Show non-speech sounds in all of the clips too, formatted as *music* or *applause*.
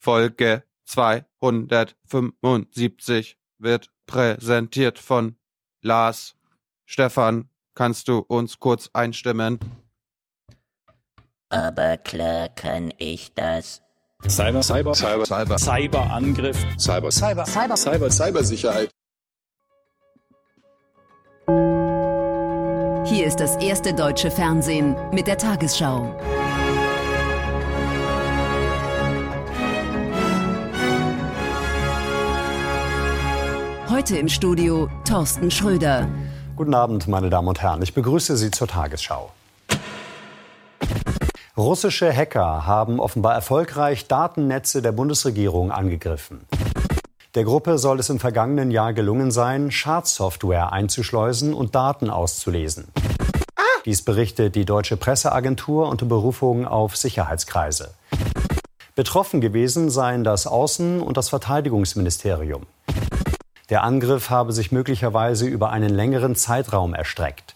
Folge 275 wird präsentiert von Lars. Stefan, kannst du uns kurz einstimmen? Aber klar kann ich das. Cyber, Cyber, Cyber, Cyber, Cyberangriff, Cyber, Cyber, Cyber, Cyber, Cybersicherheit. Hier ist das erste deutsche Fernsehen mit der Tagesschau. Heute im Studio Thorsten Schröder. Guten Abend, meine Damen und Herren. Ich begrüße Sie zur Tagesschau. Russische Hacker haben offenbar erfolgreich Datennetze der Bundesregierung angegriffen. Der Gruppe soll es im vergangenen Jahr gelungen sein, Schadsoftware einzuschleusen und Daten auszulesen. Dies berichtet die deutsche Presseagentur unter Berufung auf Sicherheitskreise. Betroffen gewesen seien das Außen- und das Verteidigungsministerium. Der Angriff habe sich möglicherweise über einen längeren Zeitraum erstreckt.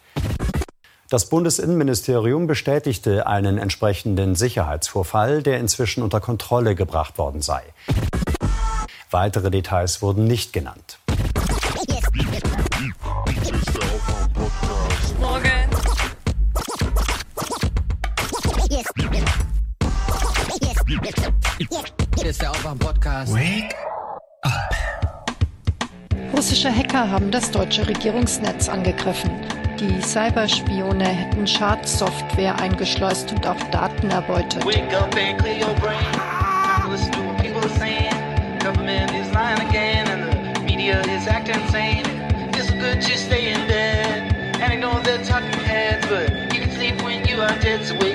Das Bundesinnenministerium bestätigte einen entsprechenden Sicherheitsvorfall, der inzwischen unter Kontrolle gebracht worden sei. Weitere Details wurden nicht genannt. Morgen. Hier ist der Aufwach-Podcast. Russische Hacker haben das deutsche Regierungsnetz angegriffen. Die Cyberspione hätten Schadsoftware eingeschleust und auch Daten erbeutet. To stay in bed and ignore the talking heads, but you can sleep when you are dead.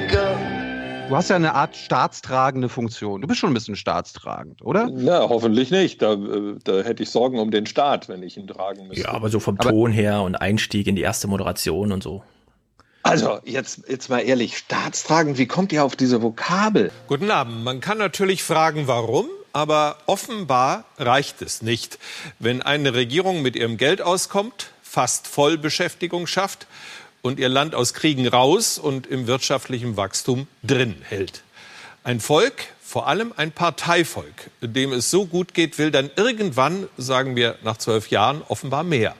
Du hast ja eine Art staatstragende Funktion. Du bist schon ein bisschen staatstragend, oder? Na, hoffentlich nicht. Da, äh, da hätte ich Sorgen um den Staat, wenn ich ihn tragen müsste. Ja, aber so vom Aber- Ton her und Einstieg in die erste Moderation und so. Also, jetzt, jetzt mal ehrlich, staatstragend, wie kommt ihr auf diese Vokabel? Guten Abend. Man kann natürlich fragen, warum, aber offenbar reicht es nicht. Wenn eine Regierung mit ihrem Geld auskommt, fast Vollbeschäftigung schafft und ihr Land aus Kriegen raus und im wirtschaftlichen Wachstum drin hält. Ein Volk, vor allem ein Parteivolk, dem es so gut geht, will dann irgendwann, sagen wir nach zwölf Jahren, offenbar mehr.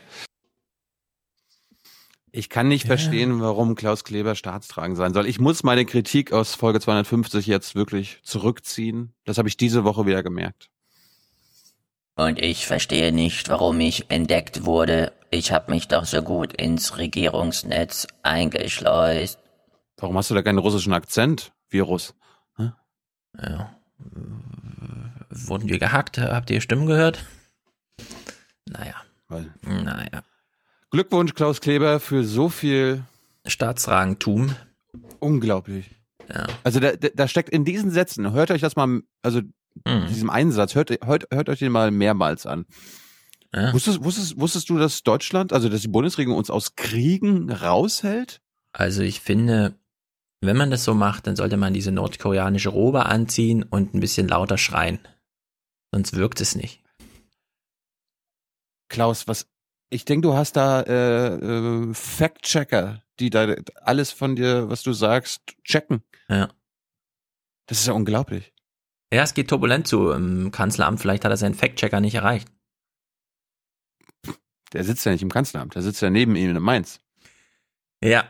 Ich kann nicht verstehen, warum Klaus Kleber staatstragend sein soll. Ich muss meine Kritik aus Folge 250 jetzt wirklich zurückziehen. Das habe ich diese Woche wieder gemerkt. Und ich verstehe nicht, warum ich entdeckt wurde. Ich habe mich doch so gut ins Regierungsnetz eingeschleust. Warum hast du da keinen russischen Akzent, Virus? Ja. Wurden wir gehackt? Habt ihr Stimmen gehört? Naja, Weil naja. Glückwunsch, Klaus Kleber, für so viel Staatsragentum. unglaublich. Ja. Also da, da steckt in diesen Sätzen, hört euch das mal, also Hm. diesem Einsatz, hört, hört, hört euch den mal mehrmals an. Ja. Wusstest, wusstest, wusstest du, dass Deutschland, also dass die Bundesregierung uns aus Kriegen raushält? Also ich finde, wenn man das so macht, dann sollte man diese nordkoreanische Robe anziehen und ein bisschen lauter schreien. Sonst wirkt es nicht. Klaus, was, ich denke, du hast da äh, äh, Fact-Checker, die da alles von dir, was du sagst, checken. Ja. Das ist ja unglaublich. Ja, es geht turbulent zu im Kanzleramt. Vielleicht hat er seinen Fact-Checker nicht erreicht. Der sitzt ja nicht im Kanzleramt, der sitzt ja neben ihm in Mainz. Ja.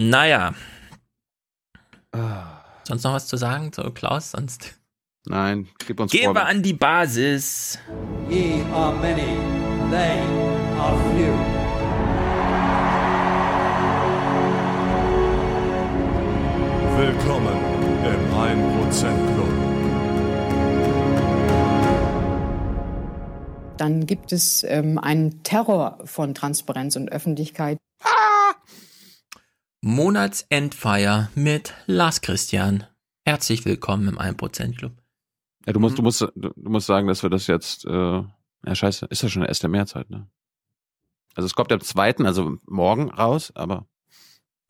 Naja. Ah, Sonst noch was zu sagen zu Klaus? Sonst nein, gib uns gehen wir an die Basis. Ye are many, they are few. Willkommen im 1% Club. Dann gibt es ähm, einen Terror von Transparenz und Öffentlichkeit. Monatsendfeier mit Lars Christian. Herzlich willkommen im 1% Club. Ja, du musst, du musst, du musst sagen, dass wir das jetzt, äh, ja scheiße, ist ja schon erst der Mehrzeit, ne? Also es kommt am zweiten, also morgen raus, aber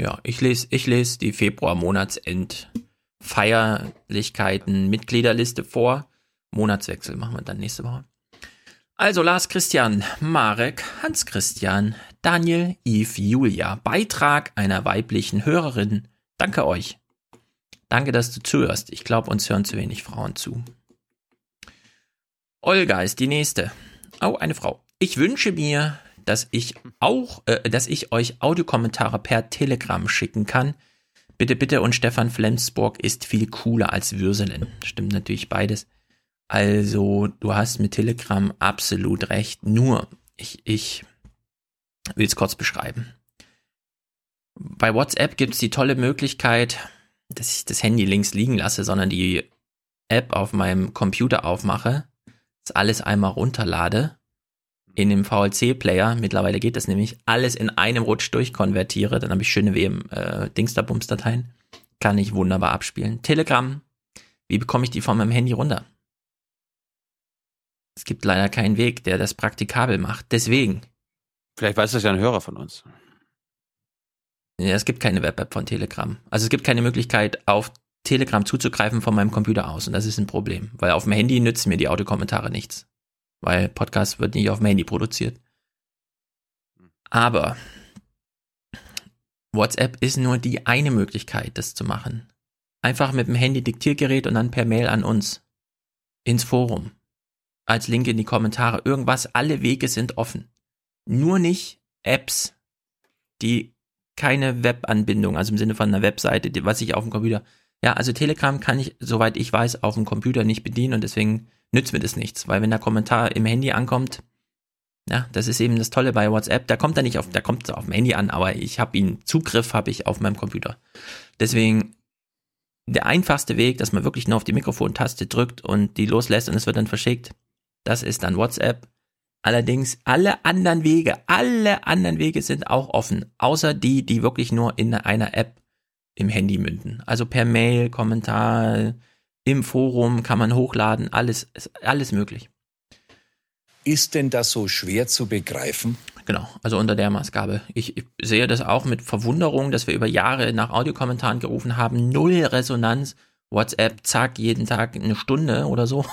Ja, ich lese, ich lese die Februar-Monatsend-Feierlichkeiten, Mitgliederliste vor. Monatswechsel machen wir dann nächste Woche. Also Lars Christian, Marek, Hans Christian, Daniel, Yves, Julia. Beitrag einer weiblichen Hörerin. Danke euch. Danke, dass du zuhörst. Ich glaube, uns hören zu wenig Frauen zu. Olga ist die nächste. Oh, eine Frau. Ich wünsche mir, dass ich auch, äh, dass ich euch Audiokommentare per Telegram schicken kann. Bitte, bitte. Und Stefan Flensburg ist viel cooler als Würselen. Stimmt natürlich beides. Also, du hast mit Telegram absolut recht. Nur, ich, ich will es kurz beschreiben. Bei WhatsApp gibt es die tolle Möglichkeit, dass ich das Handy links liegen lasse, sondern die App auf meinem Computer aufmache, das alles einmal runterlade, in dem VLC-Player, mittlerweile geht das nämlich, alles in einem Rutsch durchkonvertiere, dann habe ich schöne WM äh, kann ich wunderbar abspielen. Telegram, wie bekomme ich die von meinem Handy runter? Es gibt leider keinen Weg, der das praktikabel macht. Deswegen. Vielleicht weiß das ja ein Hörer von uns. Ja, es gibt keine Web-App von Telegram. Also es gibt keine Möglichkeit, auf Telegram zuzugreifen von meinem Computer aus. Und das ist ein Problem, weil auf dem Handy nützen mir die Audiokommentare nichts. Weil Podcast wird nicht auf dem Handy produziert. Aber WhatsApp ist nur die eine Möglichkeit, das zu machen. Einfach mit dem Handy-Diktiergerät und dann per Mail an uns. Ins Forum. Als Link in die Kommentare. Irgendwas, alle Wege sind offen. Nur nicht Apps, die keine Webanbindung, also im Sinne von einer Webseite, die, was ich auf dem Computer. Ja, also Telegram kann ich, soweit ich weiß, auf dem Computer nicht bedienen und deswegen nützt mir das nichts, weil wenn der Kommentar im Handy ankommt, ja, das ist eben das Tolle bei WhatsApp, da kommt er nicht auf, da kommt auf dem Handy an, aber ich habe ihn, Zugriff habe ich auf meinem Computer. Deswegen der einfachste Weg, dass man wirklich nur auf die Mikrofontaste drückt und die loslässt und es wird dann verschickt, das ist dann WhatsApp. Allerdings alle anderen Wege, alle anderen Wege sind auch offen, außer die, die wirklich nur in einer App im Handy münden. Also per Mail, Kommentar, im Forum kann man hochladen, alles, alles möglich. Ist denn das so schwer zu begreifen? Genau, also unter der Maßgabe. Ich, ich sehe das auch mit Verwunderung, dass wir über Jahre nach Audiokommentaren gerufen haben, null Resonanz, WhatsApp, zack, jeden Tag eine Stunde oder so,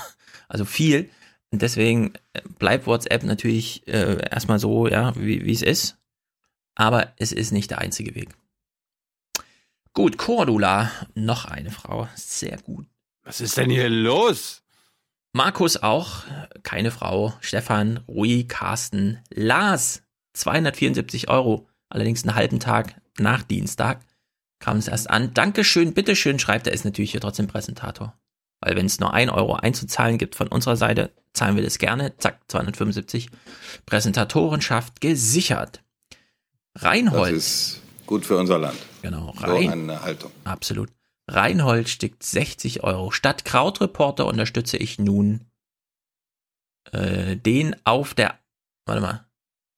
also viel. Und deswegen äh, bleibt WhatsApp natürlich äh, erstmal so, ja, wie, wie es ist. Aber es ist nicht der einzige Weg. Gut, Cordula, noch eine Frau. Sehr gut. Was ist denn hier los? Markus auch, keine Frau. Stefan, Rui, Carsten, Lars, 274 Euro. Allerdings einen halben Tag nach Dienstag kam es erst an. Dankeschön, bitteschön, schreibt er, ist natürlich hier trotzdem Präsentator. Weil wenn es nur ein Euro einzuzahlen gibt von unserer Seite, zahlen wir das gerne. Zack, 275. Präsentatorenschaft gesichert. Reinhold. Das ist gut für unser Land. Genau. Rein, so eine Haltung. Absolut. Reinhold stickt 60 Euro. Statt Krautreporter unterstütze ich nun äh, den auf der, warte mal,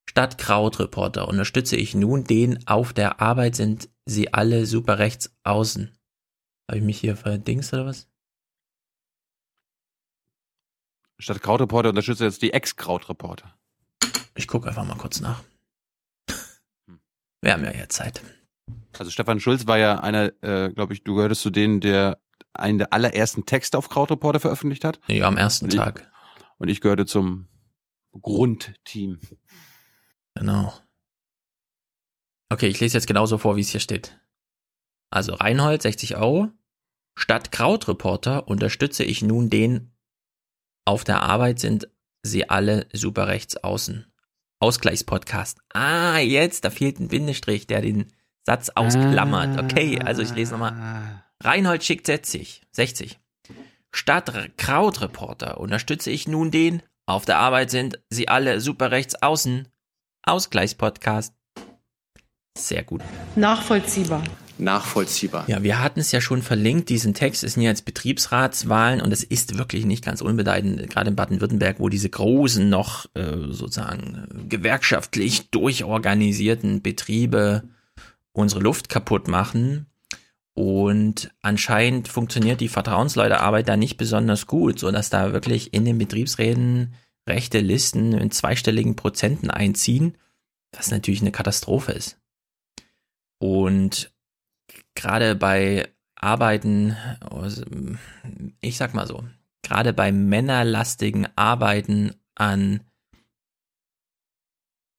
statt Krautreporter unterstütze ich nun den auf der Arbeit sind sie alle super rechts außen. Habe ich mich hier verdingst oder was? Statt Krautreporter unterstütze jetzt die Ex-Krautreporter. Ich gucke einfach mal kurz nach. *laughs* Wir haben ja jetzt Zeit. Also Stefan Schulz war ja einer, äh, glaube ich, du gehörtest zu denen, der einen der allerersten Texte auf Krautreporter veröffentlicht hat. Ja, am ersten und ich, Tag. Und ich gehörte zum Grundteam. Genau. Okay, ich lese jetzt genauso vor, wie es hier steht. Also Reinhold, 60 Euro. Statt Krautreporter unterstütze ich nun den auf der Arbeit sind sie alle super rechts außen. Ausgleichspodcast. Ah, jetzt, da fehlt ein Bindestrich, der den Satz ausklammert. Okay, also ich lese nochmal. Reinhold schickt 60. 60. Statt Krautreporter unterstütze ich nun den, auf der Arbeit sind sie alle super rechts außen. Ausgleichspodcast. Sehr gut. Nachvollziehbar. Nachvollziehbar. Ja, wir hatten es ja schon verlinkt, diesen Text ist ja jetzt Betriebsratswahlen und es ist wirklich nicht ganz unbedeutend, gerade in Baden-Württemberg, wo diese großen noch äh, sozusagen gewerkschaftlich durchorganisierten Betriebe unsere Luft kaputt machen. Und anscheinend funktioniert die Vertrauensleutearbeit da nicht besonders gut, so dass da wirklich in den Betriebsräten rechte Listen in zweistelligen Prozenten einziehen, was natürlich eine Katastrophe ist. Und gerade bei Arbeiten, ich sag mal so, gerade bei männerlastigen Arbeiten an,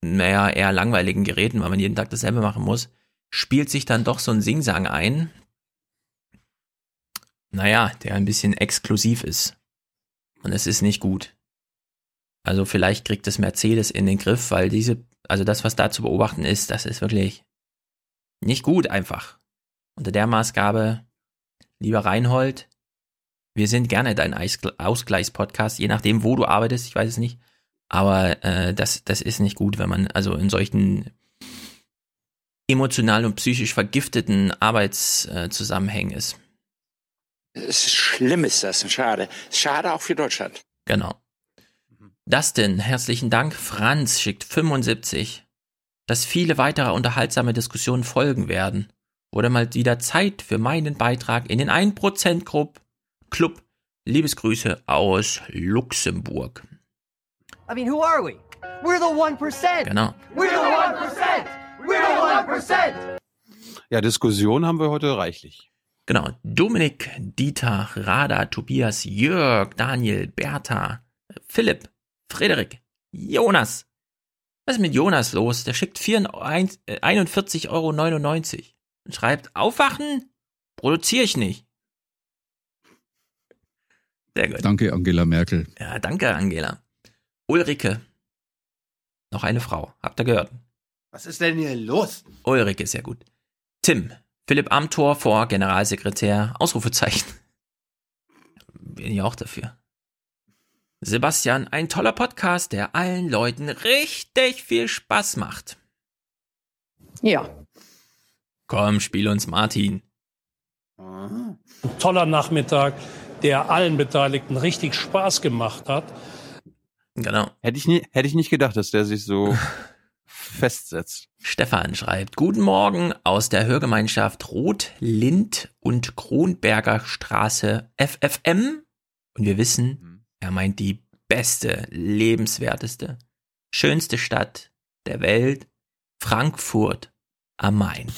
naja, eher langweiligen Geräten, weil man jeden Tag dasselbe machen muss, spielt sich dann doch so ein Singsang ein, naja, der ein bisschen exklusiv ist. Und es ist nicht gut. Also vielleicht kriegt es Mercedes in den Griff, weil diese, also das, was da zu beobachten ist, das ist wirklich nicht gut einfach. Unter der Maßgabe, lieber Reinhold, wir sind gerne dein Ausgleichspodcast, je nachdem, wo du arbeitest, ich weiß es nicht. Aber äh, das, das ist nicht gut, wenn man also in solchen emotional und psychisch vergifteten Arbeitszusammenhängen äh, ist. Es ist schlimm ist das, schade. Schade auch für Deutschland. Genau. Dustin, herzlichen Dank. Franz schickt 75. Dass viele weitere unterhaltsame Diskussionen folgen werden. Oder mal wieder Zeit für meinen Beitrag in den 1% Club. Club. Liebesgrüße aus Luxemburg. I mean, who are we? We're the 1%. Genau. We're the 1%. We're the 1%. Ja, Diskussion haben wir heute reichlich. Genau. Dominik, Dieter, Rada, Tobias, Jörg, Daniel, Bertha, Philipp, Frederik, Jonas. Was ist mit Jonas los? Der schickt 41,99 Euro und schreibt, aufwachen? Produziere ich nicht. Sehr gut. Danke, Angela Merkel. Ja, danke, Angela. Ulrike. Noch eine Frau. Habt ihr gehört? Was ist denn hier los? Ulrike, sehr gut. Tim. Philipp Amthor vor Generalsekretär. Ausrufezeichen. Bin ich auch dafür. Sebastian, ein toller Podcast, der allen Leuten richtig viel Spaß macht. Ja. Komm, spiel uns Martin. Ein toller Nachmittag, der allen Beteiligten richtig Spaß gemacht hat. Genau. Hätte ich, nie, hätte ich nicht gedacht, dass der sich so *laughs* festsetzt. Stefan schreibt, Guten Morgen aus der Hörgemeinschaft Rot, Lind und Kronberger Straße FFM. Und wir wissen, er meint die beste, lebenswerteste, schönste Stadt der Welt, Frankfurt am Main.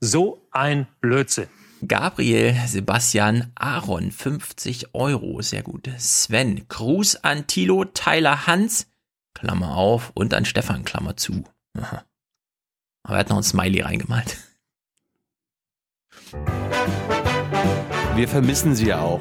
So ein Blödsinn. Gabriel Sebastian Aaron, 50 Euro, sehr gut. Sven, Gruß an Tilo, Tyler Hans, Klammer auf, und an Stefan, Klammer zu. Aha. Aber er hat noch ein Smiley reingemalt. Wir vermissen sie ja auch.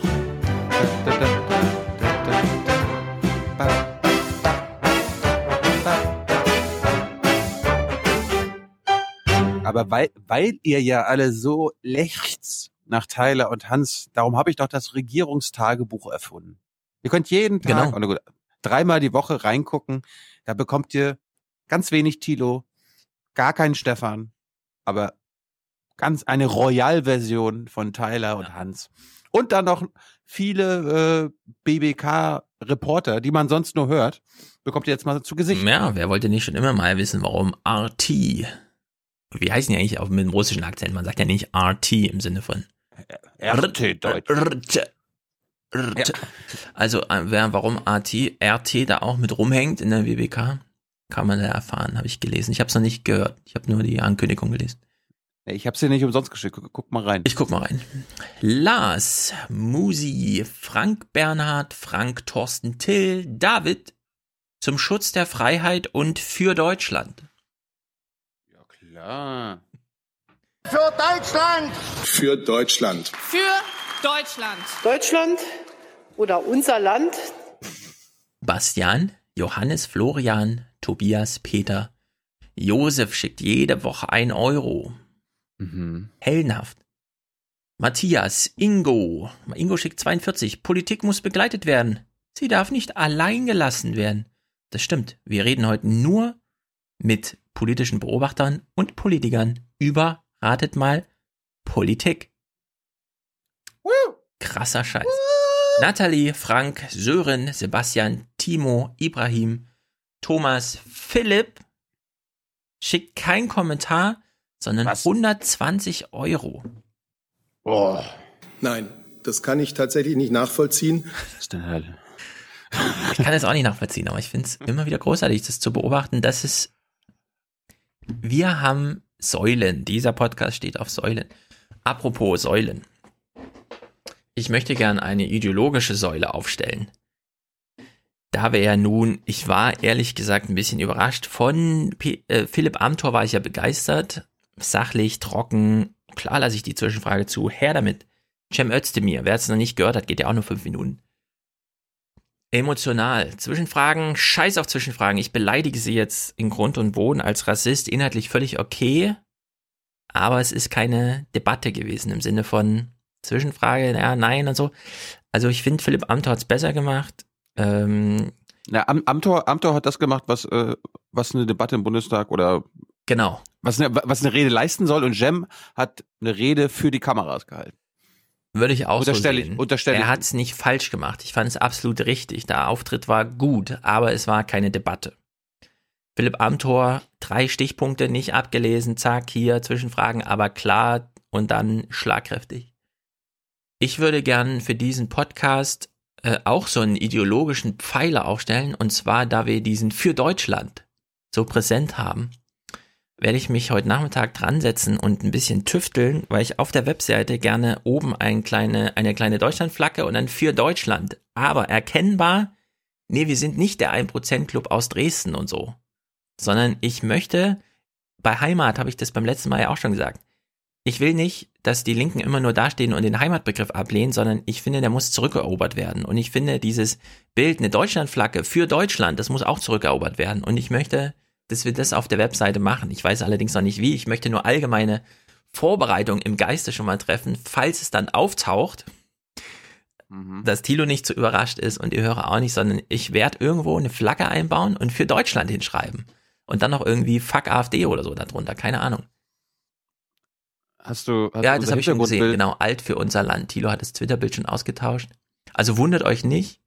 Aber weil, weil ihr ja alle so lechzt nach Tyler und Hans, darum habe ich doch das Regierungstagebuch erfunden. Ihr könnt jeden Tag, Genau. gut, dreimal die Woche reingucken. Da bekommt ihr ganz wenig Tilo, gar keinen Stefan, aber ganz eine Royal-Version von Tyler und Hans. Und dann noch viele äh, BBK-Reporter, die man sonst nur hört, bekommt ihr jetzt mal zu Gesicht. Ja, wer wollte nicht schon immer mal wissen, warum RT? Wie heißen die eigentlich auch mit dem russischen Akzent? Man sagt ja nicht RT im Sinne von RT Deutsch. RT. RT. Also, äh, wer, warum RT, RT da auch mit rumhängt in der BBK, kann man da erfahren, habe ich gelesen. Ich habe es noch nicht gehört. Ich habe nur die Ankündigung gelesen. Ich habe sie nicht umsonst geschickt. Guck, guck mal rein. Ich guck mal rein. Lars, Musi, Frank Bernhard, Frank Thorsten Till, David zum Schutz der Freiheit und für Deutschland. Klar. Für Deutschland! Für Deutschland. Für Deutschland. Deutschland oder unser Land? Bastian, Johannes, Florian, Tobias, Peter, Josef schickt jede Woche ein Euro. Mhm. Hellenhaft. Matthias, Ingo. Ingo schickt 42. Politik muss begleitet werden. Sie darf nicht allein gelassen werden. Das stimmt. Wir reden heute nur mit politischen Beobachtern und Politikern über, ratet mal, Politik. Krasser Scheiß. Nathalie, Frank, Sören, Sebastian, Timo, Ibrahim, Thomas, Philipp schickt kein Kommentar, sondern 120 Euro. Oh. Nein, das kann ich tatsächlich nicht nachvollziehen. Was ist denn Hölle? Ich kann es auch nicht nachvollziehen, aber ich finde es immer wieder großartig, das zu beobachten, dass es. Wir haben Säulen. Dieser Podcast steht auf Säulen. Apropos Säulen. Ich möchte gern eine ideologische Säule aufstellen. Da wir ja nun, ich war ehrlich gesagt ein bisschen überrascht. Von P äh, Philipp Amthor war ich ja begeistert. Sachlich, trocken. Klar lasse ich die Zwischenfrage zu. Her damit. Cem Özdemir, wer es noch nicht gehört hat, geht ja auch nur fünf Minuten Emotional. Zwischenfragen, scheiß auf Zwischenfragen. Ich beleidige sie jetzt in Grund und Boden als Rassist, inhaltlich völlig okay. Aber es ist keine Debatte gewesen im Sinne von Zwischenfrage, ja, nein und so. Also ich finde, Philipp Amthor hat es besser gemacht. Ähm, Na, Am Amthor, Amthor hat das gemacht, was, äh, was eine Debatte im Bundestag oder genau. was eine, was eine Rede leisten soll. Und Jem hat eine Rede für die Kameras gehalten. Würde ich auch Unterstelle so ich- sehen. unterstelle er ich. hat es nicht falsch gemacht. Ich fand es absolut richtig. Der Auftritt war gut, aber es war keine Debatte. Philipp Amthor, drei Stichpunkte nicht abgelesen, zack, hier Zwischenfragen, aber klar und dann schlagkräftig. Ich würde gern für diesen Podcast äh, auch so einen ideologischen Pfeiler aufstellen, und zwar, da wir diesen für Deutschland so präsent haben, werde ich mich heute Nachmittag dran setzen und ein bisschen tüfteln, weil ich auf der Webseite gerne oben ein kleine, eine kleine Deutschlandflagge und dann für Deutschland. Aber erkennbar, nee, wir sind nicht der 1%-Club aus Dresden und so. Sondern ich möchte, bei Heimat habe ich das beim letzten Mal ja auch schon gesagt. Ich will nicht, dass die Linken immer nur dastehen und den Heimatbegriff ablehnen, sondern ich finde, der muss zurückerobert werden. Und ich finde, dieses Bild, eine Deutschlandflagge für Deutschland, das muss auch zurückerobert werden. Und ich möchte, dass wir das auf der Webseite machen. Ich weiß allerdings noch nicht wie. Ich möchte nur allgemeine Vorbereitung im Geiste schon mal treffen, falls es dann auftaucht, dass Thilo nicht so überrascht ist und ihr Hörer auch nicht, sondern ich werde irgendwo eine Flagge einbauen und für Deutschland hinschreiben. Und dann noch irgendwie Fuck AfD oder so darunter, keine Ahnung. Hast du, hast ja, das habe ich schon gesehen, genau. Alt für unser Land. Thilo hat das Twitter-Bild schon ausgetauscht. Also wundert euch nicht,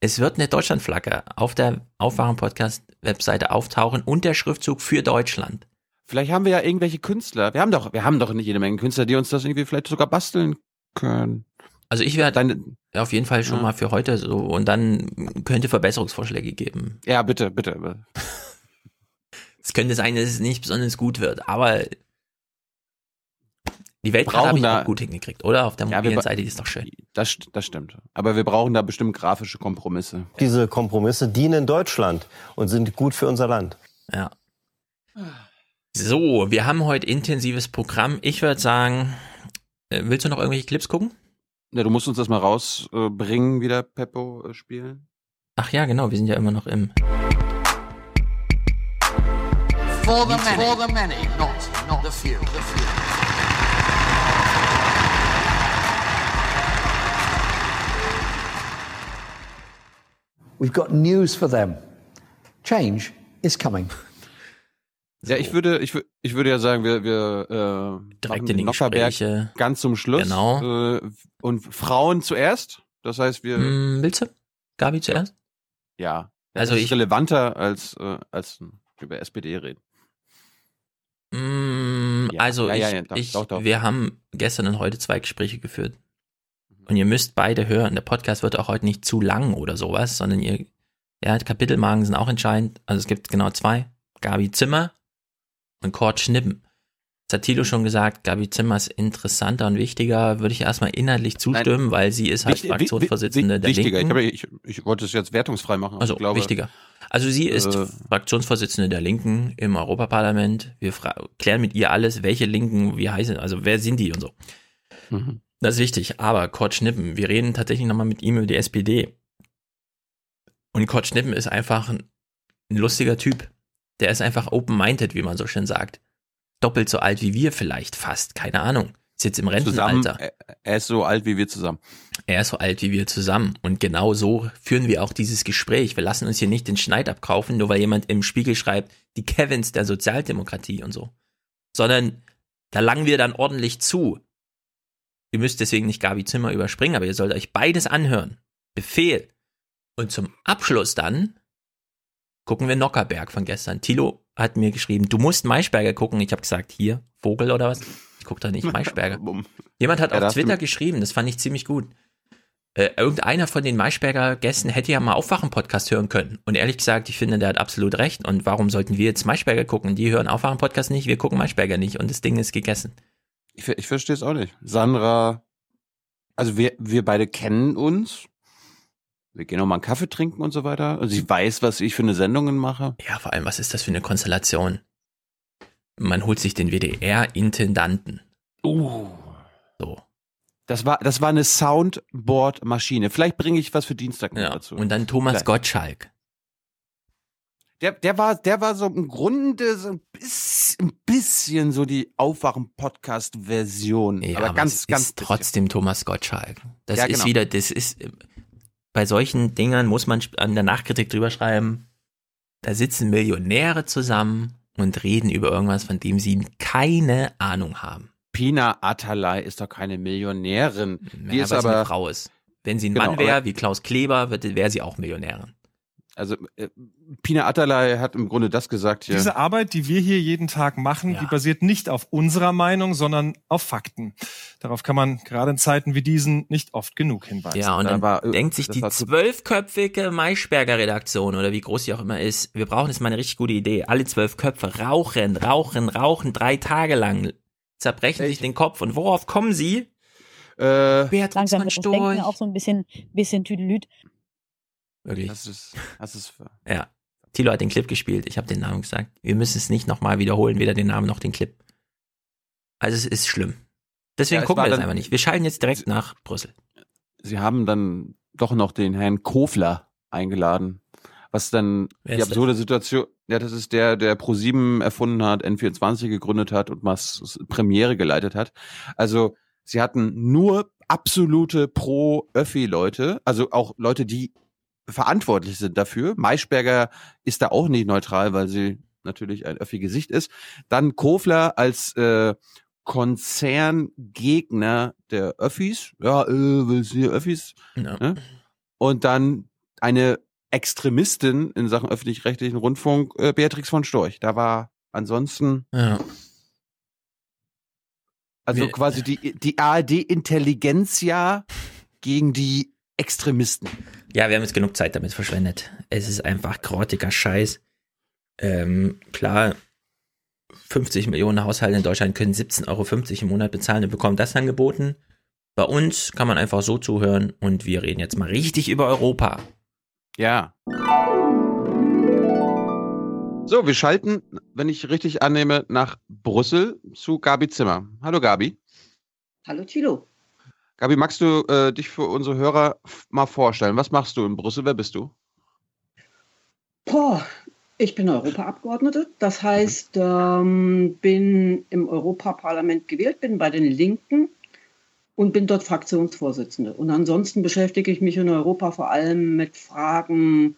es wird eine Deutschlandflagge auf der Aufwachen-Podcast-Webseite auftauchen und der Schriftzug für Deutschland. Vielleicht haben wir ja irgendwelche Künstler. Wir haben doch, wir haben doch nicht jede Menge Künstler, die uns das irgendwie vielleicht sogar basteln können. Also ich werde auf jeden Fall schon Ja. mal für heute so und dann könnte Verbesserungsvorschläge geben. Ja, bitte, bitte. *laughs* Es könnte sein, dass es nicht besonders gut wird, aber die Weltkarte Brauchen habe ich da- auch gut hingekriegt, oder? Auf der Ja, mobilen ba- Seite, die ist doch schön. Das, das stimmt. Aber wir brauchen da bestimmt grafische Kompromisse. Diese Kompromisse dienen Deutschland und sind gut für unser Land. Ja. So, wir haben heute intensives Programm. Ich würde sagen, äh, willst du noch irgendwelche Clips gucken? Ja, du musst uns das mal rausbringen, wieder Peppo äh, spielen. Ach ja, genau, wir sind ja immer noch im. For the many, for the many, not, not the few. The few. We've got news for them. Change is coming. Ja, ich würde, ich, ich würde ja sagen, wir, wir äh, Direkt in die Nockerberg Gespräche. ganz zum Schluss. Genau. Äh, und Frauen zuerst. Das heißt, wir. Hm, willst du? Gabi zuerst? Ja. Also das ist ich- relevanter als äh, als über SPD reden. Mm, Ja, also ja, ich, ja, ja, doch, ich, doch, doch. wir haben gestern und heute zwei Gespräche geführt. Und ihr müsst beide hören. Der Podcast wird auch heute nicht zu lang oder sowas, sondern ihr, ja, Kapitelmarken sind auch entscheidend. Also es gibt genau zwei. Gabi Zimmer und Kurt Schnippen. Das hat Thilo schon gesagt, Gabi Zimmer ist interessanter und wichtiger, würde ich erstmal inhaltlich zustimmen, weil sie ist halt Wichtig- Fraktionsvorsitzende der wichtiger. Linken. Ich, habe, ich, ich wollte es jetzt wertungsfrei machen. Also glaube, wichtiger. Also sie ist äh, Fraktionsvorsitzende der Linken im Europaparlament. Wir klären mit ihr alles, welche Linken, wie heißen, also wer sind die und so. Mhm. Das ist wichtig. Aber Kurt Schnippen, wir reden tatsächlich nochmal mit ihm über die SPD. Und Kurt Schnippen ist einfach ein, ein lustiger Typ. Der ist einfach open-minded, wie man so schön sagt. Doppelt so alt wie wir vielleicht, fast, keine Ahnung. Ist jetzt im Zusammen, Rentenalter. er, er ist so alt wie wir zusammen. Er ist so alt wie wir zusammen. Und genau so führen wir auch dieses Gespräch. Wir lassen uns hier nicht den Schneid abkaufen, nur weil jemand im Spiegel schreibt, die Kevins der Sozialdemokratie und so. Sondern da langen wir dann ordentlich zu. Ihr müsst deswegen nicht Gabi Zimmer überspringen, aber ihr sollt euch beides anhören. Befehl. Und zum Abschluss dann gucken wir Nockerberg von gestern. Tilo hat mir geschrieben, du musst Maischberger gucken. Ich habe gesagt, hier, Vogel oder was? Ich gucke da nicht Maischberger. *laughs* Jemand hat Ja, auf Twitter geschrieben, das fand ich ziemlich gut. Äh, irgendeiner von den Maischberger Gästen hätte ja mal Aufwachen-Podcast hören können. Und ehrlich gesagt, ich finde, der hat absolut recht. Und warum sollten wir jetzt Maischberger gucken? Die hören Aufwachen-Podcast nicht, wir gucken Maischberger nicht. Und das Ding ist gegessen. Ich, ich verstehe es auch nicht. Sandra, also wir, wir beide kennen uns. Wir gehen auch mal einen Kaffee trinken und so weiter. Und sie weiß, was ich für eine Sendungen mache. Ja, vor allem, was ist das für eine Konstellation? Man holt sich den WDR-Intendanten. Uh. So. Das war, das war eine Soundboard-Maschine. Vielleicht bringe ich was für Dienstag Ja. dazu. Und dann Thomas Vielleicht. Gottschalk. Der, der war, der war so im Grunde so ein bisschen, ein bisschen so die Aufwachen-Podcast-Version. Ja, aber ganz, es ganz ist trotzdem Thomas Gottschalk. Das Ja, ist genau. wieder, das ist, bei solchen Dingern muss man an der Nachkritik drüber schreiben, da sitzen Millionäre zusammen und reden über irgendwas, von dem sie keine Ahnung haben. Pina Atalay ist doch keine Millionärin. Die Ja, ist aber, eine Frau ist. Wenn sie ein Genau, Mann wäre, aber- wie Klaus Kleber, wäre sie auch Millionärin. Also äh, Pina Atalay hat im Grunde das gesagt hier. Diese Arbeit, die wir hier jeden Tag machen, die basiert nicht auf unserer Meinung, sondern auf Fakten. Darauf kann man gerade in Zeiten wie diesen nicht oft genug hinweisen. Ja, und dann äh, denkt sich die zwölfköpfige Maischberger-Redaktion oder wie groß sie auch immer ist, wir brauchen jetzt mal eine richtig gute Idee. Alle zwölf Köpfe rauchen, rauchen, rauchen drei Tage lang, zerbrechen sich den Kopf. Und worauf kommen sie? Äh, Beatrix Langsam das Denken auch so ein bisschen, bisschen Tüdelüt. Wirklich. Das ist, das ist für Ja. Thilo hat den Clip gespielt. Ich habe den Namen gesagt. Wir müssen es nicht nochmal wiederholen, weder den Namen noch den Clip. Also es ist schlimm. Deswegen Ja, gucken wir das einfach nicht. Wir schalten jetzt direkt nach Brüssel. Sie haben dann doch noch den Herrn Kofler eingeladen. Was dann die absurde Situation, ja, das ist der, der Pro7 erfunden hat, N24 gegründet hat und was Premiere geleitet hat. Also, sie hatten nur absolute Pro-Öffi-Leute, also auch Leute, die verantwortlich sind dafür. Maischberger ist da auch nicht neutral, weil sie natürlich ein Öffi-Gesicht ist. Dann Kofler als äh, Konzerngegner der Öffis. Ja, äh, willst du hier Öffis? Ja. Ne? Und dann eine Extremistin in Sachen öffentlich-rechtlichen Rundfunk, äh, Beatrix von Storch. Da war ansonsten, Ja. also Wir- quasi die, die ARD-Intelligenzia gegen die Extremisten. Ja, wir haben jetzt genug Zeit damit verschwendet. Es ist einfach grottiger Scheiß. Ähm, klar, 50 Millionen Haushalte in Deutschland können 17,50 Euro im Monat bezahlen und bekommen das angeboten. Bei uns kann man einfach so zuhören und wir reden jetzt mal richtig über Europa. Ja. So, wir schalten, wenn ich richtig annehme, nach Brüssel zu Gabi Zimmer. Hallo Gabi. Hallo Thilo. Gabi, magst du äh, dich für unsere Hörer mal vorstellen? Was machst du in Brüssel? Wer bist du? Boah, ich bin Europaabgeordnete. Das heißt, ähm, bin im Europaparlament gewählt, bin bei den Linken und bin dort Fraktionsvorsitzende. Und ansonsten beschäftige ich mich in Europa vor allem mit Fragen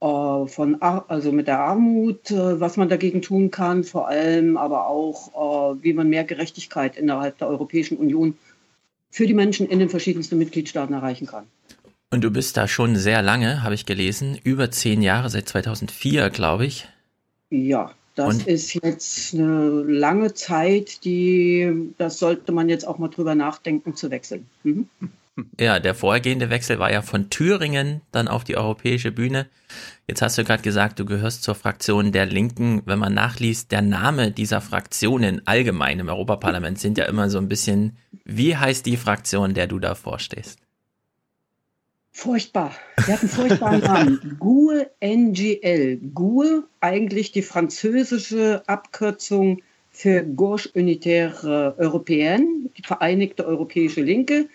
äh, von, Ar also mit der Armut, äh, was man dagegen tun kann, vor allem aber auch, äh, wie man mehr Gerechtigkeit innerhalb der Europäischen Union für die Menschen in den verschiedensten Mitgliedstaaten erreichen kann. Und du bist da schon sehr lange, habe ich gelesen, über zehn Jahre, seit 2004, glaube ich. Ja, das Und- ist jetzt eine lange Zeit, die, das sollte man jetzt auch mal drüber nachdenken zu wechseln. Mhm. Ja, der vorhergehende Wechsel war ja von Thüringen dann auf die europäische Bühne. Jetzt hast du gerade gesagt, du gehörst zur Fraktion der Linken. Wenn man nachliest, der Name dieser Fraktionen allgemein im Europaparlament sind ja immer so ein bisschen, wie heißt die Fraktion, der du da vorstehst? Furchtbar. Sie hat einen furchtbaren *laughs* Namen. GUE NGL. GUE, eigentlich die französische Abkürzung für Gauche Unitaire Européenne, die Vereinigte Europäische Linke.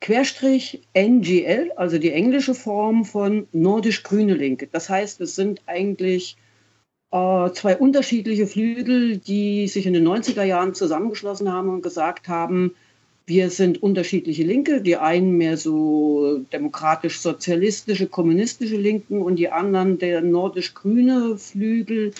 Querstrich NGL, also die englische Form von Nordisch-Grüne Linke. Das heißt, es sind eigentlich äh, zwei unterschiedliche Flügel, die sich in den 90er Jahren zusammengeschlossen haben und gesagt haben, wir sind unterschiedliche Linke, die einen mehr so demokratisch-sozialistische, kommunistische Linken und die anderen der nordisch-grüne Flügel,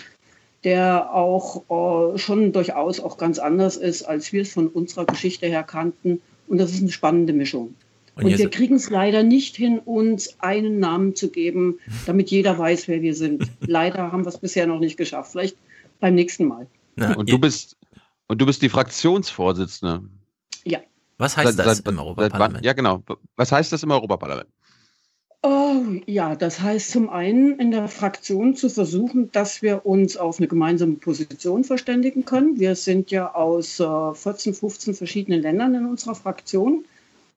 der auch äh, schon durchaus auch ganz anders ist, als wir es von unserer Geschichte her kannten. Und das ist eine spannende Mischung. Und Und, wir kriegen es leider nicht hin, uns einen Namen zu geben, damit jeder weiß, wer wir sind. *laughs* leider haben wir es bisher noch nicht geschafft. Vielleicht beim nächsten Mal. und du bist und du bist die Fraktionsvorsitzende. Ja. Was heißt Seit- das seit- im seit Europaparlament? wann- Ja, genau. Was heißt das im Europaparlament? Oh, ja, das heißt zum einen in der Fraktion zu versuchen, dass wir uns auf eine gemeinsame Position verständigen können. Wir sind ja aus äh, 14, 15 verschiedenen Ländern in unserer Fraktion.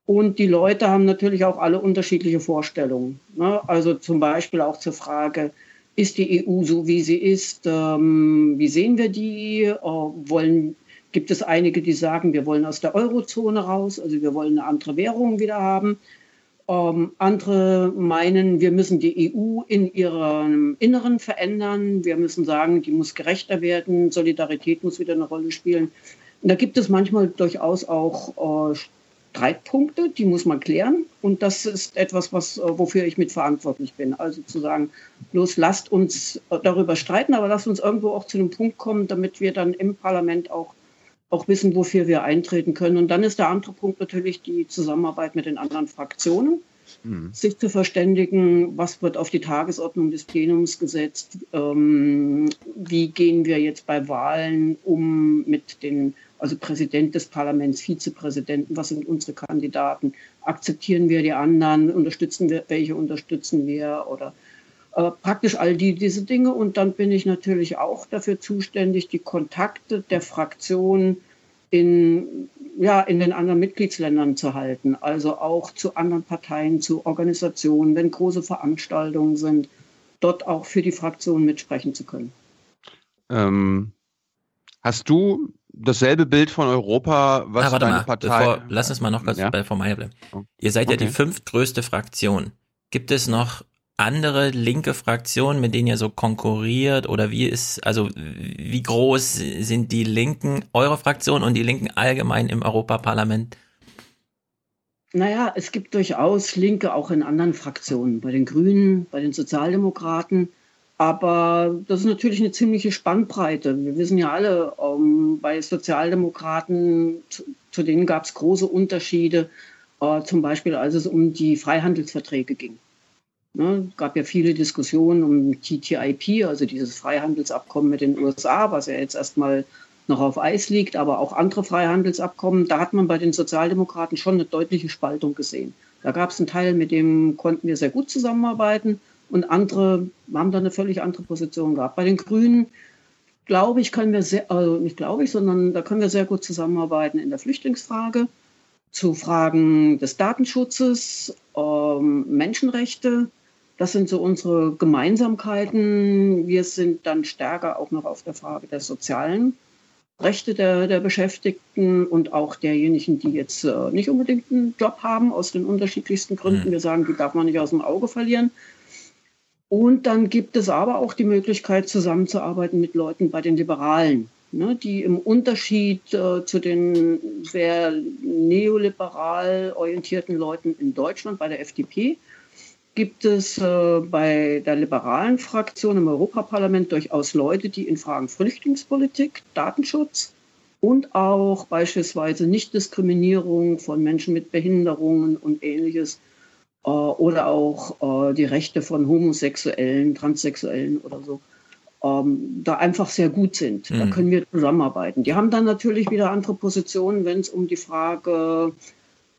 Und die Leute haben natürlich auch alle unterschiedliche Vorstellungen. Ne? Also zum Beispiel auch zur Frage, ist die EU so, wie sie ist? Ähm, wie sehen wir die? Äh, wollen gibt es einige, die sagen, wir wollen aus der Eurozone raus, also wir wollen eine andere Währung wieder haben. Ähm, andere meinen, wir müssen die EU in ihrem Inneren verändern. Wir müssen sagen, die muss gerechter werden. Solidarität muss wieder eine Rolle spielen. Und da gibt es manchmal durchaus auch äh, Streitpunkte, die muss man klären. Und das ist etwas, was, äh, wofür ich mitverantwortlich bin. Also zu sagen, bloß lasst uns darüber streiten, aber lasst uns irgendwo auch zu einem Punkt kommen, damit wir dann im Parlament auch auch wissen, wofür wir eintreten können. Und dann ist der andere Punkt natürlich die Zusammenarbeit mit den anderen Fraktionen, mhm. sich zu verständigen, was wird auf die Tagesordnung des Plenums gesetzt, ähm, wie gehen wir jetzt bei Wahlen um mit den, also Präsident des Parlaments, Vizepräsidenten, was sind unsere Kandidaten, akzeptieren wir die anderen, unterstützen wir, welche unterstützen wir? Oder äh, praktisch all die, diese Dinge. Und dann bin ich natürlich auch dafür zuständig, die Kontakte der Fraktion in, ja, in den anderen Mitgliedsländern zu halten. Also auch zu anderen Parteien, zu Organisationen, wenn große Veranstaltungen sind, dort auch für die Fraktion mitsprechen zu können. Ähm, hast du dasselbe Bild von Europa, was ah, warte deine mal, Partei... Bevor, lass uns mal noch kurz ja? bei Frau Meier bleiben. Ihr seid okay. ja die fünftgrößte Fraktion. Gibt es noch andere linke Fraktionen, mit denen ihr so konkurriert oder wie ist, also wie groß sind die Linken, eure Fraktion und die Linken allgemein im Europaparlament? Naja, es gibt durchaus Linke auch in anderen Fraktionen, bei den Grünen, bei den Sozialdemokraten. Aber das ist natürlich eine ziemliche Spannbreite. Wir wissen ja alle, um, ähm, bei Sozialdemokraten, zu, zu denen gab es große Unterschiede, uh, zum Beispiel als es um die Freihandelsverträge ging. Ne, gab ja viele Diskussionen um TTIP, also dieses Freihandelsabkommen mit den USA, was ja jetzt erstmal noch auf Eis liegt, aber auch andere Freihandelsabkommen. Da hat man bei den Sozialdemokraten schon eine deutliche Spaltung gesehen. Da gab es einen Teil, mit dem konnten wir sehr gut zusammenarbeiten und andere haben da eine völlig andere Position gehabt. Bei den Grünen, glaube ich, können wir sehr, also nicht glaube ich, sondern da können wir sehr gut zusammenarbeiten in der Flüchtlingsfrage, zu Fragen des Datenschutzes, ähm, Menschenrechte, das sind so unsere Gemeinsamkeiten. Wir sind dann stärker auch noch auf der Frage der sozialen Rechte der, der Beschäftigten und auch derjenigen, die jetzt äh, nicht unbedingt einen Job haben, aus den unterschiedlichsten Gründen. Mhm. Wir sagen, die darf man nicht aus dem Auge verlieren. Und dann gibt es aber auch die Möglichkeit, zusammenzuarbeiten mit Leuten bei den Liberalen, ne, die im Unterschied äh, zu den sehr neoliberal orientierten Leuten in Deutschland bei der FDP gibt es äh, bei der liberalen Fraktion im Europaparlament durchaus Leute, die in Fragen Flüchtlingspolitik, Datenschutz und auch beispielsweise Nichtdiskriminierung von Menschen mit Behinderungen und ähnliches äh, oder auch äh, die Rechte von Homosexuellen, Transsexuellen oder so, ähm, da einfach sehr gut sind. Mhm. Da können wir zusammenarbeiten. Die haben dann natürlich wieder andere Positionen, wenn es um die Frage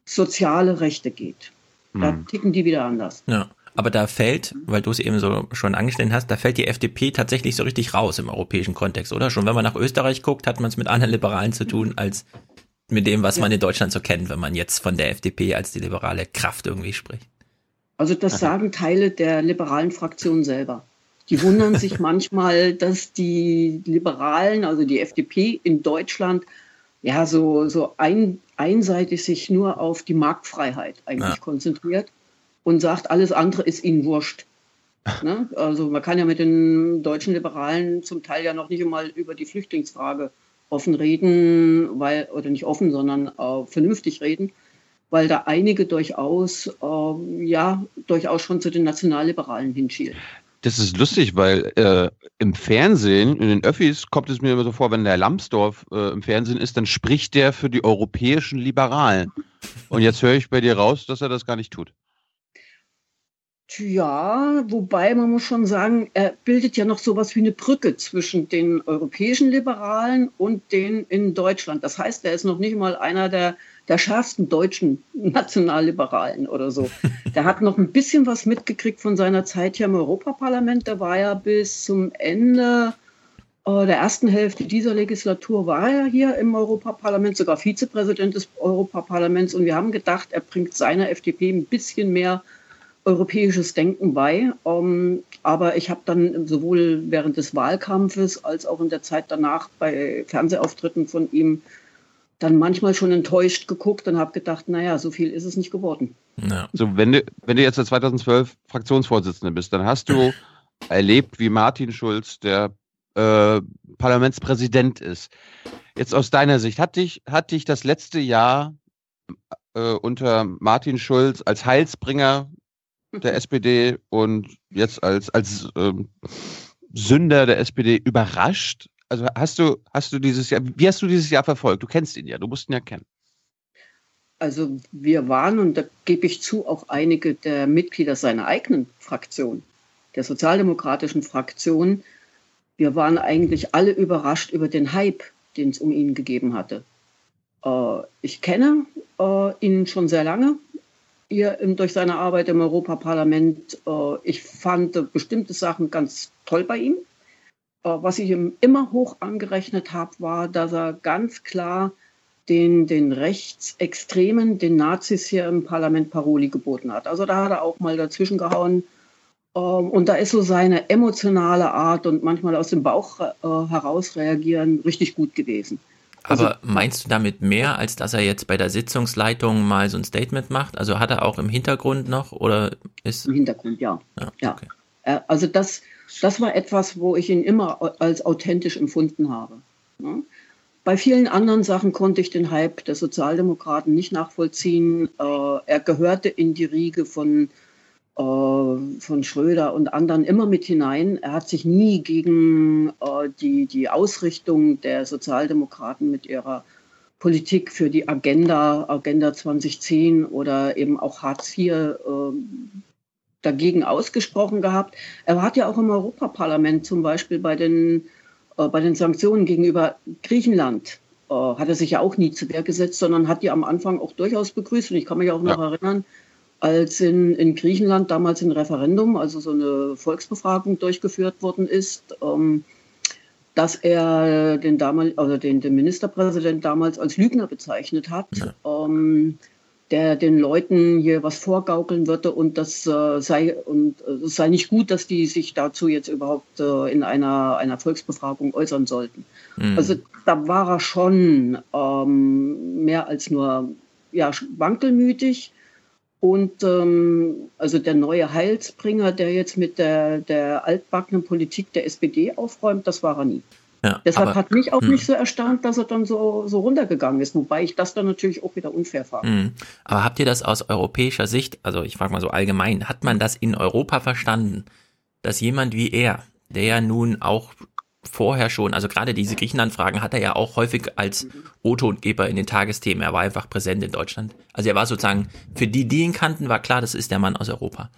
soziale Rechte geht. Da hm. ticken die wieder anders. Ja. Aber da fällt, weil du es eben so schon angestellt hast, da fällt die FDP tatsächlich so richtig raus im europäischen Kontext, oder? Schon wenn man nach Österreich guckt, hat man es mit anderen Liberalen zu tun, als mit dem, was ja. man in Deutschland so kennt, wenn man jetzt von der FDP als die liberale Kraft irgendwie spricht. Also das sagen Teile der liberalen Fraktion selber. Die wundern *laughs* sich manchmal, dass die Liberalen, also die FDP in Deutschland, ja so, so ein, einseitig sich nur auf die Marktfreiheit eigentlich ja. konzentriert und sagt, alles andere ist ihnen wurscht. *laughs* ne? Also man kann ja mit den deutschen Liberalen zum Teil ja noch nicht einmal über die Flüchtlingsfrage offen reden, weil, oder nicht offen, sondern äh, vernünftig reden, weil da einige durchaus, äh, ja, durchaus schon zu den Nationalliberalen hinschielen. Das ist lustig, weil äh, im Fernsehen, in den Öffis, kommt es mir immer so vor, wenn der Lambsdorff äh, im Fernsehen ist, dann spricht der für die europäischen Liberalen. Und jetzt höre ich bei dir raus, dass er das gar nicht tut. Ja, wobei man muss schon sagen, er bildet ja noch sowas wie eine Brücke zwischen den europäischen Liberalen und den in Deutschland. Das heißt, er ist noch nicht mal einer der der schärfsten deutschen Nationalliberalen oder so. Der hat noch ein bisschen was mitgekriegt von seiner Zeit hier im Europaparlament. Der war ja bis zum Ende äh, der ersten Hälfte dieser Legislatur war er hier im Europaparlament, sogar Vizepräsident des Europaparlaments. Und wir haben gedacht, er bringt seiner FDP ein bisschen mehr europäisches Denken bei. Ähm, aber ich habe dann sowohl während des Wahlkampfes als auch in der Zeit danach bei Fernsehauftritten von ihm dann manchmal schon enttäuscht geguckt und habe gedacht, naja, so viel ist es nicht geworden. Ja. So, wenn du, wenn du jetzt seit 2012 Fraktionsvorsitzende bist, dann hast du *laughs* erlebt, wie Martin Schulz der äh, Parlamentspräsident ist. Jetzt aus deiner Sicht, hat dich, hat dich das letzte Jahr äh, unter Martin Schulz als Heilsbringer der *laughs* SPD und jetzt als, als ähm, Sünder der SPD überrascht? Also hast du, hast du dieses Jahr, wie hast du dieses Jahr verfolgt? Du kennst ihn ja, du musst ihn ja kennen. Also wir waren, und da gebe ich zu, auch einige der Mitglieder seiner eigenen Fraktion, der sozialdemokratischen Fraktion, wir waren eigentlich alle überrascht über den Hype, den es um ihn gegeben hatte. Äh, ich kenne äh, ihn schon sehr lange, ihr, durch seine Arbeit im Europaparlament. Äh, ich fand bestimmte Sachen ganz toll bei ihm. Äh, was ich ihm immer hoch angerechnet habe, war, dass er ganz klar den, den Rechtsextremen, den Nazis hier im Parlament Paroli geboten hat. Also da hat er auch mal dazwischen gehauen. Ähm, und da ist so seine emotionale Art und manchmal aus dem Bauch äh, heraus reagieren richtig gut gewesen. Also, Aber meinst du damit mehr, als dass er jetzt bei der Sitzungsleitung mal so ein Statement macht? Also hat er auch im Hintergrund noch oder ist. Im Hintergrund, ja. Ja. ja. Okay. Äh, also das, das war etwas, wo ich ihn immer als authentisch empfunden habe. Ja. Bei vielen anderen Sachen konnte ich den Hype der Sozialdemokraten nicht nachvollziehen. Äh, er gehörte in die Riege von, äh, von Schröder und anderen immer mit hinein. Er hat sich nie gegen äh, die, die Ausrichtung der Sozialdemokraten mit ihrer Politik für die Agenda, Agenda 2010 oder eben auch Hartz IV äh, dagegen ausgesprochen gehabt. Er hat ja auch im Europaparlament zum Beispiel bei den, äh, bei den Sanktionen gegenüber Griechenland äh, hat er sich ja auch nie zu Wehr gesetzt, sondern hat die am Anfang auch durchaus begrüßt. Und ich kann mich auch noch ja. erinnern, als in, in Griechenland damals ein Referendum, also so eine Volksbefragung durchgeführt worden ist, ähm, dass er den, damal, also den, den Ministerpräsident damals als Lügner bezeichnet hat. Ja. Ähm, der den Leuten hier was vorgaukeln würde und das äh, sei und äh, es sei nicht gut, dass die sich dazu jetzt überhaupt äh, in einer, einer Volksbefragung äußern sollten. Mhm. Also da war er schon ähm, mehr als nur ja, wankelmütig. Und ähm, also der neue Heilsbringer, der jetzt mit der, der altbackenen Politik der SPD aufräumt, das war er nie. Ja, Deshalb aber, hat mich auch mh. nicht hm. so erstaunt, dass er dann so, so runtergegangen ist, wobei ich das dann natürlich auch wieder unfair fand. Mh. Aber habt ihr das aus europäischer Sicht, also ich frage mal so allgemein, hat man das in Europa verstanden, dass jemand wie er, der ja nun auch vorher schon, also gerade diese Griechenland-Fragen hat er ja auch häufig als O-Tongeber in den Tagesthemen. Er war einfach präsent in Deutschland. Also er war sozusagen, für die, die ihn kannten, war klar, das ist der Mann aus Europa.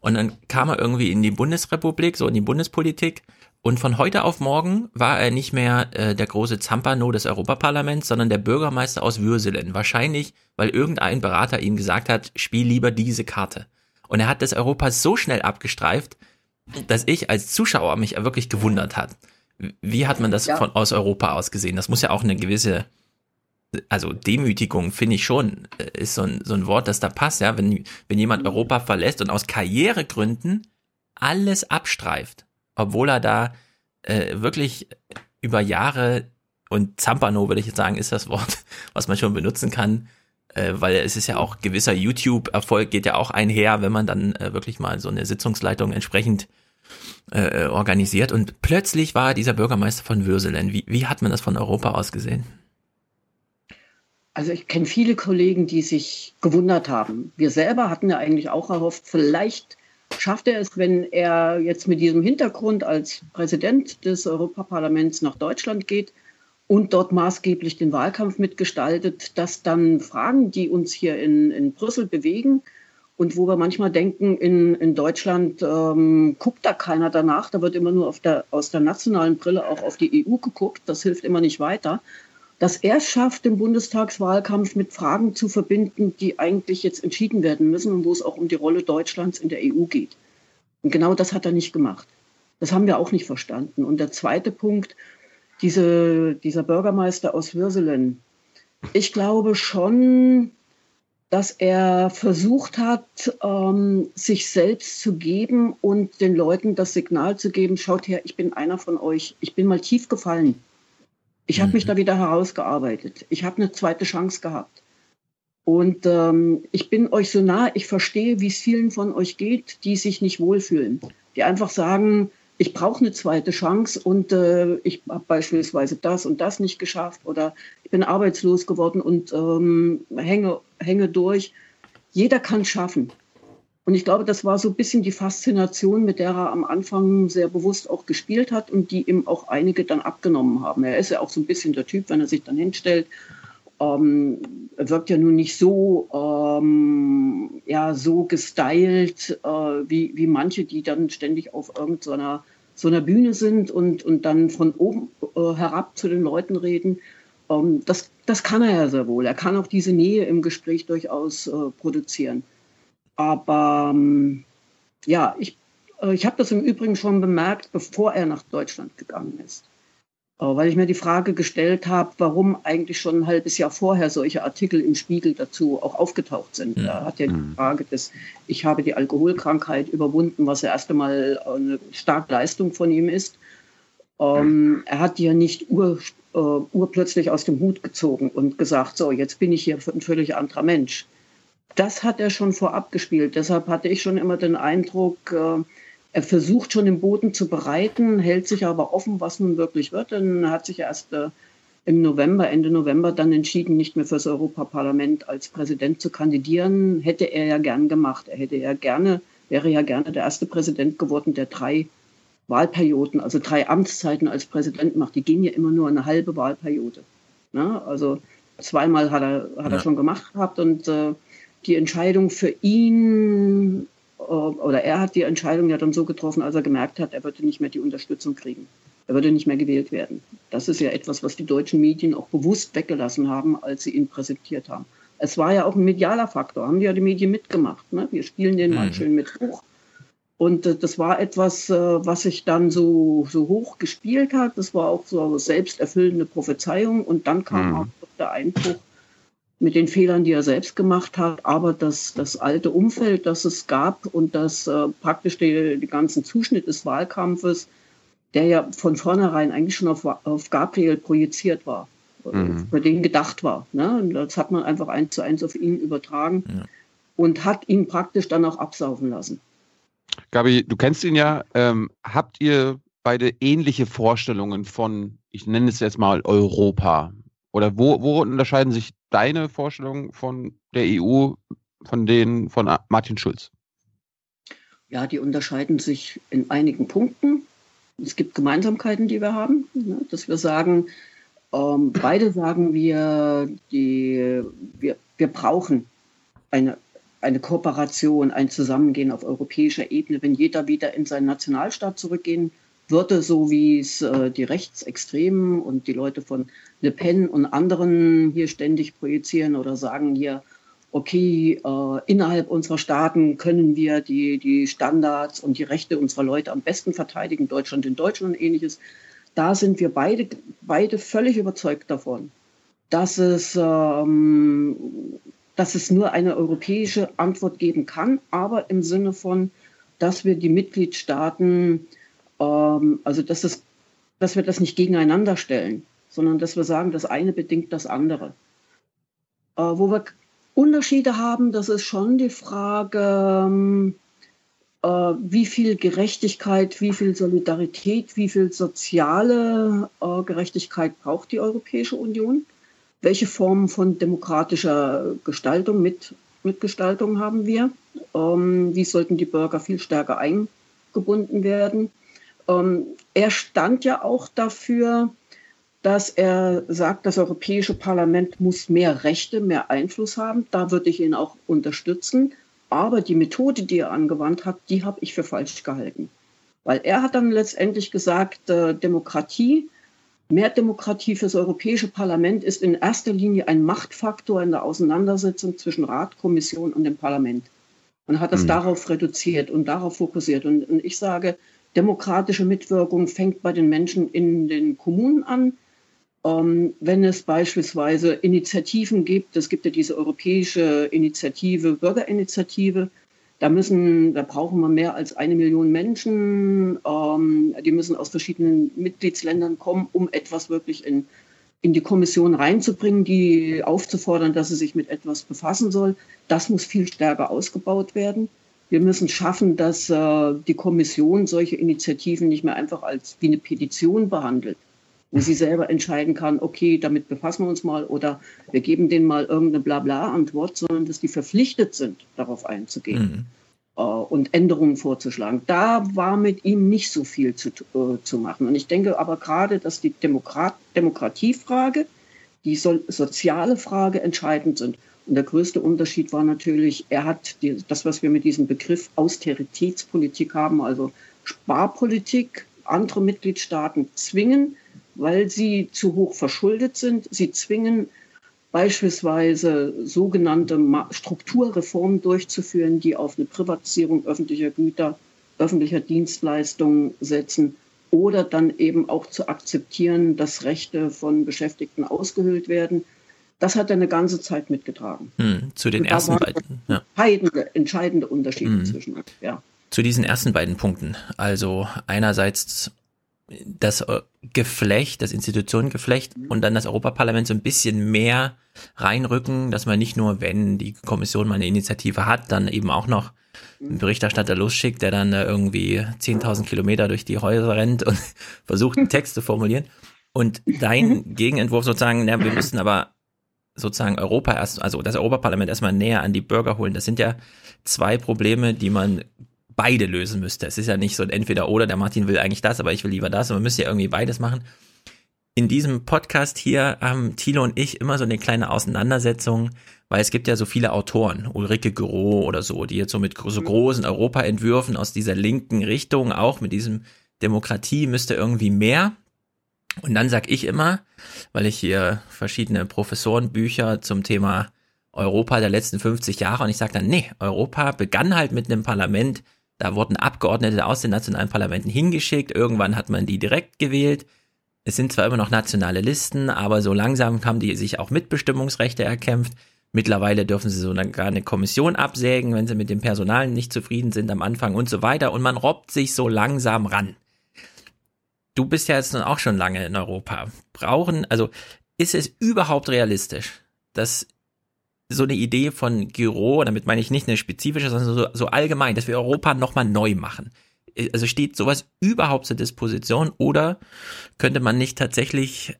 Und dann kam er irgendwie in die Bundesrepublik, so in die Bundespolitik und von heute auf morgen war er nicht mehr äh, der große Zampano des Europaparlaments, sondern der Bürgermeister aus Würselen. Wahrscheinlich, weil irgendein Berater ihm gesagt hat, spiel lieber diese Karte. Und er hat das Europa so schnell abgestreift, dass ich als Zuschauer mich wirklich gewundert hat. Wie hat man das ja. von aus Europa aus gesehen? Das muss ja auch eine gewisse, also Demütigung finde ich schon, äh, ist so ein, so ein Wort, das da passt, ja. Wenn, wenn jemand mhm. Europa verlässt und aus Karrieregründen alles abstreift obwohl er da äh, wirklich über Jahre und Zampano, würde ich jetzt sagen, ist das Wort, *laughs* was man schon benutzen kann, äh, weil es ist ja auch gewisser YouTube-Erfolg geht ja auch einher, wenn man dann äh, wirklich mal so eine Sitzungsleitung entsprechend äh, organisiert. Und plötzlich war dieser Bürgermeister von Würselen. Wie, wie hat man das von Europa aus gesehen? Also ich kenne viele Kollegen, die sich gewundert haben. Wir selber hatten ja eigentlich auch erhofft, vielleicht schafft er es, wenn er jetzt mit diesem Hintergrund als Präsident des Europaparlaments nach Deutschland geht und dort maßgeblich den Wahlkampf mitgestaltet, dass dann Fragen, die uns hier in, in Brüssel bewegen und wo wir manchmal denken, in, in Deutschland ähm, guckt da keiner danach, da wird immer nur der, aus der nationalen Brille auch auf die EU geguckt, das hilft immer nicht weiter dass er schafft, den Bundestagswahlkampf mit Fragen zu verbinden, die eigentlich jetzt entschieden werden müssen und wo es auch um die Rolle Deutschlands in der EU geht. Und genau das hat er nicht gemacht. Das haben wir auch nicht verstanden. Und der zweite Punkt, diese, dieser Bürgermeister aus Würselen. Ich glaube schon, dass er versucht hat, ähm, sich selbst zu geben und den Leuten das Signal zu geben, schaut her, ich bin einer von euch, ich bin mal tief gefallen. Ich habe mich da wieder herausgearbeitet. Ich habe eine zweite Chance gehabt. Und ähm, ich bin euch so nah, ich verstehe, wie es vielen von euch geht, die sich nicht wohlfühlen, die einfach sagen, ich brauche eine zweite Chance und äh, ich habe beispielsweise das und das nicht geschafft oder ich bin arbeitslos geworden und ähm, hänge, hänge durch. Jeder kann es schaffen. Und ich glaube, das war so ein bisschen die Faszination, mit der er am Anfang sehr bewusst auch gespielt hat und die ihm auch einige dann abgenommen haben. Er ist ja auch so ein bisschen der Typ, wenn er sich dann hinstellt. Ähm, er wirkt ja nun nicht so, ähm, ja, so gestylt äh, wie, wie manche, die dann ständig auf irgendeiner so einer Bühne sind und, und dann von oben äh, herab zu den Leuten reden. Ähm, das, das kann er ja sehr wohl. Er kann auch diese Nähe im Gespräch durchaus äh, produzieren. Aber ähm, ja, ich, äh, ich habe das im Übrigen schon bemerkt, bevor er nach Deutschland gegangen ist. Äh, weil ich mir die Frage gestellt habe, warum eigentlich schon ein halbes Jahr vorher solche Artikel im Spiegel dazu auch aufgetaucht sind. Ja. Da hat ja die mhm. Frage des, ich habe die Alkoholkrankheit überwunden, was ja erst einmal eine starke Leistung von ihm ist. Ähm, er hat die ja nicht ur, äh, urplötzlich aus dem Hut gezogen und gesagt, so, jetzt bin ich hier ein völlig anderer Mensch das hat er schon vorab gespielt. Deshalb hatte ich schon immer den Eindruck, äh, er versucht schon den Boden zu bereiten, hält sich aber offen, was nun wirklich wird. Dann hat sich erst äh, im November, Ende November dann entschieden, nicht mehr fürs Europaparlament als Präsident zu kandidieren. Hätte er ja gern gemacht. Er hätte ja gerne, wäre ja gerne der erste Präsident geworden, der drei Wahlperioden, also drei Amtszeiten als Präsident macht. Die gehen ja immer nur eine halbe Wahlperiode. Ne? Also zweimal hat er, hat ja. er schon gemacht gehabt und äh, die Entscheidung für ihn äh, oder er hat die Entscheidung ja dann so getroffen, als er gemerkt hat, er würde nicht mehr die Unterstützung kriegen. Er würde nicht mehr gewählt werden. Das ist ja etwas, was die deutschen Medien auch bewusst weggelassen haben, als sie ihn präsentiert haben. Es war ja auch ein medialer Faktor, haben die ja die Medien mitgemacht. Ne? Wir spielen den mhm. mal schön mit hoch. Und äh, das war etwas, äh, was sich dann so, so hoch gespielt hat. Das war auch so eine selbsterfüllende Prophezeiung. Und dann kam mhm. auch der Einbruch mit den Fehlern, die er selbst gemacht hat, aber das, das alte Umfeld, das es gab und das äh, praktisch die, die ganzen Zuschnitt des Wahlkampfes, der ja von vornherein eigentlich schon auf, auf Gabriel projiziert war, mhm. für den gedacht war. Ne? Und das hat man einfach eins zu eins auf ihn übertragen ja. und hat ihn praktisch dann auch absaufen lassen. Gabi, du kennst ihn ja. Ähm, habt ihr beide ähnliche Vorstellungen von, ich nenne es jetzt mal Europa? Oder wo, wo unterscheiden sich deine Vorstellungen von der EU von denen von Martin Schulz? Ja, die unterscheiden sich in einigen Punkten. Es gibt Gemeinsamkeiten, die wir haben, ne, dass wir sagen, ähm, beide sagen wir, die, wir, wir brauchen eine, eine Kooperation, ein Zusammengehen auf europäischer Ebene. Wenn jeder wieder in seinen Nationalstaat zurückgehen würde, so wie es äh, die Rechtsextremen und die Leute von Le Pen und anderen hier ständig projizieren oder sagen hier, okay, äh, innerhalb unserer Staaten können wir die, die Standards und die Rechte unserer Leute am besten verteidigen, Deutschland in Deutschland und ähnliches. Da sind wir beide, beide völlig überzeugt davon, dass es, ähm, dass es nur eine europäische Antwort geben kann, aber im Sinne von, dass wir die Mitgliedstaaten ähm, also dass, es, dass wir das nicht gegeneinander stellen, sondern dass wir sagen, das eine bedingt das andere. Äh, wo wir Unterschiede haben, das ist schon die Frage, ähm, äh, wie viel Gerechtigkeit, wie viel Solidarität, wie viel soziale äh, Gerechtigkeit braucht die Europäische Union? Welche Formen von demokratischer Gestaltung, mit, Mitgestaltung haben wir? Ähm, wie sollten die Bürger viel stärker eingebunden werden? Ähm, er stand ja auch dafür, dass er sagt, das Europäische Parlament muss mehr Rechte, mehr Einfluss haben. Da würde ich ihn auch unterstützen. Aber die Methode, die er angewandt hat, die habe ich für falsch gehalten. Weil er hat dann letztendlich gesagt, äh, Demokratie, mehr Demokratie fürs Europäische Parlament ist in erster Linie ein Machtfaktor in der Auseinandersetzung zwischen Rat, Kommission und dem Parlament. Und hat das mhm. darauf reduziert und darauf fokussiert. Und, und ich sage, Demokratische Mitwirkung fängt bei den Menschen in den Kommunen an. Ähm, wenn es beispielsweise Initiativen gibt, es gibt ja diese europäische Initiative, Bürgerinitiative, da müssen, da brauchen wir mehr als eine Million Menschen. Ähm, die müssen aus verschiedenen Mitgliedsländern kommen, um etwas wirklich in, in die Kommission reinzubringen, die aufzufordern, dass sie sich mit etwas befassen soll. Das muss viel stärker ausgebaut werden. Wir müssen schaffen, dass äh, die Kommission solche Initiativen nicht mehr einfach als wie eine Petition behandelt, wo sie selber entscheiden kann, okay, damit befassen wir uns mal oder wir geben denen mal irgendeine Blabla-Antwort, sondern dass die verpflichtet sind, darauf einzugehen. Mhm. Äh, und Änderungen vorzuschlagen. Da war mit ihm nicht so viel zu, äh, zu machen. Und ich denke aber gerade, dass die Demokrat Demokratiefrage, die so soziale Frage entscheidend sind. Und der größte Unterschied war natürlich, er hat die, das, was wir mit diesem Begriff Austeritätspolitik haben, also Sparpolitik, andere Mitgliedstaaten zwingen, weil sie zu hoch verschuldet sind. Sie zwingen beispielsweise sogenannte Strukturreformen durchzuführen, die auf eine Privatisierung öffentlicher Güter, öffentlicher Dienstleistungen setzen oder dann eben auch zu akzeptieren, dass Rechte von Beschäftigten ausgehöhlt werden. Das hat er eine ganze Zeit mitgetragen. Hm, zu den ersten beiden. Ja. Entscheidende, entscheidende Unterschiede hm. zwischen. Ja. Zu diesen ersten beiden Punkten. Also einerseits das äh, Geflecht, das Institutionengeflecht und dann das Europaparlament so ein bisschen mehr reinrücken, dass man nicht nur, wenn die Kommission mal eine Initiative hat, dann eben auch noch einen Berichterstatter losschickt, der dann irgendwie 10.000 Kilometer durch die Häuser rennt und *laughs* versucht, einen Text zu formulieren. Und dein *laughs* Gegenentwurf sozusagen, na, wir müssen aber sozusagen Europa erst, also das Europaparlament erstmal näher an die Bürger holen. Das sind ja zwei Probleme, die man beide lösen müsste. Es ist ja nicht so ein Entweder-Oder, der Martin will eigentlich das, aber ich will lieber das, und man müsste ja irgendwie beides machen. In diesem Podcast hier haben Thilo und ich immer so eine kleine Auseinandersetzung, weil es gibt ja so viele Autoren, Ulrike Gero oder so, die jetzt so mit so mhm. großen Europaentwürfen aus dieser linken Richtung, auch mit diesem Demokratie müsste irgendwie mehr. Und dann sag ich immer, weil ich hier verschiedene Professorenbücher zum Thema Europa der letzten 50 Jahre und ich sage dann, nee, Europa begann halt mit einem Parlament, da wurden Abgeordnete aus den nationalen Parlamenten hingeschickt. Irgendwann hat man die direkt gewählt. Es sind zwar immer noch nationale Listen, aber so langsam haben die sich auch Mitbestimmungsrechte erkämpft. Mittlerweile dürfen sie sogar eine Kommission absägen, wenn sie mit dem Personal nicht zufrieden sind am Anfang und so weiter. Und man robbt sich so langsam ran. Du bist ja jetzt nun auch schon lange in Europa. Brauchen, also ist es überhaupt realistisch, dass so eine Idee von Giro, damit meine ich nicht eine spezifische, sondern so, so allgemein, dass wir Europa nochmal neu machen. Also steht sowas überhaupt zur Disposition oder könnte man nicht tatsächlich,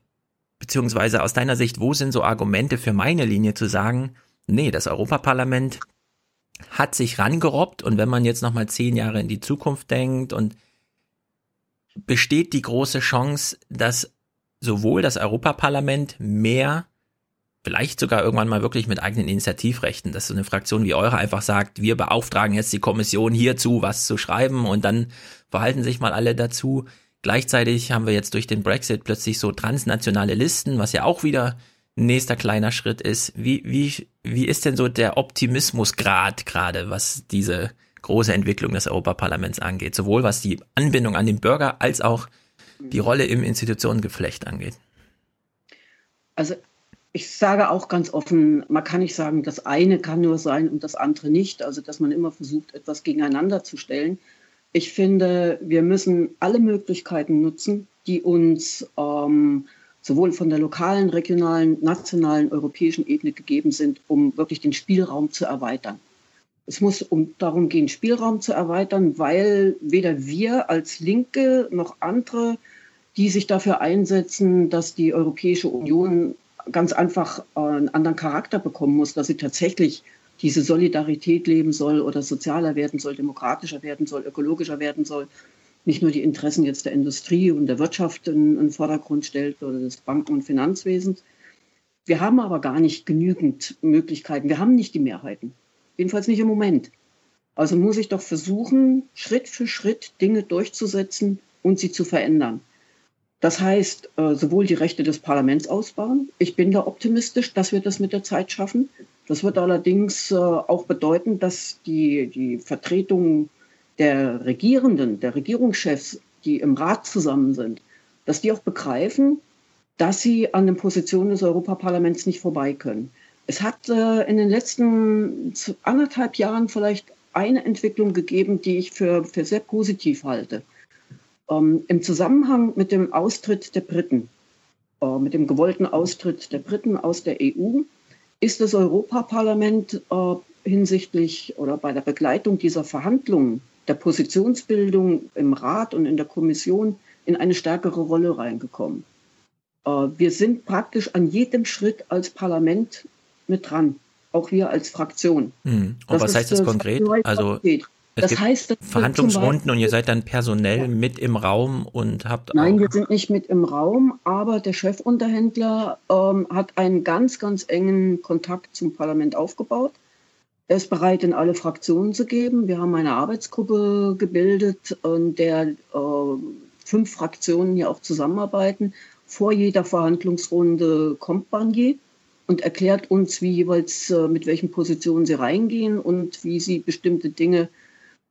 beziehungsweise aus deiner Sicht, wo sind so Argumente für meine Linie zu sagen, nee, das Europaparlament hat sich rangerobbt und wenn man jetzt nochmal zehn Jahre in die Zukunft denkt und besteht die große Chance, dass sowohl das Europaparlament mehr vielleicht sogar irgendwann mal wirklich mit eigenen Initiativrechten, dass so eine Fraktion wie eure einfach sagt, wir beauftragen jetzt die Kommission hierzu, was zu schreiben und dann verhalten sich mal alle dazu. Gleichzeitig haben wir jetzt durch den Brexit plötzlich so transnationale Listen, was ja auch wieder ein nächster kleiner Schritt ist. Wie, wie, wie ist denn so der Optimismusgrad gerade, was diese große Entwicklung des Europaparlaments angeht? Sowohl was die Anbindung an den Bürger als auch die Rolle im Institutionengeflecht angeht. Also ich sage auch ganz offen, man kann nicht sagen, das eine kann nur sein und das andere nicht. Also, dass man immer versucht, etwas gegeneinander zu stellen. Ich finde, wir müssen alle Möglichkeiten nutzen, die uns ähm, sowohl von der lokalen, regionalen, nationalen, europäischen Ebene gegeben sind, um wirklich den Spielraum zu erweitern. Es muss um darum gehen, Spielraum zu erweitern, weil weder wir als Linke noch andere, die sich dafür einsetzen, dass die Europäische Union ganz einfach einen anderen Charakter bekommen muss, dass sie tatsächlich diese Solidarität leben soll oder sozialer werden soll, demokratischer werden soll, ökologischer werden soll, nicht nur die Interessen jetzt der Industrie und der Wirtschaft in, den Vordergrund stellt oder des Banken- und Finanzwesens. Wir haben aber gar nicht genügend Möglichkeiten. Wir haben nicht die Mehrheiten. Jedenfalls nicht im Moment. Also muss ich doch versuchen, Schritt für Schritt Dinge durchzusetzen und sie zu verändern. Das heißt, äh, sowohl die Rechte des Parlaments ausbauen. Ich bin da optimistisch, dass wir das mit der Zeit schaffen. Das wird allerdings äh, auch bedeuten, dass die, die Vertretung der Regierenden, der Regierungschefs, die im Rat zusammen sind, dass die auch begreifen, dass sie an den Positionen des Europaparlaments nicht vorbei können. Es hat äh, in den letzten anderthalb Jahren vielleicht eine Entwicklung gegeben, die ich für, für sehr positiv halte. Ähm, Im Zusammenhang mit dem Austritt der Briten, äh, mit dem gewollten Austritt der Briten aus der EU, ist das Europaparlament äh, hinsichtlich oder bei der Begleitung dieser Verhandlungen, der Positionsbildung im Rat und in der Kommission in eine stärkere Rolle reingekommen. Äh, wir sind praktisch an jedem Schritt als Parlament mit dran, auch wir als Fraktion. Hm. Und das was heißt das konkret? Also es das heißt, Verhandlungsrunden und ihr seid dann personell ja. mit im Raum und habt Nein, wir sind nicht mit im Raum, aber der Chefunterhändler ähm, hat einen ganz, ganz engen Kontakt zum Parlament aufgebaut. Er ist bereit, in alle Fraktionen zu geben. Wir haben eine Arbeitsgruppe gebildet, in der äh, fünf Fraktionen hier auch zusammenarbeiten. Vor jeder Verhandlungsrunde kommt Barnier und erklärt uns, wie jeweils äh, mit welchen Positionen sie reingehen und wie sie bestimmte Dinge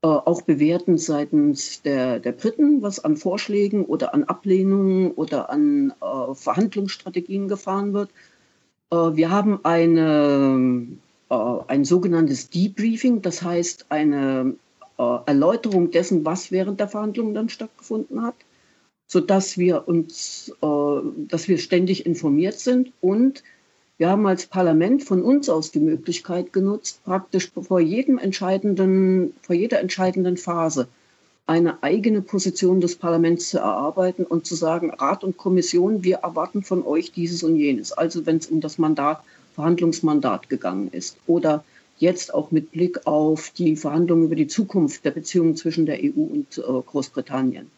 äh, auch bewerten seitens der, der Briten, was an Vorschlägen oder an Ablehnungen oder an äh, Verhandlungsstrategien gefahren wird. Äh, wir haben eine äh, ein sogenanntes Debriefing, das heißt eine äh, Erläuterung dessen, was während der Verhandlungen dann stattgefunden hat, sodass wir uns, dass wir ständig informiert sind und wir haben als Parlament von uns aus die Möglichkeit genutzt, praktisch vor jedem entscheidenden, vor jeder entscheidenden Phase eine eigene Position des Parlaments zu erarbeiten und zu sagen, Rat und Kommission, wir erwarten von euch dieses und jenes. Also wenn es um das Mandat Verhandlungsmandat gegangen ist. Oder jetzt auch mit Blick auf die Verhandlungen über die Zukunft der Beziehungen zwischen der EU und äh, Großbritannien.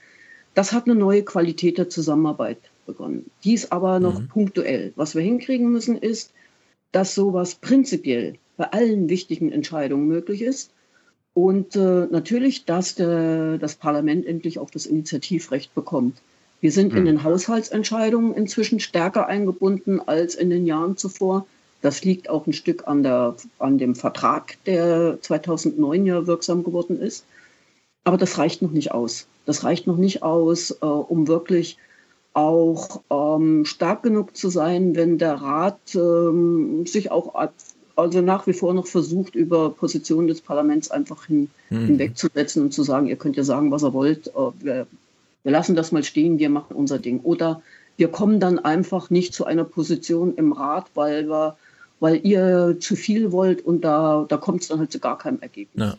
Das hat eine neue Qualität der Zusammenarbeit begonnen. Dies aber noch mhm. punktuell. Was wir hinkriegen müssen, ist, dass sowas prinzipiell bei allen wichtigen Entscheidungen möglich ist. Und äh, natürlich, dass der, das Parlament endlich auch das Initiativrecht bekommt. Wir sind mhm. in den Haushaltsentscheidungen inzwischen stärker eingebunden als in den Jahren zuvor. Das liegt auch ein Stück an, der, an dem Vertrag, der 2009 ja wirksam geworden ist. Aber das reicht noch nicht aus. Das reicht noch nicht aus, äh, um wirklich auch ähm, stark genug zu sein, wenn der Rat ähm, sich auch also nach wie vor noch versucht, über Positionen des Parlaments einfach hin, mhm. hinwegzusetzen und zu sagen, ihr könnt ja sagen, was ihr wollt, äh, wir, wir lassen das mal stehen, wir machen unser Ding. Oder wir kommen dann einfach nicht zu einer Position im Rat, weil wir weil ihr zu viel wollt und da, da kommt es dann halt zu gar keinem Ergebnis. Ja.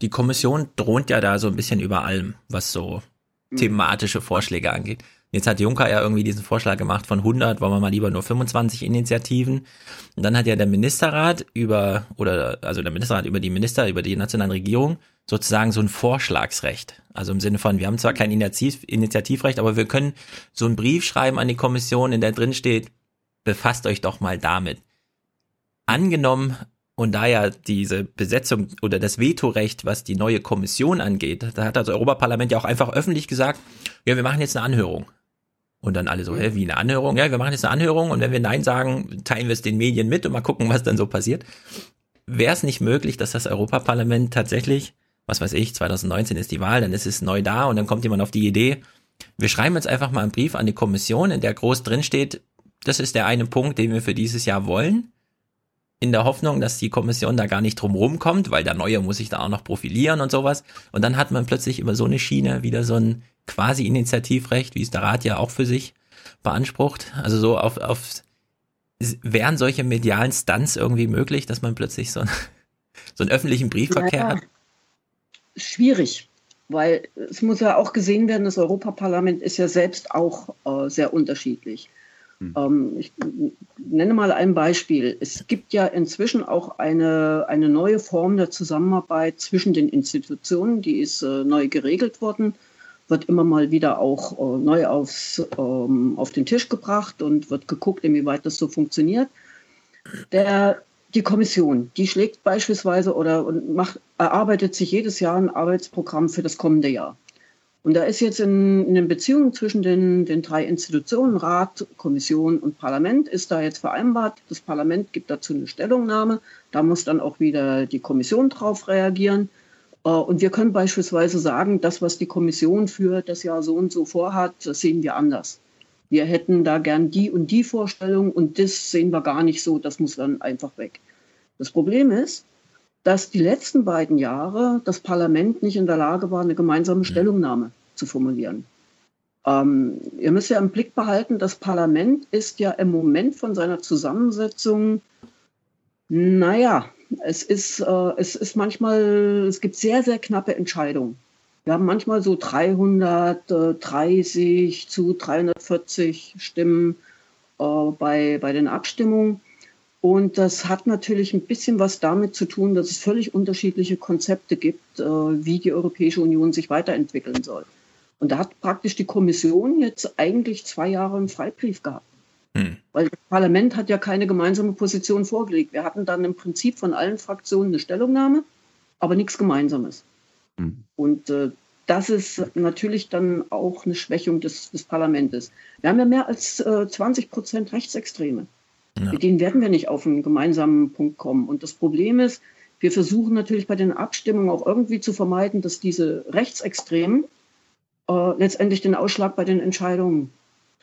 Die Kommission droht ja da so ein bisschen über allem, was so mhm. thematische Vorschläge angeht. Jetzt hat Juncker ja irgendwie diesen Vorschlag gemacht von 100, wollen wir mal lieber nur 25 Initiativen. Und dann hat ja der Ministerrat über, oder, also der Ministerrat über die Minister, über die nationalen Regierungen sozusagen so ein Vorschlagsrecht. Also im Sinne von, wir haben zwar kein Initiativ Initiativrecht, aber wir können so einen Brief schreiben an die Kommission, in der drin steht, befasst euch doch mal damit angenommen, und da ja diese Besetzung oder das Vetorecht, was die neue Kommission angeht, da hat das Europaparlament ja auch einfach öffentlich gesagt, ja, wir machen jetzt eine Anhörung. Und dann alle so, hä, wie eine Anhörung? Ja, wir machen jetzt eine Anhörung und wenn wir Nein sagen, teilen wir es den Medien mit und mal gucken, was dann so passiert. Wäre es nicht möglich, dass das Europaparlament tatsächlich, was weiß ich, 2019 ist die Wahl, dann ist es neu da und dann kommt jemand auf die Idee, wir schreiben jetzt einfach mal einen Brief an die Kommission, in der groß drin steht, das ist der eine Punkt, den wir für dieses Jahr wollen in der Hoffnung, dass die Kommission da gar nicht drum rumkommt, weil der Neue muss sich da auch noch profilieren und sowas. Und dann hat man plötzlich über so eine Schiene wieder so ein quasi Initiativrecht, wie es der Rat ja auch für sich beansprucht. Also so auf, auf wären solche medialen Stunts irgendwie möglich, dass man plötzlich so, ein, *laughs* so einen öffentlichen Briefverkehr ja, hat? Schwierig, weil es muss ja auch gesehen werden, das Europaparlament ist ja selbst auch äh, sehr unterschiedlich. Hm. Ähm, ich nenne mal ein Beispiel. Es gibt ja inzwischen auch eine, eine neue Form der Zusammenarbeit zwischen den Institutionen, die ist äh, neu geregelt worden, wird immer mal wieder auch äh, neu aufs, ähm, auf den Tisch gebracht und wird geguckt, inwieweit das so funktioniert. Der, die Kommission, die schlägt beispielsweise oder und macht, erarbeitet sich jedes Jahr ein Arbeitsprogramm für das kommende Jahr. Und da ist jetzt in, in den Beziehungen zwischen den, den drei Institutionen, Rat, Kommission und Parlament, ist da jetzt vereinbart. Das Parlament gibt dazu eine Stellungnahme. Da muss dann auch wieder die Kommission drauf reagieren. Äh, und wir können beispielsweise sagen, das, was die Kommission für das Jahr so und so vorhat, das sehen wir anders. Wir hätten da gern die und die Vorstellung und das sehen wir gar nicht so, das muss dann einfach weg. Das Problem ist, dass die letzten beiden Jahre das Parlament nicht in der Lage war, eine gemeinsame Stellungnahme zu formulieren. Ähm, ihr müsst ja im Blick behalten, das Parlament ist ja im Moment von seiner Zusammensetzung, naja, es ist, äh, es ist manchmal, es gibt sehr, sehr knappe Entscheidungen. Wir haben manchmal so 330 zu 340 Stimmen äh, bei, bei den Abstimmungen. Und das hat natürlich ein bisschen was damit zu tun, dass es völlig unterschiedliche Konzepte gibt, äh, wie die Europäische Union sich weiterentwickeln soll. Und da hat praktisch die Kommission jetzt eigentlich zwei Jahre einen Freibrief gehabt. Hm. Weil das Parlament hat ja keine gemeinsame Position vorgelegt. Wir hatten dann im Prinzip von allen Fraktionen eine Stellungnahme, aber nichts Gemeinsames. Hm. Und äh, das ist natürlich dann auch eine Schwächung des, des Parlaments. Wir haben ja mehr als äh, 20 Prozent Rechtsextreme. Ja. Mit denen werden wir nicht auf einen gemeinsamen Punkt kommen. Und das Problem ist, wir versuchen natürlich bei den Abstimmungen auch irgendwie zu vermeiden, dass diese Rechtsextremen äh, letztendlich den Ausschlag bei den Entscheidungen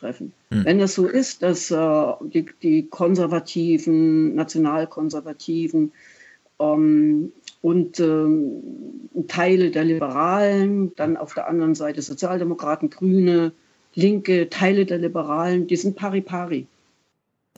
treffen. Hm. Wenn es so ist, dass äh, die, die, Konservativen, Nationalkonservativen ähm, und ähm, Teile der Liberalen, dann auf der anderen Seite Sozialdemokraten, Grüne, Linke, Teile der Liberalen, die sind pari pari.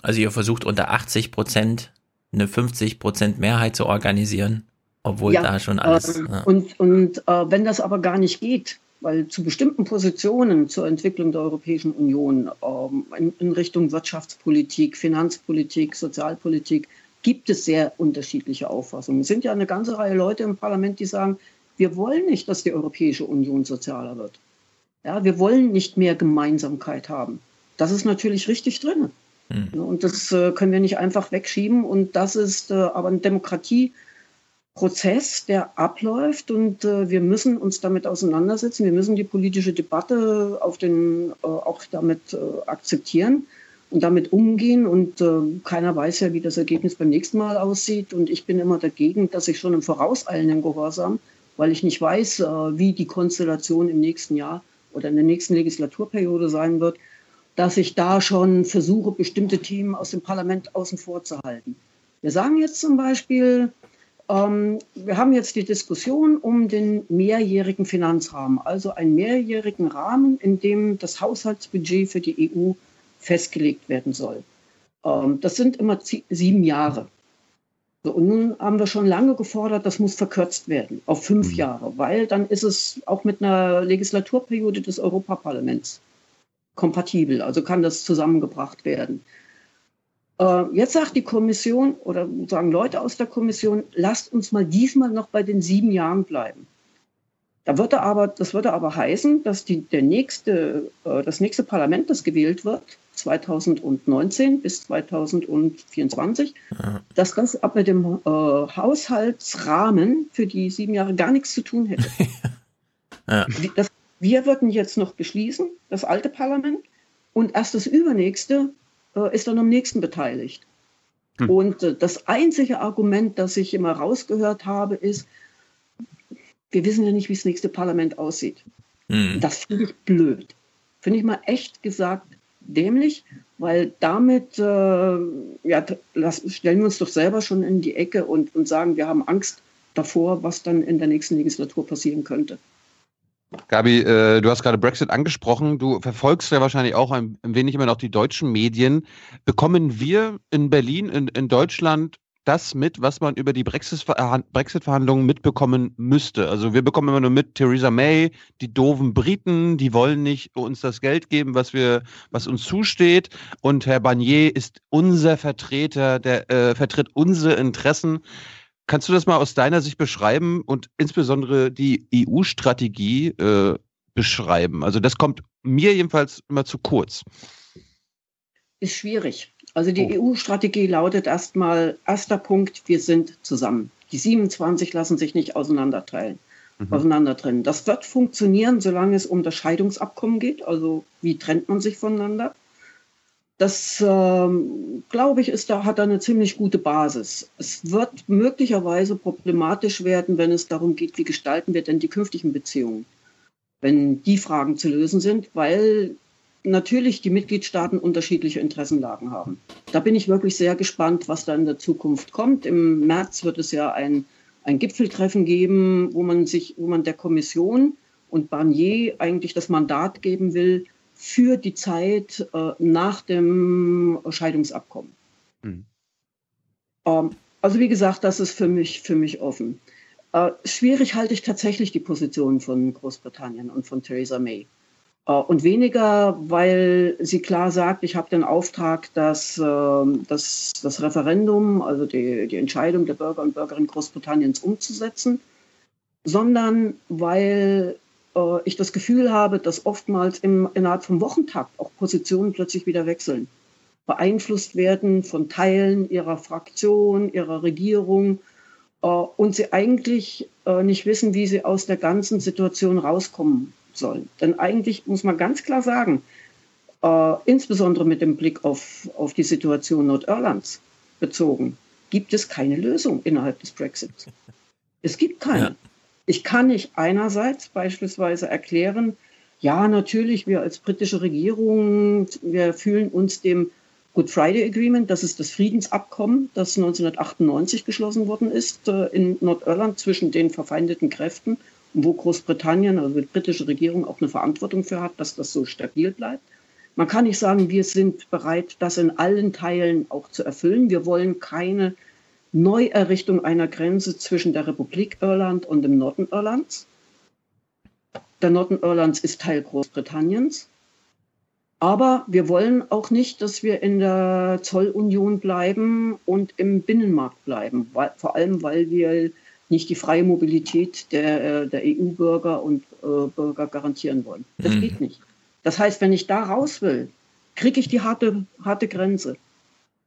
Also ihr versucht unter 80 Prozent eine 50 Prozent Mehrheit zu organisieren, obwohl ja, da schon alles. Ähm, ja. Und, und äh, wenn das aber gar nicht geht, weil zu bestimmten Positionen zur Entwicklung der Europäischen Union ähm, in, Richtung Wirtschaftspolitik, Finanzpolitik, Sozialpolitik gibt es sehr unterschiedliche Auffassungen. Es sind ja eine ganze Reihe Leute im Parlament, die sagen, wir wollen nicht, dass die Europäische Union sozialer wird. Ja, wir wollen nicht mehr Gemeinsamkeit haben. Das ist natürlich richtig drin. Mhm. Und das äh, können wir nicht einfach wegschieben. Und das ist äh, aber eine Demokratie, Prozess, der abläuft und äh, wir müssen uns damit auseinandersetzen. Wir müssen die politische Debatte auf den, äh, auch damit äh, akzeptieren und damit umgehen. Und äh, keiner weiß ja, wie das Ergebnis beim nächsten Mal aussieht. Und ich bin immer dagegen, dass ich schon im vorauseilenden Gehorsam, weil ich nicht weiß, äh, wie die Konstellation im nächsten Jahr oder in der nächsten Legislaturperiode sein wird, dass ich da schon versuche, bestimmte Themen aus dem Parlament außen vor zu halten. Wir sagen jetzt zum Beispiel, ähm, wir haben jetzt die Diskussion um den mehrjährigen Finanzrahmen, also einen mehrjährigen Rahmen, in dem das Haushaltsbudget für die EU festgelegt werden soll. Ähm, das sind immer sieben Jahre. So, und nun haben wir schon lange gefordert, das muss verkürzt werden auf fünf mhm. Jahre, weil dann ist es auch mit einer Legislaturperiode des Europaparlaments kompatibel, also kann das zusammengebracht werden. Äh, jetzt sagt die Kommission oder sagen Leute aus der Kommission, lasst uns mal diesmal noch bei den sieben Jahren bleiben. Da würde aber, das würde aber heißen, dass die, der nächste, äh, das nächste Parlament, das gewählt wird, 2019 bis 2024, ja. dass das ab mit dem äh, Haushaltsrahmen für die sieben Jahre gar nichts zu tun hätte. *laughs* ja. das, wir würden jetzt noch beschließen, das alte Parlament, und erst das übernächste ist dann am nächsten beteiligt. Hm. Und äh, das einzige Argument, das ich immer rausgehört habe, ist, wir wissen ja nicht, wie das nächste Parlament aussieht. Hm. Das finde ich blöd. Finde ich mal echt gesagt dämlich, weil damit äh, ja, das stellen wir uns doch selber schon in die Ecke und, und sagen, wir haben Angst davor, was dann in der nächsten Legislatur passieren könnte. Gabi, äh, du hast gerade Brexit angesprochen. Du verfolgst ja wahrscheinlich auch ein, ein, wenig immer noch die deutschen Medien. Bekommen wir in Berlin, in, in Deutschland, das mit, was man über die Brexit-Verhandlungen mitbekommen müsste? Also wir bekommen immer nur mit Theresa May, die doofen Briten, die wollen nicht uns das Geld geben, was wir, was uns zusteht. Und Herr Barnier ist unser Vertreter, der äh, vertritt unsere Interessen. Kannst du das mal aus deiner Sicht beschreiben und insbesondere die EU-Strategie äh, beschreiben? Also das kommt mir jedenfalls immer zu kurz. Ist schwierig. Also die oh. EU-Strategie lautet erstmal, erster Punkt, wir sind zusammen. Die 27 lassen sich nicht auseinanderteilen. Mhm. Auseinandertrennen. Das wird funktionieren, solange es um das Scheidungsabkommen geht. Also wie trennt man sich voneinander? Das, ähm, glaube ich, ist da, hat da eine ziemlich gute Basis. Es wird möglicherweise problematisch werden, wenn es darum geht, wie gestalten wir denn die künftigen Beziehungen, wenn die Fragen zu lösen sind, weil natürlich die Mitgliedstaaten unterschiedliche Interessenlagen haben. Da bin ich wirklich sehr gespannt, was da in der Zukunft kommt. Im März wird es ja ein, ein Gipfeltreffen geben, wo man sich, wo man der Kommission und Barnier eigentlich das Mandat geben will für die Zeit äh, nach dem Scheidungsabkommen. Mhm. Ähm, also wie gesagt, das ist für mich, für mich offen. Äh, schwierig halte ich tatsächlich die Position von Großbritannien und von Theresa May. Äh, und weniger, weil sie klar sagt, ich habe den Auftrag, dass, äh, dass das Referendum, also die, die Entscheidung der Bürger und Bürgerinnen Großbritanniens umzusetzen, sondern weil ich das Gefühl habe, dass oftmals im, innerhalb vom Wochentakt auch Positionen plötzlich wieder wechseln, beeinflusst werden von Teilen ihrer Fraktion, ihrer Regierung äh, und sie eigentlich äh, nicht wissen, wie sie aus der ganzen Situation rauskommen sollen. Denn eigentlich muss man ganz klar sagen, äh, insbesondere mit dem Blick auf, auf die Situation Nordirlands bezogen, gibt es keine Lösung innerhalb des Brexits. Es gibt keine. Ja. Ich kann nicht einerseits beispielsweise erklären, ja, natürlich, wir als britische Regierung, wir fühlen uns dem Good Friday Agreement, das ist das Friedensabkommen, das 1998 geschlossen worden ist äh, in Nordirland zwischen den verfeindeten Kräften, wo Großbritannien, also die britische Regierung, auch eine Verantwortung für hat, dass das so stabil bleibt. Man kann nicht sagen, wir sind bereit, das in allen Teilen auch zu erfüllen. Wir wollen keine Neuerrichtung einer Grenze zwischen der Republik Irland und dem Norden Irlands. Der Norden Irlands ist Teil Großbritanniens. Aber wir wollen auch nicht, dass wir in der Zollunion bleiben und im Binnenmarkt bleiben, weil, vor allem weil wir nicht die freie Mobilität der, der EU-Bürger und äh, Bürger garantieren wollen. Das mhm. geht nicht. Das heißt, wenn ich da raus will, kriege ich die harte, harte Grenze.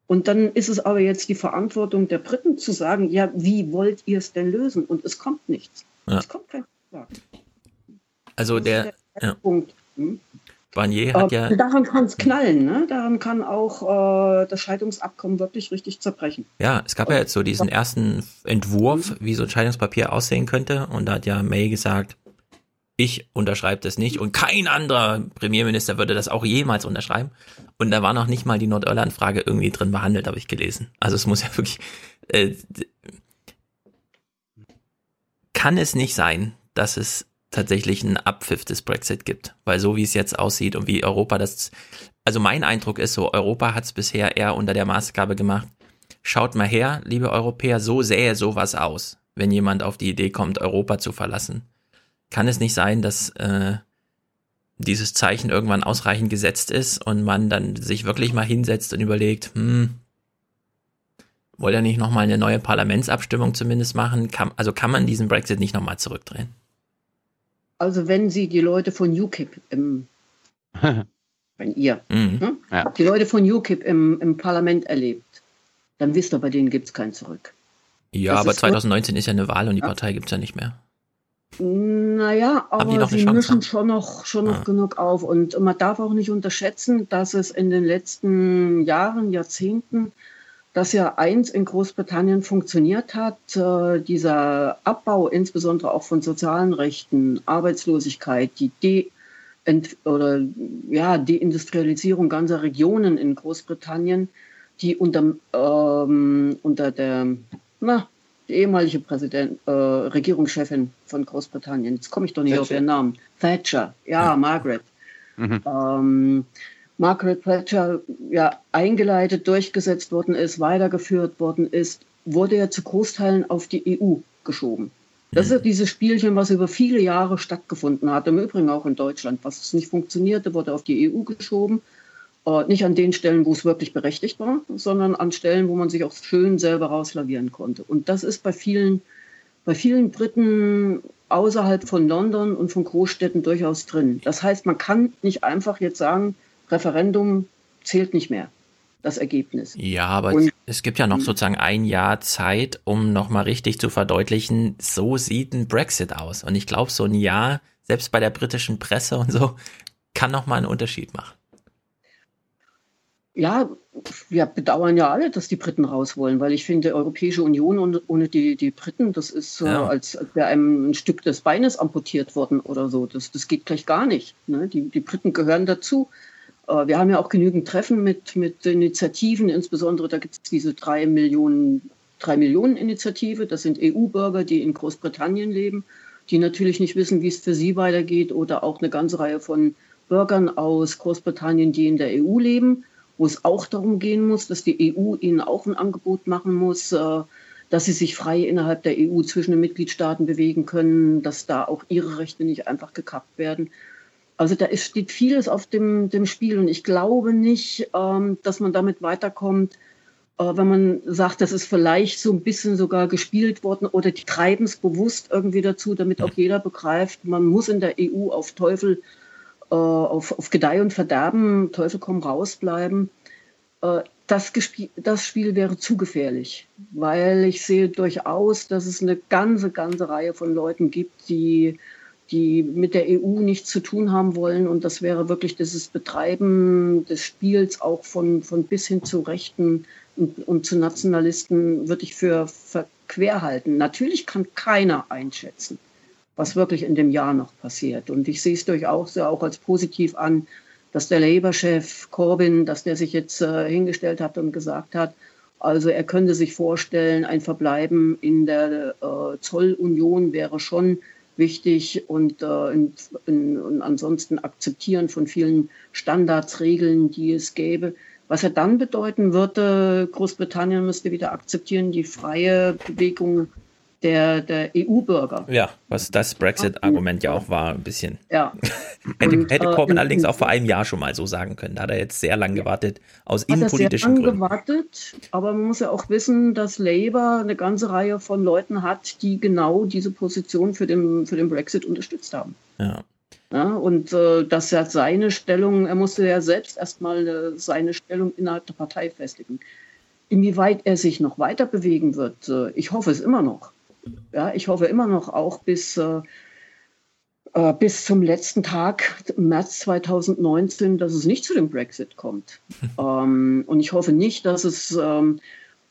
Und dann ist es aber jetzt die Verantwortung der Briten zu sagen, ja, wie wollt ihr es denn lösen? Und es kommt nichts. Ja. Es kommt kein Vorschlag. Also der, der ja. Punkt. Hm? Barnier hat ja. Daran kann es knallen, ne? Daran kann auch äh, das Scheidungsabkommen wirklich richtig zerbrechen. Ja, es gab ja jetzt so diesen ersten Entwurf, wie so ein Scheidungspapier aussehen könnte. Und da hat ja May gesagt, ich unterschreibe das nicht und kein anderer Premierminister würde das auch jemals unterschreiben. Und da war noch nicht mal die Nordirland-Frage irgendwie drin behandelt, habe ich gelesen. Also es muss ja wirklich. Äh, kann es nicht sein, dass es tatsächlich einen Abpfiff des Brexit gibt? Weil so wie es jetzt aussieht und wie Europa das. Also mein Eindruck ist so, Europa hat es bisher eher unter der Maßgabe gemacht. Schaut mal her, liebe Europäer, so sähe sowas aus, wenn jemand auf die Idee kommt, Europa zu verlassen kann es nicht sein, dass äh, dieses Zeichen irgendwann ausreichend gesetzt ist und man dann sich wirklich mal hinsetzt und überlegt, hm, wollt ihr nicht nochmal eine neue Parlamentsabstimmung zumindest machen? Kann, also kann man diesen Brexit nicht nochmal zurückdrehen? Also wenn Sie die Leute von UKIP im, *laughs* wenn ihr, mhm. ne? ja. die Leute von UKIP im, im Parlament erlebt, dann wisst ihr, bei denen gibt es kein Zurück. Ja, das aber 2019 ist ja eine Wahl und die ja. Partei gibt es ja nicht mehr. Naja, aber sie mischen schon noch, schon noch ja. genug auf. Und man darf auch nicht unterschätzen, dass es in den letzten Jahren, Jahrzehnten, dass ja eins in Großbritannien funktioniert hat, äh, dieser Abbau insbesondere auch von sozialen Rechten, Arbeitslosigkeit, die De oder ja, Deindustrialisierung ganzer Regionen in Großbritannien, die unter, ähm, unter der na, die ehemalige Präsident, äh, Regierungschefin von Großbritannien, jetzt komme ich doch nicht Thatcher. auf ihren Namen, Thatcher, ja, ja. Margaret. Mhm. Ähm, Margaret Thatcher ja eingeleitet, durchgesetzt worden ist, weitergeführt worden ist, wurde ja zu Großteilen auf die EU geschoben. Das ist ja dieses Spielchen, was über viele Jahre stattgefunden hat, im Übrigen auch in Deutschland. Was nicht funktionierte, wurde auf die EU geschoben. Äh, nicht an den Stellen, wo es wirklich berechtigt war, sondern an Stellen, wo man sich auch schön selber rauslavieren konnte. Und das ist bei vielen, bei vielen Briten außerhalb von London und von Großstädten durchaus drin. Das heißt, man kann nicht einfach jetzt sagen, Referendum zählt nicht mehr das Ergebnis. Ja, aber und, es gibt ja noch sozusagen ein Jahr Zeit, um nochmal richtig zu verdeutlichen, so sieht ein Brexit aus. Und ich glaube, so ein Jahr, selbst bei der britischen Presse und so, kann nochmal einen Unterschied machen ja, wir bedauern ja alle, dass die Briten raus wollen, weil ich finde, Europäische Union ohne die, die Briten, das ist ja. äh, als, als wäre einem ein Stück des Beines amputiert worden oder so. Das, das geht gleich gar nicht. Ne? Die, die Briten gehören dazu. Wir haben ja auch genügend Treffen mit, mit Initiativen, insbesondere da gibt es diese drei Millionen, drei Millionen Initiative. Das sind EU-Bürger, die in Großbritannien leben, die natürlich nicht wissen, wie es für sie weitergeht, oder auch eine ganze Reihe von Bürgern aus Großbritannien, die in der EU leben, wo es auch darum gehen muss, dass die EU ihnen auch ein Angebot machen muss, äh, dass sie sich frei innerhalb der EU zwischen den Mitgliedstaaten bewegen können, dass da auch ihre Rechte nicht einfach gekappt werden. Also da ist, steht vieles auf dem, dem Spiel und ich glaube nicht, ähm, dass man damit weiterkommt, äh, wenn man sagt, das ist vielleicht so ein bisschen sogar gespielt worden oder die treiben es bewusst irgendwie dazu, damit auch jeder begreift, man muss in der EU auf Teufel, auf, auf Gedeih und Verderben, Teufel komm raus bleiben. Äh, das, das Spiel wäre zu gefährlich, weil ich sehe durchaus, dass es eine ganze, ganze Reihe von Leuten gibt, die die mit der EU nichts zu tun haben wollen. Und das wäre wirklich dieses Betreiben des Spiels auch von, von bis hin zu Rechten und, und zu Nationalisten würde ich für verquer halten. Natürlich kann keiner einschätzen, was wirklich in dem Jahr noch passiert. Und ich sehe es durchaus ja auch als positiv an, dass der Labour-Chef Corbyn, dass der sich jetzt äh, hingestellt hat und gesagt hat, also er könnte sich vorstellen, ein Verbleiben in der äh, Zollunion wäre schon wichtig und, äh, in, in, und ansonsten akzeptieren von vielen Standards, Regeln, die es gäbe. Was ja dann bedeuten würde, Großbritannien müsste wieder akzeptieren, die freie Bewegung der, der EU-Bürger. Ja, was das Brexit-Argument ja auch war, ein bisschen. Ja. *laughs* hätte, hätte Corbyn äh, allerdings auch vor einem Jahr schon mal so sagen können. Da hat er jetzt sehr lange gewartet, aus hat innenpolitischen Gründen. Gründen. gewartet, aber man muss ja auch wissen, dass Labour eine ganze Reihe von Leuten hat, die genau diese Position für den, für den Brexit unterstützt haben. Ja. Ja, und äh, dass er seine Stellung, er musste ja selbst erstmal äh, seine Stellung innerhalb der Partei festigen. Inwieweit er sich noch weiter bewegen wird, äh, ich hoffe es immer noch. Ja, ich hoffe immer noch auch bis, äh, äh bis zum letzten Tag März 2019, dass es nicht zu dem Brexit kommt. *laughs* ähm, und ich hoffe nicht, dass es, ähm,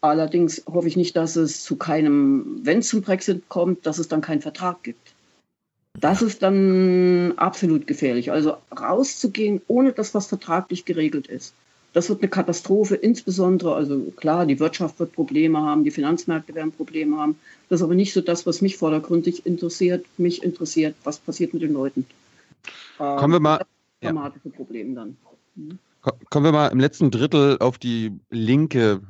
allerdings hoffe ich nicht, dass es zu keinem, wenn es zum Brexit kommt, dass es dann keinen Vertrag gibt. Das ist dann absolut gefährlich. Also rauszugehen, ohne dass was vertraglich geregelt ist. Das wird eine Katastrophe, insbesondere, also klar, die Wirtschaft wird Probleme haben, die Finanzmärkte werden Probleme haben. Das ist aber nicht so das, was mich vordergründig interessiert. Mich interessiert, was passiert mit den Leuten. Kommen wir mal. Dramatische ja. Probleme dann. Mhm. Kommen wir mal im letzten Drittel auf die Linke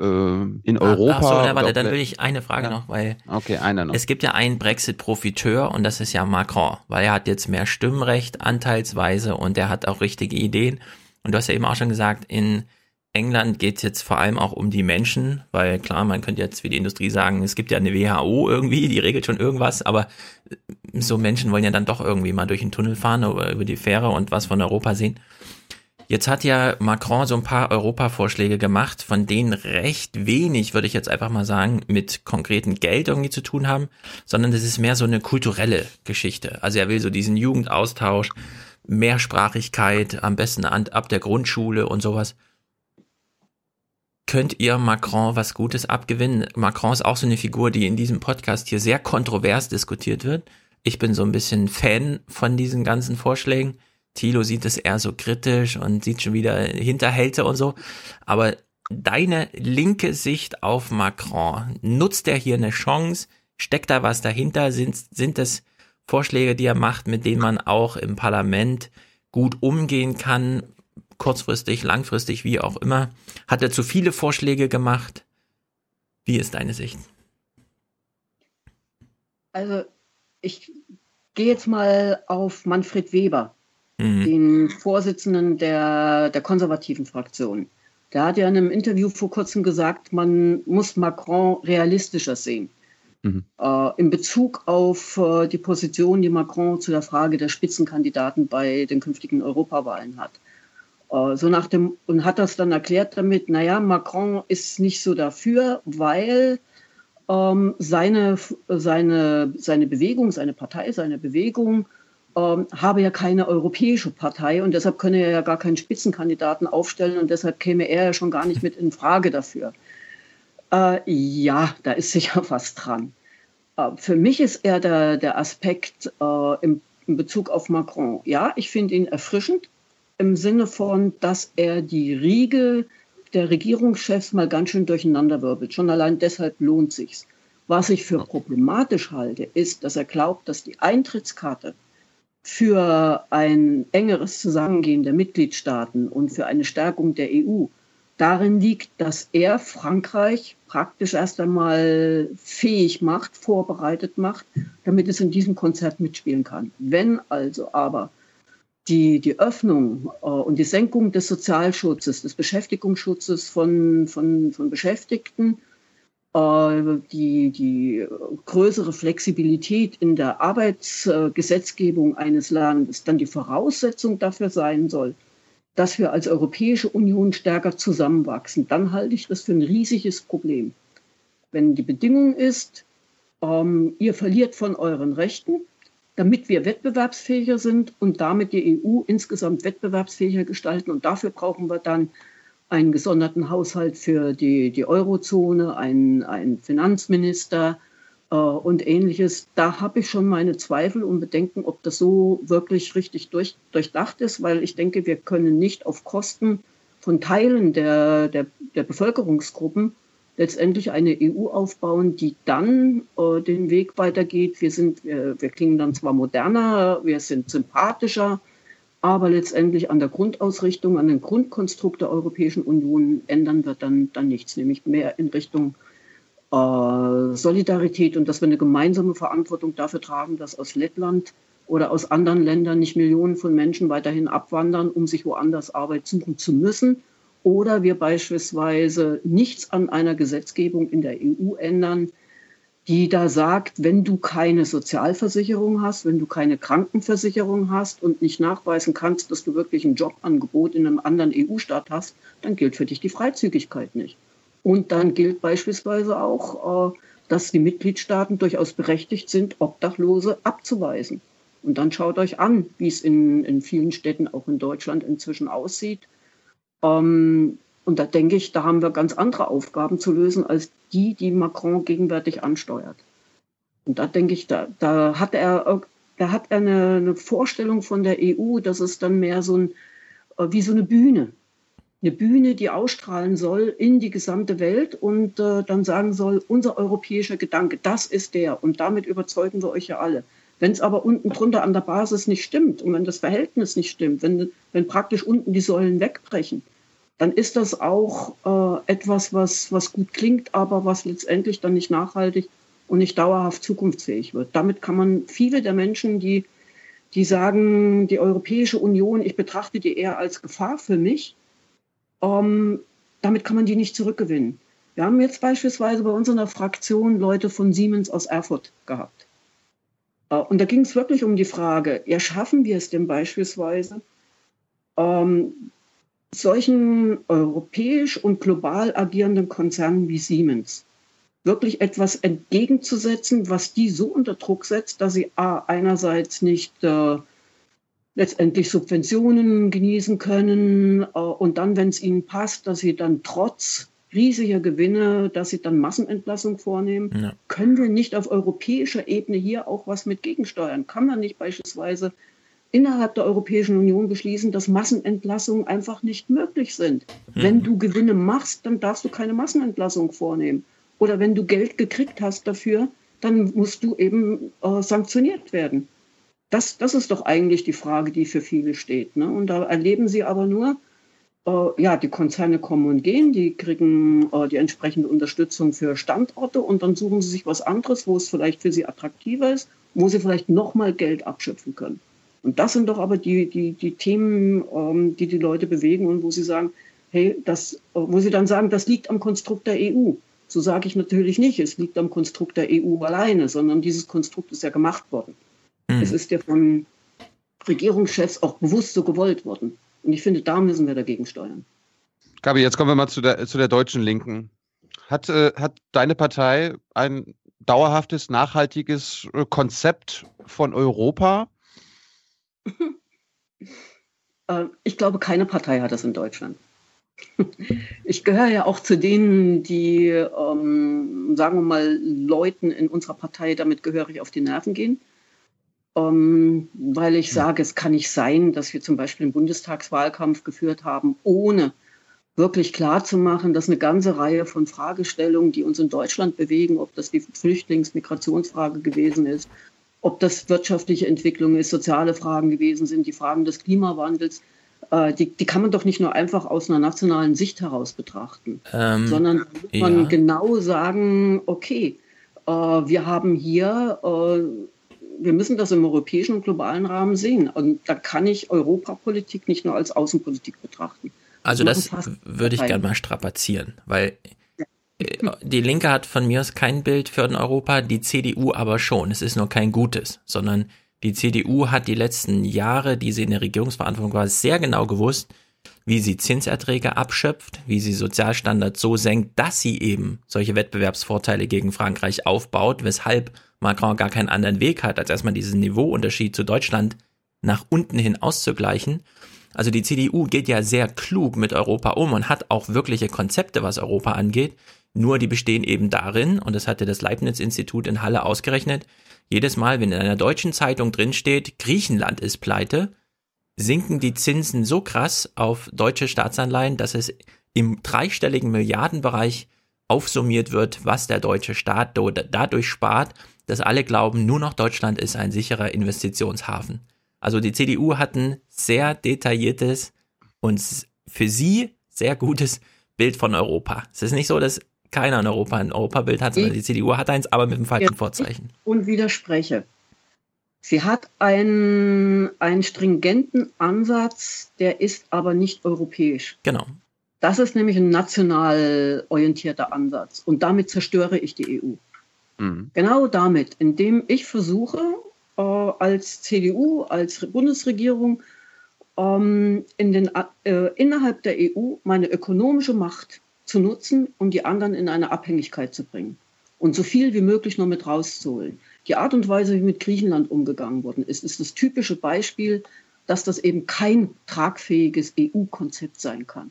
äh, in Europa. Ach so, ja, warte, dann will ich eine Frage ja. noch, weil okay, eine noch. es gibt ja einen Brexit-Profiteur und das ist ja Macron, weil er hat jetzt mehr Stimmrecht anteilsweise und er hat auch richtige Ideen. Und du hast ja eben auch schon gesagt, in England geht es jetzt vor allem auch um die Menschen, weil klar, man könnte jetzt wie die Industrie sagen, es gibt ja eine WHO irgendwie, die regelt schon irgendwas, aber so Menschen wollen ja dann doch irgendwie mal durch den Tunnel fahren oder über die Fähre und was von Europa sehen. Jetzt hat ja Macron so ein paar Europavorschläge gemacht, von denen recht wenig, würde ich jetzt einfach mal sagen, mit konkreten Geld irgendwie zu tun haben, sondern das ist mehr so eine kulturelle Geschichte. Also er will so diesen Jugendaustausch, Mehrsprachigkeit, am besten ab der Grundschule und sowas. Könnt ihr Macron was Gutes abgewinnen? Macron ist auch so eine Figur, die in diesem Podcast hier sehr kontrovers diskutiert wird. Ich bin so ein bisschen Fan von diesen ganzen Vorschlägen. Thilo sieht es eher so kritisch und sieht schon wieder Hinterhälte und so. Aber deine linke Sicht auf Macron, nutzt er hier eine Chance? Steckt da was dahinter? Sind, sind es Vorschläge, die er macht, mit denen man auch im Parlament gut umgehen kann, kurzfristig, langfristig, wie auch immer. Hat er zu viele Vorschläge gemacht? Wie ist deine Sicht? Also ich gehe jetzt mal auf Manfred Weber, mhm. den Vorsitzenden der, der konservativen Fraktion. Der hat ja in einem Interview vor kurzem gesagt, man muss Macron realistischer sehen. Mhm. Äh, in Bezug auf äh, die Position, die Macron zu der Frage der Spitzenkandidaten bei den künftigen Europawahlen hat. Äh, so nach dem, und hat das dann erklärt damit, naja, Macron ist nicht so dafür, weil ähm, seine, seine, seine Bewegung, seine Partei, seine Bewegung ähm, habe ja keine europäische Partei und deshalb könne er ja gar keinen Spitzenkandidaten aufstellen und deshalb käme er ja schon gar nicht mit in Frage dafür. Äh, ja, da ist sicher *laughs* was dran. Äh, für mich ist eher der, der Aspekt äh, im, in Bezug auf Macron. Ja, ich finde ihn erfrischend im Sinne von, dass er die Riege der Regierungschefs mal ganz schön durcheinanderwirbelt. Schon allein deshalb lohnt sich's. Was ich für problematisch halte, ist, dass er glaubt, dass die Eintrittskarte für ein engeres Zusammengehen der Mitgliedstaaten und für eine Stärkung der EU darin liegt, dass er Frankreich praktisch erst einmal fähig macht, vorbereitet macht, damit es in diesem Konzert mitspielen kann. Wenn also aber die, die Öffnung äh, und die Senkung des Sozialschutzes, des Beschäftigungsschutzes von, von, von Beschäftigten, äh, die, die größere Flexibilität in der Arbeitsgesetzgebung eines Landes dann die Voraussetzung dafür sein soll, dass wir als Europäische Union stärker zusammenwachsen, dann halte ich das für ein riesiges Problem. Wenn die Bedingung ist, ähm, ihr verliert von euren Rechten, damit wir wettbewerbsfähiger sind und damit die EU insgesamt wettbewerbsfähiger gestalten. Und dafür brauchen wir dann einen gesonderten Haushalt für die, die Eurozone, einen, einen Finanzminister und ähnliches. Da habe ich schon meine Zweifel und Bedenken, ob das so wirklich richtig durch, durchdacht ist, weil ich denke, wir können nicht auf Kosten von Teilen der, der, der Bevölkerungsgruppen letztendlich eine EU aufbauen, die dann äh, den Weg weitergeht. Wir sind, wir, wir klingen dann zwar moderner, wir sind sympathischer, aber letztendlich an der Grundausrichtung, an dem Grundkonstrukt der Europäischen Union ändern wird dann, dann nichts, nämlich mehr in Richtung äh, Solidarität und dass wir eine gemeinsame Verantwortung dafür tragen, dass aus Lettland oder aus anderen Ländern nicht Millionen von Menschen weiterhin abwandern, um sich woanders Arbeit suchen zu müssen, oder wir beispielsweise nichts an einer Gesetzgebung in der EU ändern, die da sagt, wenn du keine Sozialversicherung hast, wenn du keine Krankenversicherung hast und nicht nachweisen kannst, dass du wirklich ein Jobangebot in einem anderen EU-Staat hast, dann gilt für dich die Freizügigkeit nicht. Und dann gilt beispielsweise auch, äh, dass die Mitgliedstaaten durchaus berechtigt sind, Obdachlose abzuweisen. Und dann schaut euch an, wie es in, in vielen Städten, auch in Deutschland inzwischen aussieht. Ähm, und da denke ich, da haben wir ganz andere Aufgaben zu lösen als die, die Macron gegenwärtig ansteuert. Und da denke ich, da, da hat er, da hat er eine, eine Vorstellung von der EU, dass es dann mehr so ein, äh, wie so eine Bühne. Eine Bühne, die ausstrahlen soll in die gesamte Welt und äh, dann sagen soll, unser europäischer Gedanke, das ist der und damit überzeugen wir euch ja alle. Wenn es aber unten drunter an der Basis nicht stimmt und wenn das Verhältnis nicht stimmt, wenn, wenn praktisch unten die Säulen wegbrechen, dann ist das auch äh, etwas, was, was gut klingt, aber was letztendlich dann nicht nachhaltig und nicht dauerhaft zukunftsfähig wird. Damit kann man viele der Menschen, die, die sagen, die Europäische Union, ich betrachte die eher als Gefahr für mich, ähm, damit kann man die nicht zurückgewinnen. Wir haben jetzt beispielsweise bei uns in der Fraktion Leute von Siemens aus Erfurt gehabt. Äh, und da ging es wirklich um die Frage, ja, schaffen wir es denn beispielsweise, ähm, solchen europäisch und global agierenden Konzernen wie Siemens wirklich etwas entgegenzusetzen, was die so unter Druck setzt, dass sie A, einerseits nicht äh, letztendlich Subventionen genießen können äh, und dann, wenn es ihnen passt, dass sie dann trotz riesiger Gewinne, dass sie dann Massenentlassung vornehmen. Ja. Können wir nicht auf europäischer Ebene hier auch was mit gegensteuern? Kann man nicht beispielsweise innerhalb der Europäischen Union beschließen, dass Massenentlassungen einfach nicht möglich sind. Mhm. Wenn du Gewinne machst, dann darfst du keine Massenentlassung vornehmen. Oder wenn du Geld gekriegt hast dafür, dann musst du eben äh, sanktioniert werden. Das, das ist doch eigentlich die Frage, die für viele steht. Ne? Und da erleben sie aber nur, äh, ja, die Konzerne kommen und gehen, die kriegen äh, die entsprechende Unterstützung für Standorte und dann suchen sie sich was anderes, wo es vielleicht für sie attraktiver ist, wo sie vielleicht nochmal Geld abschöpfen können. Und das sind doch aber die, die, die Themen, ähm, die die Leute bewegen und wo sie sagen, hey, das, wo sie dann sagen, das liegt am Konstrukt der EU. So sage ich natürlich nicht, es liegt am Konstrukt der EU alleine, sondern dieses Konstrukt ist ja gemacht worden. Mhm. Es ist ja von Regierungschefs auch bewusst so gewollt worden. Und ich finde, da müssen wir dagegen steuern. Gabi, jetzt kommen wir mal zu der, zu der deutschen Linken. Hat, äh, hat deine Partei ein dauerhaftes, nachhaltiges äh, Konzept von Europa? *laughs* Äh, ich glaube, keine Partei hat das in Deutschland. *laughs* Ich gehöre ja auch zu denen, die, ähm, sagen wir mal, Leuten in unserer Partei damit gehörig auf die Nerven gehen. Ähm, weil ich sage, es kann nicht sein, dass wir zum Beispiel einen Bundestagswahlkampf geführt haben, ohne wirklich klar zu machen, dass eine ganze Reihe von Fragestellungen, die uns in Deutschland bewegen, ob das die Flüchtlings-Migrationsfrage gewesen ist, ob das wirtschaftliche Entwicklung ist, soziale Fragen gewesen sind, die Fragen des Klimawandels, äh, die, die kann man doch nicht nur einfach aus einer nationalen Sicht heraus betrachten, ähm, sondern muss ja. man genau sagen, okay, äh, wir haben hier, äh, wir müssen das im europäischen und globalen Rahmen sehen. Und da kann ich Europapolitik nicht nur als Außenpolitik betrachten. Also das würde ich gerne mal strapazieren, weil die Linke hat von mir aus kein Bild für Europa, die CDU aber schon. Es ist nur kein gutes, sondern die CDU hat die letzten Jahre, die sie in der Regierungsverantwortung war, sehr genau gewusst, wie sie Zinserträge abschöpft, wie sie Sozialstandards so senkt, dass sie eben solche Wettbewerbsvorteile gegen Frankreich aufbaut, weshalb Macron gar keinen anderen Weg hat, als erstmal diesen Niveauunterschied zu Deutschland nach unten hin auszugleichen. Also die CDU geht ja sehr klug mit Europa um und hat auch wirkliche Konzepte, was Europa angeht. Nur die bestehen eben darin, und das hatte das Leibniz-Institut in Halle ausgerechnet, jedes Mal, wenn in einer deutschen Zeitung drinsteht, Griechenland ist pleite, sinken die Zinsen so krass auf deutsche Staatsanleihen, dass es im dreistelligen Milliardenbereich aufsummiert wird, was der deutsche Staat dadurch spart, dass alle glauben, nur noch Deutschland ist ein sicherer Investitionshafen. Also die CDU hat ein sehr detailliertes und für sie sehr gutes Bild von Europa. Es ist nicht so, dass keiner in Europa ein Europabild hat, sondern die CDU hat eins, aber mit dem falschen Vorzeichen. Und widerspreche. Sie hat einen, einen stringenten Ansatz, der ist aber nicht europäisch. Genau. Das ist nämlich ein national orientierter Ansatz. Und damit zerstöre ich die EU. Mhm. Genau damit, indem ich versuche, äh, als CDU, als Bundesregierung, ähm, in den, äh, innerhalb der EU meine ökonomische Macht zu nutzen, um die anderen in eine Abhängigkeit zu bringen und so viel wie möglich noch mit rauszuholen. Die Art und Weise, wie mit Griechenland umgegangen worden ist, ist das typische Beispiel, dass das eben kein tragfähiges EU-Konzept sein kann.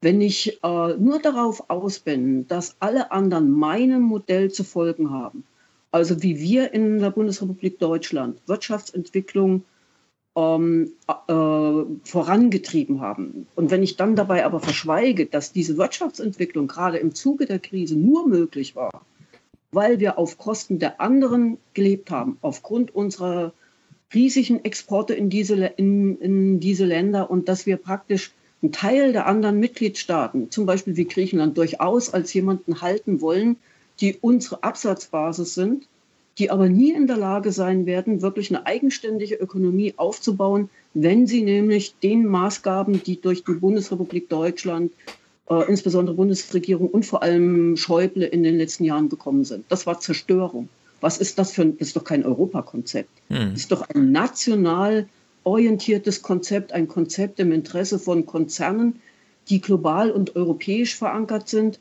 Wenn ich äh, nur darauf aus bin, dass alle anderen meinem Modell zu folgen haben, also wie wir in der Bundesrepublik Deutschland Wirtschaftsentwicklung ähm, äh, vorangetrieben haben. Und wenn ich dann dabei aber verschweige, dass diese Wirtschaftsentwicklung gerade im Zuge der Krise nur möglich war, weil wir auf Kosten der anderen gelebt haben, aufgrund unserer riesigen Exporte in diese, in, in diese Länder und dass wir praktisch einen Teil der anderen Mitgliedstaaten, zum Beispiel wie Griechenland, durchaus als jemanden halten wollen, die unsere Absatzbasis sind, die aber nie in der Lage sein werden, wirklich eine eigenständige Ökonomie aufzubauen, wenn sie nämlich den Maßgaben, die durch die Bundesrepublik Deutschland, äh, insbesondere Bundesregierung und vor allem Schäuble in den letzten Jahren gekommen sind. Das war Zerstörung. Was ist das für ein, das ist doch kein Europakonzept. Hm. Das ist doch ein national orientiertes Konzept, ein Konzept im Interesse von Konzernen, die global und europäisch verankert sind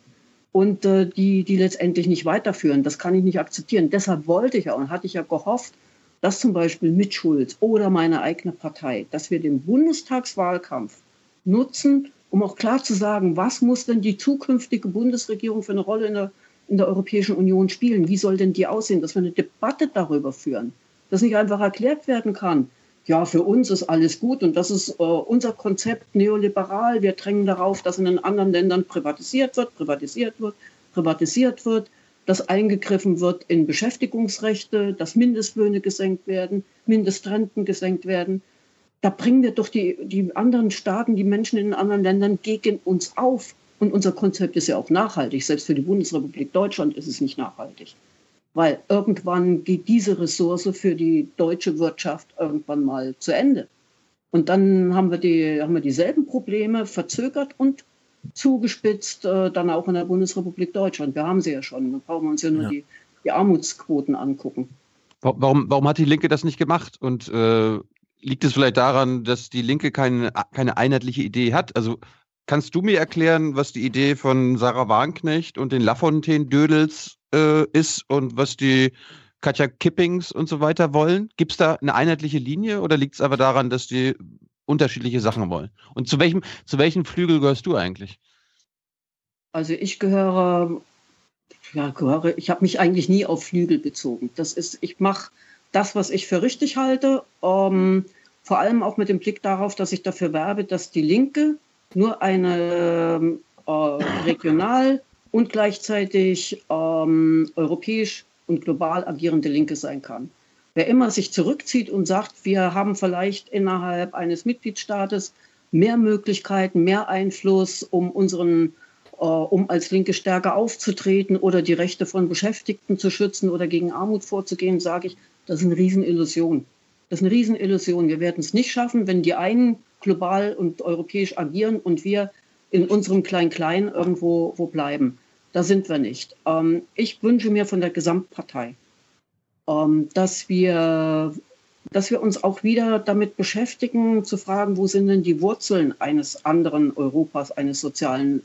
und äh, die, die letztendlich nicht weiterführen. Das kann ich nicht akzeptieren. Deshalb wollte ich ja und hatte ich ja gehofft, dass zum Beispiel mit Schulz oder meine eigene Partei, dass wir den Bundestagswahlkampf nutzen, um auch klar zu sagen, was muss denn die zukünftige Bundesregierung für eine Rolle in der, in der Europäischen Union spielen? Wie soll denn die aussehen? Dass wir eine Debatte darüber führen, dass nicht einfach erklärt werden kann, ja, für uns ist alles gut und das ist äh, unser Konzept neoliberal. Wir drängen darauf, dass in den anderen Ländern privatisiert wird, privatisiert wird, privatisiert wird, dass eingegriffen wird in Beschäftigungsrechte, dass Mindestlöhne gesenkt werden, Mindestrenten gesenkt werden. Da bringen wir doch die, die anderen Staaten, die Menschen in den anderen Ländern gegen uns auf. Und unser Konzept ist ja auch nachhaltig. Selbst für die Bundesrepublik Deutschland ist es nicht nachhaltig weil irgendwann geht diese Ressource für die deutsche Wirtschaft irgendwann mal zu Ende. Und dann haben wir, die, haben wir dieselben Probleme verzögert und zugespitzt, äh, dann auch in der Bundesrepublik Deutschland. Wir haben sie ja schon. Da brauchen wir uns ja nur ja. Die, die Armutsquoten angucken. Warum, warum hat die Linke das nicht gemacht? Und äh, liegt es vielleicht daran, dass die Linke keine, keine einheitliche Idee hat? Also kannst du mir erklären, was die Idee von Sarah Warnknecht und den Lafontaine-Dödels äh, ist und was die Katja Kippings und so weiter wollen? Gibt es da eine einheitliche Linie oder liegt es aber daran, dass die unterschiedliche Sachen wollen? Und zu welchem, zu welchem Flügel gehörst du eigentlich? Also ich gehöre, ja, gehöre, ich habe mich eigentlich nie auf Flügel bezogen. Das ist, ich mache das, was ich für richtig halte. Ähm, vor allem auch mit dem Blick darauf, dass ich dafür werbe, dass die Linke nur eine äh, regional und gleichzeitig ähm, europäisch und global agierende Linke sein kann. Wer immer sich zurückzieht und sagt, wir haben vielleicht innerhalb eines Mitgliedstaates mehr Möglichkeiten, mehr Einfluss, um unseren äh, um als Linke stärker aufzutreten oder die Rechte von Beschäftigten zu schützen oder gegen Armut vorzugehen, sage ich, das ist eine Riesenillusion. Das ist eine Riesenillusion. Wir werden es nicht schaffen, wenn die einen global und europäisch agieren und wir in unserem Klein-Klein irgendwo wo bleiben. Da sind wir nicht. Ähm, ich wünsche mir von der Gesamtpartei, ähm, dass, wir, dass wir uns auch wieder damit beschäftigen, zu fragen, wo sind denn die Wurzeln eines anderen Europas, eines sozialen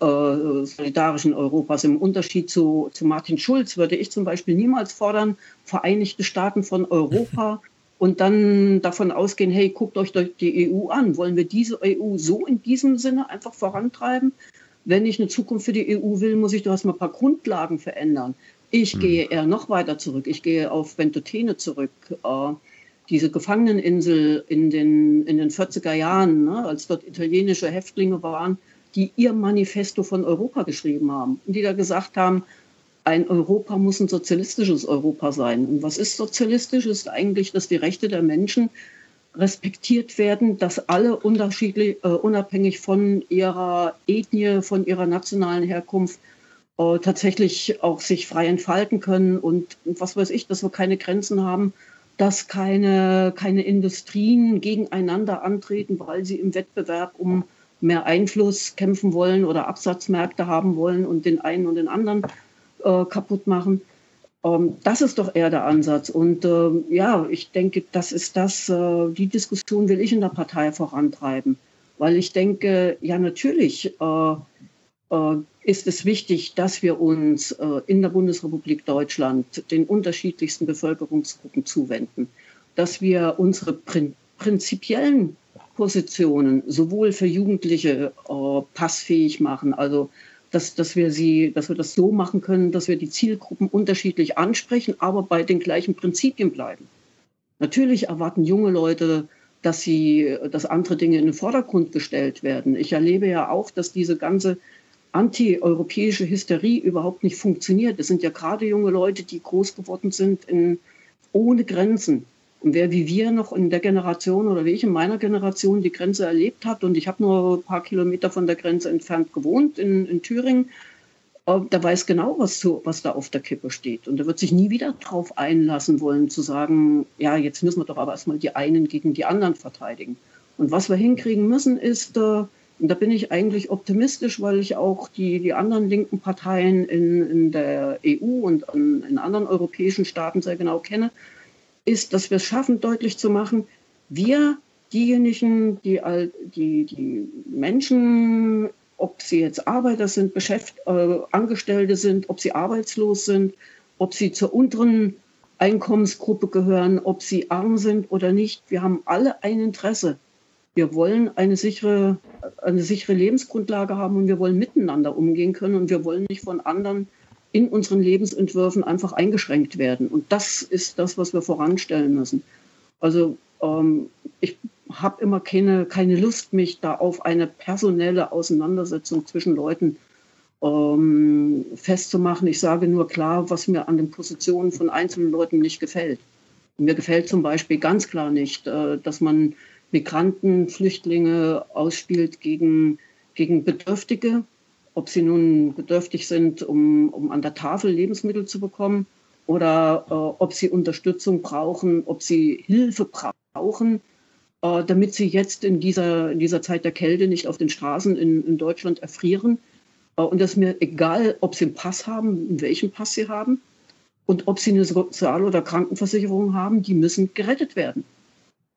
äh, solidarischen Europas. Im Unterschied zu, zu Martin Schulz würde ich zum Beispiel niemals fordern, Vereinigte Staaten von Europa *laughs* und dann davon ausgehen, hey, guckt euch die EU an. Wollen wir diese EU so in diesem Sinne einfach vorantreiben? Wenn ich eine Zukunft für die EU will, muss ich doch erstmal ein paar Grundlagen verändern. Ich mhm. gehe eher noch weiter zurück. Ich gehe auf Ventotene zurück. Äh, diese Gefangeneninsel in den, in den 40er Jahren, ne, als dort italienische Häftlinge waren, die ihr Manifesto von Europa geschrieben haben und die da gesagt haben, ein Europa muss ein sozialistisches Europa sein. Und was ist sozialistisch? Ist eigentlich, dass die Rechte der Menschen respektiert werden, dass alle unterschiedlich, äh, unabhängig von ihrer Ethnie, von ihrer nationalen Herkunft äh, tatsächlich auch sich frei entfalten können und, was weiß ich, dass wir keine Grenzen haben, dass keine, keine Industrien gegeneinander antreten, weil sie im Wettbewerb um mehr Einfluss kämpfen wollen oder Absatzmärkte haben wollen und den einen und den anderen äh, kaputt machen. Ähm, das ist doch eher der Ansatz. Und äh, ja, ich denke, das ist das, äh, die Diskussion will ich in der Partei vorantreiben. Weil ich denke, ja, natürlich äh, äh, ist es wichtig, dass wir uns äh, in der Bundesrepublik Deutschland den unterschiedlichsten Bevölkerungsgruppen zuwenden, dass wir unsere prin prinzipiellen Positionen sowohl für Jugendliche äh, passfähig machen, also dass, dass, wir sie, dass wir das so machen können, dass wir die Zielgruppen unterschiedlich ansprechen, aber bei den gleichen Prinzipien bleiben. Natürlich erwarten junge Leute, dass sie, dass andere Dinge in den Vordergrund gestellt werden. Ich erlebe ja auch, dass diese ganze anti-europäische Hysterie überhaupt nicht funktioniert. Es sind ja gerade junge Leute, die groß geworden sind in, ohne Grenzen. Und wer wie wir noch in der Generation oder wie ich in meiner Generation die Grenze erlebt hat, und ich habe nur ein paar Kilometer von der Grenze entfernt gewohnt in, in Thüringen, äh, der weiß genau, was, zu, was da auf der Kippe steht. Und der wird sich nie wieder darauf einlassen wollen, zu sagen, ja, jetzt müssen wir doch aber erstmal die einen gegen die anderen verteidigen. Und was wir hinkriegen müssen, ist, äh, und da bin ich eigentlich optimistisch, weil ich auch die, die anderen linken Parteien in, in der EU und in, in anderen europäischen Staaten sehr genau kenne, ist, dass wir es schaffen, deutlich zu machen, wir, diejenigen, die, die, die Menschen, ob sie jetzt Arbeiter sind, Beschäft äh, Angestellte sind, ob sie arbeitslos sind, ob sie zur unteren Einkommensgruppe gehören, ob sie arm sind oder nicht, wir haben alle ein Interesse. Wir wollen eine sichere, eine sichere Lebensgrundlage haben und wir wollen miteinander umgehen können und wir wollen nicht von anderen in unseren Lebensentwürfen einfach eingeschränkt werden. Und das ist das, was wir voranstellen müssen. Also ähm, ich habe immer keine, keine Lust, mich da auf eine personelle Auseinandersetzung zwischen Leuten ähm, festzumachen. Ich sage nur klar, was mir an den Positionen von einzelnen Leuten nicht gefällt. Mir gefällt zum Beispiel ganz klar nicht, äh, dass man Migranten, Flüchtlinge ausspielt gegen, gegen Bedürftige ob sie nun bedürftig sind, um, um an der Tafel Lebensmittel zu bekommen oder äh, ob sie Unterstützung brauchen, ob sie Hilfe brauchen, äh, damit sie jetzt in dieser, in dieser Zeit der Kälte nicht auf den Straßen in, in Deutschland erfrieren. Äh, und ist mir egal, ob sie einen Pass haben, in welchem Pass sie haben und ob sie eine Sozial- oder Krankenversicherung haben, die müssen gerettet werden.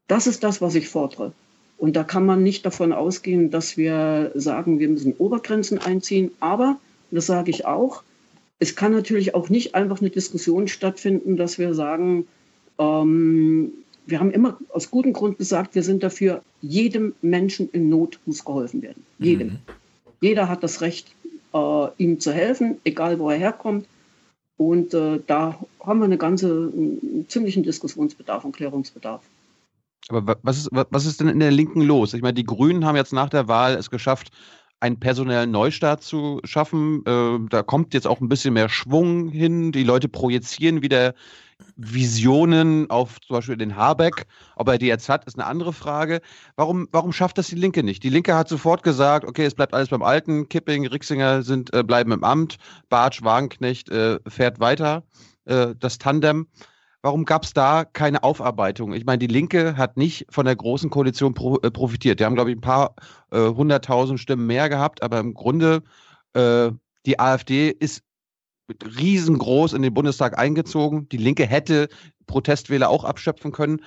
Das ist das, was ich fordere. Und da kann man nicht davon ausgehen, dass wir sagen, wir müssen Obergrenzen einziehen. Aber, das sage ich auch, es kann natürlich auch nicht einfach eine Diskussion stattfinden, dass wir sagen, ähm, wir haben immer aus gutem Grund gesagt, wir sind dafür, jedem Menschen in Not muss geholfen werden. Jedem. Mhm. Jeder hat das Recht, äh, ihm zu helfen, egal wo er herkommt. Und äh, da haben wir eine ganze, einen ziemlichen Diskussionsbedarf und Klärungsbedarf. Aber was ist, was ist denn in der Linken los? Ich meine, die Grünen haben jetzt nach der Wahl es geschafft, einen personellen Neustart zu schaffen. Äh, da kommt jetzt auch ein bisschen mehr Schwung hin. Die Leute projizieren wieder Visionen auf zum Beispiel den Habeck. Ob er die jetzt hat, ist eine andere Frage. Warum, warum schafft das die Linke nicht? Die Linke hat sofort gesagt, okay, es bleibt alles beim Alten. Kipping, Rixinger sind, äh, bleiben im Amt. Bartsch, Wagenknecht äh, fährt weiter. Äh, das Tandem. Warum gab es da keine Aufarbeitung? Ich meine, die Linke hat nicht von der großen Koalition pro, äh, profitiert. Die haben, glaube ich, ein paar äh, hunderttausend Stimmen mehr gehabt, aber im Grunde äh, die AfD ist riesengroß in den Bundestag eingezogen. Die Linke hätte Protestwähler auch abschöpfen können.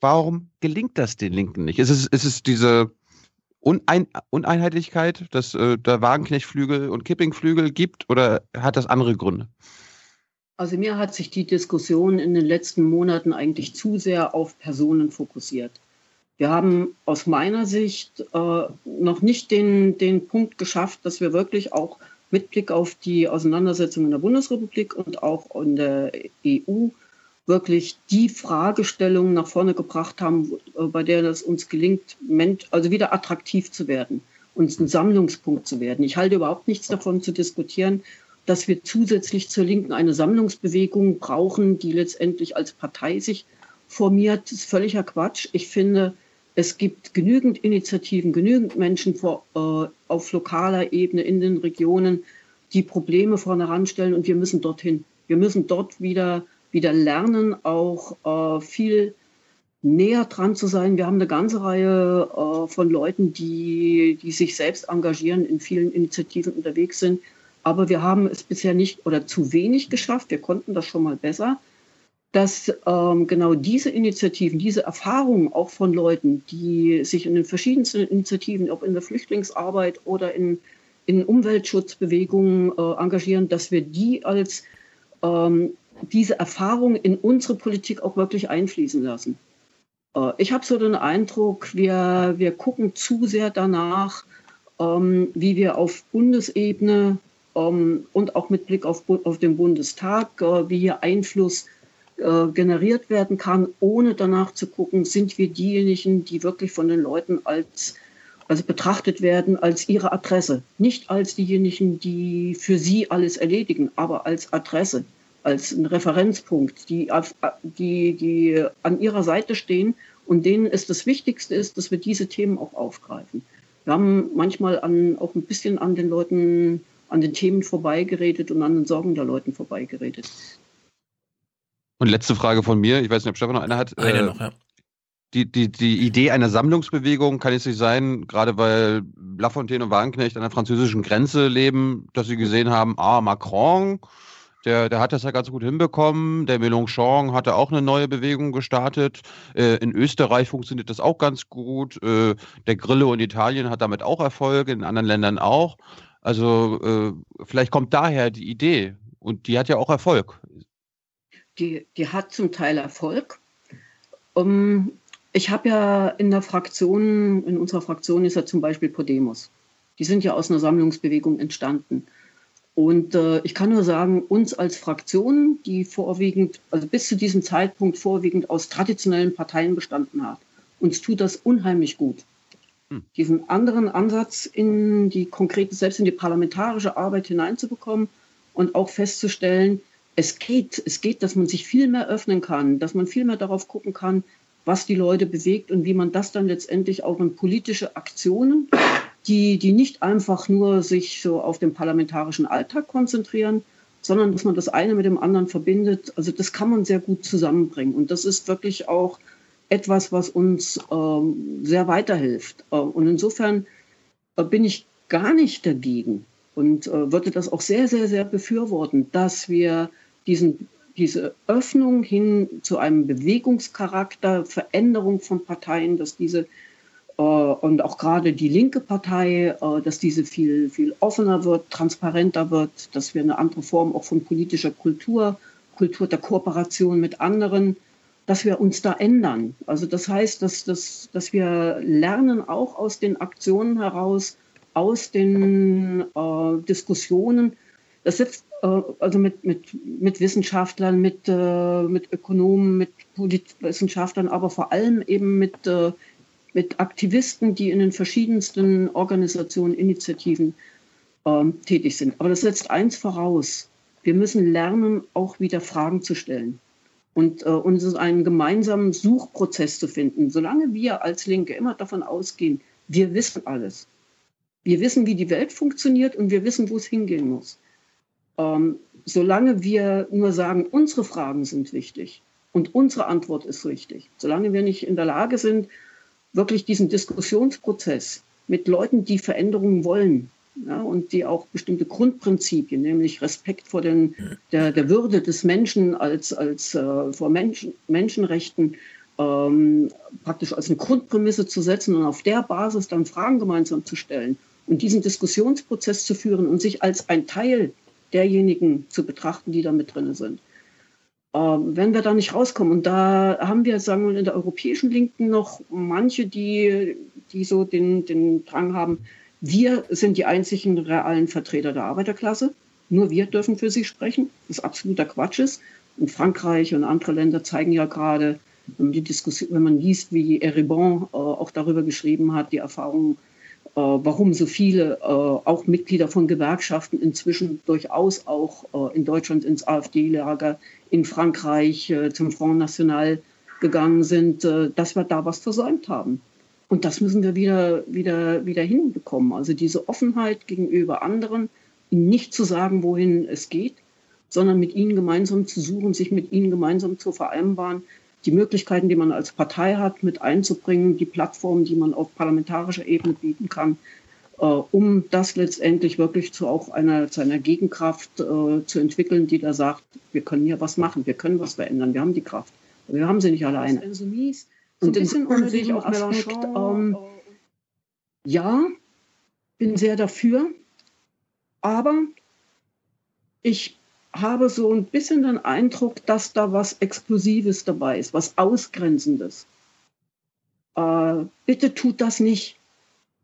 Warum gelingt das den Linken nicht? Ist es, ist es diese Unein Uneinheitlichkeit, dass äh, der Wagenknechtflügel und Kippingflügel gibt oder hat das andere Gründe? Also mir hat sich die Diskussion in den letzten Monaten eigentlich zu sehr auf Personen fokussiert. Wir haben aus meiner Sicht äh, noch nicht den, den Punkt geschafft, dass wir wirklich auch mit Blick auf die Auseinandersetzung in der Bundesrepublik und auch in der EU wirklich die Fragestellung nach vorne gebracht haben, äh, bei der es uns gelingt, also wieder attraktiv zu werden, uns ein Sammlungspunkt zu werden. Ich halte überhaupt nichts davon zu diskutieren, dass wir zusätzlich zur Linken eine Sammlungsbewegung brauchen, die letztendlich als Partei sich formiert. Ist völliger Quatsch. Ich finde, es gibt genügend Initiativen, genügend Menschen vor, äh, auf lokaler Ebene in den Regionen, die Probleme vorne heranstellen und wir müssen dorthin. Wir müssen dort wieder, wieder lernen, auch äh, viel näher dran zu sein. Wir haben eine ganze Reihe äh, von Leuten, die, die sich selbst engagieren, in vielen Initiativen unterwegs sind. Aber wir haben es bisher nicht oder zu wenig geschafft. Wir konnten das schon mal besser, dass ähm, genau diese Initiativen, diese Erfahrungen auch von Leuten, die sich in den verschiedensten Initiativen, ob in der Flüchtlingsarbeit oder in, in Umweltschutzbewegungen äh, engagieren, dass wir die als ähm, diese Erfahrung in unsere Politik auch wirklich einfließen lassen. Äh, ich habe so den Eindruck, wir, wir gucken zu sehr danach, ähm, wie wir auf Bundesebene und auch mit Blick auf, auf den Bundestag, äh, wie hier Einfluss äh, generiert werden kann, ohne danach zu gucken, sind wir diejenigen, die wirklich von den Leuten als also betrachtet werden als ihre Adresse, nicht als diejenigen, die für sie alles erledigen, aber als Adresse, als ein Referenzpunkt, die, die, die an ihrer Seite stehen und denen es das Wichtigste ist, dass wir diese Themen auch aufgreifen. Wir haben manchmal an, auch ein bisschen an den Leuten an den Themen vorbeigeredet und an den Sorgen der Leuten vorbeigeredet. Und letzte Frage von mir, ich weiß nicht, ob Stefan noch eine hat. Eine äh, noch, ja. Die, die, die Idee einer Sammlungsbewegung kann es nicht sein, gerade weil Lafontaine und Wagenknecht an der französischen Grenze leben, dass sie gesehen haben, ah, Macron, der, der hat das ja ganz gut hinbekommen. Der Mélenchon hatte auch eine neue Bewegung gestartet. Äh, in Österreich funktioniert das auch ganz gut. Äh, der Grillo in Italien hat damit auch Erfolg, in anderen Ländern auch. Also äh, vielleicht kommt daher die Idee und die hat ja auch Erfolg. Die, die hat zum Teil Erfolg. Um, ich habe ja in der Fraktion, in unserer Fraktion ist ja zum Beispiel Podemos. Die sind ja aus einer Sammlungsbewegung entstanden. Und äh, ich kann nur sagen, uns als Fraktion, die vorwiegend, also bis zu diesem Zeitpunkt vorwiegend aus traditionellen Parteien bestanden hat, uns tut das unheimlich gut. Hm. diesen anderen Ansatz in die konkrete, selbst in die parlamentarische Arbeit hineinzubekommen und auch festzustellen, es geht, es geht, dass man sich viel mehr öffnen kann, dass man viel mehr darauf gucken kann, was die Leute bewegt und wie man das dann letztendlich auch in politische Aktionen, die, die nicht einfach nur sich so auf den parlamentarischen Alltag konzentrieren, sondern dass man das eine mit dem anderen verbindet. Also das kann man sehr gut zusammenbringen. Und das ist wirklich auch etwas, was uns ähm, sehr weiterhilft. Äh, und insofern äh, bin ich gar nicht dagegen und äh, würde das auch sehr, sehr, sehr befürworten, dass wir diesen, diese Öffnung hin zu einem Bewegungscharakter, Veränderung von Parteien, dass diese äh, und auch gerade die linke Partei, äh, dass diese viel, viel offener wird, transparenter wird, dass wir eine andere Form auch von politischer Kultur, Kultur der Kooperation mit anderen dass wir uns da ändern. Also das heißt, dass, dass, dass wir lernen auch aus den Aktionen heraus, aus den äh, Diskussionen, Das setzt äh, also mit, mit, mit Wissenschaftlern, mit, äh, mit Ökonomen, mit Politwissenschaftlern, aber vor allem eben mit, äh, mit Aktivisten, die in den verschiedensten Organisationen, Initiativen ähm, tätig sind. Aber das setzt eins voraus. Wir müssen lernen, auch wieder Fragen zu stellen und äh, uns einen gemeinsamen Suchprozess zu finden. Solange wir als Linke immer davon ausgehen, wir wissen alles. Wir wissen, wie die Welt funktioniert und wir wissen, wo es hingehen muss. Ähm, solange wir nur sagen, unsere Fragen sind wichtig und unsere Antwort ist richtig, solange wir nicht in der Lage sind, wirklich diesen Diskussionsprozess mit Leuten, die Veränderungen wollen, ja, und die auch bestimmte Grundprinzipien, nämlich Respekt vor den, der, der Würde des Menschen als, als äh, vor Menschen, Menschenrechten ähm, praktisch als eine Grundprämisse zu setzen und auf der Basis dann Fragen gemeinsam zu stellen und diesen Diskussionsprozess zu führen und sich als ein Teil derjenigen zu betrachten, die da mit drin sind. Ähm, wenn wir da nicht rauskommen, und da haben wir, sagen wir, in der europäischen Linken noch manche, die, die so den, den Drang haben, wir sind die einzigen realen Vertreter der Arbeiterklasse. Nur wir dürfen für sie sprechen, was absoluter Quatsch ist. Und Frankreich und andere Länder zeigen ja gerade, wenn man, die Diskussion, wenn man liest, wie Eribon äh, auch darüber geschrieben hat, die Erfahrungen, äh, warum so viele, äh, auch Mitglieder von Gewerkschaften inzwischen durchaus auch äh, in Deutschland ins AfD-Lager, in Frankreich äh, zum Front National gegangen sind, äh, dass wir da was versäumt haben. Und das müssen wir wieder, wieder, wieder hinbekommen. Also diese Offenheit gegenüber anderen, nicht zu sagen, wohin es geht, sondern mit ihnen gemeinsam zu suchen, sich mit ihnen gemeinsam zu vereinbaren, die Möglichkeiten, die man als Partei hat, mit einzubringen, die Plattformen, die man auf parlamentarischer Ebene bieten kann, äh, um das letztendlich wirklich zu auch einer, zu einer Gegenkraft äh, zu entwickeln, die da sagt, wir können hier was machen, wir können was verändern, wir haben die Kraft. Aber wir haben sie nicht alleine. So und ein bisschen unter diesem Aspekt, ähm, ja, bin sehr dafür, aber ich habe so ein bisschen den Eindruck, dass da was Exklusives dabei ist, was Ausgrenzendes. Äh, bitte tut das nicht.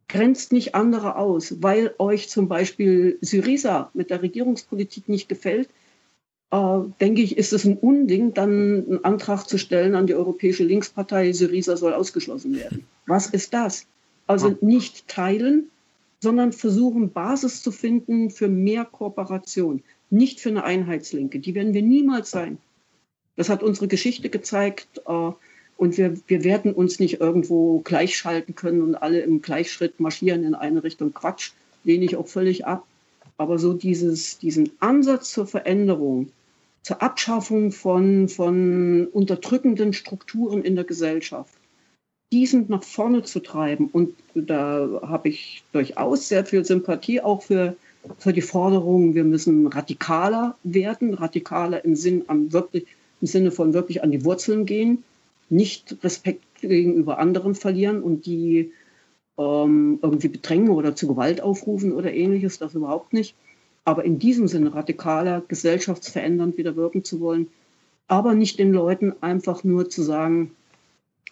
Grenzt nicht andere aus, weil euch zum Beispiel Syriza mit der Regierungspolitik nicht gefällt denke ich, ist es ein Unding, dann einen Antrag zu stellen an die Europäische Linkspartei, Syriza soll ausgeschlossen werden. Was ist das? Also nicht teilen, sondern versuchen, Basis zu finden für mehr Kooperation, nicht für eine Einheitslinke. Die werden wir niemals sein. Das hat unsere Geschichte gezeigt. Äh, und wir, wir werden uns nicht irgendwo gleichschalten können und alle im Gleichschritt marschieren in eine Richtung. Quatsch, lehne ich auch völlig ab. Aber so dieses, diesen Ansatz zur Veränderung, zur Abschaffung von, von unterdrückenden Strukturen in der Gesellschaft, diesen nach vorne zu treiben. Und da habe ich durchaus sehr viel Sympathie auch für, für die Forderung, wir müssen radikaler werden, radikaler im, Sinn, am wirklich, im Sinne von wirklich an die Wurzeln gehen, nicht Respekt gegenüber anderen verlieren und die ähm, irgendwie bedrängen oder zu Gewalt aufrufen oder ähnliches, das überhaupt nicht aber in diesem Sinne radikaler, gesellschaftsverändernd wieder wirken zu wollen, aber nicht den Leuten einfach nur zu sagen,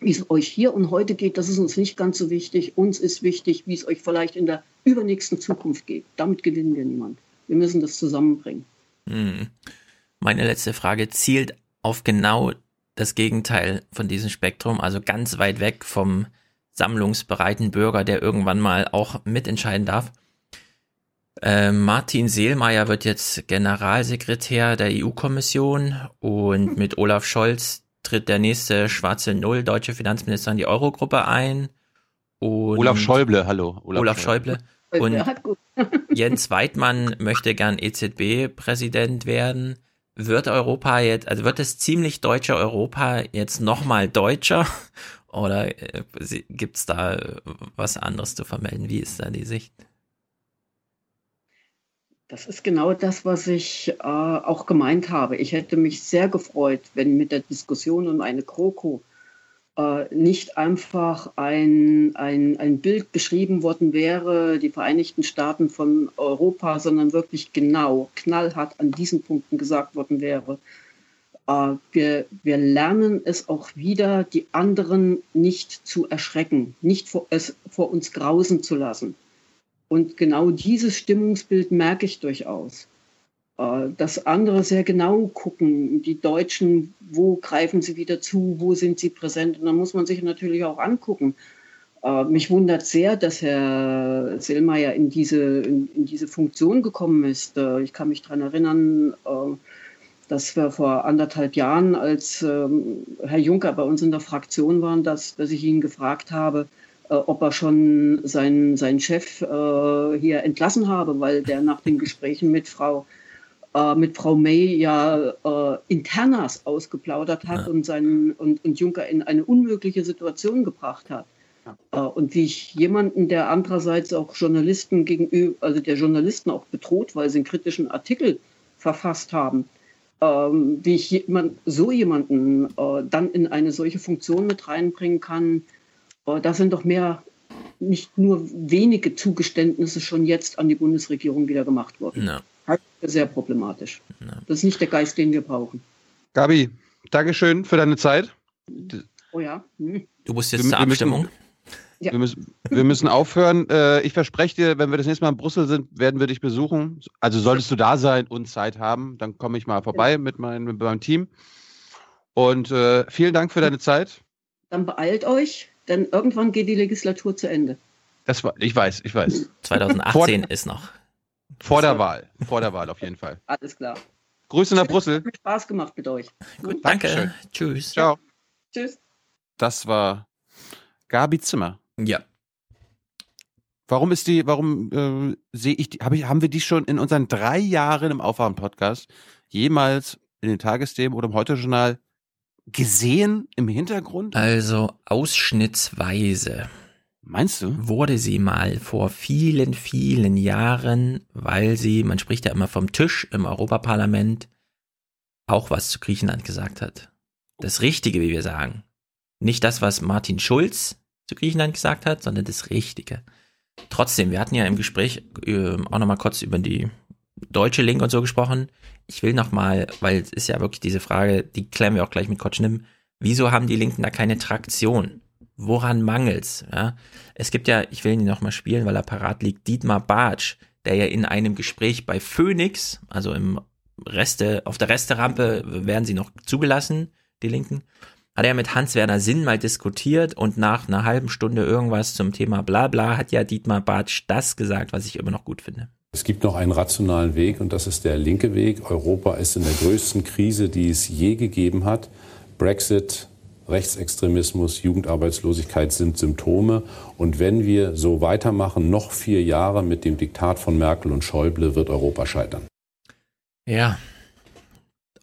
wie es euch hier und heute geht, das ist uns nicht ganz so wichtig. Uns ist wichtig, wie es euch vielleicht in der übernächsten Zukunft geht. Damit gewinnen wir niemand. Wir müssen das zusammenbringen. Hm. Meine letzte Frage zielt auf genau das Gegenteil von diesem Spektrum, also ganz weit weg vom sammlungsbereiten Bürger, der irgendwann mal auch mitentscheiden darf. Äh, Martin Seelmeier wird jetzt Generalsekretär der EU-Kommission und mit Olaf Scholz tritt der nächste schwarze Null, deutsche Finanzminister, in die Eurogruppe ein. Und Olaf Schäuble, hallo. Olaf, Olaf Schäuble. Und *laughs* Jens Weidmann möchte gern EZB-Präsident werden. Wird Europa jetzt, also wird das ziemlich deutsche Europa jetzt nochmal deutscher? *laughs* Oder äh, gibt's da was anderes zu vermelden? Wie ist da die Sicht? Das ist genau das, was ich äh, auch gemeint habe. Ich hätte mich sehr gefreut, wenn mit der Diskussion um eine Kroko äh, nicht einfach ein, ein, ein Bild beschrieben worden wäre, die Vereinigten Staaten von Europa, sondern wirklich genau, knallhart an diesen Punkten gesagt worden wäre. Äh, wir, wir lernen es auch wieder, die anderen nicht zu erschrecken, nicht vor, es vor uns grausen zu lassen. Und genau dieses Stimmungsbild merke ich durchaus. Äh, dass andere sehr genau gucken, die Deutschen, wo greifen sie wieder zu, wo sind sie präsent. Und dann muss man sich natürlich auch angucken. Äh, mich wundert sehr, dass Herr Selmayr in diese, in, in diese Funktion gekommen ist. Äh, ich kann mich daran erinnern, dass wir vor anderthalb Jahren, als ähm, Herr Juncker bei uns in der Fraktion waren, dass, dass ich ihn gefragt habe, ob er schon seinen, seinen Chef hier entlassen habe, weil der nach den Gesprächen mit Frau äh, mit Frau May ja äh, Internas ausgeplaudert hat ja. und, seinen, und, und Juncker in eine unmögliche Situation gebracht hat. Ja. Äh, und wie ich jemanden, der andererseits auch Journalisten gegenüber, also der Journalisten auch bedroht, weil sie einen kritischen Artikel verfasst haben, ähm, wie ich jemand, so jemanden äh, dann in eine solche Funktion mit reinbringen kann, äh, da sind doch mehr, nicht nur wenige Zugeständnisse schon jetzt an die Bundesregierung wieder gemacht worden. Ja sehr problematisch. Ja. Das ist nicht der Geist, den wir brauchen. Gabi, Dankeschön für deine Zeit. Oh ja. Hm. Du musst jetzt wir, zur Abstimmung. Müssen, ja. wir, müssen, wir müssen aufhören. Äh, ich verspreche dir, wenn wir das nächste Mal in Brüssel sind, werden wir dich besuchen. Also solltest du da sein und Zeit haben, dann komme ich mal vorbei ja. mit, mein, mit meinem Team. Und äh, vielen Dank für deine Zeit. Dann beeilt euch, denn irgendwann geht die Legislatur zu Ende. Das war, ich weiß, ich weiß. 2018 ist noch. Vor der Wahl. Vor der Wahl auf jeden Fall. Alles klar. Grüße nach Brüssel. Hat Spaß gemacht mit euch. Gut, danke. Dankeschön. Tschüss. Ciao. Tschüss. Das war Gabi Zimmer. Ja. Warum ist die, warum äh, sehe ich, die, hab ich, haben wir die schon in unseren drei Jahren im Aufwachen-Podcast jemals in den Tagesthemen oder im Heute-Journal gesehen im Hintergrund? Also ausschnittsweise. Meinst du? Wurde sie mal vor vielen, vielen Jahren, weil sie, man spricht ja immer vom Tisch im Europaparlament, auch was zu Griechenland gesagt hat. Das Richtige, wie wir sagen. Nicht das, was Martin Schulz zu Griechenland gesagt hat, sondern das Richtige. Trotzdem, wir hatten ja im Gespräch äh, auch nochmal kurz über die deutsche Link und so gesprochen. Ich will nochmal, weil es ist ja wirklich diese Frage, die klären wir auch gleich mit Kotschnim. Wieso haben die Linken da keine Traktion? woran mangelt's? Ja? Es gibt ja, ich will ihn noch mal spielen, weil er parat liegt, Dietmar Bartsch, der ja in einem Gespräch bei Phoenix, also im Reste, auf der Resterampe werden sie noch zugelassen, die Linken, hat er mit Hans-Werner Sinn mal diskutiert und nach einer halben Stunde irgendwas zum Thema Blabla hat ja Dietmar Bartsch das gesagt, was ich immer noch gut finde. Es gibt noch einen rationalen Weg und das ist der linke Weg. Europa ist in der größten Krise, die es je gegeben hat. Brexit, Rechtsextremismus, Jugendarbeitslosigkeit sind Symptome. Und wenn wir so weitermachen, noch vier Jahre mit dem Diktat von Merkel und Schäuble, wird Europa scheitern. Ja,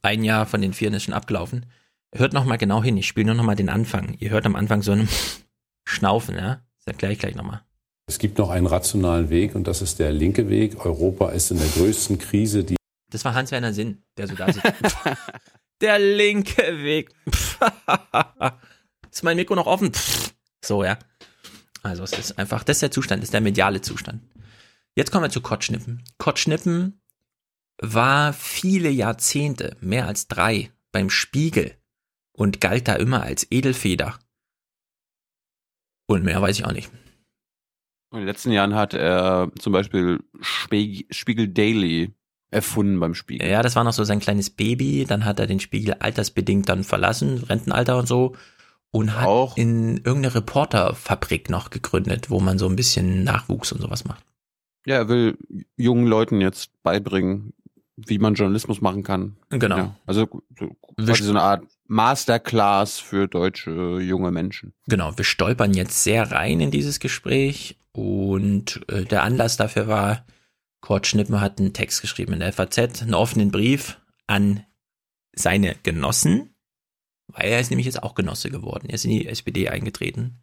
ein Jahr von den vier ist schon abgelaufen. Hört noch mal genau hin, ich spiele nur noch mal den Anfang. Ihr hört am Anfang so einen *laughs* Schnaufen, ja? Das erkläre ich gleich noch mal. Es gibt noch einen rationalen Weg und das ist der linke Weg. Europa ist in der größten Krise, die. Das war Hans-Werner Sinn, der so da sitzt. *laughs* Der linke Weg. ist mein Mikro noch offen? So, ja. Also es ist einfach, das ist der Zustand, das ist der mediale Zustand. Jetzt kommen wir zu Kottschnippen. Kottschnippen war viele Jahrzehnte, mehr als drei, beim Spiegel und galt da immer als Edelfeder. Und mehr weiß ich auch nicht. In den letzten Jahren hat er zum Beispiel Spiegel Daily erfunden beim Spiegel. Ja, das war noch so sein kleines Baby. Dann hat er den Spiegel altersbedingt dann verlassen, Rentenalter und so. Und hat Auch. in irgendeine Reporterfabrik noch gegründet, wo man so ein bisschen Nachwuchs und sowas macht. Ja, er will jungen Leuten jetzt beibringen, wie man Journalismus machen kann. Genau. Ja, also quasi so eine Art Masterclass für deutsche junge Menschen. Genau, wir stolpern jetzt sehr rein in dieses Gespräch und äh, der Anlass dafür war, Kurt Schnippen hat einen Text geschrieben in der FAZ, einen offenen Brief an seine Genossen, weil er ist nämlich jetzt auch Genosse geworden. Er ist in die SPD eingetreten.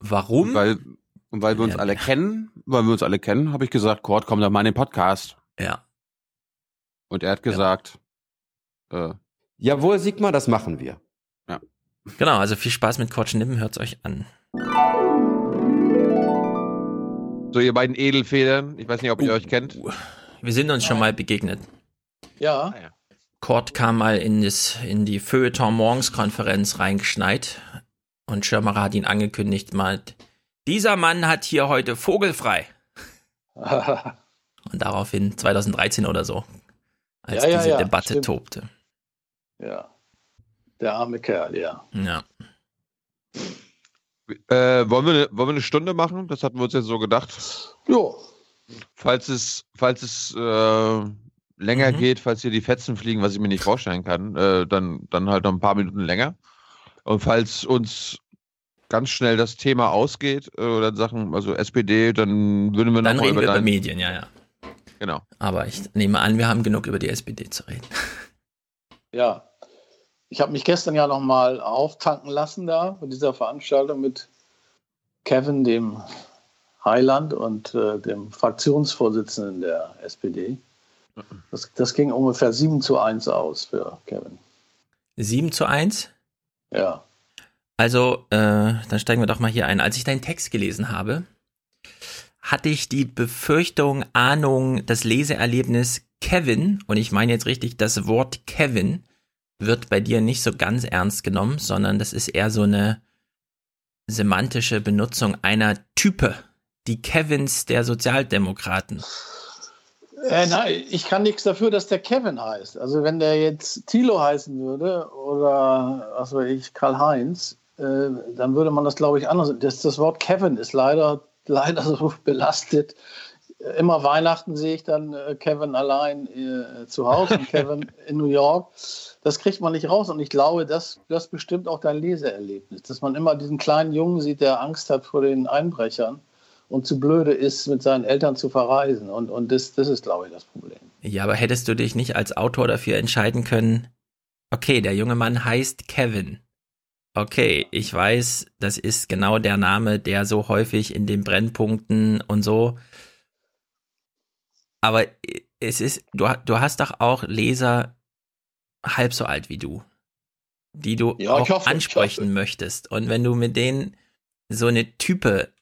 Warum? Und weil, und weil wir uns ja, alle kennen, weil wir uns alle kennen, habe ich gesagt, Kurt, komm doch mal in den Podcast. Ja. Und er hat gesagt, ja. äh, Jawohl, Sigmar, das machen wir. Ja. Genau, also viel Spaß mit Kurt Schnippen, hört's euch an. So, ihr beiden Edelfedern. Ich weiß nicht, ob ihr uh, euch kennt. Wir sind uns schon mal begegnet. Ja. Ah, Kort kam mal in, das, in die Feuilleton-Morgens-Konferenz reingeschneit und Schirmerer hat ihn angekündigt, mal, dieser Mann hat hier heute vogelfrei. *laughs* und daraufhin, 2013 oder so, als Ja, ja, diese ja, Debatte stimmt. tobte. Ja. Der arme Kerl, ja. Ja. Äh, wollen, wir eine, wollen wir eine Stunde machen? Das hatten wir uns jetzt so gedacht. Jo. Falls es, falls es äh, länger geht, falls hier die Fetzen fliegen, was ich mir nicht vorstellen kann, äh, dann, dann halt noch ein paar Minuten länger. Und falls uns ganz schnell das Thema ausgeht, äh, oder Sachen, also SPD, dann würden wir noch Dann mal reden wir über Medien, ja, ja. Genau. Aber ich nehme an, wir haben genug über die SPD zu reden. Ja. Ich habe mich gestern ja nochmal auftanken lassen da bei dieser Veranstaltung mit Kevin, dem Heiland und äh, dem Fraktionsvorsitzenden der SPD. Das, das ging ungefähr 7 zu 1 aus für Kevin. 7 zu 1? Ja. Also, äh, dann steigen wir doch mal hier ein. Als ich deinen Text gelesen habe, hatte ich die Befürchtung, Ahnung, das Leseerlebnis Kevin, und ich meine jetzt richtig, das Wort Kevin wird bei dir nicht so ganz ernst genommen, sondern das ist eher so eine semantische Benutzung einer Type, die Kevins der Sozialdemokraten. Äh, nein, ich kann nichts dafür, dass der Kevin heißt. Also wenn der jetzt Thilo heißen würde oder was weiß ich, Karl-Heinz, äh, dann würde man das, glaube ich, anders. Das, das Wort Kevin ist leider, *laughs* leider so belastet. Immer Weihnachten sehe ich dann äh, Kevin allein äh, zu Hause und Kevin *laughs* in New York. Das kriegt man nicht raus und ich glaube, das, das bestimmt auch dein Leseerlebnis, dass man immer diesen kleinen Jungen sieht, der Angst hat vor den Einbrechern und zu blöde ist, mit seinen Eltern zu verreisen. Und, und das, das ist, glaube ich, das Problem. Ja, aber hättest du dich nicht als Autor dafür entscheiden können, okay, der junge Mann heißt Kevin. Okay, ich weiß, das ist genau der Name, der so häufig in den Brennpunkten und so. Aber es ist, du, du hast doch auch Leser halb so alt wie du, die du Ja, auch hoffe, ansprechen möchtest. Und wenn du mit denen so eine Type,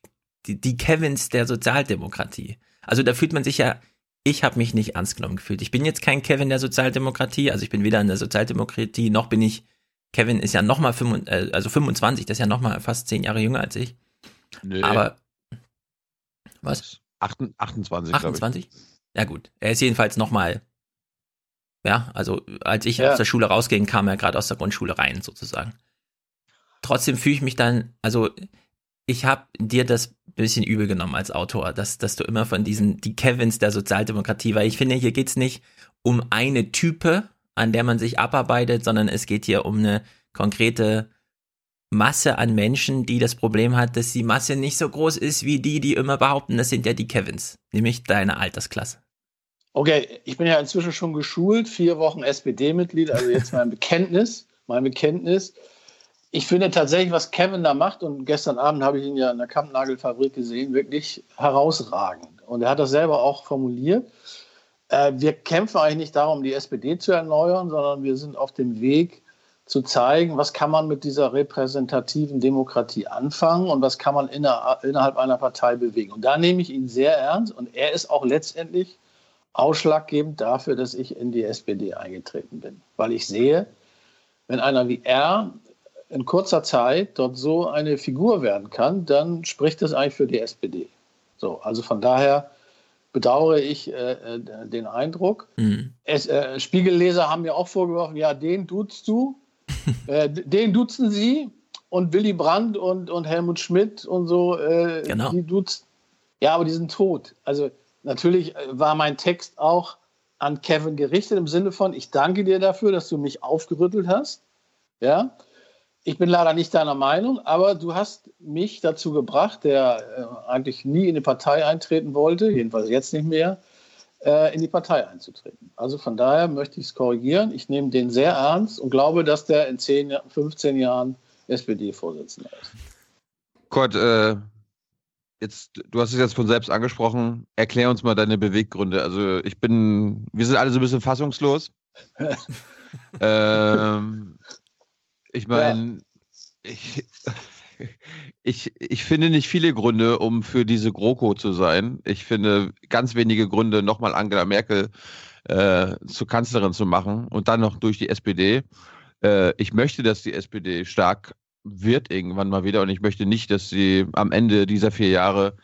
die, die Kevins der Sozialdemokratie, also da fühlt man sich ja, ich habe mich nicht ernst genommen gefühlt. Ich bin jetzt kein Kevin der Sozialdemokratie, also ich bin weder in der Sozialdemokratie, noch bin ich, Kevin ist ja nochmal, äh, also 25, das ist ja nochmal fast zehn Jahre jünger als ich. Nö. Aber, was? 28, 28 glaube ich. 28? Ja gut, er ist jedenfalls nochmal, ja, also als ich Ja. aus der Schule rausging, kam er gerade aus der Grundschule rein sozusagen. Trotzdem fühle ich mich dann, also ich habe dir das bisschen übel genommen als Autor, dass, dass du immer von diesen, die Kevins der Sozialdemokratie, weil ich finde, hier geht's nicht um eine Type, an der man sich abarbeitet, sondern es geht hier um eine konkrete Masse an Menschen, die das Problem hat, dass die Masse nicht so groß ist wie die, die immer behaupten, das sind ja die Kevins, nämlich deine Altersklasse. Okay, ich bin ja inzwischen schon geschult, vier Wochen SPD-Mitglied, also jetzt mein Bekenntnis, mein Bekenntnis. Ich finde tatsächlich, was Kevin da macht, und gestern Abend habe ich ihn ja in der Kampnagelfabrik gesehen, wirklich herausragend. Und er hat das selber auch formuliert. Äh, wir kämpfen eigentlich nicht darum, die SPD zu erneuern, sondern wir sind auf dem Weg zu zeigen, was kann man mit dieser repräsentativen Demokratie anfangen und was kann man inner, innerhalb einer Partei bewegen. Und da nehme ich ihn sehr ernst und er ist auch letztendlich ausschlaggebend dafür, dass ich in die SPD eingetreten bin. Weil ich sehe, wenn einer wie er in kurzer Zeit dort so eine Figur werden kann, dann spricht das eigentlich für die SPD. So, also von daher bedauere ich äh, äh, den Eindruck. Es, äh, Spiegelleser haben mir auch vorgeworfen, ja, den duzt du, *laughs* äh, den duzen sie und Willy Brandt und, und Helmut Schmidt und so, äh, Genau. die duzt. Ja, aber die sind tot. Also natürlich äh, war mein Text auch an Kevin gerichtet im Sinne von, ich danke dir dafür, dass du mich aufgerüttelt hast. Ja, ich bin leider nicht deiner Meinung, aber du hast mich dazu gebracht, der äh, eigentlich nie in die Partei eintreten wollte, jedenfalls jetzt nicht mehr, äh, in die Partei einzutreten. Also von daher möchte ich es korrigieren. Ich nehme den sehr ernst und glaube, dass der in 10, Jahr- 15 Jahren SPD-Vorsitzender ist. Kurt, äh, jetzt, du hast es jetzt von selbst angesprochen. Erklär uns mal deine Beweggründe. Also ich bin, wir sind alle so ein bisschen fassungslos. *laughs* ähm, ich meine, ich, ich, ich finde nicht viele Gründe, um für diese GroKo zu sein. Ich finde ganz wenige Gründe, nochmal Angela Merkel äh, zur Kanzlerin zu machen und dann noch durch die SPD. Äh, ich möchte, dass die SPD stark wird irgendwann mal wieder und ich möchte nicht, dass sie am Ende dieser vier Jahre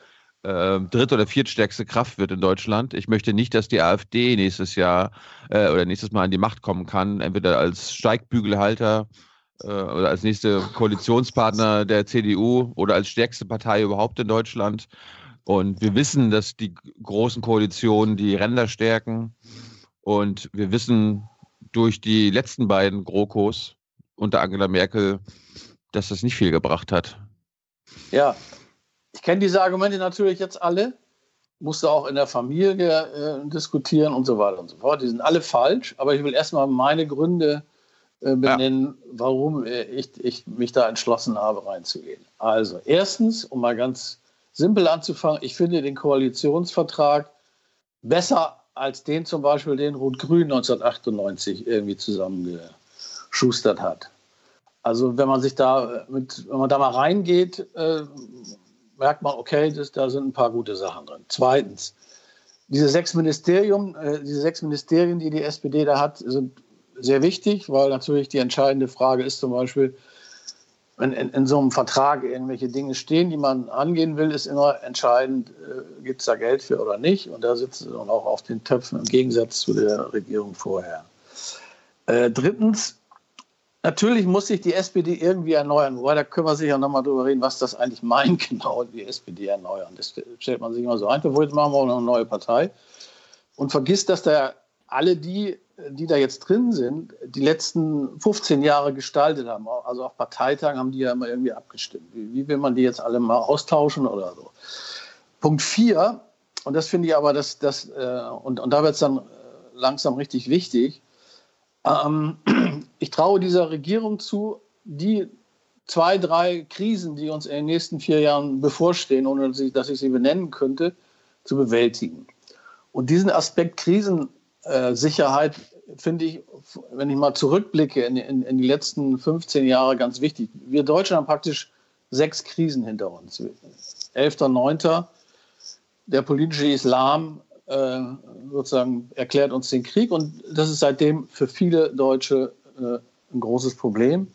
äh, dritt- oder viertstärkste Kraft wird in Deutschland. Ich möchte nicht, dass die AfD nächstes Jahr äh, oder nächstes Mal an die Macht kommen kann, entweder als Steigbügelhalter äh, oder als nächste Koalitionspartner der CDU oder als stärkste Partei überhaupt in Deutschland. Und wir wissen, dass die großen Koalitionen die Ränder stärken. Und wir wissen durch die letzten beiden GroKos unter Angela Merkel, dass das nicht viel gebracht hat. Ja, ich kenne diese Argumente natürlich jetzt alle, musste auch in der Familie äh, diskutieren und so weiter und so fort. Die sind alle falsch, aber ich will erstmal meine Gründe äh, benennen, ja. warum äh, ich, ich mich da entschlossen habe, reinzugehen. Also, erstens, um mal ganz simpel anzufangen, ich finde den Koalitionsvertrag besser als den zum Beispiel, den Rot-Grün 1998 irgendwie zusammengeschustert hat. Also wenn man sich da mit, wenn man da mal reingeht, äh, merkt man, okay, das, da sind ein paar gute Sachen drin. Zweitens, diese sechs Ministerien, äh, diese sechs Ministerien, die die SPD da hat, sind sehr wichtig, weil natürlich die entscheidende Frage ist zum Beispiel, wenn in, in so einem Vertrag irgendwelche Dinge stehen, die man angehen will, ist immer entscheidend, äh, gibt es da Geld für oder nicht. Und da sitzt es auch auf den Töpfen im Gegensatz zu der Regierung vorher. Äh, drittens, Natürlich muss sich die SPD irgendwie erneuern, wobei da können wir sicher nochmal drüber reden, was das eigentlich meint, *laughs* genau, die SPD erneuern. Das stellt man sich immer so ein. Bevor jetzt machen wir auch noch eine neue Partei. Und vergisst, dass da alle die, die da jetzt drin sind, die letzten 15 Jahre gestaltet haben. Also auf Parteitagen haben die ja immer irgendwie abgestimmt. Wie, will man die jetzt alle mal austauschen oder so? Punkt 4, und das finde ich aber, das, das, äh, und, und da wird es dann langsam richtig wichtig, ähm, *clears throat* ich traue dieser Regierung zu, die zwei, drei Krisen, die uns in den nächsten vier Jahren bevorstehen, ohne dass ich, sie benennen könnte, zu bewältigen. Und diesen Aspekt Krisensicherheit finde ich, wenn ich mal zurückblicke in, in, in, die letzten 15 Jahre, ganz wichtig. Wir Deutschen haben praktisch sechs Krisen hinter uns. 11.9., der politische Islam, äh, sozusagen erklärt uns den Krieg und das ist seitdem für viele Deutsche äh, ein großes Problem.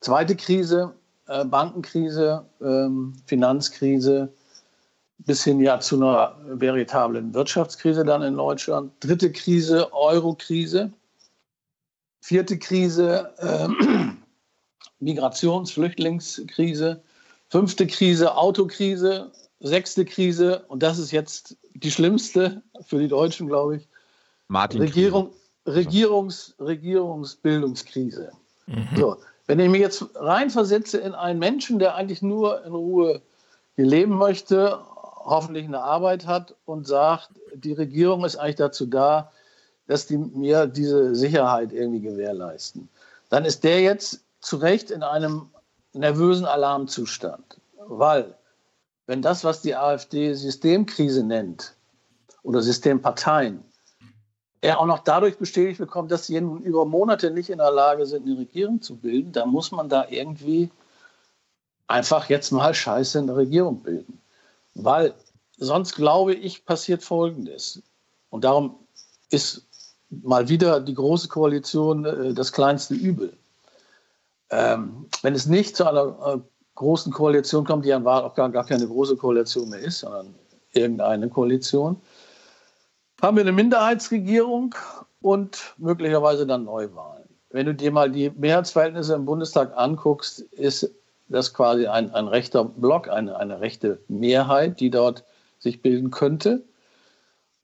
Zweite Krise, äh, Bankenkrise, ähm, Finanzkrise, bis hin ja zu einer veritablen Wirtschaftskrise dann in Deutschland. Dritte Krise, Eurokrise. Vierte Krise, äh, *clears throat* Migrations-, Flüchtlingskrise. Fünfte Krise, Autokrise. Sechste Krise, und das ist jetzt die schlimmste für die Deutschen, glaube ich. Martin Regierung, Regierungs, Regierungsbildungskrise. Mhm. So, wenn ich mich jetzt reinversetze in einen Menschen, der eigentlich nur in Ruhe hier leben möchte, hoffentlich eine Arbeit hat und sagt, die Regierung ist eigentlich dazu da, dass die mir diese Sicherheit irgendwie gewährleisten, dann ist der jetzt zu Recht in einem nervösen Alarmzustand, weil wenn das, was die AfD Systemkrise nennt oder Systemparteien, er auch noch dadurch bestätigt bekommt, dass sie nun über Monate nicht in der Lage sind, eine Regierung zu bilden, dann muss man da irgendwie einfach jetzt mal Scheiße in der Regierung bilden. Weil sonst glaube ich, passiert Folgendes. Und darum ist mal wieder die Große Koalition äh, das kleinste Übel. Ähm, wenn es nicht zu einer äh, großen Koalition kommt, die ja auch gar, gar keine große Koalition mehr ist, sondern irgendeine Koalition, haben wir eine Minderheitsregierung und möglicherweise dann Neuwahlen. Wenn du dir mal die Mehrheitsverhältnisse im Bundestag anguckst, ist das quasi ein, ein rechter Block, eine, eine rechte Mehrheit, die dort sich bilden könnte.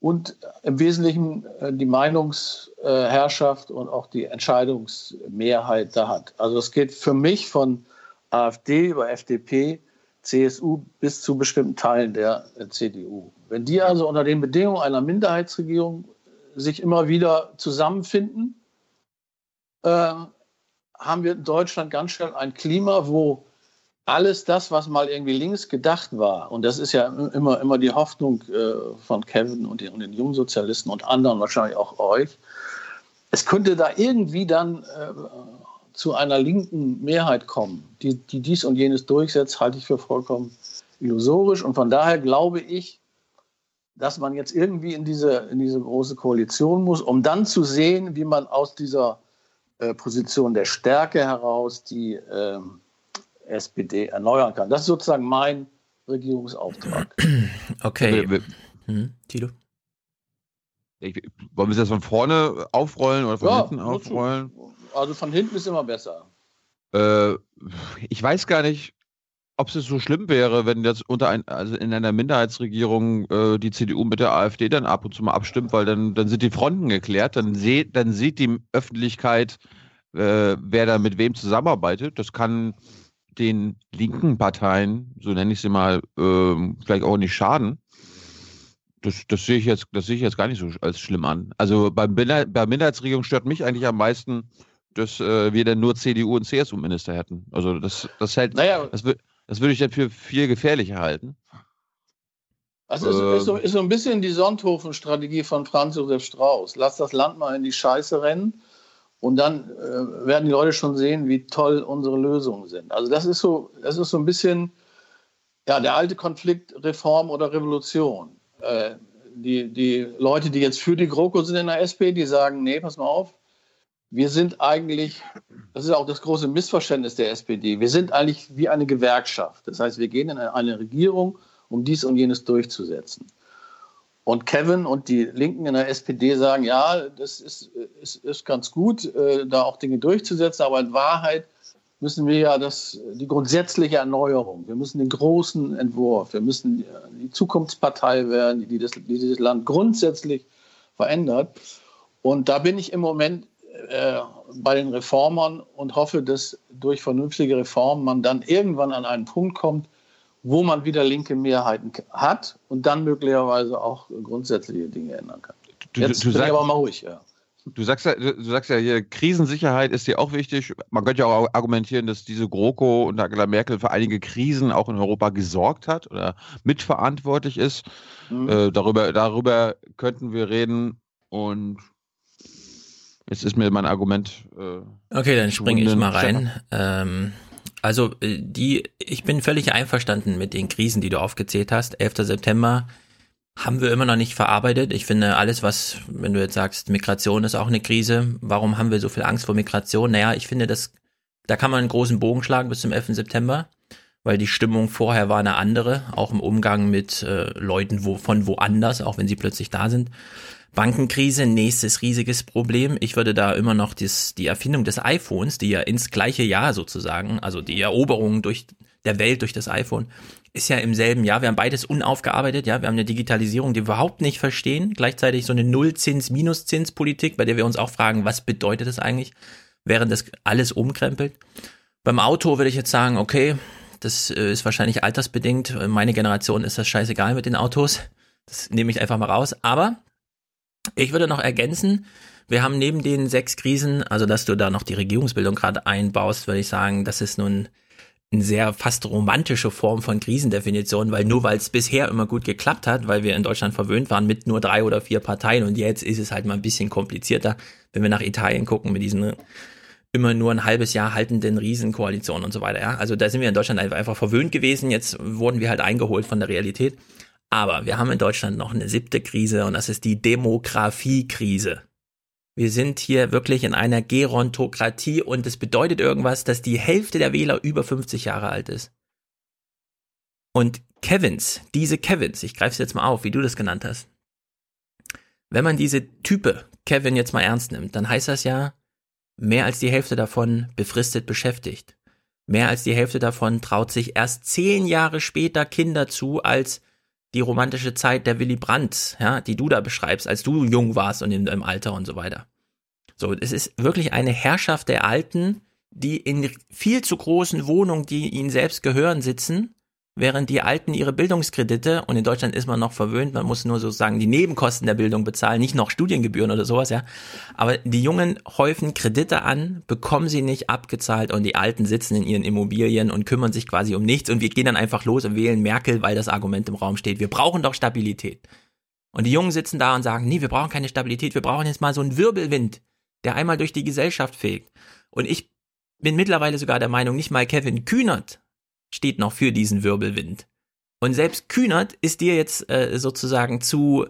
Und im Wesentlichen äh, die Meinungsherrschaft und auch die Entscheidungsmehrheit da hat. Also es geht für mich von AfD über FDP, CSU bis zu bestimmten Teilen der CDU. Wenn die also unter den Bedingungen einer Minderheitsregierung sich immer wieder zusammenfinden, äh, haben wir in Deutschland ganz schnell ein Klima, wo alles das, was mal irgendwie links gedacht war, und das ist ja immer, immer die Hoffnung äh, von Kevin und den, und den Jungsozialisten und anderen, wahrscheinlich auch euch, es könnte da irgendwie dann äh, zu einer linken Mehrheit kommen, die, die dies und jenes durchsetzt, halte ich für vollkommen illusorisch. Und von daher glaube ich, dass man jetzt irgendwie in diese, in diese große Koalition muss, um dann zu sehen, wie man aus dieser äh, Position der Stärke heraus die äh, SPD erneuern kann. Das ist sozusagen mein Regierungsauftrag. *clears throat* Okay. Hm, Tilo? Ich, wollen wir das von vorne aufrollen oder von Ja, hinten aufrollen? Also von hinten ist immer besser. Äh, ich weiß gar nicht, ob es so schlimm wäre, wenn jetzt unter ein, also in einer Minderheitsregierung äh, die CDU mit der AfD dann ab und zu mal abstimmt, weil dann, dann sind die Fronten geklärt, dann, seh, dann sieht die Öffentlichkeit, äh, wer da mit wem zusammenarbeitet. Das kann den linken Parteien, so nenne ich sie mal, ähm, vielleicht auch nicht schaden. Das, das sehe ich jetzt, ich jetzt gar nicht so als schlimm an. Also bei, bei Minderheitsregierung stört mich eigentlich am meisten, dass äh, wir dann nur CDU und CSU-Minister hätten. Also das, das hält, Naja. das, das würde ich dann für viel gefährlicher halten. Also ist, Ähm. ist, so, ist so ein bisschen die Sonthofen-Strategie von Franz Josef Strauß. Lass das Land mal in die Scheiße rennen und dann äh, werden die Leute schon sehen, wie toll unsere Lösungen sind. Also das ist so, das ist so ein bisschen ja, der alte Konflikt Reform oder Revolution. Äh, die, die Leute, die jetzt für die GroKo sind in der SP, die sagen, nee, pass mal auf, wir sind eigentlich, das ist auch das große Missverständnis der SPD, wir sind eigentlich wie eine Gewerkschaft. Das heißt, wir gehen in eine Regierung, um dies und jenes durchzusetzen. Und Kevin und die Linken in der SPD sagen, ja, das ist, ist, ist ganz gut, äh, da auch Dinge durchzusetzen, aber in Wahrheit müssen wir ja das, die grundsätzliche Erneuerung, wir müssen den großen Entwurf, wir müssen die Zukunftspartei werden, die, das, die dieses Land grundsätzlich verändert. Und da bin ich im Moment äh, bei den Reformern und hoffe, dass durch vernünftige Reformen man dann irgendwann an einen Punkt kommt, wo man wieder linke Mehrheiten hat und dann möglicherweise auch grundsätzliche Dinge ändern kann. Du- Jetzt du ich sag- aber mal ruhig, ja. Du sagst ja, du du sagst ja hier, Krisensicherheit ist dir auch wichtig. Man könnte ja auch argumentieren, dass diese GroKo und Angela Merkel für einige Krisen auch in Europa gesorgt hat oder mitverantwortlich ist. Mhm. Äh, darüber, darüber könnten wir reden und jetzt ist mir mein Argument. Äh, Okay, dann springe ich mal rein. Ähm, also äh, die, ich bin völlig einverstanden mit den Krisen, die du aufgezählt hast. 11. September haben wir immer noch nicht verarbeitet. Ich finde alles, was, wenn du jetzt sagst, Migration ist auch eine Krise. Warum haben wir so viel Angst vor Migration? Naja, ich finde, das, da kann man einen großen Bogen schlagen bis zum 11. September, weil die Stimmung vorher war eine andere, auch im Umgang mit äh, Leuten wo, von woanders, auch wenn sie plötzlich da sind. Bankenkrise, nächstes riesiges Problem. Ich würde da immer noch das, die Erfindung des iPhones, die ja ins gleiche Jahr sozusagen, also die Eroberung durch der Welt durch das iPhone, ist ja im selben Jahr. Wir haben beides unaufgearbeitet, ja. Wir haben eine Digitalisierung, die wir überhaupt nicht verstehen. Gleichzeitig so eine Nullzins-Minuszinspolitik, bei der wir uns auch fragen, was bedeutet das eigentlich, während das alles umkrempelt. Beim Auto würde ich jetzt sagen, okay, das äh, ist wahrscheinlich altersbedingt. Meine Generation ist das scheißegal mit den Autos. Das nehme ich einfach mal raus. Aber ich würde noch ergänzen, wir haben neben den sechs Krisen, also dass du da noch die Regierungsbildung gerade einbaust, würde ich sagen, das ist nun eine sehr fast romantische Form von Krisendefinition, weil nur weil es bisher immer gut geklappt hat, weil wir in Deutschland verwöhnt waren mit nur drei oder vier Parteien und jetzt ist es halt mal ein bisschen komplizierter, wenn wir nach Italien gucken mit diesen immer nur ein halbes Jahr haltenden Riesenkoalitionen und so weiter. Ja? Also da sind wir in Deutschland einfach, einfach verwöhnt gewesen, jetzt wurden wir halt eingeholt von der Realität. Aber wir haben in Deutschland noch eine siebte Krise und das ist die Demografiekrise. Wir sind hier wirklich in einer Gerontokratie und es bedeutet irgendwas, dass die Hälfte der Wähler über 50 Jahre alt ist. Und Kevins, diese Kevins, ich greife es jetzt mal auf, wie du das genannt hast. Wenn man diese Type Kevin jetzt mal ernst nimmt, dann heißt das ja, mehr als die Hälfte davon befristet beschäftigt. Mehr als die Hälfte davon traut sich erst zehn Jahre später Kinder zu als die romantische Zeit der Willy Brandt, ja, die du da beschreibst, als du jung warst und in deinem Alter und so weiter. So, es ist wirklich eine Herrschaft der Alten, die in viel zu großen Wohnungen, die ihnen selbst gehören, sitzen, während die Alten ihre Bildungskredite, und in Deutschland ist man noch verwöhnt, man muss nur sozusagen die Nebenkosten der Bildung bezahlen, nicht noch Studiengebühren oder sowas, ja. Aber die Jungen häufen Kredite an, bekommen sie nicht abgezahlt und die Alten sitzen in ihren Immobilien und kümmern sich quasi um nichts und wir gehen dann einfach los und wählen Merkel, weil das Argument im Raum steht. Wir brauchen doch Stabilität. Und die Jungen sitzen da und sagen, nee, wir brauchen keine Stabilität, wir brauchen jetzt mal so einen Wirbelwind, der einmal durch die Gesellschaft fegt. Und ich bin mittlerweile sogar der Meinung, nicht mal Kevin Kühnert steht noch für diesen Wirbelwind. Und selbst Kühnert ist dir jetzt äh, sozusagen zu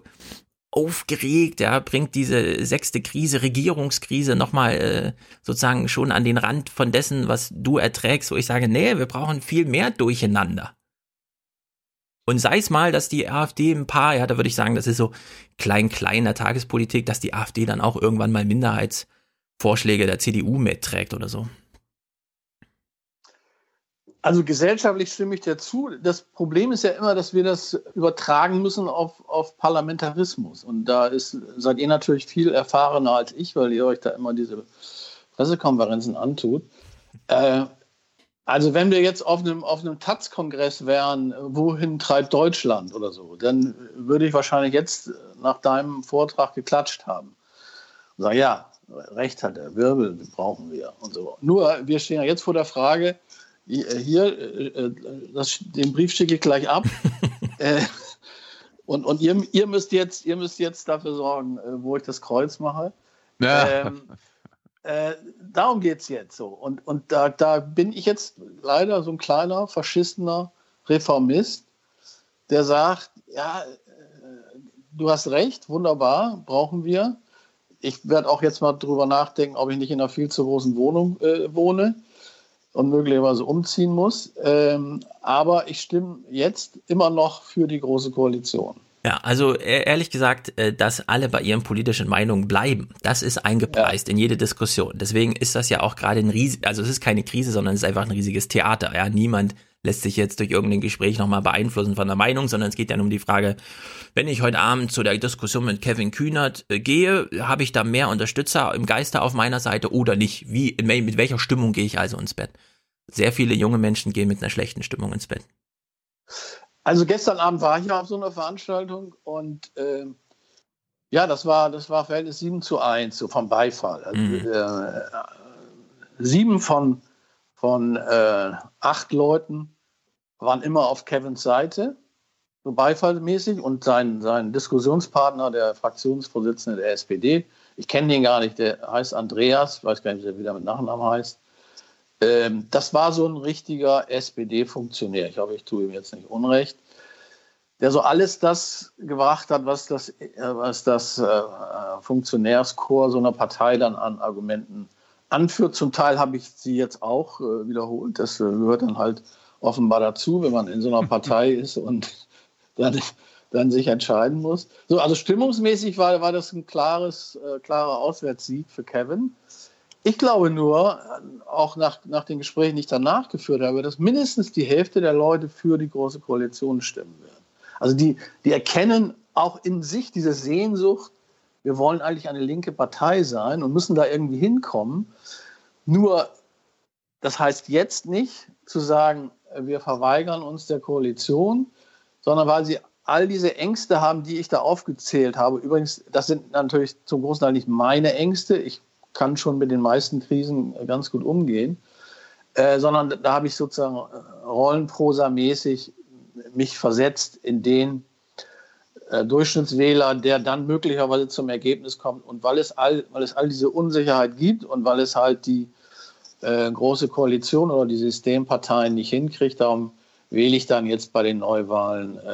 aufgeregt, ja, bringt diese sechste Krise, Regierungskrise nochmal äh, sozusagen schon an den Rand von dessen, was du erträgst, wo ich sage, nee, wir brauchen viel mehr Durcheinander. Und sei es mal, dass die AfD ein paar, ja, da würde ich sagen, das ist so klein-klein der Tagespolitik, dass die AfD dann auch irgendwann mal Minderheitsvorschläge der CDU mitträgt oder so. Also gesellschaftlich stimme ich dir zu. Das Problem ist ja immer, dass wir das übertragen müssen auf, auf Parlamentarismus. Und da ist, seid ihr natürlich viel erfahrener als ich, weil ihr euch da immer diese Pressekonferenzen antut. Äh, also wenn wir jetzt auf einem, auf einem Taz-Kongress wären, wohin treibt Deutschland oder so, dann würde ich wahrscheinlich jetzt nach deinem Vortrag geklatscht haben. Und sagen, ja, recht hat er, Wirbel brauchen wir und so. Nur, wir stehen ja jetzt vor der Frage, hier, äh, das, den Brief schicke ich gleich ab. *laughs* äh, und und ihr, ihr, müsst jetzt, ihr müsst jetzt dafür sorgen, äh, wo ich das Kreuz mache. Ja. Ähm, äh, darum geht es jetzt so. Und, und da, da bin ich jetzt leider so ein kleiner, faschistener Reformist, der sagt, ja, äh, du hast recht, wunderbar, brauchen wir. Ich werde auch jetzt mal drüber nachdenken, ob ich nicht in einer viel zu großen Wohnung äh, wohne und möglicherweise umziehen muss. Ähm, aber ich stimme jetzt immer noch für die Große Koalition. Ja, also e-, ehrlich gesagt, äh, dass alle bei ihren politischen Meinungen bleiben, das ist eingepreist ja. in jede Diskussion. Deswegen ist das ja auch gerade ein riesig, also es ist keine Krise, sondern es ist einfach ein riesiges Theater. Ja, niemand lässt sich jetzt durch irgendein Gespräch nochmal beeinflussen von der Meinung, sondern es geht dann um die Frage, wenn ich heute Abend zu der Diskussion mit Kevin Kühnert äh, gehe, habe ich da mehr Unterstützer im Geiste auf meiner Seite oder nicht? Wie, in, mit welcher Stimmung gehe ich also ins Bett? Sehr viele junge Menschen gehen mit einer schlechten Stimmung ins Bett. Also gestern Abend war ich ja auf so einer Veranstaltung und äh, ja, das war, das war Verhältnis 7 zu 1, so vom Beifall. Also, mhm. äh, sieben von, von äh, acht Leuten waren immer auf Kevins Seite, so beifallmäßig, und sein, sein Diskussionspartner, der Fraktionsvorsitzende der SPD, ich kenne den gar nicht, der heißt Andreas, weiß gar nicht, wie der mit Nachnamen heißt, ähm, das war so ein richtiger SPD-Funktionär. Ich hoffe, ich tue ihm jetzt nicht Unrecht. Der so alles das gebracht hat, was das, äh, was das äh, Funktionärschor so einer Partei dann an Argumenten anführt. Zum Teil habe ich sie jetzt auch äh, wiederholt. Das äh, gehört dann halt offenbar dazu, wenn man in so einer *laughs* Partei ist und dann, dann sich entscheiden muss. So, also stimmungsmäßig war, war das ein klares, äh, klarer Auswärtssieg für Kevin. Ich glaube nur, auch nach, nach den Gesprächen, die ich danach geführt habe, dass mindestens die Hälfte der Leute für die Große Koalition stimmen werden. Also die, die erkennen auch in sich diese Sehnsucht, wir wollen eigentlich eine linke Partei sein und müssen da irgendwie hinkommen. Nur, das heißt jetzt nicht zu sagen, wir verweigern uns der Koalition, sondern weil sie all diese Ängste haben, die ich da aufgezählt habe. Übrigens, das sind natürlich zum großen Teil nicht meine Ängste. Ich kann schon mit den meisten Krisen ganz gut umgehen, äh, sondern da habe ich sozusagen äh, rollenprosamäßig mich versetzt in den äh, Durchschnittswähler, der dann möglicherweise zum Ergebnis kommt. Und weil es all, weil es all diese Unsicherheit gibt und weil es halt die äh, große Koalition oder die Systemparteien nicht hinkriegt, darum wähle ich dann jetzt bei den Neuwahlen äh,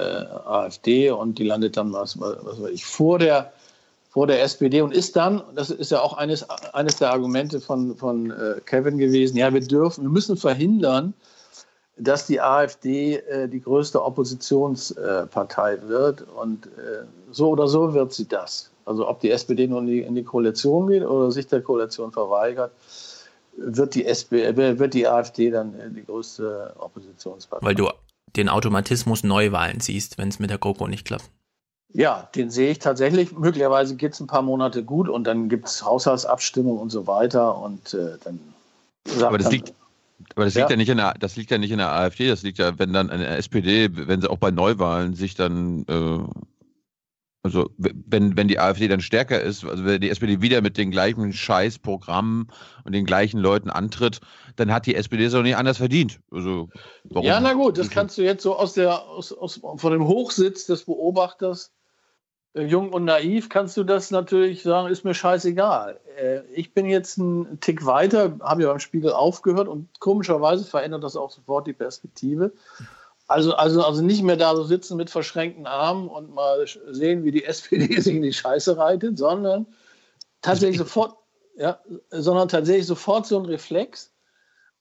AfD und die landet dann was, was weiß ich vor der vor der SPD und ist dann, das ist ja auch eines, eines der Argumente von, von äh, Kevin gewesen, ja, wir dürfen, wir müssen verhindern, dass die AfD äh, die größte Oppositionspartei wird. Und äh, so oder so wird sie das. Also ob die SPD nun in die, in die Koalition geht oder sich der Koalition verweigert, wird die, SP, äh, wird die AfD dann äh, die größte Oppositionspartei. Weil du den Automatismus Neuwahlen siehst, wenn es mit der GroKo nicht klappt. Ja, den sehe ich tatsächlich. Möglicherweise geht es ein paar Monate gut und dann gibt es Haushaltsabstimmung und so weiter und äh, dann aber das liegt, aber das liegt ja. ja. nicht in der, das liegt ja nicht in der AfD, das liegt ja, wenn dann eine SPD, wenn sie auch bei Neuwahlen sich dann äh, also wenn, wenn die AfD dann stärker ist, also wenn die SPD wieder mit den gleichen Scheißprogrammen und den gleichen Leuten antritt, dann hat die SPD es auch nicht anders verdient. Also, warum? Ja, na gut, das kannst du jetzt so aus der, aus, aus, von dem Hochsitz des Beobachters jung und naiv kannst du das natürlich sagen, ist mir scheißegal. Äh, ich bin jetzt einen Tick weiter, habe ja beim Spiegel aufgehört und komischerweise verändert das auch sofort die Perspektive. Also, also, also nicht mehr da so sitzen mit verschränkten Armen und mal sehen, wie die *laughs* SPD sich in die Scheiße reitet, sondern tatsächlich sofort, *laughs* ja, sondern tatsächlich sofort so ein Reflex.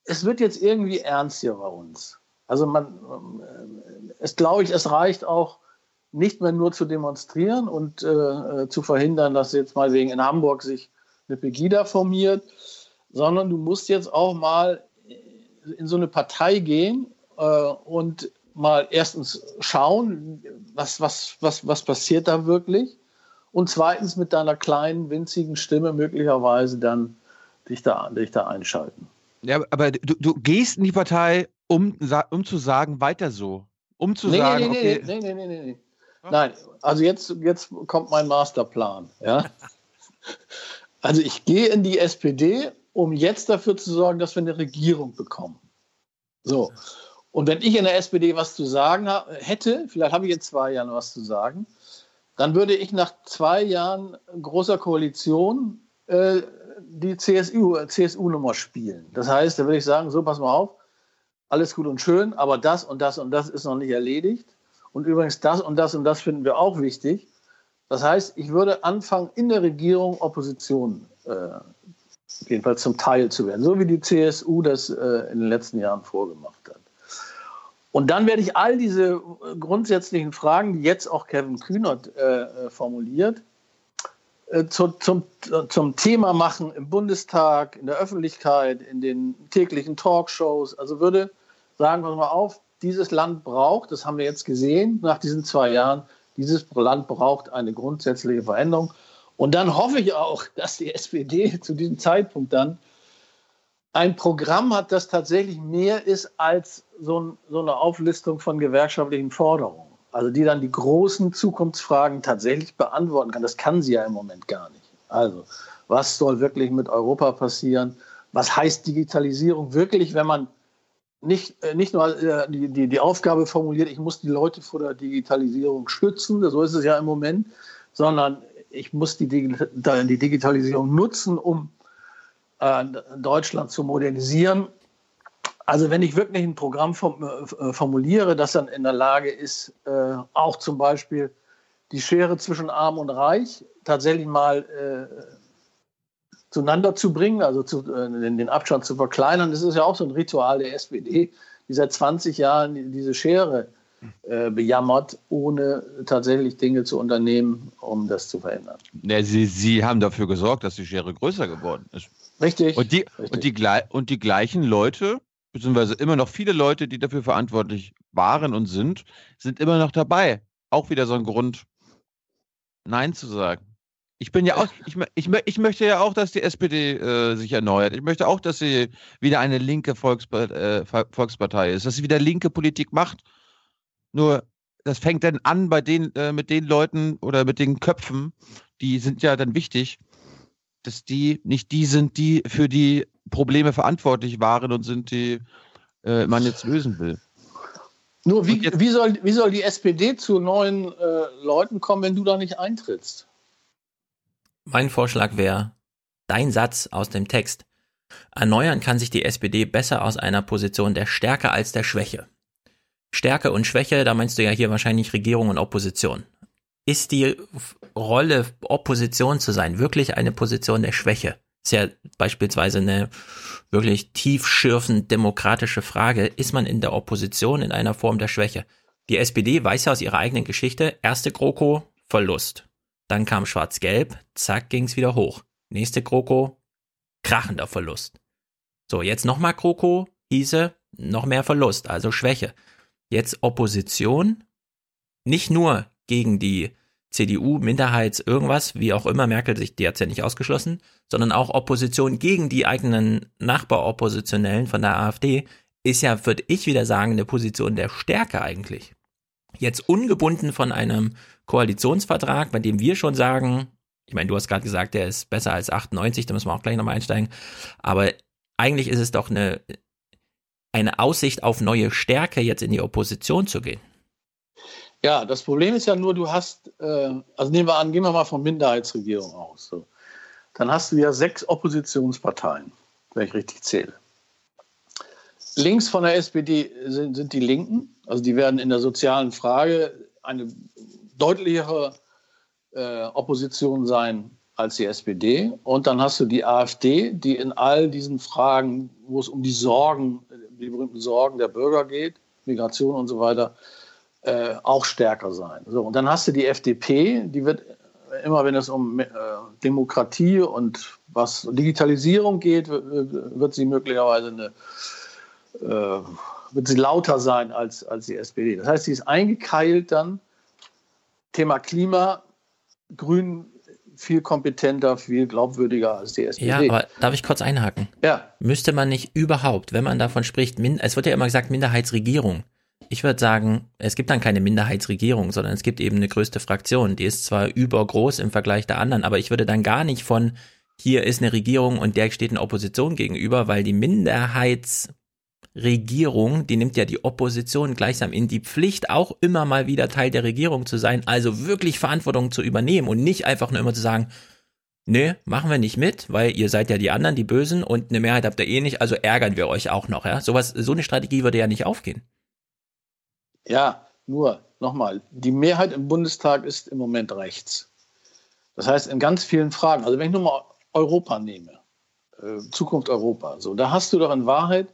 Es wird jetzt irgendwie ernst hier bei uns. Also man, äh, es glaube ich, es reicht auch nicht mehr nur zu demonstrieren und äh, zu verhindern, dass jetzt mal wegen in Hamburg sich eine Pegida formiert, sondern du musst jetzt auch mal in so eine Partei gehen äh, und mal erstens schauen, was, was, was, was passiert da wirklich und zweitens mit deiner kleinen, winzigen Stimme möglicherweise dann dich da, dich da einschalten. Ja, aber du, du gehst in die Partei, um, um zu sagen, weiter so. Um zu nee, sagen, nee, okay. Nee, nee, nee, nee, nee. Nein, also jetzt, jetzt kommt mein Masterplan. Ja? *laughs* Also ich gehe in die SPD, um jetzt dafür zu sorgen, dass wir eine Regierung bekommen. So. Und wenn ich in der SPD was zu sagen hätte, vielleicht habe ich in zwei Jahren was zu sagen, dann würde ich nach zwei Jahren großer Koalition äh, die CSU, CSU-Nummer spielen. Das heißt, da würde ich sagen, so pass mal auf, alles gut und schön, aber das und das und das ist noch nicht erledigt. Und übrigens das und das und das finden wir auch wichtig. Das heißt, ich würde anfangen, in der Regierung Opposition äh, jedenfalls zum Teil zu werden, so wie die CSU das äh, in den letzten Jahren vorgemacht hat. Und dann werde ich all diese grundsätzlichen Fragen, die jetzt auch Kevin Kühnert äh, formuliert, äh, zu, zum, zum Thema machen im Bundestag, in der Öffentlichkeit, in den täglichen Talkshows. Also würde sagen, pass mal auf, dieses Land braucht, das haben wir jetzt gesehen nach diesen zwei Jahren, dieses Land braucht eine grundsätzliche Veränderung. Und dann hoffe ich auch, dass die SPD *laughs* zu diesem Zeitpunkt dann ein Programm hat, das tatsächlich mehr ist als so, ein, so eine Auflistung von gewerkschaftlichen Forderungen. Also die dann die großen Zukunftsfragen tatsächlich beantworten kann. Das kann sie ja im Moment gar nicht. Also, was soll wirklich mit Europa passieren? Was heißt Digitalisierung wirklich, wenn man nicht, äh, nicht nur äh, die, die, die Aufgabe formuliert, ich muss die Leute vor der Digitalisierung schützen, so ist es ja im Moment, sondern ich muss die, Digitalisierung nutzen, um äh, Deutschland zu modernisieren. Also wenn ich wirklich ein Programm formuliere, das dann in der Lage ist, auch zum Beispiel die Schere zwischen Arm und Reich tatsächlich mal zueinander zu bringen, also zu, den Abstand zu verkleinern, das ist ja auch so ein Ritual der SPD, die seit 20 Jahren diese Schere äh, bejammert, ohne tatsächlich Dinge zu unternehmen, um das zu verändern. Ja, sie, sie haben dafür gesorgt, dass die Schere größer geworden ist. Richtig. Und die, richtig. Und die, und die gleichen Leute, beziehungsweise immer noch viele Leute, die dafür verantwortlich waren und sind, sind immer noch dabei. Auch wieder so ein Grund, Nein zu sagen. Ich bin ja auch, ich, ich, ich möchte ja auch, dass die SPD äh, sich erneuert. Ich möchte auch, dass sie wieder eine linke Volkspartei, äh, Volkspartei ist, dass sie wieder linke Politik macht nur das fängt dann an bei den, äh, mit den Leuten oder mit den Köpfen, die sind ja dann wichtig, dass die nicht die sind, die für die Probleme verantwortlich waren und sind, die äh, man jetzt lösen will. Nur wie, wie, soll, wie soll die SPD zu neuen äh, Leuten kommen, wenn du da nicht eintrittst? Mein Vorschlag wäre, dein Satz aus dem Text. Erneuern kann sich die SPD besser aus einer Position der Stärke als der Schwäche. Stärke und Schwäche, da meinst du ja hier wahrscheinlich Regierung und Opposition. Ist die Rolle, Opposition zu sein, wirklich eine Position der Schwäche? Ist ja beispielsweise eine wirklich tiefschürfend demokratische Frage. Ist man in der Opposition in einer Form der Schwäche? Die SPD weiß ja aus ihrer eigenen Geschichte, erste GroKo, Verlust. Dann kam Schwarz-Gelb, zack, ging's wieder hoch. Nächste GroKo, krachender Verlust. So, jetzt nochmal GroKo, hieße noch mehr Verlust, also Schwäche jetzt Opposition, nicht nur gegen die CDU, Minderheits, irgendwas, wie auch immer, Merkel sich, hat ja nicht ausgeschlossen, sondern auch Opposition gegen die eigenen Nachbaroppositionellen von der AfD, ist ja, würde ich wieder sagen, eine Position der Stärke eigentlich. Jetzt ungebunden von einem Koalitionsvertrag, bei dem wir schon sagen, ich meine, du hast gerade gesagt, der ist besser als 98, da müssen wir auch gleich nochmal einsteigen, aber eigentlich ist es doch eine, eine Aussicht auf neue Stärke, jetzt in die Opposition zu gehen? Ja, das Problem ist ja nur, du hast, äh, also nehmen wir an, gehen wir mal von Minderheitsregierung aus. So. Dann hast du ja sechs Oppositionsparteien, wenn ich richtig zähle. Links von der SPD sind, sind die Linken, also die werden in der sozialen Frage eine deutlichere äh, Opposition sein als die SPD. Und dann hast du die AfD, die in all diesen Fragen, wo es um die Sorgen die berühmten Sorgen der Bürger geht, Migration und so weiter, äh, auch stärker sein. So, und dann hast du die FDP, die wird immer, wenn es um äh, Demokratie und was Digitalisierung geht, wird sie möglicherweise eine, äh, wird sie lauter sein als, als die SPD. Das heißt, sie ist eingekeilt dann. Thema Klima, Grün viel kompetenter, viel glaubwürdiger als die SPD. Ja, aber darf ich kurz einhaken? Ja. Müsste man nicht überhaupt, wenn man davon spricht, es wird ja immer gesagt Minderheitsregierung. Ich würde sagen, es gibt dann keine Minderheitsregierung, sondern es gibt eben eine größte Fraktion. Die ist zwar übergroß im Vergleich der anderen, aber ich würde dann gar nicht von hier ist eine Regierung und der steht in Opposition gegenüber, weil die Minderheits Regierung, die nimmt ja die Opposition gleichsam in die Pflicht, auch immer mal wieder Teil der Regierung zu sein, also wirklich Verantwortung zu übernehmen und nicht einfach nur immer zu sagen, nee, machen wir nicht mit, weil ihr seid ja die anderen, die Bösen und eine Mehrheit habt ihr eh nicht, also ärgern wir euch auch noch, ja. Sowas, so eine Strategie würde ja nicht aufgehen. Ja, nur, nochmal, die Mehrheit im Bundestag ist im Moment rechts. Das heißt, in ganz vielen Fragen, also wenn ich nur mal Europa nehme, äh, Zukunft Europa, so, da hast du doch in Wahrheit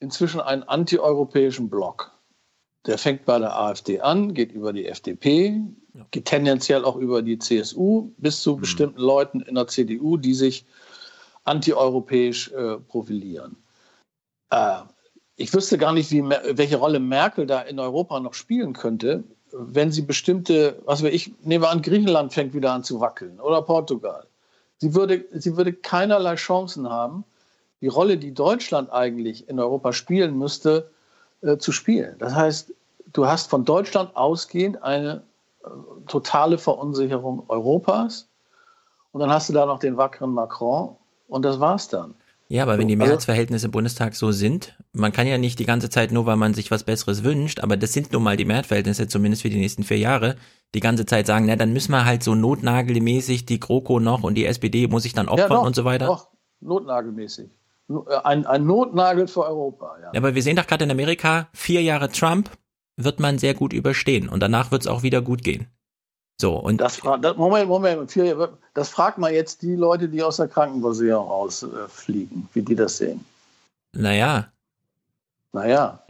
inzwischen einen antieuropäischen Block. Der fängt bei der AfD an, geht über die FDP, geht tendenziell auch über die CSU bis zu mhm. bestimmten Leuten in der CDU, die sich antieuropäisch äh, profilieren. Äh, ich wüsste gar nicht, wie, welche Rolle Merkel da in Europa noch spielen könnte, wenn sie bestimmte, was wir ich nehme an, Griechenland fängt wieder an zu wackeln oder Portugal. Sie würde, sie würde keinerlei Chancen haben, die Rolle, die Deutschland eigentlich in Europa spielen müsste, äh, zu spielen. Das heißt, du hast von Deutschland ausgehend eine äh, totale Verunsicherung Europas und dann hast du da noch den wackeren Macron und das war's dann. Ja, aber wenn die also Mehrheitsverhältnisse im Bundestag so sind, man kann ja nicht die ganze Zeit nur, weil man sich was Besseres wünscht, aber das sind nun mal die Mehrheitsverhältnisse, zumindest für die nächsten vier Jahre, die ganze Zeit sagen, na, dann müssen wir halt so notnagelmäßig die GroKo noch und die SPD muss sich dann opfern ja, doch, und so weiter. Doch, notnagelmäßig. Ein, ein Notnagel für Europa. Ja. ja, aber wir sehen doch gerade in Amerika, vier Jahre Trump wird man sehr gut überstehen und danach wird es auch wieder gut gehen. So, und das, das, Moment, Moment, das fragt mal jetzt die Leute, die aus der Krankenversicherung rausfliegen, wie die das sehen. Naja. Naja.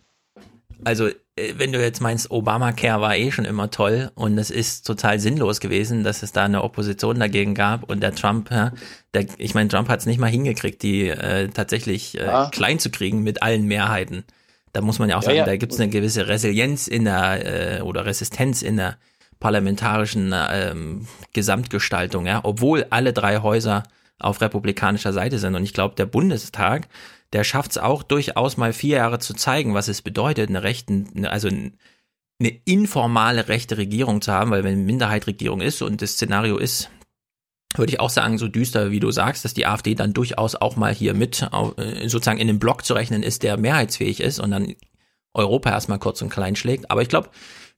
Also äh, wenn du jetzt meinst, Obamacare war eh schon immer toll und es ist total sinnlos gewesen, dass es da eine Opposition dagegen gab und der Trump, ja, der, ich meine, Trump hat es nicht mal hingekriegt, die äh, tatsächlich äh, ja. klein zu kriegen mit allen Mehrheiten. Da muss man ja auch sagen, ja, da gibt es eine gewisse Resilienz in der äh, oder Resistenz in der parlamentarischen ähm, Gesamtgestaltung, ja, obwohl alle drei Häuser auf republikanischer Seite sind. Und ich glaube, der Bundestag der schafft es auch durchaus mal vier Jahre zu zeigen, was es bedeutet, eine rechten, also eine informale rechte Regierung zu haben, weil wenn Minderheitregierung ist und das Szenario ist, würde ich auch sagen, so düster wie du sagst, dass die AfD dann durchaus auch mal hier mit äh, sozusagen in den Block zu rechnen ist, der mehrheitsfähig ist und dann Europa erstmal kurz und klein schlägt. Aber ich glaube,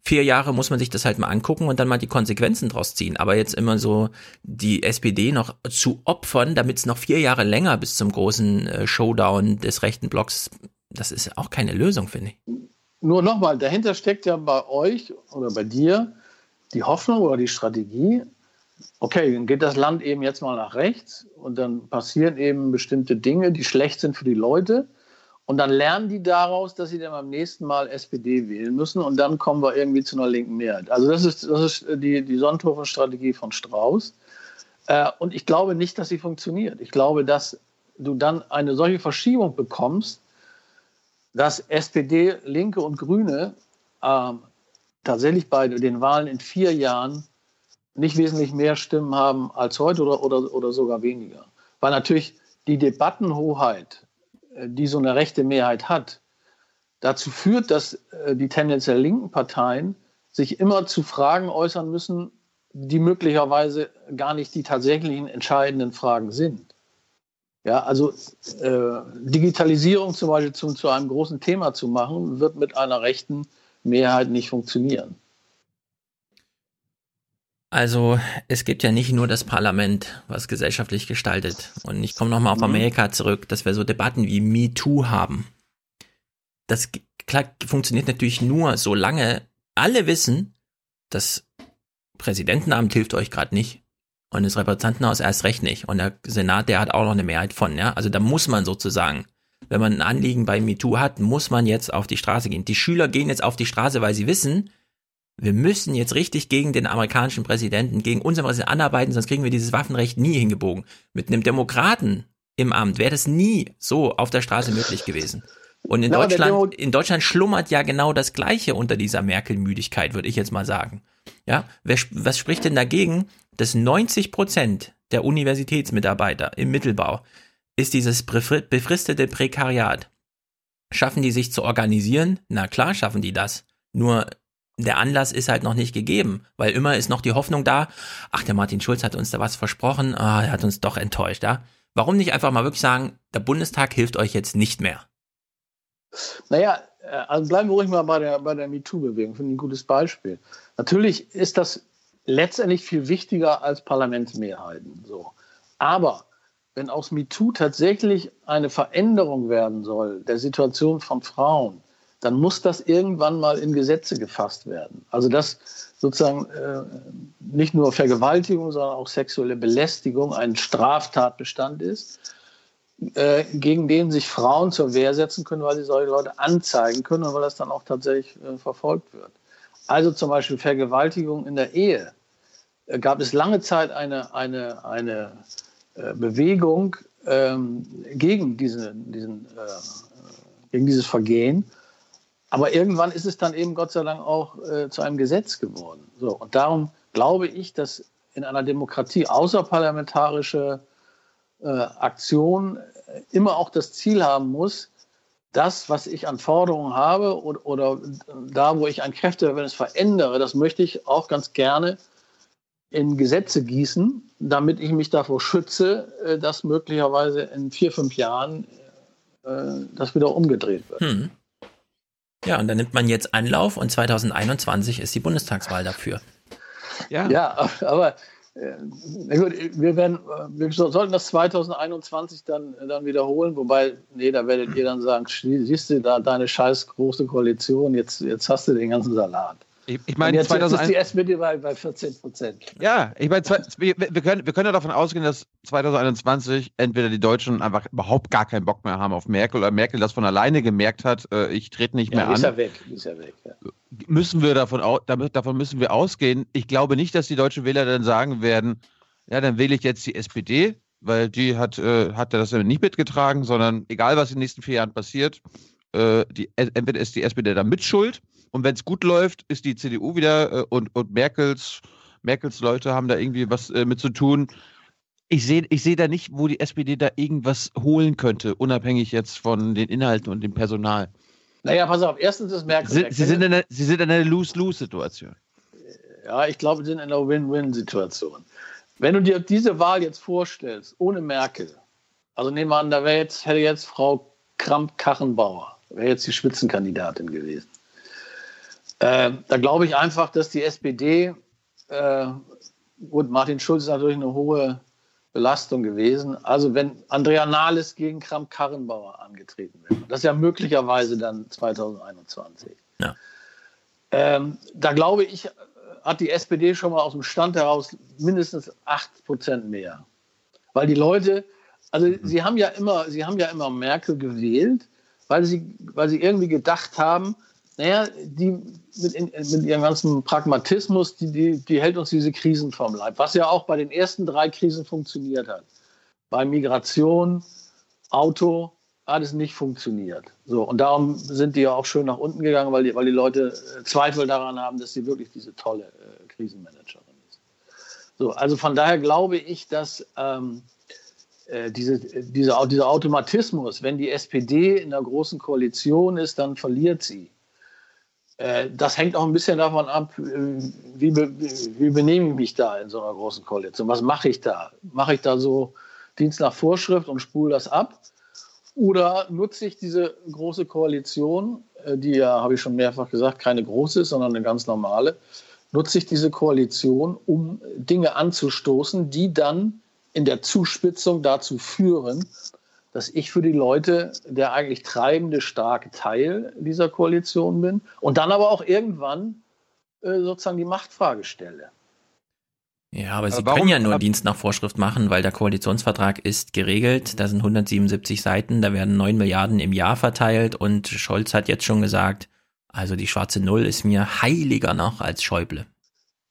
vier Jahre muss man sich das halt mal angucken und dann mal die Konsequenzen draus ziehen. Aber jetzt immer so die SPD noch zu opfern, damit es noch vier Jahre länger bis zum großen äh, Showdown des rechten Blocks, das ist auch keine Lösung, finde ich. Nur nochmal, dahinter steckt ja bei euch oder bei dir die Hoffnung oder die Strategie, okay, dann geht das Land eben jetzt mal nach rechts und dann passieren eben bestimmte Dinge, die schlecht sind für die Leute. Und dann lernen die daraus, dass sie dann beim nächsten Mal SPD wählen müssen und dann kommen wir irgendwie zu einer linken Mehrheit. Also das ist, das ist die, die Sonthofen-Strategie von Strauß. Äh, und ich glaube nicht, dass sie funktioniert. Ich glaube, dass du dann eine solche Verschiebung bekommst, dass SPD, Linke und Grüne äh, tatsächlich bei den Wahlen in vier Jahren nicht wesentlich mehr Stimmen haben als heute oder, oder, oder sogar weniger. Weil natürlich die Debattenhoheit die so eine rechte Mehrheit hat, dazu führt, dass äh, die tendenziell linken Parteien sich immer zu Fragen äußern müssen, die möglicherweise gar nicht die tatsächlichen entscheidenden Fragen sind. Ja, also äh, Digitalisierung zum Beispiel zu, zu einem großen Thema zu machen, wird mit einer rechten Mehrheit nicht funktionieren. Also es gibt ja nicht nur das Parlament, was gesellschaftlich gestaltet. Und ich komme nochmal auf mhm. Amerika zurück, dass wir so Debatten wie MeToo haben. Das klar, funktioniert natürlich nur, solange alle wissen, das Präsidentenamt hilft euch gerade nicht. Und das Repräsentantenhaus erst recht nicht. Und der Senat, der hat auch noch eine Mehrheit von, ja. Also da muss man sozusagen wenn man ein Anliegen bei MeToo hat, muss man jetzt auf die Straße gehen. Die Schüler gehen jetzt auf die Straße, weil sie wissen, wir müssen jetzt richtig gegen den amerikanischen Präsidenten, gegen unseren Präsidenten anarbeiten, sonst kriegen wir dieses Waffenrecht nie hingebogen. Mit einem Demokraten im Amt wäre das nie so auf der Straße möglich gewesen. Und in, Deutschland, in Deutschland schlummert ja genau das Gleiche unter dieser Merkel-Müdigkeit, würde ich jetzt mal sagen. Ja, wer, was spricht denn dagegen, dass 90 Prozent der Universitätsmitarbeiter im Mittelbau ist dieses befristete Prekariat. Schaffen die sich zu organisieren? Na klar, schaffen die das. Nur der Anlass ist halt noch nicht gegeben, weil immer ist noch die Hoffnung da, ach, der Martin Schulz hat uns da was versprochen, ah, er hat uns doch enttäuscht, ja. Warum nicht einfach mal wirklich sagen, der Bundestag hilft euch jetzt nicht mehr? Naja, äh, also bleiben wir ruhig mal bei der, bei der MeToo-Bewegung, finde ich ein gutes Beispiel. Natürlich ist das letztendlich viel wichtiger als Parlamentsmehrheiten. So. Aber wenn aus MeToo tatsächlich eine Veränderung werden soll der Situation von Frauen, dann muss das irgendwann mal in Gesetze gefasst werden. Also dass sozusagen äh, nicht nur Vergewaltigung, sondern auch sexuelle Belästigung ein Straftatbestand ist, äh, gegen den sich Frauen zur Wehr setzen können, weil sie solche Leute anzeigen können und weil das dann auch tatsächlich äh, verfolgt wird. Also zum Beispiel Vergewaltigung in der Ehe. Äh, gab es lange Zeit eine, eine, eine äh, Bewegung ähm, gegen, diese, diesen, äh, gegen dieses Vergehen. Aber irgendwann ist es dann eben Gott sei Dank auch äh, zu einem Gesetz geworden. So, und darum glaube ich, dass in einer Demokratie außerparlamentarische äh, Aktion äh, immer auch das Ziel haben muss, das, was ich an Forderungen habe oder, oder da, wo ich ein Kräfteverhältnis verändere, das möchte ich auch ganz gerne in Gesetze gießen, damit ich mich davor schütze, äh, dass möglicherweise in vier, fünf Jahren äh, das wieder umgedreht wird. Hm. Ja, und dann nimmt man jetzt Anlauf und 2021 ist die Bundestagswahl dafür. Ja, ja aber äh, wir, werden, wir sollten das 2021 dann, dann wiederholen, wobei, nee, da werdet ihr dann sagen, siehst du da deine scheiß große Koalition, jetzt, jetzt hast du den ganzen Salat. Ich, ich meine, jetzt, jetzt ist die SPD bei, bei 14 Prozent. Ja, ich meine, wir, wir, können, wir können ja davon ausgehen, dass 2021 entweder die Deutschen einfach überhaupt gar keinen Bock mehr haben auf Merkel oder Merkel das von alleine gemerkt hat, äh, ich trete nicht mehr ja, an. Ist er weg, ist er weg. Ja. Müssen wir davon, davon müssen wir ausgehen. Ich glaube nicht, dass die deutschen Wähler dann sagen werden, ja, dann wähle ich jetzt die SPD, weil die hat, äh, hat das nicht mitgetragen, sondern egal, was in den nächsten vier Jahren passiert, äh, die, entweder ist die SPD da mitschuld und wenn es gut läuft, ist die CDU wieder äh, und, und Merkels, Merkels Leute haben da irgendwie was äh, mit zu tun. Ich sehe ich seh da nicht, wo die SPD da irgendwas holen könnte, unabhängig jetzt von den Inhalten und dem Personal. Naja, pass auf, erstens ist Merkel. Sie, sie, sind, in einer, sie sind in einer Lose-Lose-Situation. Ja, ich glaube, sie sind in einer Win-Win-Situation. Wenn du dir diese Wahl jetzt vorstellst, ohne Merkel, also nehmen wir an, da wäre jetzt, hätte jetzt Frau Kramp-Kachenbauer, wäre jetzt die Spitzenkandidatin gewesen. Äh, da glaube ich einfach, dass die SPD, äh, gut, Martin Schulz ist natürlich eine hohe Belastung gewesen. Also wenn Andrea Nahles gegen Kramp-Karrenbauer angetreten wäre, das ist ja möglicherweise dann 2021. Ja. Ähm, da glaube ich, hat die SPD schon mal aus dem Stand heraus mindestens 8 Prozent mehr. Weil die Leute, also mhm. sie haben ja immer, sie haben ja immer Merkel gewählt, weil sie, weil sie irgendwie gedacht haben, naja, die mit, in, mit ihrem ganzen Pragmatismus, die, die, die hält uns diese Krisen vom Leib, was ja auch bei den ersten drei Krisen funktioniert hat. Bei Migration, Auto, hat es nicht funktioniert. So, und darum sind die ja auch schön nach unten gegangen, weil die, weil die Leute äh, Zweifel daran haben, dass sie wirklich diese tolle äh, Krisenmanagerin ist. So, also von daher glaube ich, dass ähm, äh, diese, diese, dieser Automatismus, wenn die SPD in einer großen Koalition ist, dann verliert sie. Äh, das hängt auch ein bisschen davon ab, äh, wie, wie benehme ich mich da in so einer großen Koalition? Was mache ich da? Mache ich da so Dienst nach Vorschrift und spule das ab? Oder nutze ich diese große Koalition, äh, die ja, habe ich schon mehrfach gesagt, keine große ist, sondern eine ganz normale, nutze ich diese Koalition, um Dinge anzustoßen, die dann in der Zuspitzung dazu führen, dass ich für die Leute der eigentlich treibende, starke Teil dieser Koalition bin und dann aber auch irgendwann äh, sozusagen die Machtfrage stelle. Ja, aber sie Aber warum- können ja nur aber- Dienst nach Vorschrift machen, weil der Koalitionsvertrag ist geregelt. Da sind 177 Seiten, da werden 9 Milliarden im Jahr verteilt und Scholz hat jetzt schon gesagt, also die schwarze Null ist mir heiliger noch als Schäuble.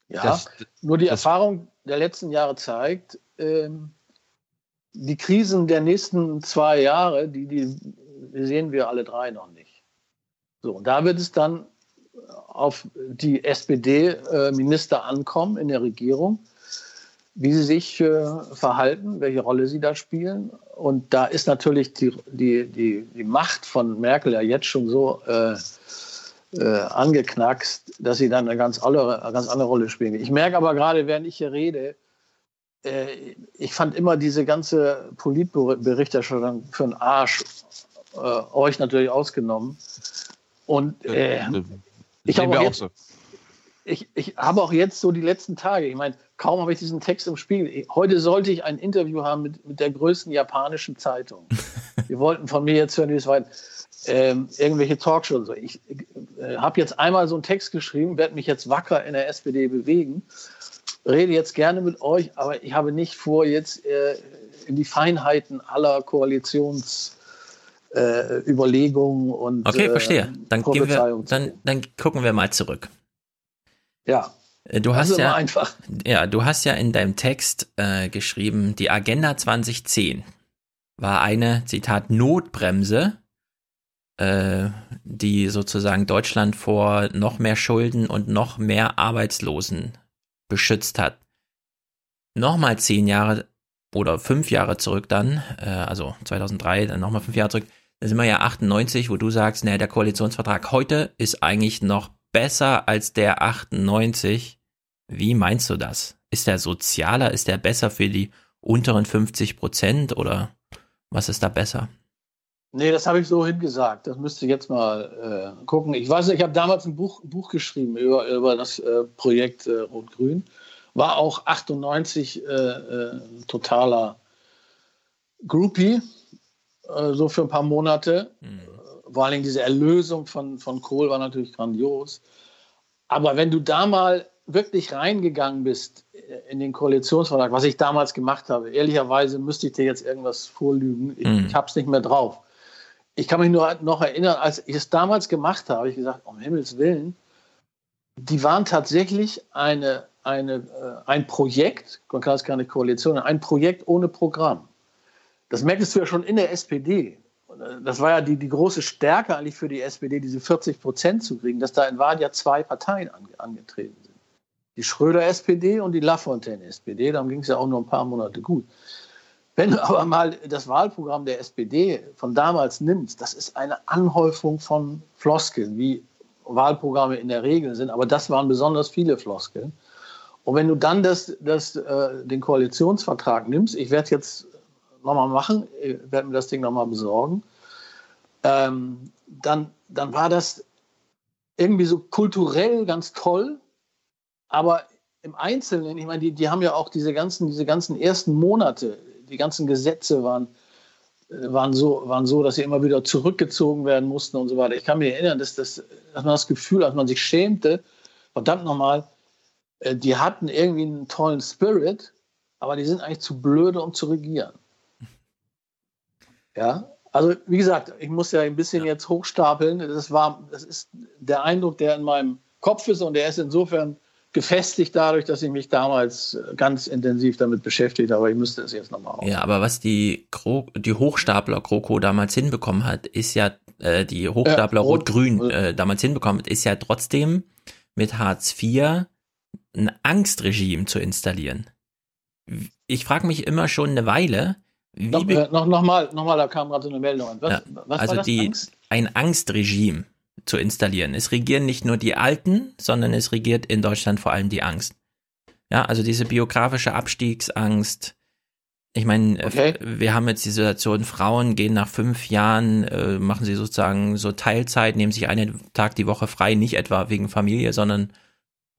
Ja, Das- nur die Erfahrung der letzten Jahre zeigt, ähm, die Krisen der nächsten zwei Jahre, die, die sehen wir alle drei noch nicht. So, und da wird es dann auf die SPD-Minister ankommen in der Regierung, wie sie sich äh, verhalten, welche Rolle sie da spielen. Und da ist natürlich die, die, die, die Macht von Merkel ja jetzt schon so äh, äh, angeknackst, dass sie dann eine ganz andere, eine ganz andere Rolle spielen. Ich merke aber gerade, während ich hier rede, äh, ich fand immer diese ganze Politberichterstattung für einen Arsch, äh, euch natürlich ausgenommen. Und äh, ich habe jetzt, so. ich, ich habe auch jetzt so die letzten Tage, ich meine, kaum habe ich diesen Text im Spiel. Ich- Heute sollte ich ein Interview haben mit, mit der größten japanischen Zeitung. *laughs* Die wollten von mir jetzt hören, wie es weiter. Ähm, irgendwelche Talkshows. So. Ich äh, habe jetzt einmal so einen Text geschrieben, werde mich jetzt wacker in der SPD bewegen, rede jetzt gerne mit euch, aber ich habe nicht vor, jetzt äh, in die Feinheiten aller Koalitionsüberlegungen äh, und Okay, äh, verstehe. Dann, wir, dann, dann gucken wir mal zurück. Ja. Äh, Du hast ja, einfach. ja, du hast ja in deinem Text äh, geschrieben, die Agenda 2010 war eine, Zitat, Notbremse, äh, die sozusagen Deutschland vor noch mehr Schulden und noch mehr Arbeitslosen beschützt hat. Nochmal zehn Jahre oder fünf Jahre zurück dann, äh, also 2003, dann nochmal fünf Jahre zurück, da sind wir ja 98, wo du sagst, naja, der Koalitionsvertrag heute ist eigentlich noch besser als der 98. Wie meinst du das? Ist der sozialer? Ist der besser für die unteren 50 Prozent oder was ist da besser? Nee, das habe ich so hingesagt. Das müsste ich jetzt mal äh, gucken. Ich weiß nicht, ich habe damals ein Buch, Buch geschrieben über, über das äh, Projekt äh, Rot-Grün. War auch 98 äh, äh, totaler Groupie, äh, so für ein paar Monate. Vor allen Dingen diese Erlösung von, von Kohl war natürlich grandios. Aber wenn du da mal wirklich reingegangen bist in den Koalitionsvertrag, was ich damals gemacht habe, ehrlicherweise müsste ich dir jetzt irgendwas vorlügen. Ich, Mhm. ich habe es nicht mehr drauf. Ich kann mich nur noch erinnern, als ich es damals gemacht habe, habe ich gesagt, um Himmels Willen, die waren tatsächlich eine, eine, äh, ein Projekt, man kann es keine Koalition, ein Projekt ohne Programm. Das merktest du ja schon in der SPD. Das war ja die, die große Stärke eigentlich für die SPD, diese 40 Prozent zu kriegen, dass da in Wahl ja zwei Parteien ange, angetreten sind. Die Schröder-SPD und die Lafontaine-SPD. Darum ging es ja auch nur ein paar Monate gut. Wenn du aber mal das Wahlprogramm der SPD von damals nimmst, das ist eine Anhäufung von Floskeln, wie Wahlprogramme in der Regel sind, aber das waren besonders viele Floskeln. Und wenn du dann das, das, äh, den Koalitionsvertrag nimmst, ich werde jetzt nochmal machen, werde mir das Ding nochmal besorgen, ähm, dann, dann war das irgendwie so kulturell ganz toll, aber im Einzelnen, ich meine, die, die haben ja auch diese ganzen, diese ganzen ersten Monate, die ganzen Gesetze waren, äh, waren, so, waren so, dass sie immer wieder zurückgezogen werden mussten und so weiter. Ich kann mich erinnern, dass, das, dass man das Gefühl, als man sich schämte, verdammt nochmal, äh, die hatten irgendwie einen tollen Spirit, aber die sind eigentlich zu blöde, um zu regieren. Ja, also wie gesagt, ich muss ja ein bisschen jetzt hochstapeln. Das, war, das ist der Eindruck, der in meinem Kopf ist und der ist insofern gefestigt dadurch, dass ich mich damals ganz intensiv damit beschäftigt habe. Aber ich müsste es jetzt nochmal auf. Ja, aber was die, Gro die Hochstapler GroKo damals hinbekommen hat, ist ja, äh, die Hochstapler Rot- Rot-Grün äh, damals hinbekommen hat, ist ja trotzdem mit Hartz IV ein Angstregime zu installieren. Ich frage mich immer schon eine Weile, wie Noch, be- äh, noch, noch, mal, noch mal, da kam gerade so eine Meldung an. Was, Ja, was also war das? die, Angst? ein Angstregime zu installieren. Es regieren nicht nur die Alten, sondern es regiert in Deutschland vor allem die Angst. Ja, also diese biografische Abstiegsangst. Ich meine, Okay. äh, wir haben jetzt die Situation, Frauen gehen nach fünf Jahren, äh, machen sie sozusagen so Teilzeit, nehmen sich einen Tag die Woche frei, nicht etwa wegen Familie, sondern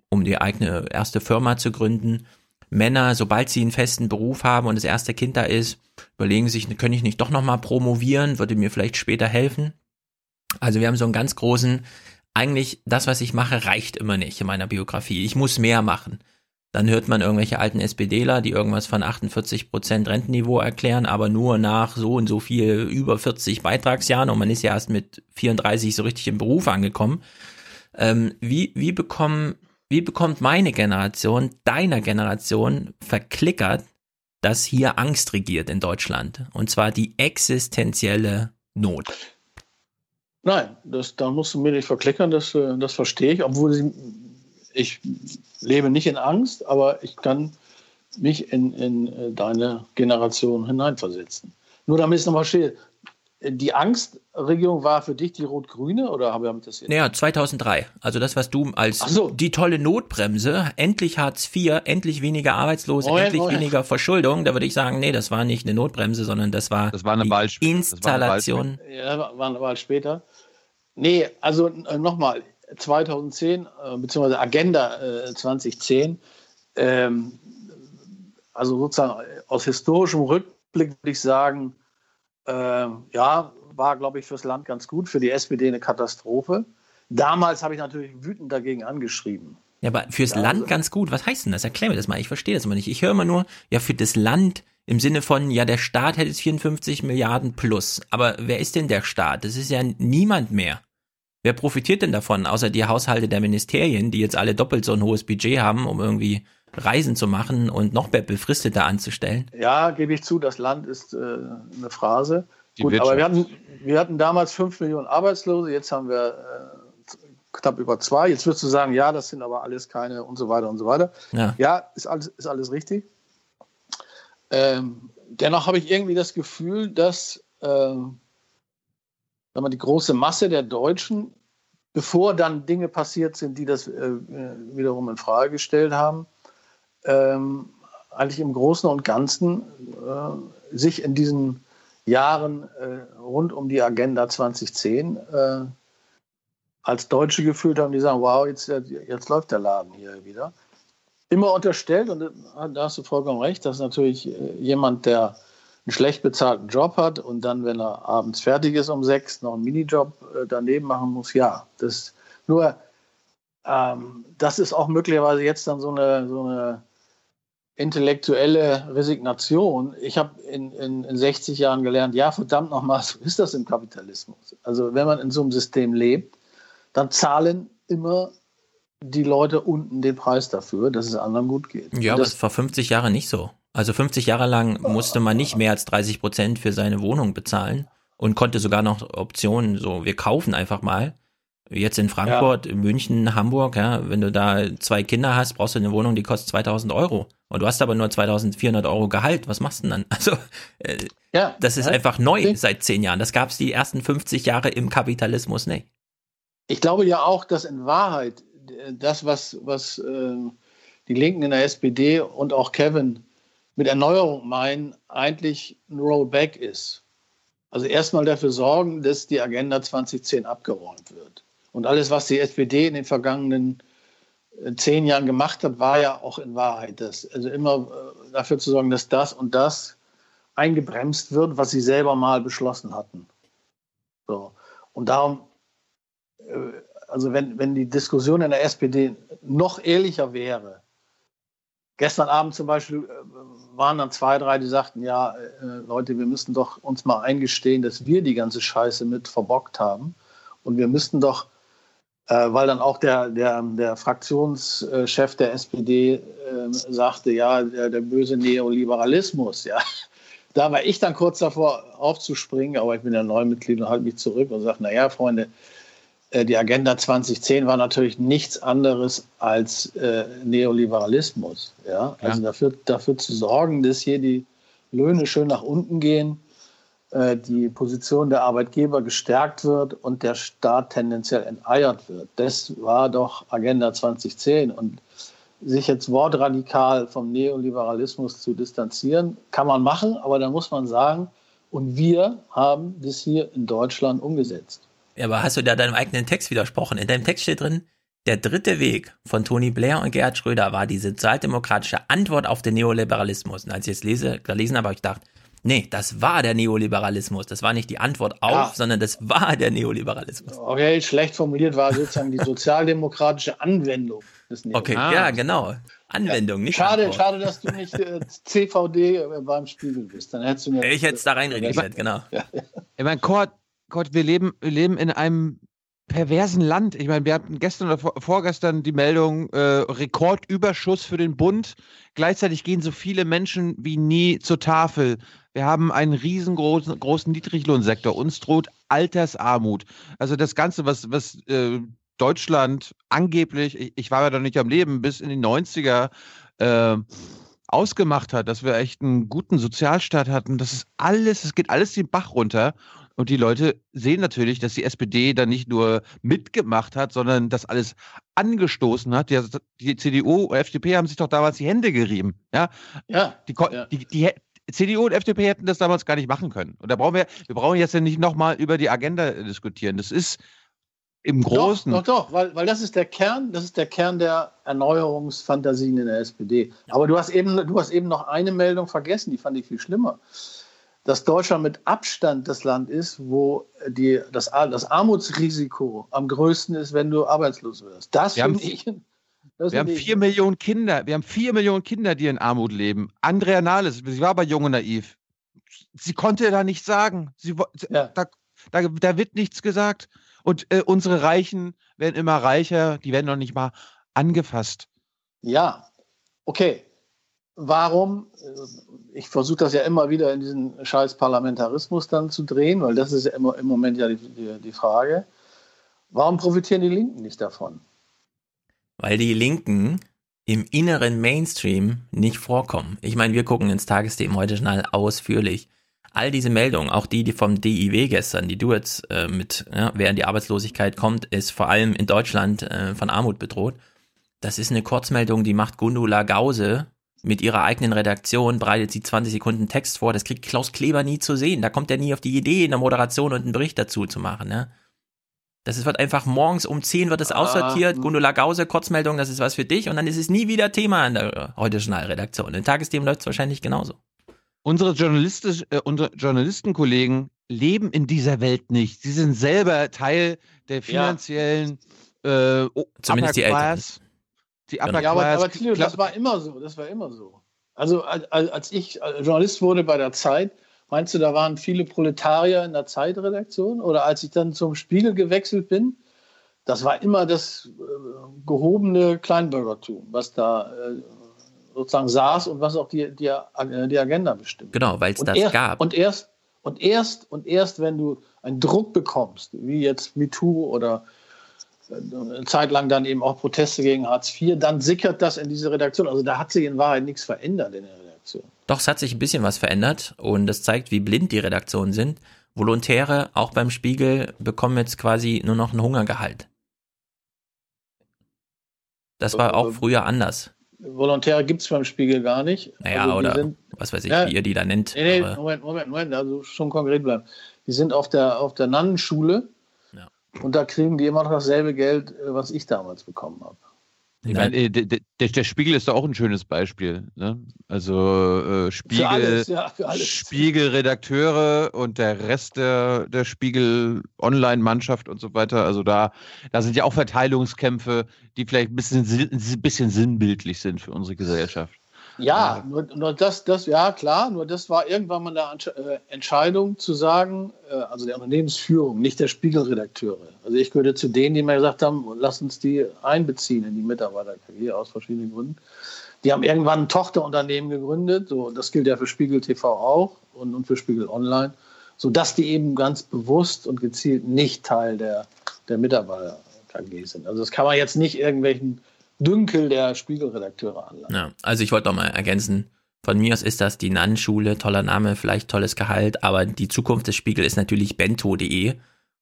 um die eigene erste Firma zu gründen. Männer, sobald sie einen festen Beruf haben und das erste Kind da ist, überlegen sich, kann ich nicht doch nochmal promovieren, würde mir vielleicht später helfen. Also wir haben so einen ganz großen, eigentlich das, was ich mache, reicht immer nicht in meiner Biografie. Ich muss mehr machen. Dann hört man irgendwelche alten SPDler, die irgendwas von 48 Prozent Rentenniveau erklären, aber nur nach so und so viel über 40 Beitragsjahren und man ist ja erst mit 34 so richtig im Beruf angekommen. Ähm, wie, wie bekommen, wie bekommt meine Generation, deiner Generation verklickert, dass hier Angst regiert in Deutschland? Und zwar die existenzielle Not. Nein, das, da musst du mir nicht verklickern, das, äh, das verstehe ich, obwohl sie, ich lebe nicht in Angst, aber ich kann mich in, in äh, deine Generation hineinversetzen. Nur damit es nochmal steht, die Angstregierung war für dich die rot-grüne oder habe ich das jetzt? Naja, 2003. Also das, was du als so. die tolle Notbremse, endlich Hartz IV, endlich weniger Arbeitslose, Moment, endlich Moment. weniger Verschuldung. Da würde ich sagen, nee, das war nicht eine Notbremse, sondern das war, das war eine die Wahl, Installation. Das war eine ja, war eine Wahl später. Nee, also äh, nochmal, 2010, äh, beziehungsweise Agenda äh, 2010, ähm, also sozusagen aus historischem Rückblick würde ich sagen, äh, ja, war, glaube ich, fürs Land ganz gut, für die SPD eine Katastrophe. Damals habe ich natürlich wütend dagegen angeschrieben. Ja, aber fürs ja, Land also, ganz gut. Was heißt denn das? Erklär mir das mal. Ich verstehe das immer nicht. Ich höre immer nur, ja, für das Land im Sinne von, ja, der Staat hätte 54 Milliarden plus. Aber wer ist denn der Staat? Das ist ja niemand mehr. Wer profitiert denn davon, außer die Haushalte der Ministerien, die jetzt alle doppelt so ein hohes Budget haben, um irgendwie Reisen zu machen und noch befristeter anzustellen? Ja, gebe ich zu, das Land ist äh, eine Phrase. Die Gut, aber wir hatten, wir hatten damals fünf Millionen Arbeitslose, jetzt haben wir äh, knapp über zwei. Jetzt wirst du sagen, ja, das sind aber alles keine und so weiter und so weiter. Ja, ja ist, alles, ist alles richtig. Ähm, dennoch habe ich irgendwie das Gefühl, dass äh, wenn man die große Masse der Deutschen, bevor dann Dinge passiert sind, die das äh, wiederum in Frage gestellt haben, ähm, eigentlich im Großen und Ganzen äh, sich in diesen Jahren äh, rund um die Agenda 2010 äh, als Deutsche gefühlt haben, die sagen, wow, jetzt, jetzt läuft der Laden hier wieder. Immer unterstellt, und da hast du vollkommen recht, dass natürlich äh, jemand, der einen schlecht bezahlten Job hat und dann, wenn er abends fertig ist um sechs, noch einen Minijob äh, daneben machen muss, ja. Das, nur, ähm, das ist auch möglicherweise jetzt dann so eine, so eine intellektuelle Resignation. Ich habe in, in, in 60 Jahren gelernt, ja, verdammt nochmal, *laughs* so ist das im Kapitalismus. Also wenn man in so einem System lebt, dann zahlen immer die Leute unten den Preis dafür, dass es anderen gut geht. Ja, aber das war 50 Jahre nicht so. Also 50 Jahre lang musste man nicht mehr als 30 Prozent für seine Wohnung bezahlen und konnte sogar noch Optionen so, wir kaufen einfach mal. Jetzt in Frankfurt, ja. München, Hamburg, ja, wenn du da zwei Kinder hast, brauchst du eine Wohnung, die kostet 2000 Euro. Und du hast aber nur 2400 Euro Gehalt. Was machst du denn dann? *laughs* Also, äh, ja, das ist ja. einfach neu okay. seit zehn Jahren. Das gab es die ersten 50 Jahre im Kapitalismus nicht. Ich glaube ja auch, dass in Wahrheit das, was, was äh, die Linken in der SPD und auch Kevin mit Erneuerung meinen, eigentlich ein Rollback ist. Also erstmal dafür sorgen, dass die Agenda 2010 abgeräumt wird. Und alles, was die SPD in den vergangenen äh, zehn Jahren gemacht hat, war ja auch in Wahrheit das. Also immer äh, dafür zu sorgen, dass das und das eingebremst wird, was sie selber mal beschlossen hatten. So. Und darum, äh, also wenn, wenn die Diskussion in der SPD noch ehrlicher wäre, Gestern Abend zum Beispiel waren dann zwei, drei, die sagten, ja, Leute, wir müssten doch uns mal eingestehen, dass wir die ganze Scheiße mit verbockt haben. Und wir müssten doch, weil dann auch der, der, der Fraktionschef der SPD äh, sagte, ja, der, der böse Neoliberalismus, ja. Da war ich dann kurz davor aufzuspringen, aber ich bin ja Neumitglied und halte mich zurück und sage, naja, Freunde, äh, die Agenda 2010 war natürlich nichts anderes als äh, Neoliberalismus. Ja? Also dafür, dafür zu sorgen, dass hier die Löhne schön nach unten gehen, äh, die Position der Arbeitgeber gestärkt wird und der Staat tendenziell enteiert wird. Das war doch Agenda 2010. Und sich jetzt wortradikal vom Neoliberalismus zu distanzieren, kann man machen, aber dann muss man sagen, und wir haben das hier in Deutschland umgesetzt. Ja, aber hast du da deinem eigenen Text widersprochen? In deinem Text steht drin, der dritte Weg von Tony Blair und Gerhard Schröder war die sozialdemokratische Antwort auf den Neoliberalismus. Und als ich es lese, gelesen habe, habe ich gedacht, nee, das war der Neoliberalismus. Das war nicht die Antwort auf, ja. sondern das war der Neoliberalismus. Okay, schlecht formuliert war sozusagen die sozialdemokratische Anwendung des Neoliberalismus. Okay, ah. ja, genau. Anwendung, nicht Schade, Antwort. schade, dass du nicht äh, CVD äh, beim Spiegel bist. Dann hättest du mir Ich hätte es da reinregistriert, genau. Ich meine, Kurt, Kurt, wir leben, wir leben in einem perversen Land. Ich meine, wir hatten gestern oder vor, vorgestern die Meldung, äh, Rekordüberschuss für den Bund. Gleichzeitig gehen so viele Menschen wie nie zur Tafel. Wir haben einen riesengroßen großen Niedriglohnsektor. Uns droht Altersarmut. Also das Ganze, was, was äh, Deutschland angeblich, ich, ich war ja da nicht am Leben, bis in die 90er äh, ausgemacht hat, dass wir echt einen guten Sozialstaat hatten. Das ist alles, es geht alles den Bach runter. Und die Leute sehen natürlich, dass die SPD da nicht nur mitgemacht hat, sondern das alles angestoßen hat. Die, die CDU und FDP haben sich doch damals die Hände gerieben. Ja, ja, die, ja. die, die, CDU und FDP hätten das damals gar nicht machen können. Und da brauchen wir, wir brauchen jetzt ja nicht nochmal über die Agenda diskutieren. Das ist im Großen. Doch, doch, doch weil, weil das ist der Kern, das ist der Kern der Erneuerungsfantasien in der SPD. Aber du hast eben, du hast eben noch eine Meldung vergessen, die fand ich viel schlimmer dass Deutschland mit Abstand das Land ist, wo die, das, das Armutsrisiko am größten ist, wenn du arbeitslos wirst. Das finde ich. Das wir haben vier ich. Millionen Kinder. Wir haben vier Millionen Kinder, die in Armut leben. Andrea Nahles, sie war bei Jung und Naiv. Sie konnte da nichts sagen. Sie, ja. da, da, da, wird nichts gesagt. Und äh, unsere Reichen werden immer reicher. Die werden noch nicht mal angefasst. Ja, okay warum, ich versuche das ja immer wieder in diesen scheiß Parlamentarismus dann zu drehen, weil das ist ja immer, im Moment ja die, die, die Frage, warum profitieren die Linken nicht davon? Weil die Linken im inneren Mainstream nicht vorkommen. Ich meine, wir gucken ins Tagesthemen heute schnell ausführlich. All diese Meldungen, auch die, die vom DIW gestern, die du jetzt äh, mit, ja, während die Arbeitslosigkeit kommt, ist vor allem in Deutschland äh, von Armut bedroht. Das ist eine Kurzmeldung, die macht Gundula Gause mit ihrer eigenen Redaktion bereitet sie 20 Sekunden Text vor. Das kriegt Klaus Kleber nie zu sehen. Da kommt er nie auf die Idee, in der Moderation und einen Bericht dazu zu machen. Ne? Das ist, wird einfach morgens um 10 wird es aussortiert. Ah, Gundula Gause, Kurzmeldung, das ist was für dich. Und dann ist es nie wieder Thema in der heute Journalredaktion. In Tagesthemen läuft es wahrscheinlich genauso. Unsere, Journalistisch, äh, unsere Journalistenkollegen leben in dieser Welt nicht. Sie sind selber Teil der finanziellen ja. äh, Zumindest die Eltern. Die Upper ja, aber, aber Tilo, das war immer so, das war immer so. Also als ich Journalist wurde bei der Zeit, meinst du, da waren viele Proletarier in der Zeitredaktion? Oder als ich dann zum Spiegel gewechselt bin, das war immer das äh, gehobene Kleinbürgertum, was da äh, sozusagen saß und was auch die, die, die Agenda bestimmt. Genau, weil es das erst, gab. Und erst, und erst, und erst, wenn du einen Druck bekommst, wie jetzt MeToo oder eine Zeit lang dann eben auch Proteste gegen Hartz IV, dann sickert das in diese Redaktion. Also da hat sich in Wahrheit nichts verändert in der Redaktion. Doch, es hat sich ein bisschen was verändert und das zeigt, wie blind die Redaktionen sind. Volontäre, auch beim Spiegel, bekommen jetzt quasi nur noch ein Hungergehalt. Das war auch früher anders. Volontäre gibt es beim Spiegel gar nicht. Naja, also oder sind, was weiß ich, ja, wie ihr die da nennt. Nee, nee, Moment, Moment, Moment, also schon konkret bleiben. Die sind auf der, auf der Nannenschule und da kriegen die immer noch dasselbe Geld, äh, was ich damals bekommen habe. Ich meine, äh, der, der, Spiegel ist doch auch ein schönes Beispiel. Ne? Also äh, Spiegel, alles, ja, Spiegelredakteure und der Rest der, der Spiegel-Online-Mannschaft und so weiter. Also da, da sind ja auch Verteilungskämpfe, die vielleicht ein bisschen, ein bisschen sinnbildlich sind für unsere Gesellschaft. Ja, nur, nur das, das, ja klar, nur das war irgendwann mal eine äh, Entscheidung zu sagen, äh, also der Unternehmensführung, nicht der Spiegelredakteure. Also ich gehörte zu denen, die mir gesagt haben, lass uns die einbeziehen in die Mitarbeiter-KG aus verschiedenen Gründen. Die haben irgendwann ein Tochterunternehmen gegründet, so, das gilt ja für Spiegel TV auch und, und für Spiegel Online, sodass die eben ganz bewusst und gezielt nicht Teil der, der Mitarbeiter-KG sind. Also das kann man jetzt nicht irgendwelchen Dünkel der Spiegelredakteure anlangt. Ja, also ich wollte noch mal ergänzen, von mir aus ist das die Nann-Schule, toller Name, vielleicht tolles Gehalt, aber die Zukunft des Spiegel ist natürlich bento.de,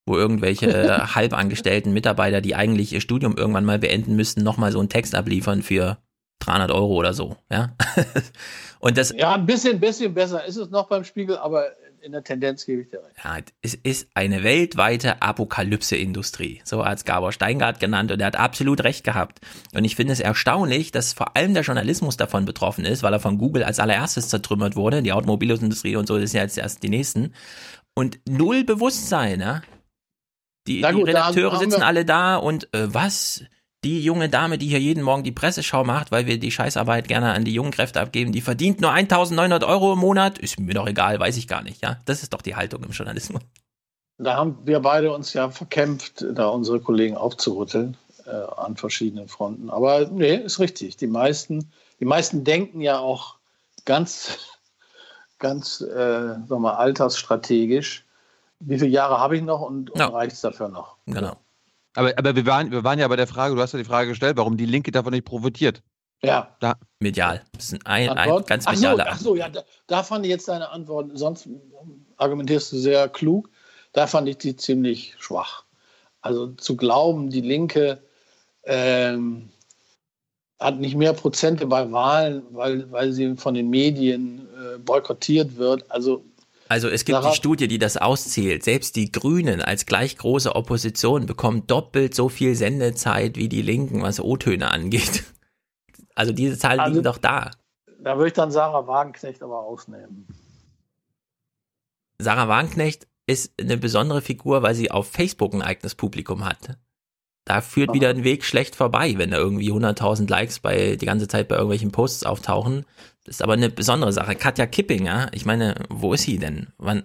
wo irgendwelche *laughs* halbangestellten Mitarbeiter, die eigentlich ihr Studium irgendwann mal beenden müssten, nochmal so einen Text abliefern für 300 Euro oder so, ja. *laughs* Und das. Ja, ein bisschen, bisschen besser ist es noch beim Spiegel, aber in der Tendenz gebe ich dir recht. Ja, es ist eine weltweite Apokalypse-Industrie. So hat es Gabor Steingart genannt und er hat absolut recht gehabt. Und ich finde es erstaunlich, dass vor allem der Journalismus davon betroffen ist, weil er von Google als allererstes zertrümmert wurde. Die Automobilindustrie und so ist ja jetzt erst die nächsten. Und null Bewusstsein, ja. Die, gut, die Redakteure sitzen alle da und äh, was? Die junge Dame, die hier jeden Morgen die Presseschau macht, weil wir die Scheißarbeit gerne an die jungen Kräfte abgeben, die verdient nur 1900 Euro im Monat, ist mir doch egal, weiß ich gar nicht, ja. Das ist doch die Haltung im Journalismus. Da haben wir beide uns ja verkämpft, da unsere Kollegen aufzurütteln äh, an verschiedenen Fronten. Aber nee, ist richtig. Die meisten, die meisten denken ja auch ganz, *laughs* ganz, äh, sag mal, altersstrategisch. Wie viele Jahre habe ich noch und, und Ja. reicht es dafür noch? Genau. Aber, aber wir, waren, wir waren ja bei der Frage, du hast ja die Frage gestellt, warum die Linke davon nicht profitiert. Ja. Da, Medial. Das ist ein, ein Antwort? ganz ach so, medialer. ach so, ja, da, da fand ich jetzt deine Antwort, sonst argumentierst du sehr klug, da fand ich die ziemlich schwach. Also zu glauben, die Linke ähm, hat nicht mehr Prozente bei Wahlen, weil, weil sie von den Medien äh, boykottiert wird. Also Also es gibt Sarah- die Studie, die das auszählt. Selbst die Grünen als gleich große Opposition bekommen doppelt so viel Sendezeit wie die Linken, was O-Töne angeht. *laughs* Also diese Zahlen Also- liegen doch da. da würde ich dann Sarah Wagenknecht aber ausnehmen. Sarah Wagenknecht ist eine besondere Figur, weil sie auf Facebook ein eigenes Publikum hat. Da führt wieder ein Weg schlecht vorbei, wenn da irgendwie 100.000 Likes bei die ganze Zeit bei irgendwelchen Posts auftauchen. Das ist aber eine besondere Sache. Katja Kipping, ja, ich meine, wo ist sie denn? Wann?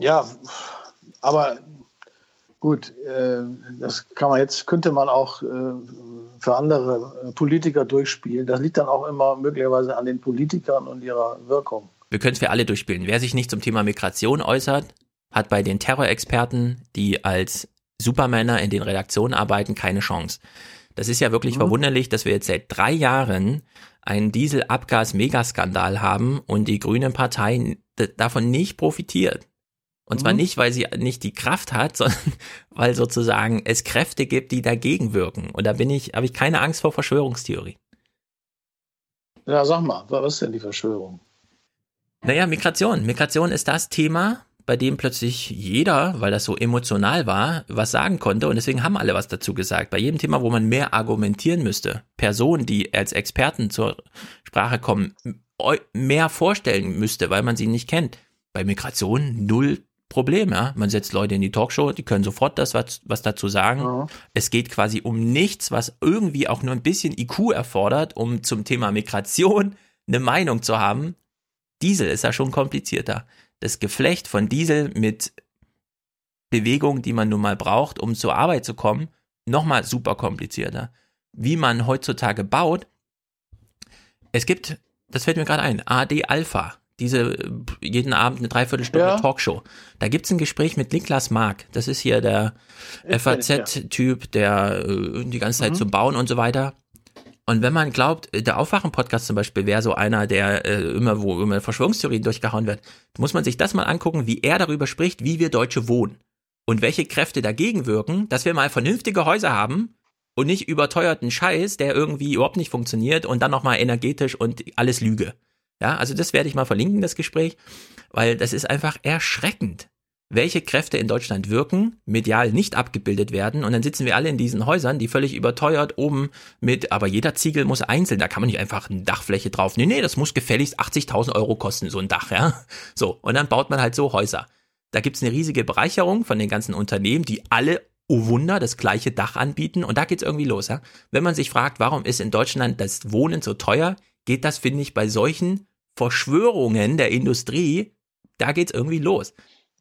Ja, aber gut, äh, das kann man jetzt, könnte man auch äh, für andere äh, Politiker durchspielen. Das liegt dann auch immer möglicherweise an den Politikern und ihrer Wirkung. Wir können es für alle durchspielen. Wer sich nicht zum Thema Migration äußert, hat bei den Terrorexperten, die als Supermänner in den Redaktionen arbeiten, keine Chance. Das ist ja wirklich verwunderlich, dass wir jetzt seit drei Jahren einen Dieselabgas-Megaskandal haben und die Grüne Partei davon nicht profitiert. Und zwar Mhm. nicht, weil sie nicht die Kraft hat, *laughs* sondern weil sozusagen es Kräfte gibt, die dagegen wirken. Und da bin ich, habe ich keine Angst vor Verschwörungstheorie. Ja, sag mal, was ist denn die Verschwörung? Naja, Migration. Migration ist das Thema, bei dem plötzlich jeder, weil das so emotional war, was sagen konnte und deswegen haben alle was dazu gesagt. Bei jedem Thema, wo man mehr argumentieren müsste, Personen, die als Experten zur Sprache kommen, mehr vorstellen müsste, weil man sie nicht kennt. Bei Migration null Problem, ja. Man setzt Leute in die Talkshow, die können sofort das was, was dazu sagen. Es geht quasi um nichts, was irgendwie auch nur ein bisschen IQ erfordert, um zum Thema Migration eine Meinung zu haben. Diesel ist ja schon komplizierter. Das Geflecht von Diesel mit Bewegung, die man nun mal braucht, um zur Arbeit zu kommen, nochmal super komplizierter. Wie man heutzutage baut, es gibt, das fällt mir gerade ein, AD Alpha, diese jeden Abend eine Dreiviertelstunde Ja. Talkshow. Da gibt's ein Gespräch mit Niklas Mark. Das ist hier der. FAZ-Typ, der äh, die ganze Zeit Mhm. zum Bauen und so weiter. Und wenn man glaubt, der Aufwachen-Podcast zum Beispiel wäre so einer, der äh, immer, wo immer Verschwörungstheorien durchgehauen wird, muss man sich das mal angucken, wie er darüber spricht, wie wir Deutsche wohnen. Und welche Kräfte dagegen wirken, dass wir mal vernünftige Häuser haben und nicht überteuerten Scheiß, der irgendwie überhaupt nicht funktioniert und dann nochmal energetisch und alles Lüge. Ja, also das werde ich mal verlinken, das Gespräch, weil das ist einfach erschreckend, welche Kräfte in Deutschland wirken, medial nicht abgebildet werden und dann sitzen wir alle in diesen Häusern, die völlig überteuert oben mit, aber jeder Ziegel muss einzeln, da kann man nicht einfach eine Dachfläche drauf. Nee, nee, das muss gefälligst 80.000 Euro kosten, so ein Dach, ja. So, und dann baut man halt so Häuser. Da gibt's eine riesige Bereicherung von den ganzen Unternehmen, die alle, oh Wunder, das gleiche Dach anbieten und da geht's irgendwie los, ja. Wenn man sich fragt, warum ist in Deutschland das Wohnen so teuer, geht das, finde ich, bei solchen Verschwörungen der Industrie, da geht's irgendwie los.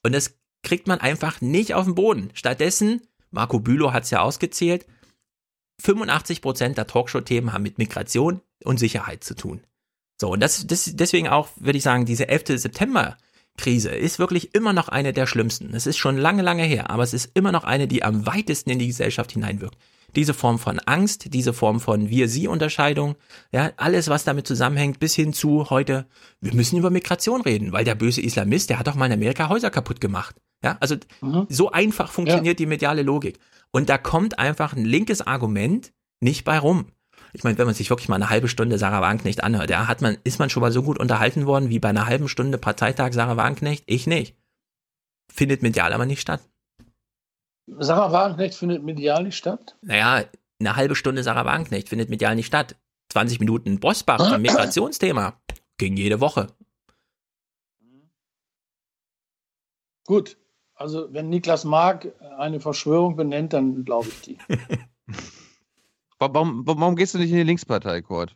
Und das kriegt man einfach nicht auf den Boden. Stattdessen, Marco Bülow hat's ja ausgezählt, 85 Prozent der Talkshow-Themen haben mit Migration und Sicherheit zu tun. So, und das, das deswegen auch, würde ich sagen, diese 11. September-Krise ist wirklich immer noch eine der schlimmsten. Es ist schon lange, lange her, aber es ist immer noch eine, die am weitesten in die Gesellschaft hineinwirkt. Diese Form von Angst, diese Form von Wir-Sie-Unterscheidung, ja, alles, was damit zusammenhängt, bis hin zu heute, wir müssen über Migration reden, weil der böse Islamist, der hat doch mal in Amerika Häuser kaputt gemacht. Ja, also so einfach funktioniert die mediale Logik. Und da kommt einfach ein linkes Argument nicht bei rum. Ich meine, wenn man sich wirklich mal eine halbe Stunde Sarah Wagenknecht anhört, ja, hat man, ist man schon mal so gut unterhalten worden wie bei einer halben Stunde Parteitag Sarah Wagenknecht? Ich nicht. Findet medial aber nicht statt. Sarah Wagenknecht findet medial nicht statt? Naja, eine halbe Stunde Sarah Wagenknecht findet medial nicht statt. 20 Minuten Bosbach zum *clears throat* Migrationsthema. Ging jede Woche. Gut, also wenn Niklas Mark eine Verschwörung benennt, dann glaube ich die. *laughs* Warum, warum gehst du nicht in die Linkspartei, Kurt?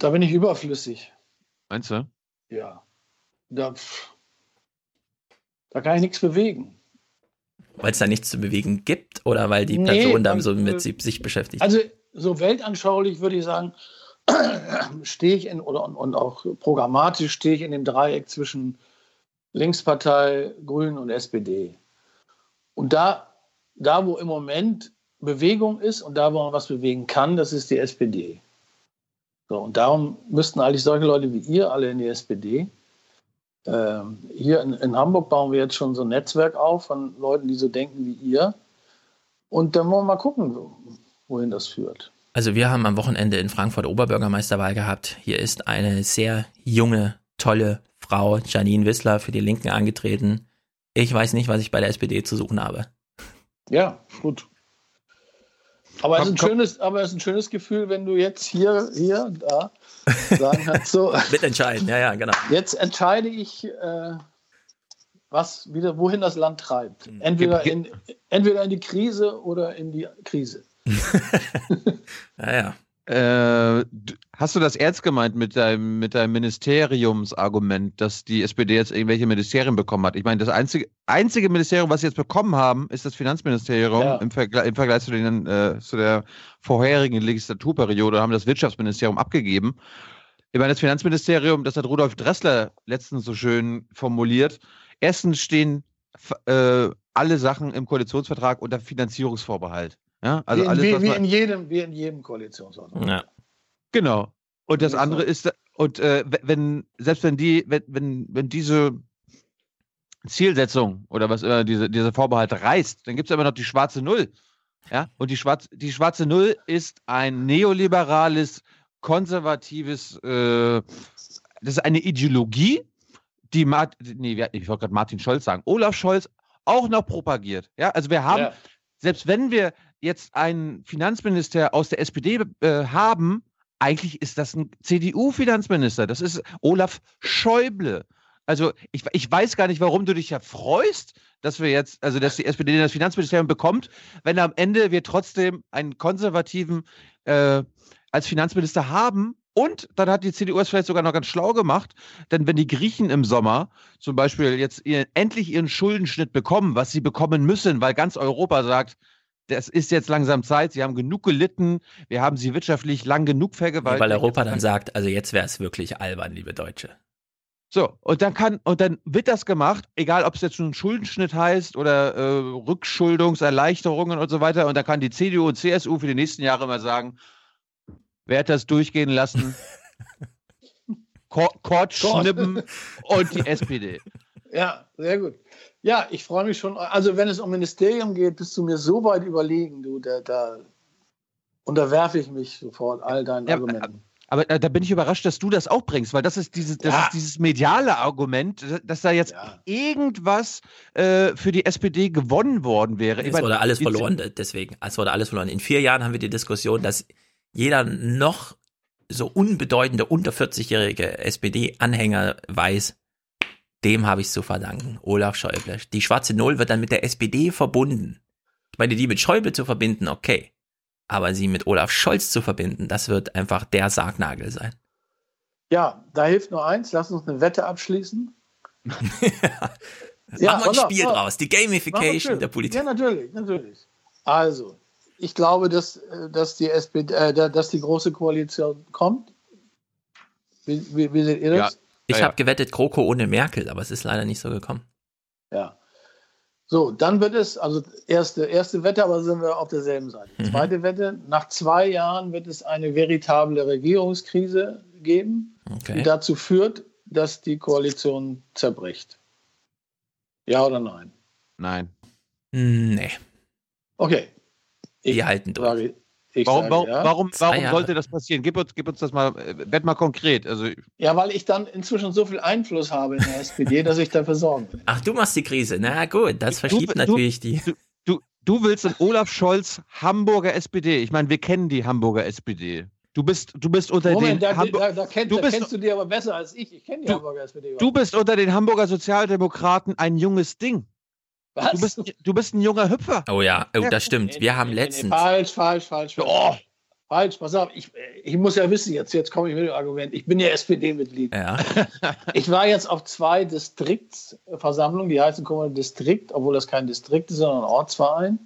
Da bin ich überflüssig. Meinst du? Ja. Da, da kann ich nichts bewegen. Weil es da nichts zu bewegen gibt oder weil die Nee, Person dann so mit sich, sich beschäftigt? Also so weltanschaulich würde ich sagen, *clears throat* stehe ich in oder und, und auch programmatisch stehe ich in dem Dreieck zwischen Linkspartei, Grünen und SPD. Und da, da wo im Moment Bewegung ist und da wo man was bewegen kann, das ist die SPD. So, und darum müssten eigentlich solche Leute wie ihr alle in die SPD. Ähm, hier in, in Hamburg bauen wir jetzt schon so ein Netzwerk auf von Leuten, die so denken wie ihr. Und dann wollen wir mal gucken, wohin das führt. Also wir haben am Wochenende in Frankfurt Oberbürgermeisterwahl gehabt. Hier ist eine sehr junge, tolle Frau, Janine Wissler, für die Linken angetreten. Ich weiß nicht, was ich bei der SPD zu suchen habe. Ja, gut. Aber es ist Komm, ein komm. schönes, aber es ist ein schönes Gefühl, wenn du jetzt hier, hier, da sagen kannst, so, *laughs* Mitentscheiden, ja, ja, genau. jetzt entscheide ich, äh, was wieder, wohin das Land treibt. Entweder in, entweder in die Krise oder in die Krise. *laughs* Ja, ja. Äh, hast du das ernst gemeint mit deinem, mit deinem Ministeriumsargument, dass die SPD jetzt irgendwelche Ministerien bekommen hat? Ich meine, das einzige, einzige Ministerium, was sie jetzt bekommen haben, ist das Finanzministerium Ja. im, Vergle im Vergleich zu, den, äh, zu der vorherigen Legislaturperiode, haben das Wirtschaftsministerium abgegeben. Ich meine, das Finanzministerium, das hat Rudolf Dressler letztens so schön formuliert. Erstens stehen äh, alle Sachen im Koalitionsvertrag unter Finanzierungsvorbehalt. Ja, also wie, in, alles, wie, was wie, man- in jedem, wie in jedem Koalitionsvertrag. Ja. Genau. Und das andere ist, und äh, we- wenn, selbst wenn die, wenn, wenn, wenn diese Zielsetzung oder was immer diese, dieser Vorbehalt reißt, dann gibt es immer noch die schwarze Null. Ja, und die, Schwarz, die schwarze Null ist ein neoliberales, konservatives, äh, das ist eine Ideologie, die, Mart, nee, ich wollte gerade Martin Scholz sagen, Olaf Scholz auch noch propagiert. Ja, also wir haben, Ja. selbst wenn wir jetzt einen Finanzminister aus der SPD äh, haben, eigentlich ist das ein CDU-Finanzminister. Das ist Olaf Schäuble. Also ich, ich weiß gar nicht, warum du dich ja freust, dass wir jetzt, also dass die SPD das Finanzministerium bekommt, wenn am Ende wir trotzdem einen konservativen äh, als Finanzminister haben. Und dann hat die CDU es vielleicht sogar noch ganz schlau gemacht, denn wenn die Griechen im Sommer zum Beispiel jetzt ihr, endlich ihren Schuldenschnitt bekommen, was sie bekommen müssen, weil ganz Europa sagt, das ist jetzt langsam Zeit, sie haben genug gelitten, wir haben sie wirtschaftlich lang genug vergewaltigt. Weil Europa dann sagt, also jetzt wäre es wirklich albern, liebe Deutsche. So, und dann kann, und dann wird das gemacht, egal ob es jetzt nun Schuldenschnitt heißt oder äh, Rückschuldungserleichterungen und so weiter. Und da kann die CDU und CSU für die nächsten Jahre immer sagen, wer hat das durchgehen lassen? *laughs* Ko- Kord schnippen und die *laughs* SPD. Ja, sehr gut. Ja, ich freue mich schon. Also, wenn es um Ministerium geht, bist du mir so weit überlegen, du, da, da unterwerfe ich mich sofort all deinen Ja, Argumenten. Aber äh, da bin ich überrascht, dass du das auch bringst, weil das ist dieses, das Ja. ist dieses mediale Argument, dass- da jetzt irgendwas äh, für die SPD gewonnen worden wäre. Es wurde alles verloren, deswegen. Es wurde alles verloren. In vier Jahren haben wir die Diskussion, dass jeder noch so unbedeutende unter 40-jährige SPD-Anhänger weiß, dem habe ich es zu verdanken. Olaf Schäuble. Die schwarze Null wird dann mit der SPD verbunden. Ich meine, die mit Schäuble zu verbinden, okay. Aber sie mit Olaf Scholz zu verbinden, das wird einfach der Sargnagel sein. Ja, da hilft nur eins. Lass uns eine Wette abschließen. *laughs* Machen wir ein Spiel auf. draus. Die Gamification der Politik. Ja, natürlich, natürlich. Also, ich glaube, dass, äh, dass, die, SPD, äh, da- dass die große Koalition kommt. Wie, wie, wie seht ihr das? Ich habe gewettet GroKo ohne Merkel, aber es ist leider nicht so gekommen. Ja. So, dann wird es, also erste, erste Wette, aber sind wir auf derselben Seite. Mhm. Zweite Wette, nach zwei Jahren wird es eine veritable Regierungskrise geben, Okay. die dazu führt, dass die Koalition zerbricht. Ja oder nein? Nein. Nee. Okay. Wir halten durch. Sage, ich Warum, sage warum, ja. warum, warum sollte das passieren? Gib uns, gib uns das mal, äh, werd mal konkret. Also, Ja, weil ich dann inzwischen so viel Einfluss habe in der *laughs* SPD, dass ich dafür sorgen will. Ach, du machst die Krise. Na gut, das verschiebt du- natürlich die. Du, du, du willst in Olaf Scholz Hamburger SPD. Ich meine, wir kennen die Hamburger SPD. Du bist, du bist unter Moment, den da, Hamburg- da, da, kennt, du da bist- kennst du die aber besser als ich. Ich kenne die Hamburger SPD. Du bist unter den Hamburger Sozialdemokraten ein junges Ding. Was? Du bist, du bist ein junger Hüpfer. Oh ja, oh, das stimmt. Wir haben Nee, nee, letztens. falsch, falsch, falsch. falsch. Oh. Falsch, pass auf, ich, ich muss ja wissen, jetzt, jetzt komme ich mit dem Argument. Ich bin ja SPD-Mitglied. Ja. *laughs* Ich war jetzt auf zwei Distriktsversammlungen, die heißen Kommunal Distrikt, obwohl das kein Distrikt ist, sondern ein Ortsverein.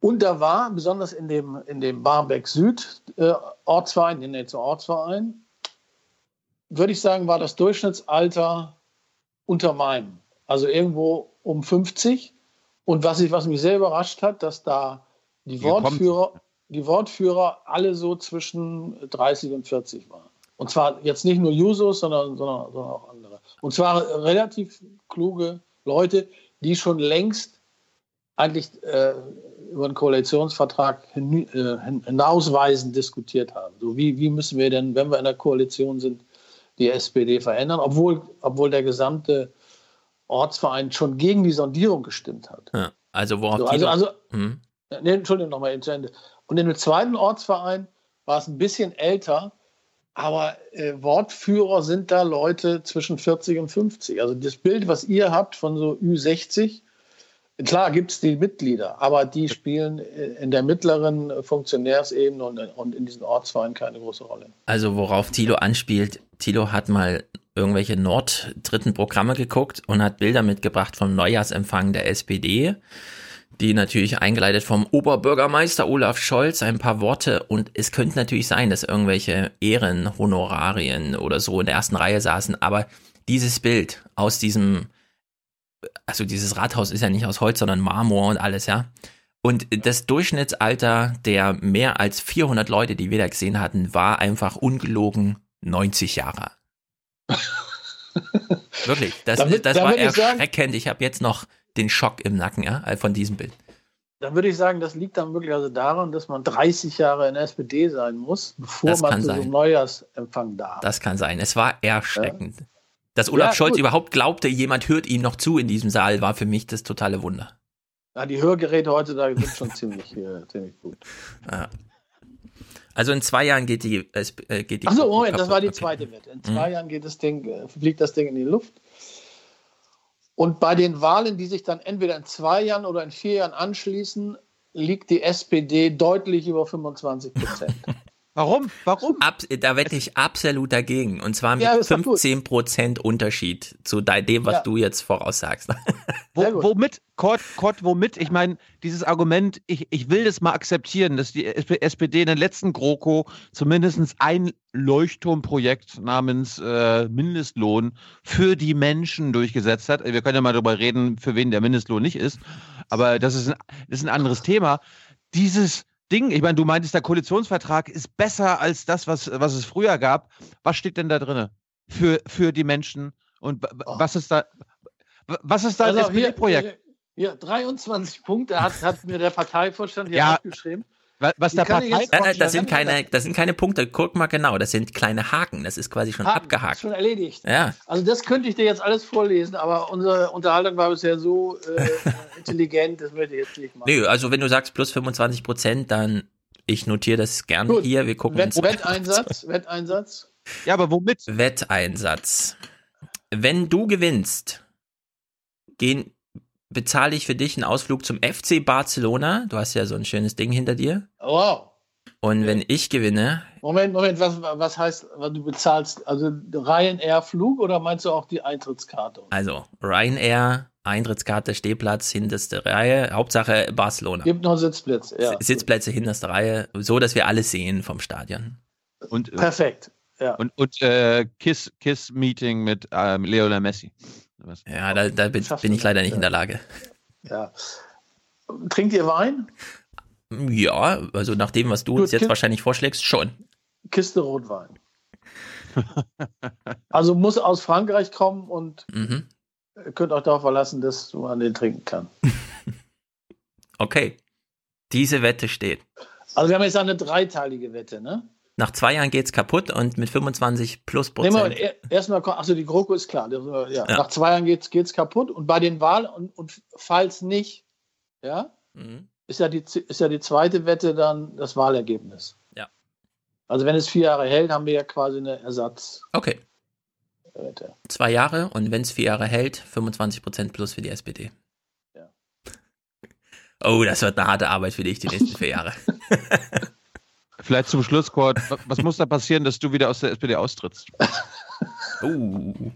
Und da war, besonders in dem, in dem Barmbek Süd äh, Ortsverein, in der Ortsverein, würde ich sagen, war das Durchschnittsalter unter meinem. Also irgendwo um 50. Und was, ich, was mich sehr überrascht hat, dass da die Hier kommt's. Wortführer, die Wortführer alle so zwischen 30 und 40 waren. Und zwar jetzt nicht nur Jusos, sondern, sondern, sondern auch andere. Und zwar relativ kluge Leute, die schon längst eigentlich äh, über einen Koalitionsvertrag hin, äh, hin- hinausweisend diskutiert haben. So wie, wie müssen wir denn, wenn wir in der Koalition sind, die SPD verändern, obwohl, obwohl der gesamte Ortsverein schon gegen die Sondierung gestimmt hat. Ja. Also worauf So, also, also Hm. Nee, Entschuldigung, nochmal eben zu Ende. Und in dem zweiten Ortsverein war es ein bisschen älter, aber äh, Wortführer sind da Leute zwischen 40 und 50. Also das Bild, was ihr habt von so Ü60, klar gibt es die Mitglieder, aber die spielen äh, in der mittleren äh, Funktionärsebene und, und in diesen Ortsvereinen keine große Rolle. Also worauf Tilo anspielt, Tilo hat mal irgendwelche Nord-dritten Programme geguckt und hat Bilder mitgebracht vom Neujahrsempfang der SPD, die natürlich eingeleitet vom Oberbürgermeister Olaf Scholz, ein paar Worte und es könnte natürlich sein, dass irgendwelche Ehrenhonorarien oder so in der ersten Reihe saßen, aber dieses Bild aus diesem, also dieses Rathaus ist ja nicht aus Holz, sondern Marmor und alles, ja. Und das Durchschnittsalter der mehr als 400 Leute, die wir da gesehen hatten, war einfach ungelogen 90 Jahre. *laughs* Wirklich, das, Da würd- das da war würd ich erschreckend. Ich habe jetzt noch den Schock im Nacken ja, von diesem Bild. Dann würde ich sagen, das liegt dann möglicherweise daran, dass man 30 Jahre in der SPD sein muss, bevor Das man zu so sein. einem Neujahrsempfang darf. Das kann sein. Es war erschreckend. Dass Olaf Ja, Scholz gut. überhaupt glaubte, jemand hört ihm noch zu in diesem Saal, war für mich das totale Wunder. Ja, die Hörgeräte heutzutage sind schon ziemlich, äh, ziemlich gut. Ja. Also in zwei Jahren geht die, es, äh, geht die Achso, Moment, das war die zweite Wette. In Mhm. zwei Jahren geht das Ding, äh, fliegt das Ding in die Luft. Und bei den Wahlen, die sich dann entweder in zwei Jahren oder in vier Jahren anschließen, liegt die SPD deutlich über 25 Prozent. *laughs* Warum? Warum? Ab, da wette ich absolut dagegen. Und zwar mit Ja, ist doch gut. 15% Unterschied zu de- dem, was Ja. du jetzt voraussagst. *laughs* Wo, womit, Kurt, Kurt, womit? Ich meine, dieses Argument, ich, ich will das mal akzeptieren, dass die SP SPD in den letzten GroKo zumindest ein Leuchtturmprojekt namens äh, Mindestlohn für die Menschen durchgesetzt hat. Wir können ja mal darüber reden, für wen der Mindestlohn nicht ist, aber das ist ein, das ist ein anderes Thema. Dieses Ding, ich meine, du meintest, der Koalitionsvertrag ist besser als das, was, was es früher gab. Was steht denn da drin für, für die Menschen und wa- was ist da, wa- was ist da Also das SPD-Projekt? hier, 23 Punkte hat, hat mir der Parteivorstand hier Ja, aufgeschrieben. Was Nein, nein, das sind keine, das sind keine Punkte. Guck mal genau, das sind kleine Haken. Das ist quasi schon Haken, abgehakt. Schon erledigt. Ja. Also das könnte ich dir jetzt alles vorlesen, aber unsere Unterhaltung war bisher so äh, *laughs* intelligent, das möchte ich jetzt nicht machen. Nö, also wenn du sagst plus 25 Prozent, dann ich notiere das gerne Gut. hier. Wir gucken Wett, uns Wetteinsatz, *laughs* Wetteinsatz. Ja, aber womit? Wetteinsatz. Wenn du gewinnst, gehen, bezahle ich für dich einen Ausflug zum FC Barcelona. Du hast ja so ein schönes Ding hinter dir. Wow. Und wenn ich gewinne, Moment, Moment, was, was heißt, du bezahlst? Also Ryanair Flug oder meinst du auch die Eintrittskarte? also Ryanair, Eintrittskarte, Stehplatz, hinterste Reihe, Hauptsache Barcelona. Gibt noch Sitzplätze, ja. Sitzplätze hinterste Reihe, so dass wir alles sehen vom Stadion. Und, äh, Perfekt. Ja. Und, und äh, Kiss, Kiss Meeting mit ähm, Lionel Messi. Ja, da, da bin, bin ich leider nicht in der Lage. ja. Trinkt ihr Wein? Ja, also nach dem, was du uns Gut, jetzt Kind- wahrscheinlich vorschlägst, schon. Kiste Rotwein. also muss aus Frankreich kommen und Mhm. könnt euch darauf verlassen, dass man den trinken kann. *laughs* Okay. Diese Wette steht. Also wir haben jetzt eine dreiteilige Wette, ne? Nach zwei Jahren geht's kaputt und mit 25 plus Nehmen wir Prozent. er- erstmal, also die GroKo ist klar. äh, Ja. Ja. Nach zwei Jahren geht's, geht's kaputt und bei den Wahlen und, und falls nicht, ja, Mhm. ist ja, die, ist ja die zweite Wette dann das Wahlergebnis. Ja. Also wenn es vier Jahre hält, haben wir ja quasi eine Ersatzwette. Okay. Zwei Jahre und wenn es vier Jahre hält, 25 Prozent plus für die SPD. *laughs* Oh, das wird eine harte Arbeit für dich die nächsten vier Jahre. *laughs* *laughs* Vielleicht zum Schluss, Kurt, was muss da passieren, dass du wieder aus der SPD austrittst? Uh. *laughs*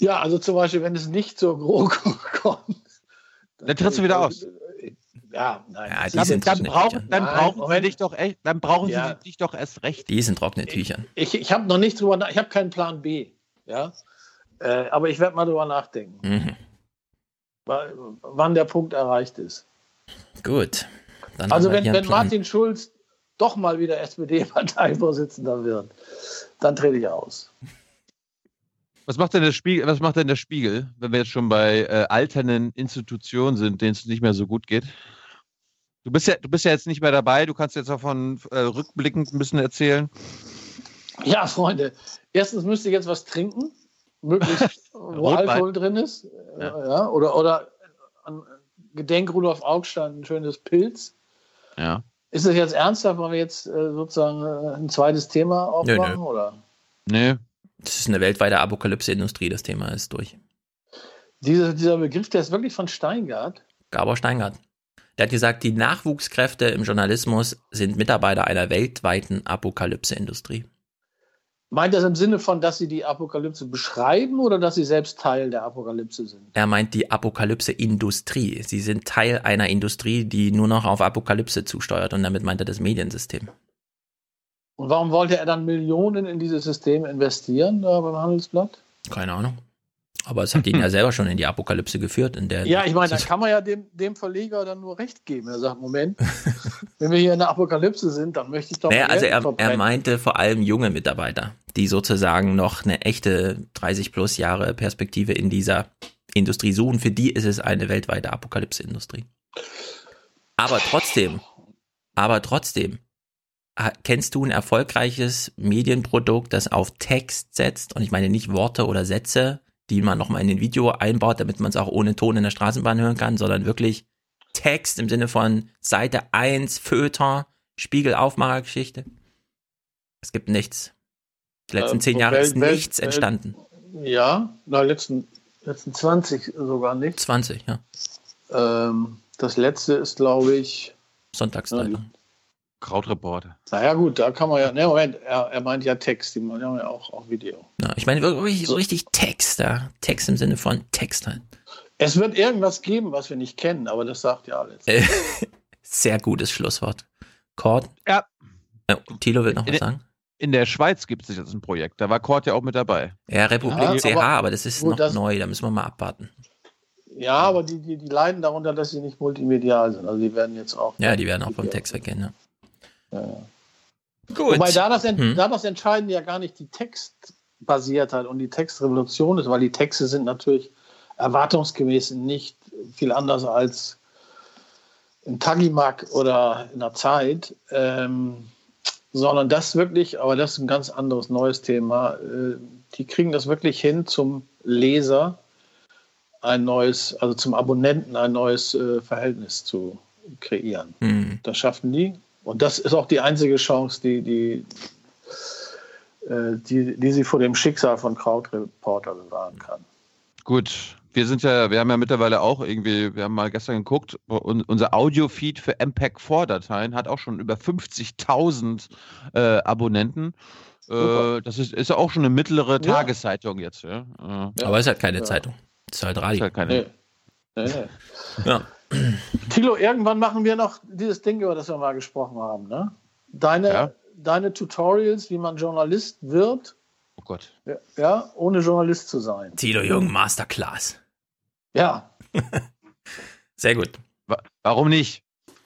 Ja, also zum Beispiel, wenn es nicht zur GroKo *laughs* kommt. Dann trittst du wieder aus. Ja, nein. Ja, die Dann, sind dann, trockene brauchen, dann Nein, brauchen sie dich doch echt, dann brauchen Ja. sie dich doch erst recht. Die sind trockene Tüchern. Ich, ich habe noch nicht drüber nach, ich habe keinen Plan B. Ja. Äh, aber ich werde mal drüber nachdenken, Mhm. wa- wann der Punkt erreicht ist. Gut. Dann Also wenn, wenn. Martin Schulz doch mal wieder SPD-Parteivorsitzender wird, dann trete ich aus. Was macht denn der Spiegel, was macht denn der Spiegel, wenn wir jetzt schon bei äh, alternden Institutionen sind, denen es nicht mehr so gut geht? Du bist ja, du bist ja jetzt nicht mehr dabei, du kannst jetzt davon äh, rückblickend ein bisschen erzählen. Ja, Freunde, erstens müsst ihr jetzt was trinken, möglichst *laughs* wo Rotwein. Alkohol drin ist. Äh, Ja. oder, oder an Gedenk Rudolf Augstein ein schönes Pilz. Ja. Ist das jetzt ernsthaft, wenn wir jetzt äh, sozusagen äh, ein zweites Thema aufmachen? nö. Oder? Nee. Das ist eine weltweite Apokalypse-Industrie, das Thema ist durch. Diese, dieser Begriff, der ist wirklich von Steingart. Gabor Steingart. Der hat gesagt, die Nachwuchskräfte im Journalismus sind Mitarbeiter einer weltweiten Apokalypse-Industrie. Meint das im Sinne von, dass sie die Apokalypse beschreiben oder dass sie selbst Teil der Apokalypse sind? Er meint die Apokalypse-Industrie. Sie sind Teil einer Industrie, die nur noch auf Apokalypse zusteuert und damit meint er das Mediensystem. Und warum wollte er dann Millionen in dieses System investieren da beim Handelsblatt? Keine Ahnung. Aber es hat ihn ja *clears throat* selber schon in die Apokalypse geführt, in der Ja, ich meine, da kann man ja dem, dem Verleger dann nur recht geben. Er sagt, Moment, wenn wir hier in der Apokalypse sind, dann möchte ich doch Naja, also er, er meinte vor allem junge Mitarbeiter, die sozusagen noch eine echte 30 plus Jahre Perspektive in dieser Industrie suchen. Für die ist es eine weltweite Apokalypse-Industrie. Aber trotzdem, aber trotzdem, kennst du ein erfolgreiches Medienprodukt, das auf Text setzt? Und ich meine nicht Worte oder Sätze, die man nochmal in ein Video einbaut, damit man es auch ohne Ton in der Straßenbahn hören kann, sondern wirklich Text im Sinne von Seite 1, Feuilleton, Spiegel-Aufmachergeschichte. Es gibt nichts. Die letzten Äh, zehn Jahre ist Welt- nichts Welt- entstanden. Ja, na, letzten, letzten 20 sogar nicht. 20, ja. Ähm, das letzte ist, glaube ich, Sonntagszeitung. Krautreporter. naja gut, da kann man ja, ne, Moment, er, er meint ja Text, die machen ja auch, auch Video. Ja, ich meine wirklich so richtig Text, ja. Text im Sinne von Text halt. Es wird irgendwas geben, was wir nicht kennen, aber das sagt ja alles. Äh, *laughs* Sehr gutes Schlusswort. Cord? Ja. Thilo will noch was sagen? In der Schweiz gibt es jetzt ein Projekt, da war Kort ja auch mit dabei. Ja, Republik Ja, CH, aber- aber, das ist gut, noch das- neu, da müssen wir mal abwarten. Ja, aber die, die, die leiden darunter, dass sie nicht multimedial sind. Also die werden jetzt auch. Ja, die werden auch vom Text weggehen, ja. Ja, ja. Gut. Wobei da das, Hm. da das Entscheidende ja gar nicht die Textbasiertheit und die Textrevolution ist, weil die Texte sind natürlich erwartungsgemäß nicht viel anders als im Tagimak oder in der Zeit, ähm, sondern das wirklich, aber das ist ein ganz anderes neues Thema. Äh, die kriegen das wirklich hin, zum Leser ein neues, also zum Abonnenten ein neues äh, Verhältnis zu kreieren. Hm. Das schaffen die. Und das ist auch die einzige Chance, die, die, äh, die, die sie vor dem Schicksal von Krautreporter bewahren kann. Gut, wir sind ja, wir haben ja mittlerweile auch irgendwie, wir haben mal gestern geguckt, un, unser Audio-Feed für MPEG-4-Dateien hat auch schon über 50.000 äh, Abonnenten. Äh, das ist, ist ja auch schon eine mittlere Ja. Tageszeitung jetzt. Ja? Äh, Aber es ist halt keine Ja. Zeitung. Es ist halt ist Radio. halt keine. Nee. Nee, nee. Ja. Tilo, irgendwann machen wir noch dieses Ding, über das wir mal gesprochen haben. Ne? Deine, Ja. deine Tutorials, wie man Journalist wird, Oh Gott. ja, ja, ohne Journalist zu sein. Thilo Jung, Masterclass. Ja, *laughs* Sehr gut. Wa warum nicht?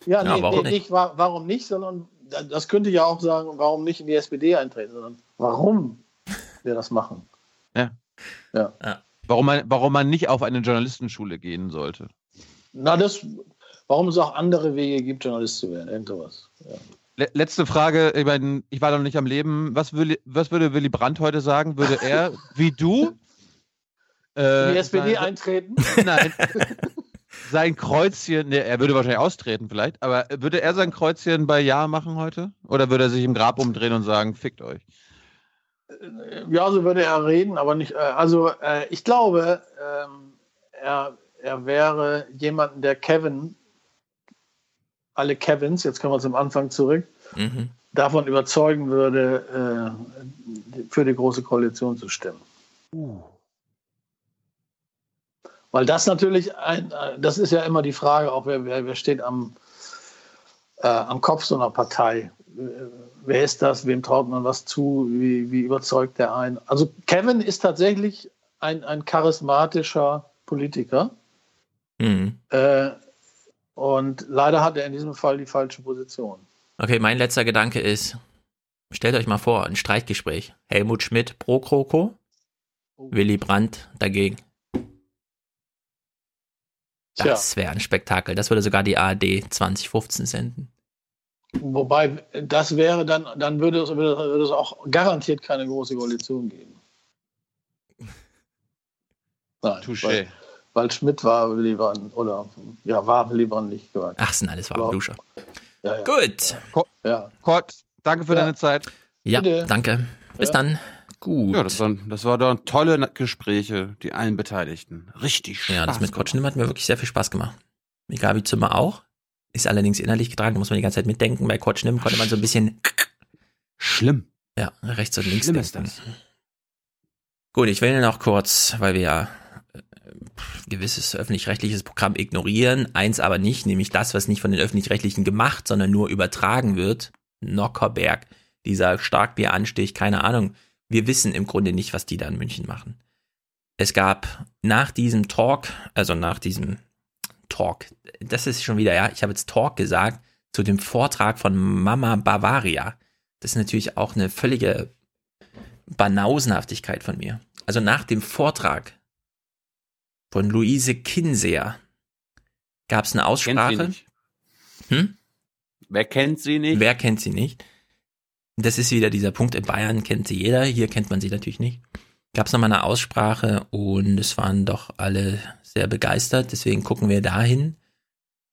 ja, Ja, nee, warum nee, nicht? nicht wa- warum nicht, sondern das könnte ja auch sagen, warum nicht in die SPD eintreten, sondern warum *laughs* wir das machen. Ja. Ja. Warum man, warum man nicht auf eine Journalistenschule gehen sollte. Na, das, warum es auch andere Wege gibt, Journalist zu werden, irgend sowas. Ja. Le letzte Frage, ich, mein, ich war noch nicht am Leben. Was, will, was würde Willy Brandt heute sagen? Würde er, *laughs* wie du, In äh, die SPD sein, eintreten? *laughs* nein, sein Kreuzchen, nee, er würde wahrscheinlich austreten vielleicht, aber würde er sein Kreuzchen bei Ja machen heute? Oder würde er sich im Grab umdrehen und sagen, fickt euch? Ja, so würde er reden, aber nicht. Äh, also, äh, ich glaube, ähm, er, er wäre jemanden, der Kevin alle Kevins, jetzt kommen wir zum Anfang zurück, Mhm. davon überzeugen würde, äh, für die Große Koalition zu stimmen. Weil das natürlich, ein, das ist ja immer die Frage, auch wer, wer, wer steht am, äh, am Kopf so einer Partei. Äh, Wer ist das? Wem traut man was zu? Wie, wie überzeugt der ein? Also Kevin ist tatsächlich ein, ein charismatischer Politiker. Mhm. Äh, und leider hat er in diesem Fall die falsche Position. Okay, mein letzter Gedanke ist, stellt euch mal vor, ein Streitgespräch. Helmut Schmidt pro Kroko, Willy Brandt dagegen. Das wäre ein Spektakel. Das würde sogar die ARD 2015 senden. Wobei, das wäre dann, dann würde es, würde, würde es auch garantiert keine große Koalition geben. Nein, Touché. Weil, weil Schmidt war Willy Brandt, oder ja, war Willy Brandt nicht gewagt. Ach, sind alles warme Duscher. Ja, ja. Gut. Ja. Kurt, danke für Ja. deine Zeit. Ja, Bitte. danke. Bis Ja. dann. Gut. Ja, das waren, das war doch tolle Gespräche, die allen Beteiligten. Richtig Spaß. Ja, das mit gemacht. Kotschnim hat mir wirklich sehr viel Spaß gemacht. Mit Gabi Zimmer auch. Ist allerdings innerlich getragen, da muss man die ganze Zeit mitdenken. Bei Kotschnim konnte man so ein bisschen, Schlimm. ja, rechts und links Schlimm ist denken. das. Gut, ich will noch kurz, weil wir ja gewisses öffentlich-rechtliches Programm ignorieren, eins aber nicht, nämlich das, was nicht von den öffentlich-rechtlichen gemacht, sondern nur übertragen wird. Nockerberg, dieser Starkbieranstich, keine Ahnung. Wir wissen im Grunde nicht, was die da in München machen. Es gab nach diesem Talk, also nach diesem Talk, das ist schon wieder, ja, ich habe jetzt Talk gesagt, zu dem Vortrag von Mama Bavaria. Das ist natürlich auch eine völlige Banausenhaftigkeit von mir. Also nach dem Vortrag von Luise Kinseer gab es eine Aussprache. Hm? Wer kennt sie nicht? Wer kennt sie nicht? Das ist wieder dieser Punkt, in Bayern kennt sie jeder, hier kennt man sie natürlich nicht. Gab es nochmal eine Aussprache und es waren doch alle sehr begeistert, deswegen gucken wir dahin.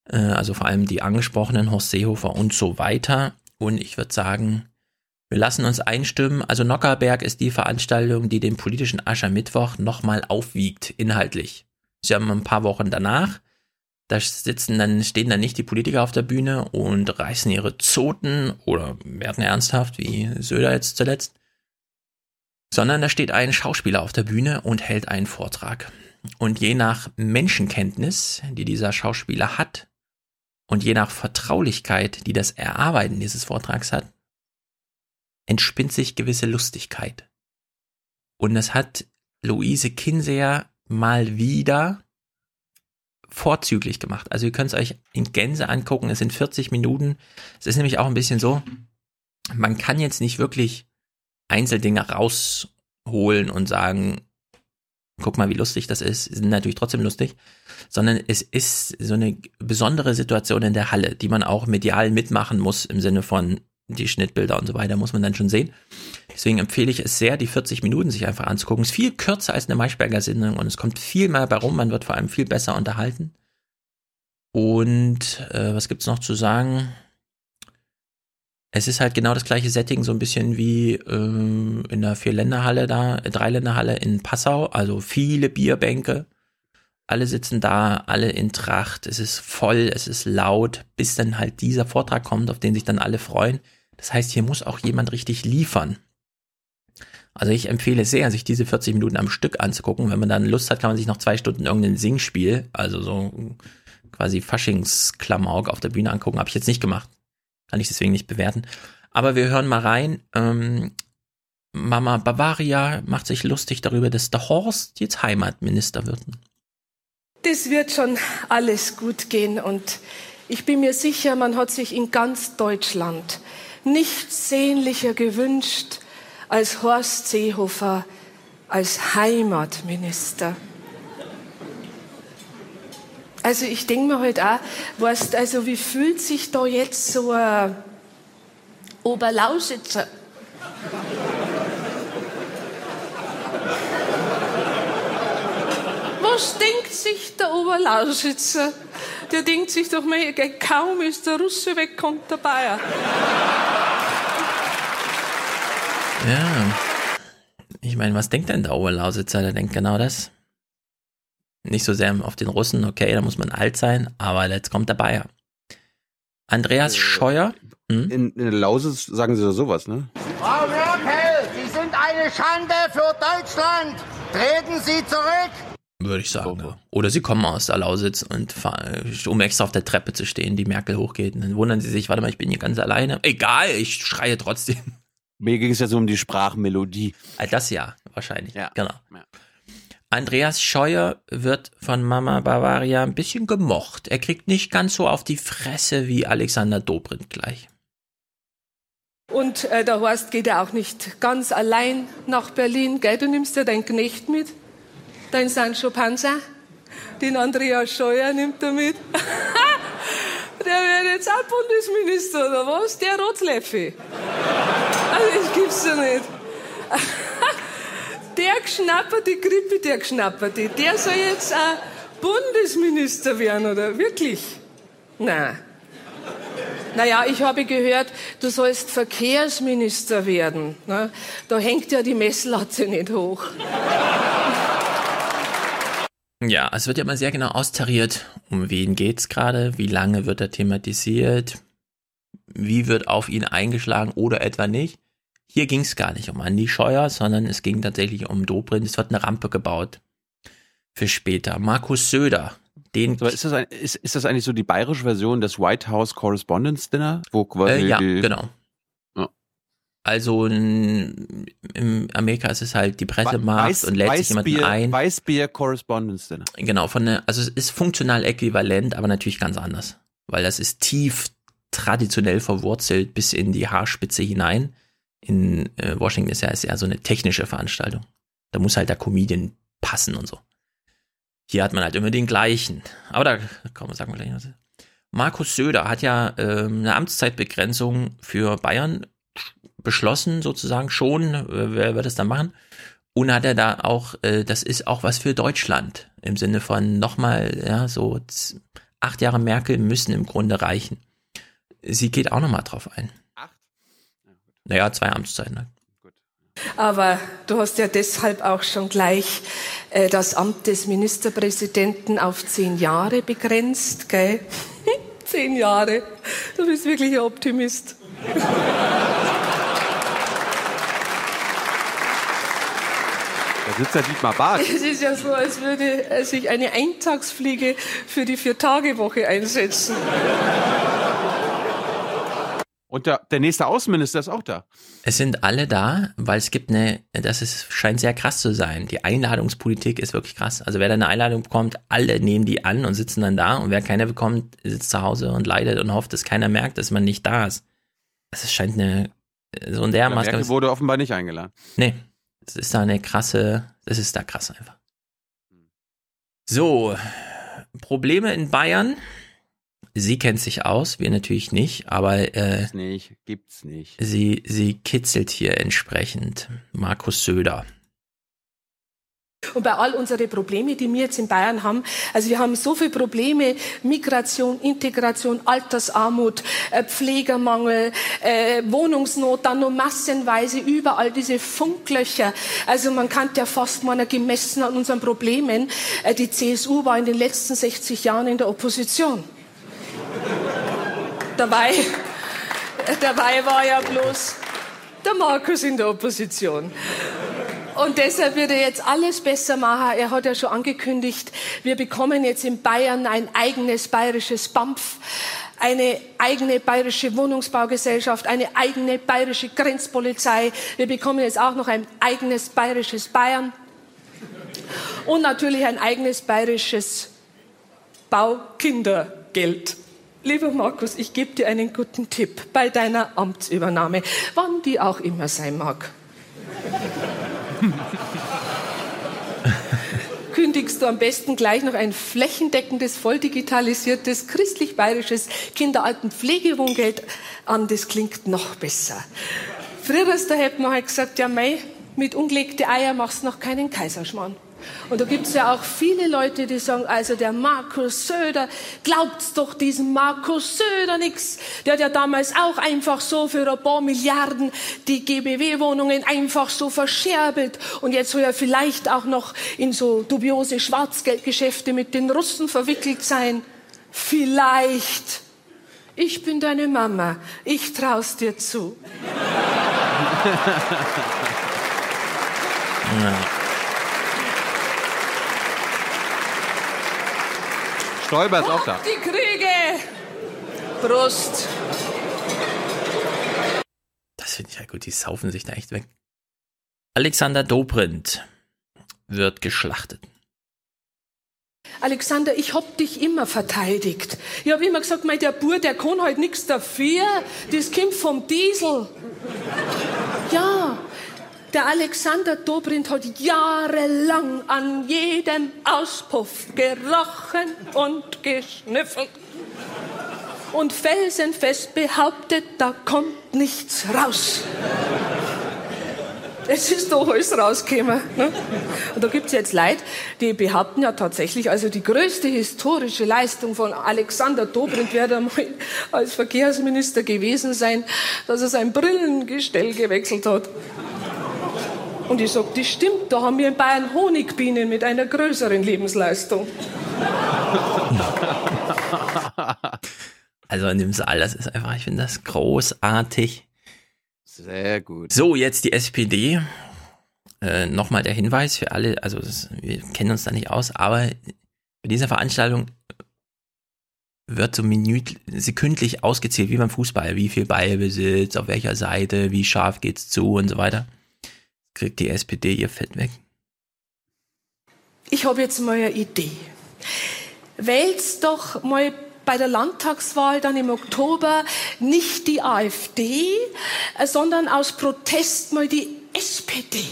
Äh, Also vor allem die angesprochenen, Horst Seehofer und so weiter. Und ich würde sagen, wir lassen uns einstimmen. Also Nockerberg ist die Veranstaltung, die den politischen Aschermittwoch nochmal aufwiegt, inhaltlich. Sie haben ein paar Wochen danach, da sitzen dann, stehen dann nicht die Politiker auf der Bühne und reißen ihre Zoten oder werden ernsthaft, wie Söder jetzt zuletzt, sondern da steht ein Schauspieler auf der Bühne und hält einen Vortrag. Und je nach Menschenkenntnis, die dieser Schauspieler hat, und je nach Vertraulichkeit, die das Erarbeiten dieses Vortrags hat, entspinnt sich gewisse Lustigkeit. Und das hat Luise Kinseer mal wieder vorzüglich gemacht. Also ihr könnt es euch in Gänze angucken, es sind 40 Minuten. Es ist nämlich auch ein bisschen so, man kann jetzt nicht wirklich Einzeldinge rausholen und sagen, guck mal, wie lustig das ist. Sie sind natürlich trotzdem lustig, sondern es ist so eine besondere Situation in der Halle, die man auch medial mitmachen muss im Sinne von die Schnittbilder und so weiter muss man dann schon sehen. Deswegen empfehle ich es sehr, die 40 Minuten sich einfach anzugucken. Es ist viel kürzer als eine Maischberger Sendung und es kommt viel mehr bei rum. Man wird vor allem viel besser unterhalten. Und äh, was gibt's noch zu sagen? Es ist halt genau das gleiche Setting, so ein bisschen wie ähm, in der Vierländerhalle da, äh, Dreiländerhalle in Passau. Also viele Bierbänke. Alle sitzen da, alle in Tracht. Es ist voll, es ist laut, bis dann halt dieser Vortrag kommt, auf den sich dann alle freuen. Das heißt, hier muss auch jemand richtig liefern. Also ich empfehle sehr, sich diese 40 Minuten am Stück anzugucken. Wenn man dann Lust hat, kann man sich noch zwei Stunden irgendein Singspiel, also so quasi Faschingsklamauk auf der Bühne angucken. Habe ich jetzt nicht gemacht. Kann ich deswegen nicht bewerten. Aber wir hören mal rein. Ähm, Mama Bavaria macht sich lustig darüber, dass der Horst jetzt Heimatminister wird. Das wird schon alles gut gehen und ich bin mir sicher, man hat sich in ganz Deutschland nichts sehnlicher gewünscht als Horst Seehofer als Heimatminister. Also ich denke mir halt auch, weißt, also wie fühlt sich da jetzt so ein Oberlausitzer? Was denkt sich der Oberlausitzer? Der denkt sich doch mal, kaum ist der Russe weg, kommt der Bayer. Ja. Ich meine, was denkt denn der Oberlausitzer? Der denkt genau das. Nicht so sehr auf den Russen, okay, da muss man alt sein, aber jetzt kommt der Bayer. Andreas Scheuer. In, in der Lausitz sagen sie doch sowas, ne? Frau Merkel, Sie sind eine Schande für Deutschland. Treten Sie zurück. Würde ich sagen. Ja. Oder sie kommen aus der Lausitz und fahren, um extra auf der Treppe zu stehen, die Merkel hochgeht. Und dann wundern sie sich, warte mal, ich bin hier ganz alleine. Egal, ich schreie trotzdem. Mir ging es ja so um die Sprachmelodie. Das ja, wahrscheinlich. Ja. Genau. Ja. Andreas Scheuer wird von Mama Bavaria ein bisschen gemocht. Er kriegt nicht ganz so auf die Fresse wie Alexander Dobrindt gleich. Und äh, der Horst geht ja auch nicht ganz allein nach Berlin. Gell, du nimmst ja deinen Knecht mit, dein Sancho Panza. Den Andreas Scheuer nimmt er mit. *laughs* der wird jetzt auch Bundesminister, oder was? Der Rotzleffe. Also, das gibt's ja nicht. *laughs* der geschnapperte Grippe, der geschnapperte, der soll jetzt auch Bundesminister werden, oder? Wirklich? Nein. Naja, ich habe gehört, du sollst Verkehrsminister werden. Ne? Da hängt ja die Messlatte nicht hoch. Ja, es wird ja immer sehr genau austariert, um wen geht's gerade, wie lange wird er thematisiert, wie wird auf ihn eingeschlagen oder etwa nicht. Hier ging es gar nicht um Andi Scheuer, sondern es ging tatsächlich um Dobrindt. Es wird eine Rampe gebaut für später. Markus Söder den so, ist, das ein, ist, ist das eigentlich so die bayerische Version des White House Correspondence Dinner? Wo quasi äh, ja, genau. Also in, in, Amerika ist es halt die Pressemacht Weiß, und lädt sich jemanden ein. Weißbier Correspondence Dinner. Genau, von der, also es ist funktional äquivalent, aber natürlich ganz anders. Weil das ist tief traditionell verwurzelt bis in die Haarspitze hinein. In äh, Washington ist ja ist eher so eine technische Veranstaltung. Da muss halt der Comedian passen und so. Hier hat man halt immer den gleichen. Aber da kommen wir, sagen wir gleich was. Markus Söder hat ja äh, eine Amtszeitbegrenzung für Bayern beschlossen, sozusagen schon. Äh, wer wird das dann machen? Und hat er da auch, äh, das ist auch was für Deutschland. Im Sinne von nochmal, ja, so acht Jahre Merkel müssen im Grunde reichen. Sie geht auch nochmal drauf ein. Acht? Naja, zwei Amtszeiten. Halt. Aber du hast ja deshalb auch schon gleich äh, das Amt des Ministerpräsidenten auf zehn Jahre begrenzt, gell? *laughs* zehn Jahre. Du bist wirklich ein Optimist. *laughs* sitzt ja Dietmar Barth. Es ist ja so, als würde sich eine Eintagsfliege für die Vier-Tage-Woche einsetzen. Und der, der nächste Außenminister ist auch da. Es sind alle da, weil es gibt eine, das ist, scheint sehr krass zu sein. Die Einladungspolitik ist wirklich krass. Also wer da eine Einladung bekommt, alle nehmen die an und sitzen dann da. Und wer keine bekommt, sitzt zu Hause und leidet und hofft, dass keiner merkt, dass man nicht da ist. Das scheint eine, so in der Maske. wurde offenbar nicht eingeladen. Nee. Das ist da eine krasse, das ist da krass einfach. So. Probleme in Bayern Sie kennt sich aus, wir natürlich nicht, aber äh, gibt's nicht, gibt's nicht. Sie, sie kitzelt hier entsprechend. Markus Söder. Und bei all unsere Probleme, die wir jetzt in Bayern haben, also wir haben so viele Probleme, Migration, Integration, Altersarmut, äh, Pflegermangel, äh, Wohnungsnot, dann nur massenweise überall diese Funklöcher. Also man kann ja fast mal gemessen an unseren Problemen, äh, die CSU war in den letzten 60 Jahren in der Opposition. Dabei, dabei war ja bloß der Markus in der Opposition. Und deshalb wird er jetzt alles besser machen. Er hat ja schon angekündigt, wir bekommen jetzt in Bayern ein eigenes bayerisches BAMF, eine eigene bayerische Wohnungsbaugesellschaft, eine eigene bayerische Grenzpolizei. Wir bekommen jetzt auch noch ein eigenes bayerisches Bayern und natürlich ein eigenes bayerisches Baukindergeld. Lieber Markus, ich gebe dir einen guten Tipp bei deiner Amtsübernahme, wann die auch immer sein mag. *laughs* kündigst du am besten gleich noch ein flächendeckendes, voll digitalisiertes, christlich-bayerisches Kinderaltenpflegewohngeld an. Das klingt noch besser. Früher da hätte man halt gesagt, ja mei, mit ungelegte Eier machst du noch keinen Kaiserschmarrn. Und da gibt es ja auch viele Leute, die sagen, also der Markus Söder, glaubt's doch diesem Markus Söder nix. Der hat ja damals auch einfach so für ein paar Milliarden die GBW-Wohnungen einfach so verscherbelt. Und jetzt soll er vielleicht auch noch in so dubiose Schwarzgeldgeschäfte mit den Russen verwickelt sein. Vielleicht. ich bin deine Mama. Ich trau's dir zu. *laughs* Ja. Stoiber ist auch da. Die Kriege! Brust! Das finde ich ja gut, die saufen sich da echt weg. Alexander Dobrindt wird geschlachtet. Alexander, ich hab dich immer verteidigt. Ich hab immer gesagt, mein, der Bur, der kann halt nichts dafür. Das kommt vom Diesel. Ja, der Alexander Dobrindt hat jahrelang an jedem Auspuff gerochen und geschnüffelt. Und felsenfest behauptet, da kommt nichts raus. Es ist doch alles rausgekommen. Ne? Und da gibt es jetzt Leute, die behaupten ja tatsächlich, also die größte historische Leistung von Alexander Dobrindt werde einmal *laughs* als Verkehrsminister gewesen sein, dass er sein Brillengestell gewechselt hat. Und ich sag, das stimmt, da haben wir in Bayern Honigbienen mit einer größeren Lebensleistung. *laughs* Also in dem Saal, das ist einfach, ich finde das großartig. Sehr gut. So, jetzt die SPD. Äh, Nochmal der Hinweis für alle, also das, wir kennen uns da nicht aus, aber bei dieser Veranstaltung wird so minüt, sekündlich ausgezählt, wie beim Fußball, wie viel Ballbesitz, auf welcher Seite, wie scharf geht's zu und so weiter. Kriegt die SPD ihr Fett weg. Ich habe jetzt mal eine Idee. Wählt's doch mal bei der Landtagswahl dann im Oktober nicht die AfD, äh, sondern aus Protest mal die SPD.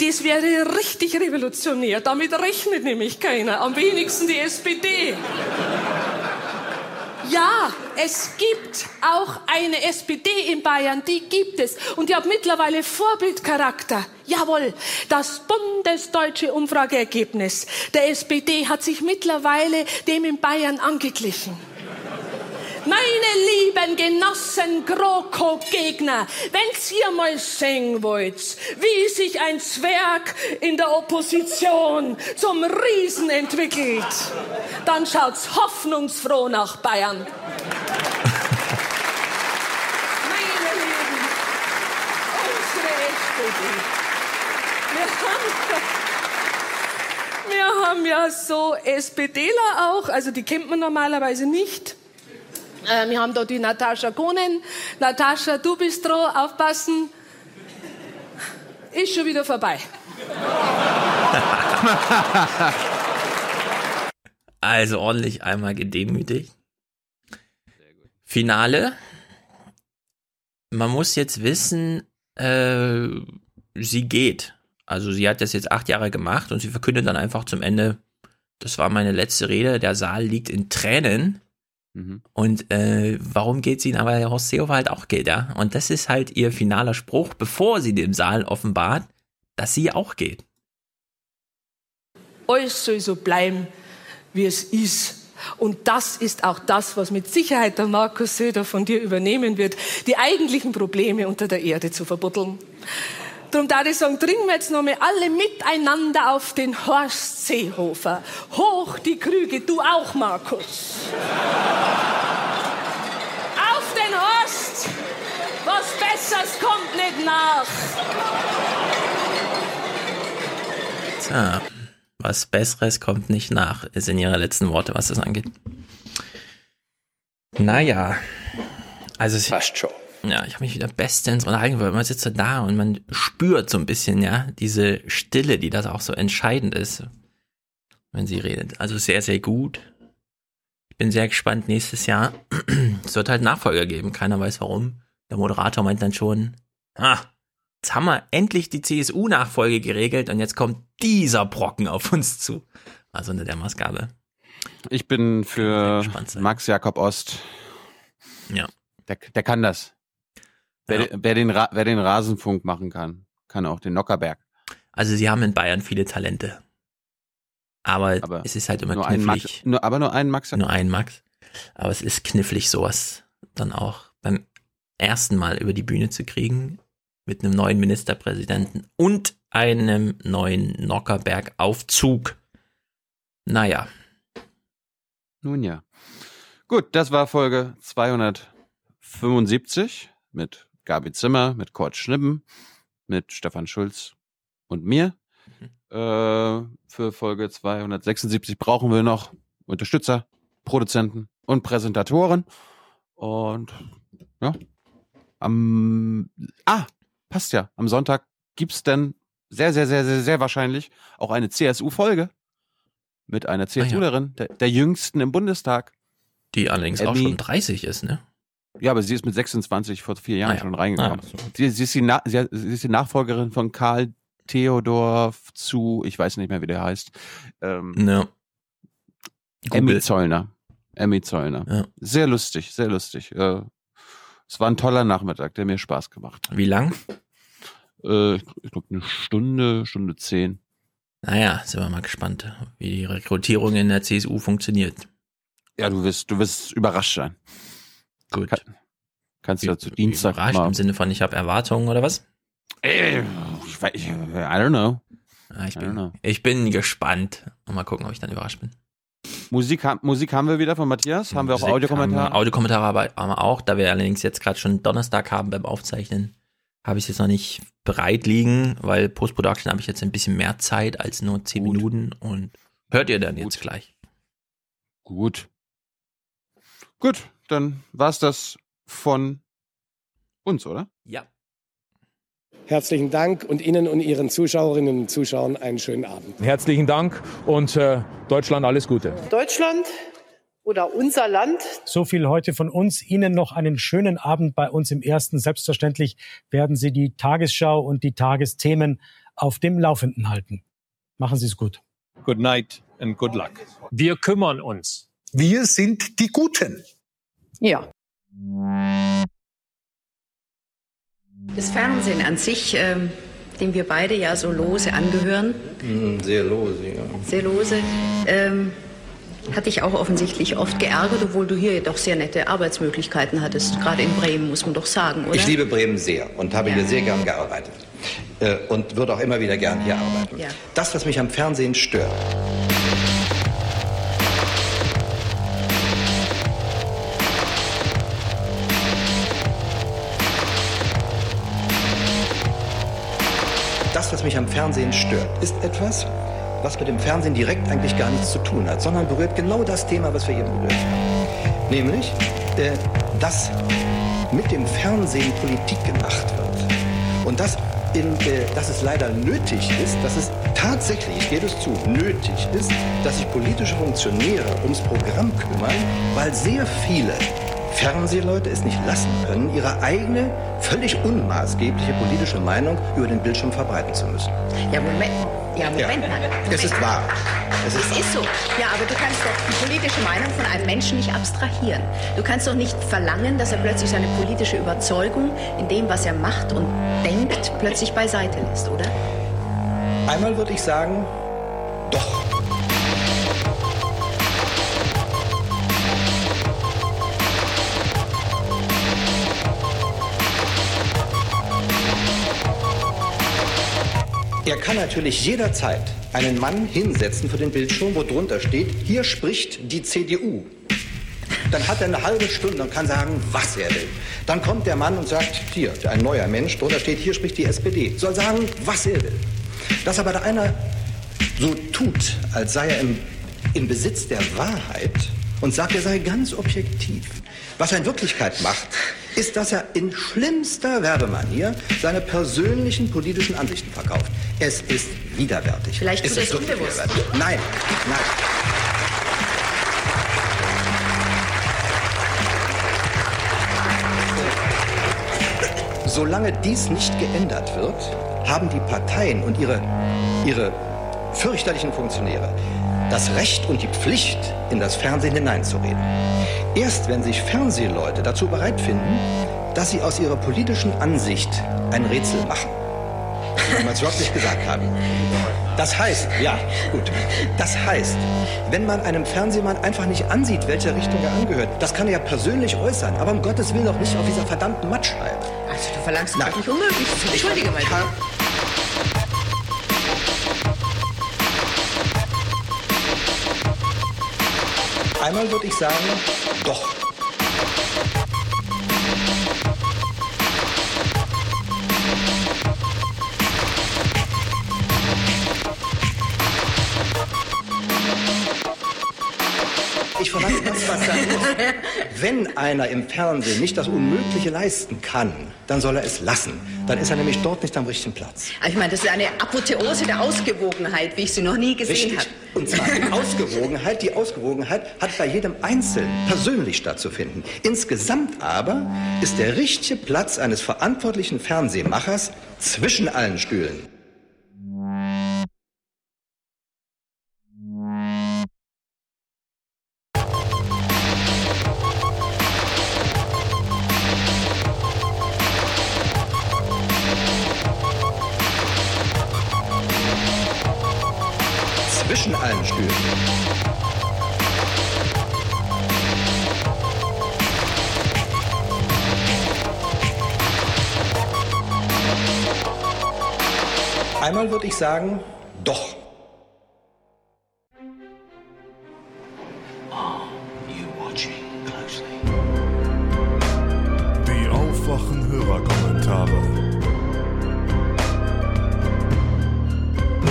Das wäre richtig revolutionär. Damit rechnet nämlich keiner. Am wenigsten die SPD. Ja, es gibt auch eine SPD in Bayern, die gibt es. Und die hat mittlerweile Vorbildcharakter. Jawohl, das bundesdeutsche Umfrageergebnis der SPD hat sich mittlerweile dem in Bayern angeglichen. Meine lieben Genossen GroKo-Gegner, wenn's ihr mal sehen wollt, wie sich ein Zwerg in der Opposition zum Riesen entwickelt, dann schaut's hoffnungsfroh nach Bayern. Meine Lieben, unsere SPD. Wir haben ja so SPDler auch, also die kennt man normalerweise nicht. Äh, wir haben da die Natascha Kohnen. Natascha, du bist dran, aufpassen. Ist schon wieder vorbei. *laughs* Also ordentlich einmal gedemütigt. Finale. Man muss jetzt wissen, äh, sie geht. Also sie hat das jetzt acht Jahre gemacht und sie verkündet dann einfach zum Ende, das war meine letzte Rede, der Saal liegt in Tränen. Mhm. Und äh, warum geht sie? Aber Horst Seehofer halt auch geht, ja. Und das ist halt ihr finaler Spruch, bevor sie dem Saal offenbart, dass sie auch geht. Alles soll so bleiben, wie es ist. Und das ist auch das, was mit Sicherheit der Markus Söder von dir übernehmen wird, die eigentlichen Probleme unter der Erde zu verbuddeln. Darum da ich sagen, trinken wir jetzt nochmal alle miteinander auf den Horst Seehofer. Hoch die Krüge, du auch, Markus. auf den Horst! Was Besseres kommt nicht nach. Tja, was Besseres kommt nicht nach, sind ihre letzten Worte, was das angeht. Naja, also Fast schon. Ja, ich habe mich wieder bestens unterhalten, weil man sitzt so da und man spürt so ein bisschen, ja, diese Stille, die das auch so entscheidend ist, wenn sie redet. Also sehr, sehr gut. Ich bin sehr gespannt nächstes Jahr. es wird halt Nachfolger geben, keiner weiß warum. Der Moderator meint dann schon, ah, jetzt haben wir endlich die CSU-Nachfolge geregelt und jetzt kommt dieser Brocken auf uns zu. Also unter der Maßgabe. Ich bin für Max Jakob Ost. Ja. Der, der kann das. Wer, wer, den, Ra- wer den Rasenfunk machen kann, kann auch den Nockerberg. Also sie haben in Bayern viele Talente. Aber, es ist halt immer nur einen Max, knifflig. nur, aber nur einen Max. Nur einen Max. Aber es ist knifflig, sowas dann auch beim ersten Mal über die Bühne zu kriegen. Mit einem neuen Ministerpräsidenten und einem neuen Nockerberg-Aufzug. Naja. Nun ja. Gut, das war Folge 275 mit Gabi Zimmer, mit Kurt Schnippen, mit Stefan Schulz und mir. Äh, für Folge 276 brauchen wir noch Unterstützer, Produzenten und Präsentatoren. Und ja, am ah, passt ja. Am Sonntag gibt's dann sehr, sehr, sehr, sehr, sehr wahrscheinlich auch eine CSU-Folge mit einer CSUlerin, der, der jüngsten im Bundestag. Die allerdings auch Emmy- schon 30 ist, ne? Ja, aber sie ist mit 26 vor vier Jahren Ah ja. schon reingekommen. Ah, so. sie, sie, ist die Na sie, sie ist die Nachfolgerin von Karl Theodor zu, ich weiß nicht mehr, wie der heißt. Ähm, Ja. Emmy. Zollner. Emmy Zollner. Ja. Sehr lustig, sehr lustig. Äh, es war ein toller Nachmittag, der mir Spaß gemacht hat. Wie lang? Äh, ich glaube eine Stunde, Stunde zehn. Naja, sind wir mal gespannt, wie die Rekrutierung in der CSU funktioniert. Ja, du wirst, du wirst überrascht sein. Gut. Kann, kannst du dazu Dienstag Überrascht mal. im Sinne von, ich habe Erwartungen oder was? Ey, ich, weiß- ich, I don't know. Ich, I bin, know. ich bin gespannt. Und mal gucken, ob ich dann überrascht bin. Musik, Musik haben wir wieder von Matthias. Haben wir auch Audiokommentare? Audiokommentare aber, haben wir auch, da wir allerdings jetzt gerade schon Donnerstag haben beim Aufzeichnen, habe ich es jetzt noch nicht bereit liegen, weil Post-Production habe ich jetzt ein bisschen mehr Zeit als nur 10 Minuten und hört ihr dann jetzt gleich. Gut. Gut, dann war's das von uns, oder? Ja. Herzlichen Dank und Ihnen und Ihren Zuschauerinnen und Zuschauern einen schönen Abend. Herzlichen Dank und äh, Deutschland alles Gute. Deutschland oder unser Land. So viel heute von uns. Ihnen noch einen schönen Abend bei uns im Ersten. Selbstverständlich werden Sie die Tagesschau und die Tagesthemen auf dem Laufenden halten. Machen Sie es gut. Good night and good luck. Wir kümmern uns. Wir sind die Guten. Ja. Das Fernsehen an sich, ähm, dem wir beide ja so lose angehören, Sehr lose, ja. sehr lose, ähm, hat dich auch offensichtlich oft geärgert, obwohl du hier doch sehr nette Arbeitsmöglichkeiten hattest. Gerade in Bremen, muss man doch sagen, oder? Ich liebe Bremen sehr und habe hier sehr gern gearbeitet. Äh, Und würde auch immer wieder gern hier arbeiten. Ja. Das, was mich am Fernsehen stört, das, was mich am Fernsehen stört, ist etwas, was mit dem Fernsehen direkt eigentlich gar nichts zu tun hat, sondern berührt genau das Thema, was wir eben berührt haben. Nämlich, äh, dass mit dem Fernsehen Politik gemacht wird. Und das, in, äh, dass es leider nötig ist, dass es tatsächlich, ich gebe es zu, nötig ist, dass sich politische Funktionäre ums Programm kümmern, weil sehr viele Fernsehleute es nicht lassen können, ihre eigene, völlig unmaßgebliche politische Meinung über den Bildschirm verbreiten zu müssen. Ja, Moment. Ja, Moment mal. Es ist wahr. Es ist Es ist so. Ja, aber du kannst doch die politische Meinung von einem Menschen nicht abstrahieren. Du kannst doch nicht verlangen, dass er plötzlich seine politische Überzeugung in dem, was er macht und denkt, plötzlich beiseite lässt, oder? Einmal würde ich sagen, doch. Er kann natürlich jederzeit einen Mann hinsetzen für den Bildschirm, wo drunter steht, hier spricht die CDU. Dann hat er eine halbe Stunde und kann sagen, was er will. Dann kommt der Mann und sagt, hier, ein neuer Mensch, drunter steht, hier spricht die SPD. Soll sagen, was er will. Dass aber da einer so tut, als sei er im, im Besitz der Wahrheit und sagt, er sei ganz objektiv. Was er in Wirklichkeit macht, ist, dass er in schlimmster Werbemanier seine persönlichen politischen Ansichten verkauft. Es ist widerwärtig. Vielleicht tut ist es wirklich unbewusst. Nein, nein. Solange dies nicht geändert wird, haben die Parteien und ihre, ihre fürchterlichen Funktionäre das Recht und die Pflicht, in das Fernsehen hineinzureden. Erst wenn sich Fernsehleute dazu bereit finden, dass sie aus ihrer politischen Ansicht ein Rätsel machen, wie wir es wirklich gesagt haben. Das heißt, ja, gut. Das heißt, wenn man einem Fernsehmann einfach nicht ansieht, welcher Richtung er angehört, das kann er ja persönlich äußern, aber um Gottes Willen auch nicht auf dieser verdammten Mattscheibe. Also du verlangst Nein. nicht Unmögliches. Entschuldige mal. Einmal würde ich sagen, doch. Wenn einer im Fernsehen nicht das Unmögliche leisten kann, dann soll er es lassen. Dann ist er nämlich dort nicht am richtigen Platz. Aber ich meine, das ist eine Apotheose der Ausgewogenheit, wie ich sie noch nie gesehen habe. Und zwar die Ausgewogenheit, die Ausgewogenheit hat bei jedem Einzelnen persönlich stattzufinden. Insgesamt aber ist der richtige Platz eines verantwortlichen Fernsehmachers zwischen allen Stühlen. Sagen, doch. Die aufwachen Hörerkommentare.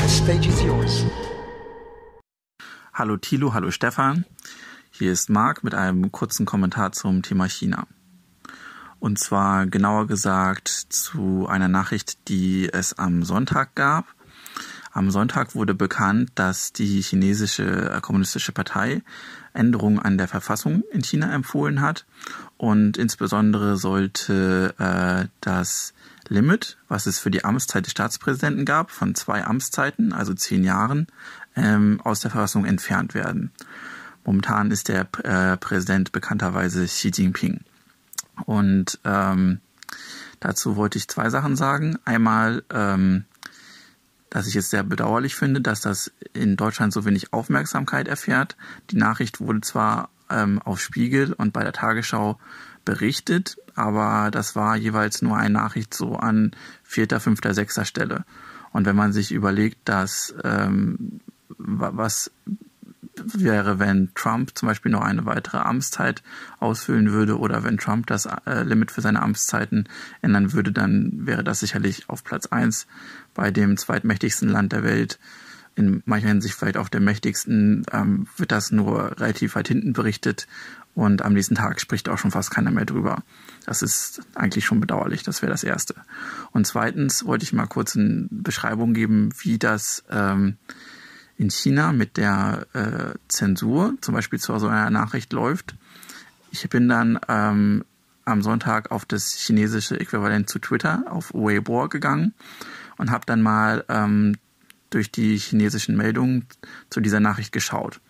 Stage is yours. Hallo Thilo, hallo Stefan. Hier ist Marc mit einem kurzen Kommentar zum Thema China. Und zwar genauer gesagt zu einer Nachricht, die es am Sonntag gab. Am Sonntag wurde bekannt, dass die chinesische äh, kommunistische Partei Änderungen an der Verfassung in China empfohlen hat. Und insbesondere sollte äh, das Limit, was es für die Amtszeit des Staatspräsidenten gab, von zwei Amtszeiten, also zehn Jahren, ähm, aus der Verfassung entfernt werden. Momentan ist der äh, Präsident bekannterweise Xi Jinping. Und ähm, dazu wollte ich zwei Sachen sagen. Einmal, ähm, dass ich es sehr bedauerlich finde, dass das in Deutschland so wenig Aufmerksamkeit erfährt. Die Nachricht wurde zwar ähm, auf Spiegel und bei der Tagesschau berichtet, aber das war jeweils nur eine Nachricht so an vierter, fünfter, sechster Stelle. Und wenn man sich überlegt, dass ähm, wa- was wäre, wenn Trump zum Beispiel noch eine weitere Amtszeit ausfüllen würde oder wenn Trump das äh, Limit für seine Amtszeiten ändern würde, dann wäre das sicherlich auf Platz eins bei dem zweitmächtigsten Land der Welt. In mancher Hinsicht vielleicht auch der mächtigsten, ähm, wird das nur relativ weit hinten berichtet und am nächsten Tag spricht auch schon fast keiner mehr drüber. Das ist eigentlich schon bedauerlich, das wäre das Erste. Und zweitens wollte ich mal kurz eine Beschreibung geben, wie das ähm, in China mit der äh, Zensur, zum Beispiel zu so einer Nachricht läuft. Ich bin dann ähm, am Sonntag auf das chinesische Äquivalent zu Twitter, auf Weibo gegangen und habe dann mal ähm, durch die chinesischen Meldungen zu dieser Nachricht geschaut.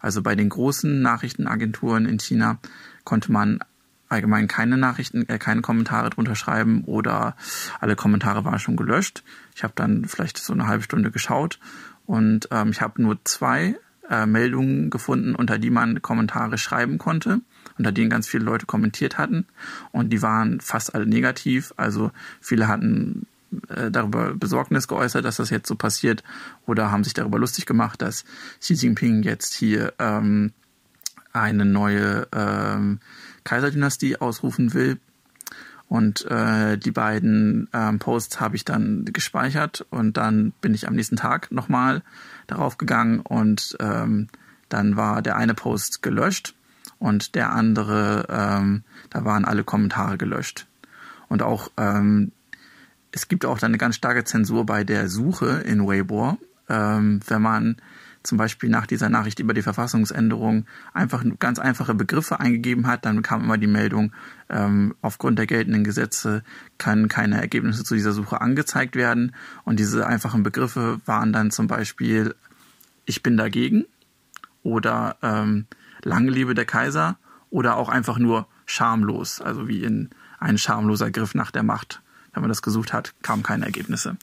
Also bei den großen Nachrichtenagenturen in China konnte man allgemein keine Nachrichten, äh, keine Kommentare drunter schreiben oder alle Kommentare waren schon gelöscht. Ich habe dann vielleicht so eine halbe Stunde geschaut und ähm, ich habe nur zwei äh, Meldungen gefunden, unter die man Kommentare schreiben konnte, unter denen ganz viele Leute kommentiert hatten und die waren fast alle negativ. Also viele hatten äh, darüber Besorgnis geäußert, dass das jetzt so passiert oder haben sich darüber lustig gemacht, dass Xi Jinping jetzt hier ähm, eine neue ähm, Kaiserdynastie ausrufen will. Und äh, die beiden ähm, Posts habe ich dann gespeichert und dann bin ich am nächsten Tag nochmal darauf gegangen und ähm, dann war der eine Post gelöscht und der andere, ähm, da waren alle Kommentare gelöscht. Und auch ähm, es gibt auch dann eine ganz starke Zensur bei der Suche in Weibo, ähm, wenn man zum Beispiel nach dieser Nachricht über die Verfassungsänderung einfach ganz einfache Begriffe eingegeben hat, dann kam immer die Meldung, ähm, aufgrund der geltenden Gesetze können keine Ergebnisse zu dieser Suche angezeigt werden. Und diese einfachen Begriffe waren dann zum Beispiel Ich bin dagegen oder ähm, Lange lebe der Kaiser oder auch einfach nur schamlos, also wie in ein schamloser Griff nach der Macht. Wenn man das gesucht hat, kamen keine Ergebnisse.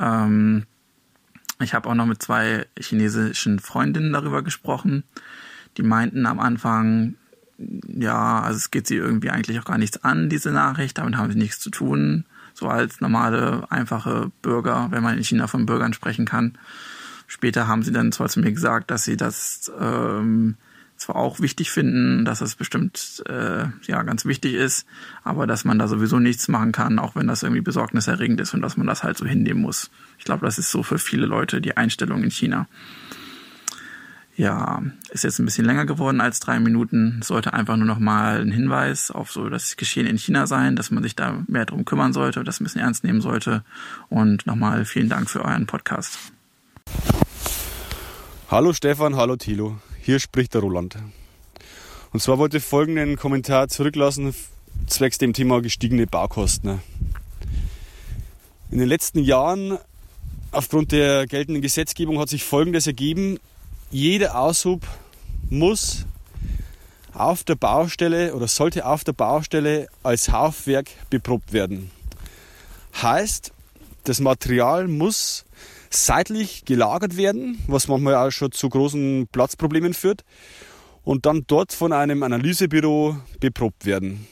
Ähm, ich habe auch noch mit zwei chinesischen Freundinnen darüber gesprochen. Die meinten am Anfang, ja, also es geht sie irgendwie eigentlich auch gar nichts an, diese Nachricht, damit haben sie nichts zu tun. So als normale, einfache Bürger, wenn man in China von Bürgern sprechen kann. Später haben sie dann zwar zu mir gesagt, dass sie das ähm, zwar auch wichtig finden, dass es bestimmt äh, ja ganz wichtig ist, aber dass man da sowieso nichts machen kann, auch wenn das irgendwie besorgniserregend ist und dass man das halt so hinnehmen muss. Ich glaube, das ist so für viele Leute die Einstellung in China. Ja, ist jetzt ein bisschen länger geworden als drei Minuten. Sollte einfach nur noch mal ein Hinweis auf so das Geschehen in China sein, dass man sich da mehr drum kümmern sollte, das ein bisschen ernst nehmen sollte. Und nochmal vielen Dank für euren Podcast. Hallo Stefan, hallo Thilo. Hier spricht der Roland. Und zwar wollte ich folgenden Kommentar zurücklassen, zwecks dem Thema gestiegene Baukosten. In den letzten Jahren, aufgrund der geltenden Gesetzgebung, hat sich Folgendes ergeben jeder Aushub muss auf der Baustelle oder sollte auf der Baustelle als Haufwerk beprobt werden. Heißt, das Material muss seitlich gelagert werden, was manchmal auch schon zu großen Platzproblemen führt, und dann dort von einem Analysebüro beprobt werden.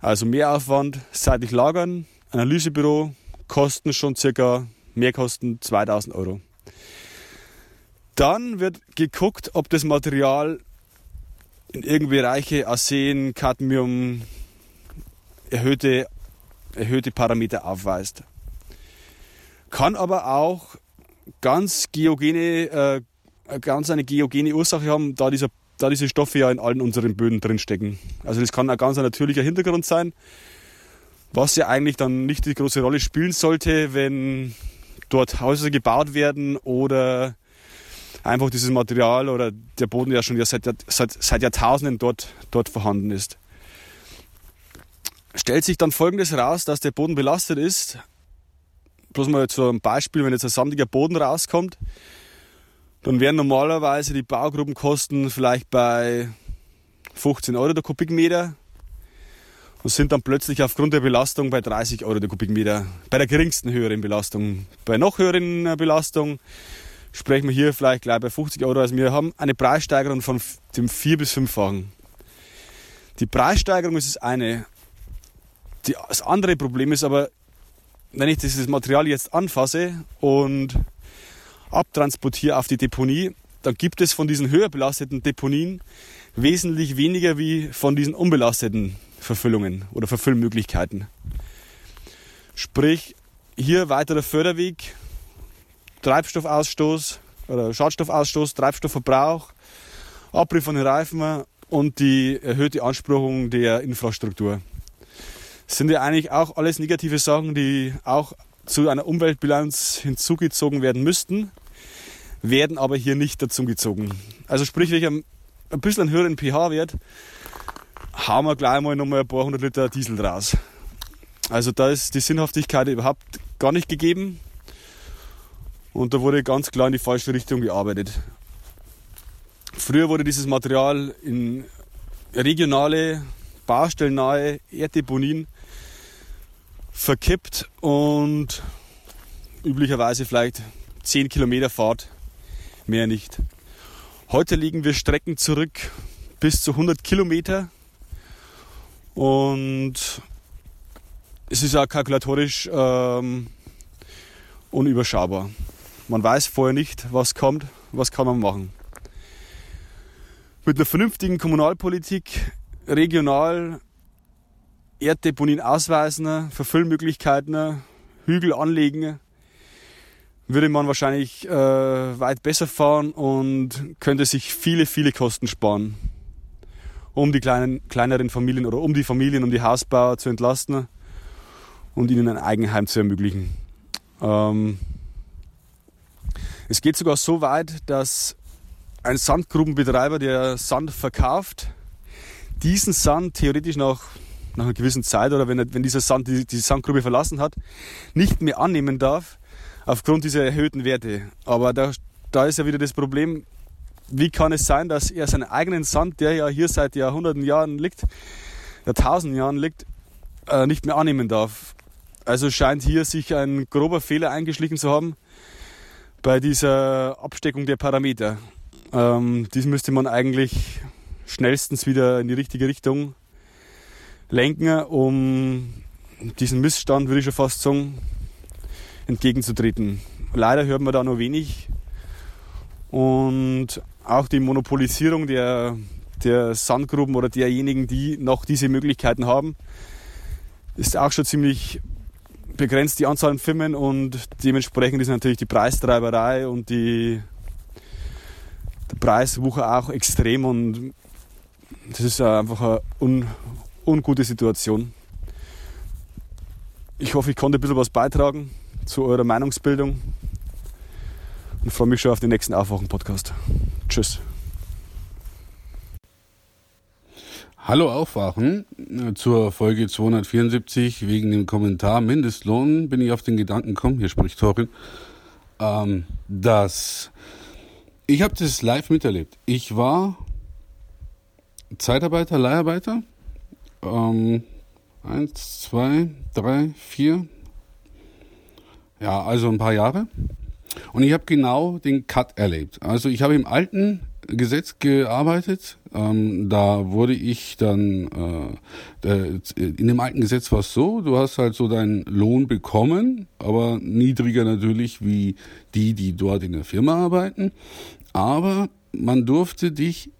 Also Mehraufwand, seitlich lagern, Analysebüro, kosten schon circa Mehrkosten 2000 Euro. Dann wird geguckt, ob das Material in irgendwelche Bereiche Arsen, Cadmium, erhöhte, erhöhte Parameter aufweist. Kann aber auch ganz geogene, äh, ganz eine geogene Ursache haben, da, dieser, da diese Stoffe ja in allen unseren Böden drinstecken. Also das kann ein ganz natürlicher Hintergrund sein, was ja eigentlich dann nicht die große Rolle spielen sollte, wenn dort Häuser gebaut werden oder einfach dieses Material oder der Boden ja schon seit, seit, seit Jahrtausenden dort, dort vorhanden ist. Stellt sich dann folgendes raus, dass der Boden belastet ist. Bloß mal zu einem Beispiel, wenn jetzt ein sandiger Boden rauskommt, dann wären normalerweise die Baugruppenkosten vielleicht bei 15 Euro der Kubikmeter und sind dann plötzlich aufgrund der Belastung bei 30 Euro der Kubikmeter. Bei der geringsten höheren Belastung. Bei noch höheren Belastung sprechen wir hier vielleicht gleich bei 50 Euro. Also wir haben eine Preissteigerung von dem vier- bis fünffachen. Die Preissteigerung ist das eine. Das andere Problem ist aber, wenn ich dieses Material jetzt anfasse und abtransportiere auf die Deponie, dann gibt es von diesen höher belasteten Deponien wesentlich weniger wie von diesen unbelasteten Verfüllungen oder Verfüllmöglichkeiten. Sprich, hier weiterer Förderweg, Treibstoffausstoß oder Schadstoffausstoß, Treibstoffverbrauch, Abrieb von den Reifen und die erhöhte Anspruchung der Infrastruktur. Sind ja eigentlich auch alles negative Sachen, die auch zu einer Umweltbilanz hinzugezogen werden müssten, werden aber hier nicht dazu gezogen. Also sprich, wenn ich ein bisschen einen höheren pH-Wert, haben wir gleich mal nochmal ein paar hundert Liter Diesel draus. Also da ist die Sinnhaftigkeit überhaupt gar nicht gegeben. Und da wurde ganz klar in die falsche Richtung gearbeitet. Früher wurde dieses Material in regionale, baustellennahe Erddeponien verkippt und üblicherweise vielleicht 10 Kilometer Fahrt, mehr nicht. Heute liegen wir Strecken zurück bis zu 100 Kilometer und es ist auch kalkulatorisch ähm, unüberschaubar. Man weiß vorher nicht, was kommt, was kann man machen. Mit einer vernünftigen Kommunalpolitik, regional Erddeponien ausweisen, Verfüllmöglichkeiten, Hügel anlegen, würde man wahrscheinlich äh, weit besser fahren und könnte sich viele, viele Kosten sparen, um die kleinen, kleineren Familien oder um die Familien, um die Hausbauer zu entlasten und ihnen ein Eigenheim zu ermöglichen. Ähm, es geht sogar so weit, dass ein Sandgrubenbetreiber, der Sand verkauft, diesen Sand theoretisch nach, nach einer gewissen Zeit oder wenn, wenn dieser Sand die, die Sandgrube verlassen hat, nicht mehr annehmen darf aufgrund dieser erhöhten Werte. Aber da, da ist ja wieder das Problem, wie kann es sein, dass er seinen eigenen Sand, der ja hier seit Jahrhunderten Jahren liegt, Jahrtausenden Jahren liegt, äh, nicht mehr annehmen darf. Also scheint hier sich ein grober Fehler eingeschlichen zu haben, bei dieser Absteckung der Parameter. Ähm, dies müsste man eigentlich schnellstens wieder in die richtige Richtung lenken, um diesen Missstand, würde ich schon fast sagen, entgegenzutreten. Leider hört man da nur wenig. Und auch die Monopolisierung der, der Sandgruben oder derjenigen, die noch diese Möglichkeiten haben, ist auch schon ziemlich begrenzt, die Anzahl an Firmen. Und dementsprechend ist natürlich die Preistreiberei und die, der Preiswucher auch extrem. Und das ist einfach eine un, ungute Situation. Ich hoffe, ich konnte ein bisschen was beitragen zu eurer Meinungsbildung und freue mich schon auf den nächsten Aufwachen-Podcast. Tschüss. Hallo Aufwachen. Zur Folge 274 wegen dem Kommentar Mindestlohn bin ich auf den Gedanken gekommen, hier spricht Torin, ähm, dass ich habe das live miterlebt. Ich war Zeitarbeiter, Leiharbeiter. Ähm, eins, zwei, drei, vier. Ja, also ein paar Jahre. Und ich habe genau den Cut erlebt. Also ich habe im alten Gesetz gearbeitet. Ähm, da wurde ich dann, äh, in dem alten Gesetz war es so, du hast halt so deinen Lohn bekommen, aber niedriger natürlich wie die, die dort in der Firma arbeiten. Aber man durfte dich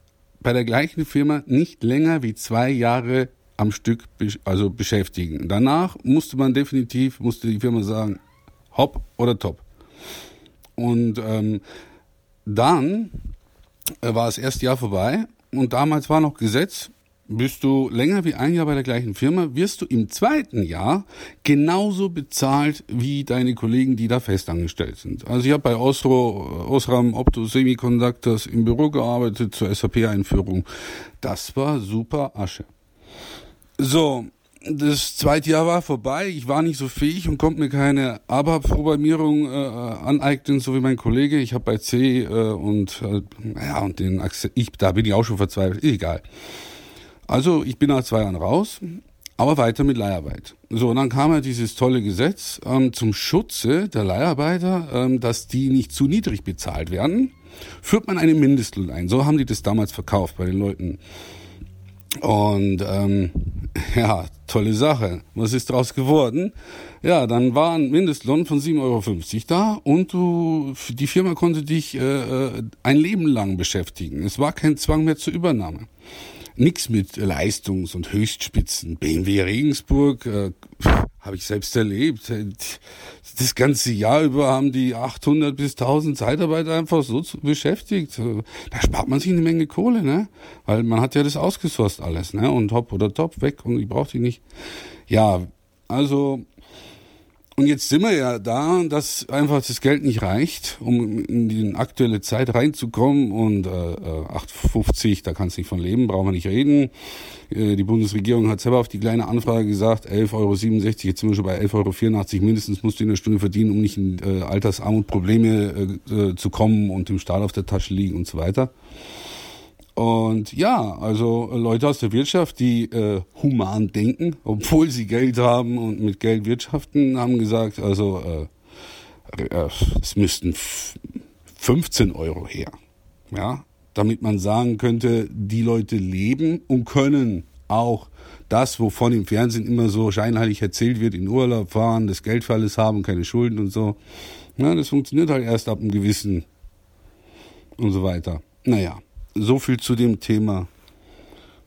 bei der gleichen Firma nicht länger wie zwei Jahre am Stück also beschäftigen. Danach musste man definitiv, musste die Firma sagen, hopp oder top. Und ähm, dann äh, war das erste Jahr vorbei und damals war noch Gesetz, bist du länger wie ein Jahr bei der gleichen Firma, wirst du im zweiten Jahr genauso bezahlt wie deine Kollegen, die da festangestellt sind. Also ich habe bei Osro, Osram Opto Semiconductors im Büro gearbeitet zur SAP-Einführung. Das war super Asche. So, das zweite Jahr war vorbei. Ich war nicht so fähig und konnte mir keine ABAP-Programmierung äh, aneignen, so wie mein Kollege. Ich habe bei C äh, und äh, ja und den ich da bin ich auch schon verzweifelt. Egal. Also ich bin nach zwei Jahren raus, aber weiter mit Leiharbeit. So und dann kam ja dieses tolle Gesetz ähm, zum Schutze der Leiharbeiter, ähm, dass die nicht zu niedrig bezahlt werden, führt man einen Mindestlohn ein. So haben die das damals verkauft bei den Leuten und ähm, *laughs* ja, tolle Sache. Was ist daraus geworden? Ja, dann war ein Mindestlohn von 7,50 Euro da und du, die Firma konnte dich äh, äh, ein Leben lang beschäftigen. Es war kein Zwang mehr zur Übernahme. Nix mit Leistungs- und Höchstspitzen. BMW Regensburg, äh, habe ich selbst erlebt. Das ganze Jahr über haben die 800 bis 1000 Zeitarbeiter einfach so beschäftigt. Da spart man sich eine Menge Kohle, ne? Weil man hat ja das ausgesourced alles, ne? Und hopp oder top weg und ich brauche die nicht. Ja, also und jetzt sind wir ja da, dass einfach das Geld nicht reicht, um in die aktuelle Zeit reinzukommen. Und äh, 8,50, äh, da kannst du nicht von leben, brauchen wir nicht reden. Äh, die Bundesregierung hat selber auf die kleine Anfrage gesagt, 11,67 Euro, jetzt sind wir schon bei 11,84 Euro mindestens musst du in der Stunde verdienen, um nicht in äh, Altersarmutprobleme äh, äh, zu kommen und im Stahl auf der Tasche liegen und so weiter. Und ja, also Leute aus der Wirtschaft, die äh, human denken, obwohl sie Geld haben und mit Geld wirtschaften, haben gesagt, also äh, äh, es müssten 15 Euro her. Ja, damit man sagen könnte, die Leute leben und können auch das, wovon im Fernsehen immer so scheinheilig erzählt wird, in Urlaub fahren, das Geld für alles haben, keine Schulden und so. Ja, das funktioniert halt erst ab einem gewissen und so weiter. Naja so viel zu dem Thema.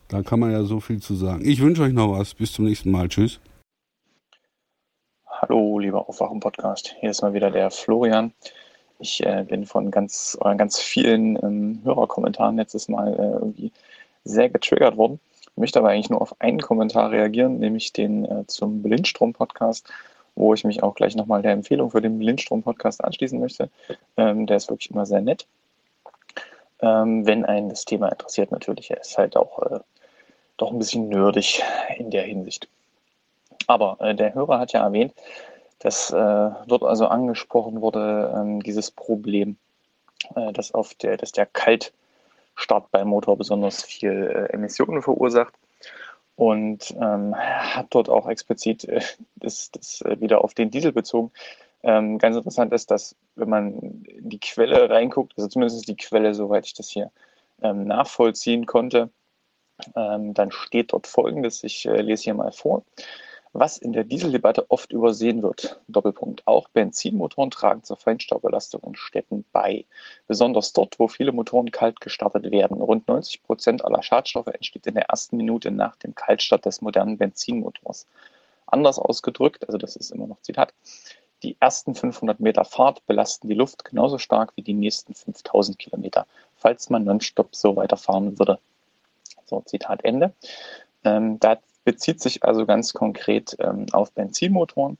Da kann man ja so viel zu sagen. Ich wünsche euch noch was. Bis zum nächsten Mal. Tschüss. Hallo, lieber Aufwachen-Podcast. Hier ist mal wieder der Florian. Ich äh, bin von ganz, euren ganz vielen ähm, Hörerkommentaren letztes Mal äh, irgendwie sehr getriggert worden. Ich möchte aber eigentlich nur auf einen Kommentar reagieren, nämlich den äh, zum Blindstrom-Podcast, wo ich mich auch gleich nochmal der Empfehlung für den Blindstrom-Podcast anschließen möchte. Ähm, der ist wirklich immer sehr nett ähm, wenn einen das Thema interessiert natürlich. Er ist halt auch äh, doch ein bisschen nerdig in der Hinsicht. Aber äh, der Hörer hat ja erwähnt, dass äh, dort also angesprochen wurde, ähm, dieses Problem, äh, dass, auf der, dass der Kaltstart beim Motor besonders viel äh, Emissionen verursacht. Und ähm, hat dort auch explizit äh, das, das wieder auf den Diesel bezogen, ähm, ganz interessant ist, dass wenn man in die Quelle reinguckt, also zumindest die Quelle, soweit ich das hier ähm, nachvollziehen konnte, ähm, dann steht dort folgendes, ich äh, lese hier mal vor. Was in der Dieseldebatte oft übersehen wird, Doppelpunkt, auch Benzinmotoren tragen zur Feinstaubbelastung in Städten bei. Besonders dort, wo viele Motoren kalt gestartet werden. Rund 90 Prozent aller Schadstoffe entsteht in der ersten Minute nach dem Kaltstart des modernen Benzinmotors. Anders ausgedrückt, also das ist immer noch Zitat, die ersten 500 Meter Fahrt belasten die Luft genauso stark wie die nächsten 5000 Kilometer, falls man nonstop so weiterfahren würde. So, Zitat Ende. Ähm, da bezieht sich also ganz konkret ähm, auf Benzinmotoren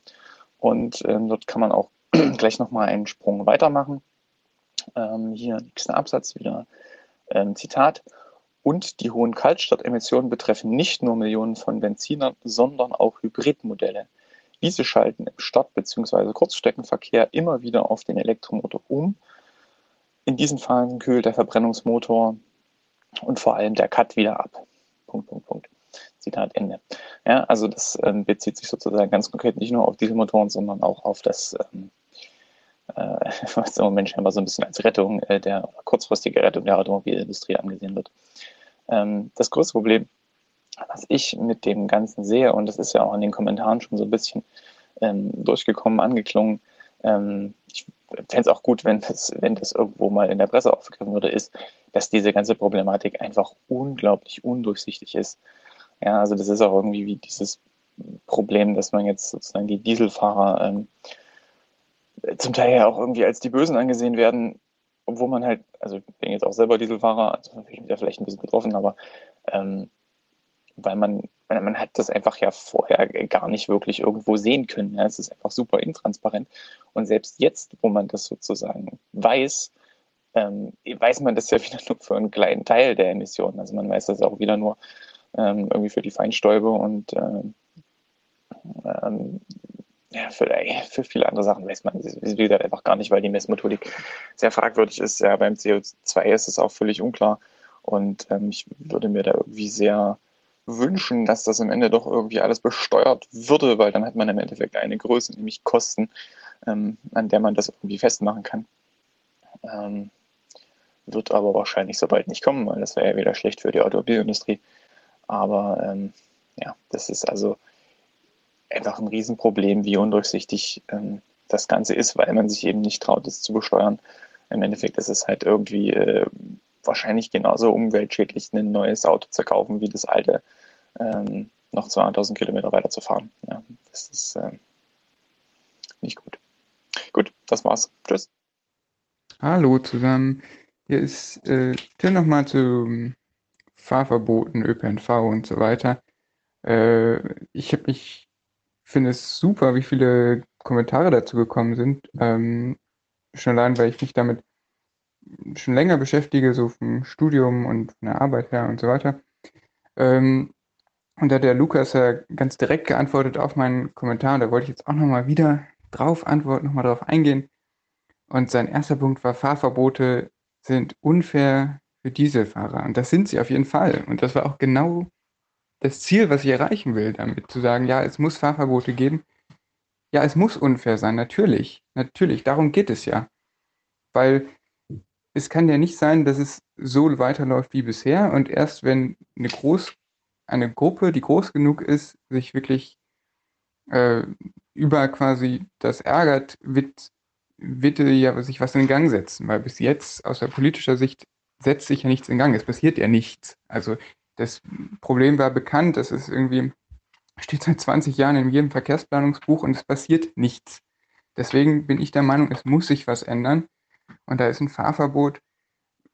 und ähm, dort kann man auch *clears throat* gleich nochmal einen Sprung weitermachen. Ähm, hier nächster Absatz wieder ähm, Zitat. Und die hohen Kaltstartemissionen betreffen nicht nur Millionen von Benzinern, sondern auch Hybridmodelle. Diese schalten im Start- bzw. Kurzstreckenverkehr immer wieder auf den Elektromotor um. In diesen Phasen kühlt der Verbrennungsmotor und vor allem der Cut wieder ab. Punkt, Punkt, Punkt. Zitat Ende. Ja, also das ähm, bezieht sich sozusagen ganz konkret nicht nur auf Dieselmotoren, sondern auch auf das, ähm, äh, *laughs* was im Moment scheinbar so ein bisschen als Rettung äh, der kurzfristige Rettung der Automobilindustrie angesehen wird. Ähm, das größte Problem, was ich mit dem Ganzen sehe, und das ist ja auch in den Kommentaren schon so ein bisschen ähm, durchgekommen, angeklungen, ähm, ich fände es auch gut, wenn das, wenn das irgendwo mal in der Presse aufgegriffen würde, ist, dass diese ganze Problematik einfach unglaublich undurchsichtig ist. Ja, also das ist auch irgendwie wie dieses Problem, dass man jetzt sozusagen die Dieselfahrer ähm, zum Teil ja auch irgendwie als die Bösen angesehen werden, obwohl man halt, also ich bin jetzt auch selber Dieselfahrer, also bin ich mich da vielleicht ein bisschen betroffen, aber ähm, weil man, man hat das einfach ja vorher gar nicht wirklich irgendwo sehen können. Es ist einfach super intransparent. Und selbst jetzt, wo man das sozusagen weiß, ähm, weiß man das ja *laughs* wieder nur für einen kleinen Teil der Emissionen. Also man weiß das auch wieder nur ähm, irgendwie für die Feinstäube und ähm, ähm ja, für, für, viele andere Sachen weiß man wie gesagt einfach gar nicht, weil die Messmethodik sehr fragwürdig ist. Ja, beim CO2 ist es auch völlig unklar. Und ähm, ich würde mir da irgendwie sehr wünschen, dass das am Ende doch irgendwie alles besteuert würde, weil dann hat man im Endeffekt eine Größe, nämlich Kosten, ähm, an der man das irgendwie festmachen kann. Ähm, wird aber wahrscheinlich so bald nicht kommen, weil das wäre ja wieder schlecht für die Automobilindustrie. Aber ähm, ja, das ist also einfach ein Riesenproblem, wie undurchsichtig ähm, das Ganze ist, weil man sich eben nicht traut, es zu besteuern. Im Endeffekt ist es halt irgendwie äh, wahrscheinlich genauso umweltschädlich, ein neues Auto zu kaufen, wie das alte ähm, noch 200.000 Kilometer weiter zu fahren. Ja, das ist äh, nicht gut. Gut, das war's. Tschüss. Hallo zusammen. Hier ist äh, Tim nochmal zu Fahrverboten, ÖPNV und so weiter. Äh, ich habe mich, finde es super, wie viele Kommentare dazu gekommen sind. Ähm, schon allein, weil ich mich damit schon länger beschäftige, so vom Studium und von der Arbeit her und so weiter. Ähm, und da hat der Lukas ja ganz direkt geantwortet auf meinen Kommentar, und da wollte ich jetzt auch nochmal wieder drauf antworten, nochmal drauf eingehen. Und sein erster Punkt war, Fahrverbote sind unfair für Dieselfahrer. Und das sind sie auf jeden Fall. Und das war auch genau das Ziel, was ich erreichen will, damit zu sagen, ja, es muss Fahrverbote geben. Ja, es muss unfair sein, natürlich. Natürlich, darum geht es ja. Weil es kann ja nicht sein, dass es so weiterläuft wie bisher und erst wenn eine groß, eine Gruppe, die groß genug ist, sich wirklich äh, über quasi das ärgert, wird, wird ja sich was in Gang setzen, weil bis jetzt aus der politischer Sicht setzt sich ja nichts in Gang. Es passiert ja nichts. Also das Problem war bekannt, das ist irgendwie, steht seit 20 Jahren in jedem Verkehrsplanungsbuch und es passiert nichts. Deswegen bin ich der Meinung, es muss sich was ändern. Und da ist ein Fahrverbot,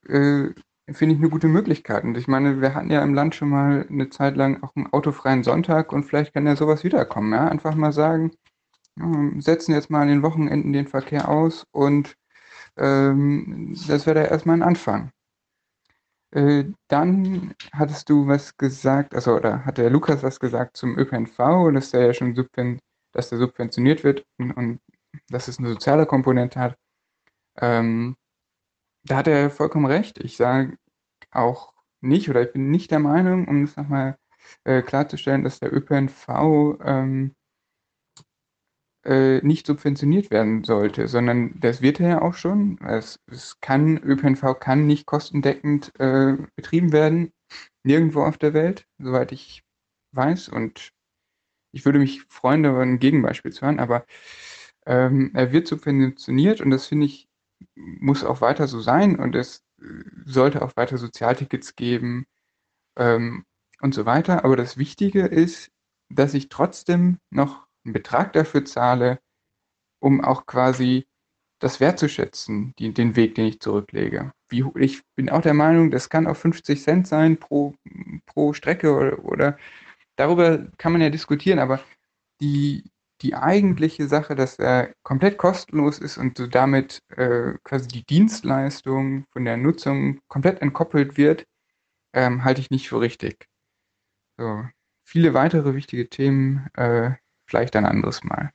äh, finde ich, eine gute Möglichkeit. Und ich meine, wir hatten ja im Land schon mal eine Zeit lang auch einen autofreien Sonntag und vielleicht kann ja sowas wiederkommen. Ja? Einfach mal sagen, setzen jetzt mal an den Wochenenden den Verkehr aus und ähm, das wäre da erstmal ein Anfang. Äh, dann hattest du was gesagt, also oder hat der Lukas was gesagt zum ÖPNV, dass der ja schon subven dass der subventioniert wird und, und dass es eine soziale Komponente hat. Ähm, da hat er vollkommen recht. Ich sage auch nicht oder ich bin nicht der Meinung, um es nochmal äh, klarzustellen, dass der ÖPNV ähm, äh, nicht subventioniert werden sollte, sondern das wird er ja auch schon. Es, es kann, ÖPNV kann nicht kostendeckend äh, betrieben werden, nirgendwo auf der Welt, soweit ich weiß. Und ich würde mich freuen, darüber ein Gegenbeispiel zu hören, aber ähm, er wird subventioniert und das finde ich, muss auch weiter so sein und es äh, sollte auch weiter Sozialtickets geben ähm, und so weiter. Aber das Wichtige ist, dass ich trotzdem noch einen Betrag dafür zahle, um auch quasi das wertzuschätzen, die, den Weg, den ich zurücklege. Wie, ich bin auch der Meinung, das kann auch 50 Cent sein pro, pro Strecke oder, oder darüber kann man ja diskutieren, aber die, die eigentliche Sache, dass er komplett kostenlos ist und so damit äh, quasi die Dienstleistung von der Nutzung komplett entkoppelt wird, ähm, halte ich nicht für richtig. So, viele weitere wichtige Themen äh, vielleicht ein anderes Mal.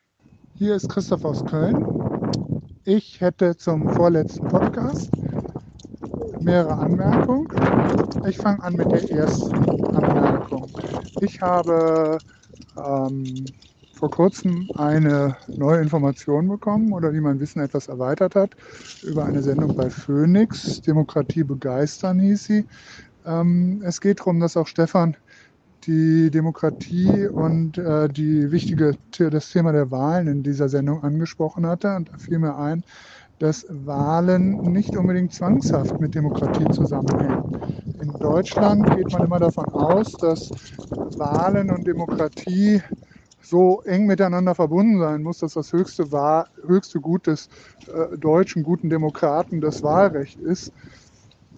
Hier ist Christoph aus Köln. Ich hätte zum vorletzten Podcast mehrere Anmerkungen. Ich fange an mit der ersten Anmerkung. Ich habe ähm, vor kurzem eine neue Information bekommen oder die mein Wissen etwas erweitert hat über eine Sendung bei Phoenix. Demokratie begeistern hieß sie. Ähm, es geht darum, dass auch Stefan die Demokratie und äh, die wichtige, das Thema der Wahlen in dieser Sendung angesprochen hatte. Und da fiel mir ein, dass Wahlen nicht unbedingt zwangshaft mit Demokratie zusammenhängen. In Deutschland geht man immer davon aus, dass Wahlen und Demokratie so eng miteinander verbunden sein muss, dass das höchste, Wahl, höchste Gut des äh, deutschen guten Demokraten das Wahlrecht ist.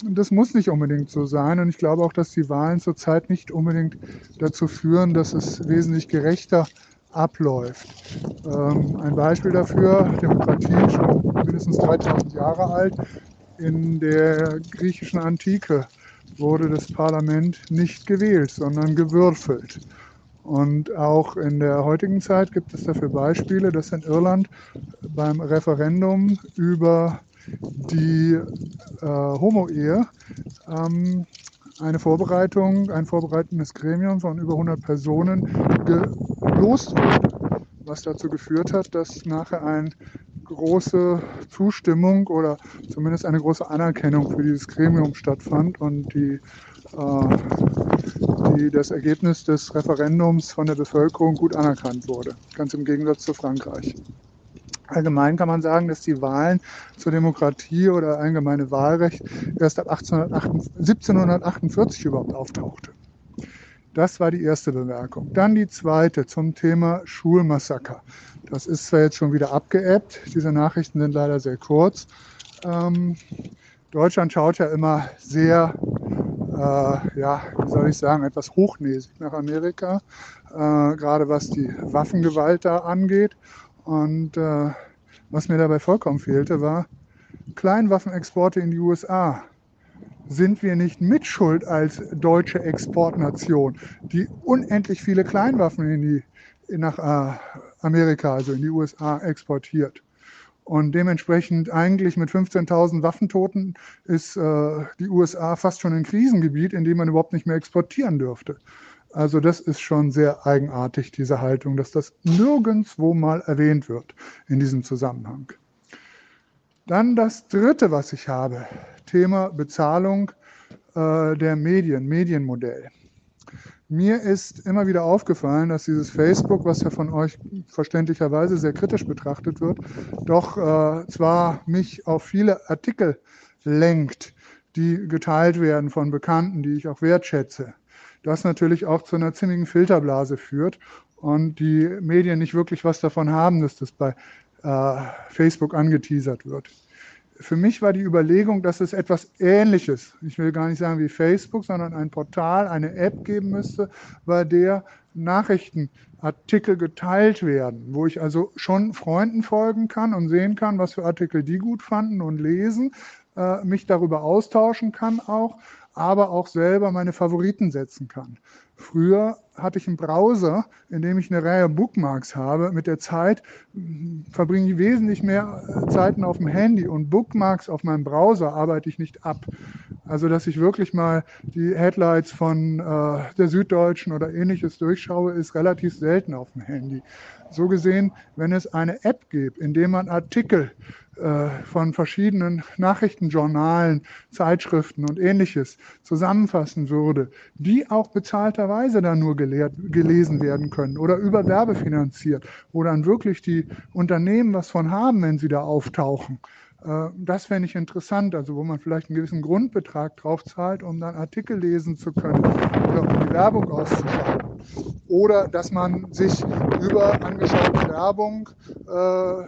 Das muss nicht unbedingt so sein. Und ich glaube auch, dass die Wahlen zurzeit nicht unbedingt dazu führen, dass es wesentlich gerechter abläuft. Ähm, ein Beispiel dafür, Demokratie schon mindestens 3000 Jahre alt. In der griechischen Antike wurde das Parlament nicht gewählt, sondern gewürfelt. Und auch in der heutigen Zeit gibt es dafür Beispiele, dass in Irland beim Referendum über die äh, Homo-Ehe ähm, eine Vorbereitung, ein vorbereitendes Gremium von über 100 Personen gelost wurde, was dazu geführt hat, dass nachher eine große Zustimmung oder zumindest eine große Anerkennung für dieses Gremium stattfand und die, äh, die, das Ergebnis des Referendums von der Bevölkerung gut anerkannt wurde, ganz im Gegensatz zu Frankreich. Allgemein kann man sagen, dass die Wahlen zur Demokratie oder allgemeine Wahlrecht erst ab 1748 überhaupt auftauchte. Das war die erste Bemerkung. Dann die zweite zum Thema Schulmassaker. Das ist zwar jetzt schon wieder abgeebbt, diese Nachrichten sind leider sehr kurz. Ähm, Deutschland schaut ja immer sehr, äh, ja, wie soll ich sagen, etwas hochnäsig nach Amerika, äh, gerade was die Waffengewalt da angeht. Und äh, was mir dabei vollkommen fehlte, war Kleinwaffenexporte in die USA. Sind wir nicht mitschuld als deutsche Exportnation, die unendlich viele Kleinwaffen in die, nach äh, Amerika, also in die USA, exportiert? Und dementsprechend eigentlich mit 15.000 Waffentoten ist äh, die USA fast schon ein Krisengebiet, in dem man überhaupt nicht mehr exportieren dürfte. Also das ist schon sehr eigenartig, diese Haltung, dass das nirgendwo mal erwähnt wird in diesem Zusammenhang. Dann das Dritte, was ich habe, Thema Bezahlung äh, der Medien, Medienmodell. Mir ist immer wieder aufgefallen, dass dieses Facebook, was ja von euch verständlicherweise sehr kritisch betrachtet wird, doch äh, zwar mich auf viele Artikel lenkt, die geteilt werden von Bekannten, die ich auch wertschätze das natürlich auch zu einer ziemlichen Filterblase führt und die Medien nicht wirklich was davon haben, dass das bei äh, Facebook angeteasert wird. Für mich war die Überlegung, dass es etwas Ähnliches, ich will gar nicht sagen wie Facebook, sondern ein Portal, eine App geben müsste, bei der Nachrichtenartikel geteilt werden, wo ich also schon Freunden folgen kann und sehen kann, was für Artikel die gut fanden und lesen, äh, mich darüber austauschen kann auch, aber auch selber meine Favoriten setzen kann. Früher hatte ich einen Browser, in dem ich eine Reihe Bookmarks habe. Mit der Zeit hm, verbringe ich wesentlich mehr äh, Zeiten auf dem Handy und Bookmarks auf meinem Browser arbeite ich nicht ab. Also, dass ich wirklich mal die Headlights von äh, der Süddeutschen oder ähnliches durchschaue, ist relativ selten auf dem Handy. So gesehen, wenn es eine App gibt, in der man Artikel von verschiedenen Nachrichtenjournalen, Zeitschriften und ähnliches zusammenfassen würde, die auch bezahlterweise dann nur gelehrt, gelesen werden können oder über Werbe finanziert, wo dann wirklich die Unternehmen was von haben, wenn sie da auftauchen. Äh, das fände ich interessant, also wo man vielleicht einen gewissen Grundbetrag drauf zahlt, um dann Artikel lesen zu können oder um die Werbung auszuschalten. Oder dass man sich über angeschaute Werbung äh, äh,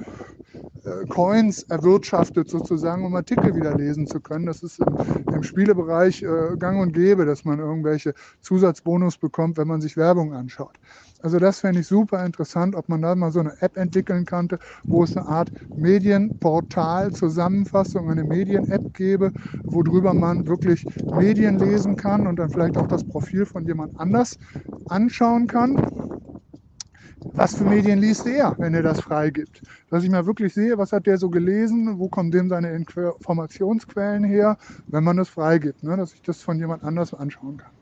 Coins erwirtschaftet, sozusagen, um Artikel wieder lesen zu können. Das ist im, im Spielebereich äh, gang und gäbe, dass man irgendwelche Zusatzbonus bekommt, wenn man sich Werbung anschaut. Also das fände ich super interessant, ob man da mal so eine App entwickeln könnte, wo es eine Art Medienportal, Zusammenfassung, eine Medien-App gäbe, worüber man wirklich Medien lesen kann und dann vielleicht auch das Profil von jemand anders anschauen kann was für Medien liest er, wenn er das freigibt. Dass ich mal wirklich sehe, was hat der so gelesen, wo kommen dem seine Informationsquellen her, wenn man das freigibt, ne? dass ich das von jemand anders anschauen kann.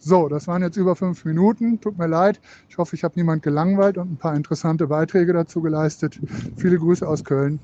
So, das waren jetzt über fünf Minuten. Tut mir leid. Ich hoffe, ich habe niemand gelangweilt und ein paar interessante Beiträge dazu geleistet. Viele Grüße aus Köln.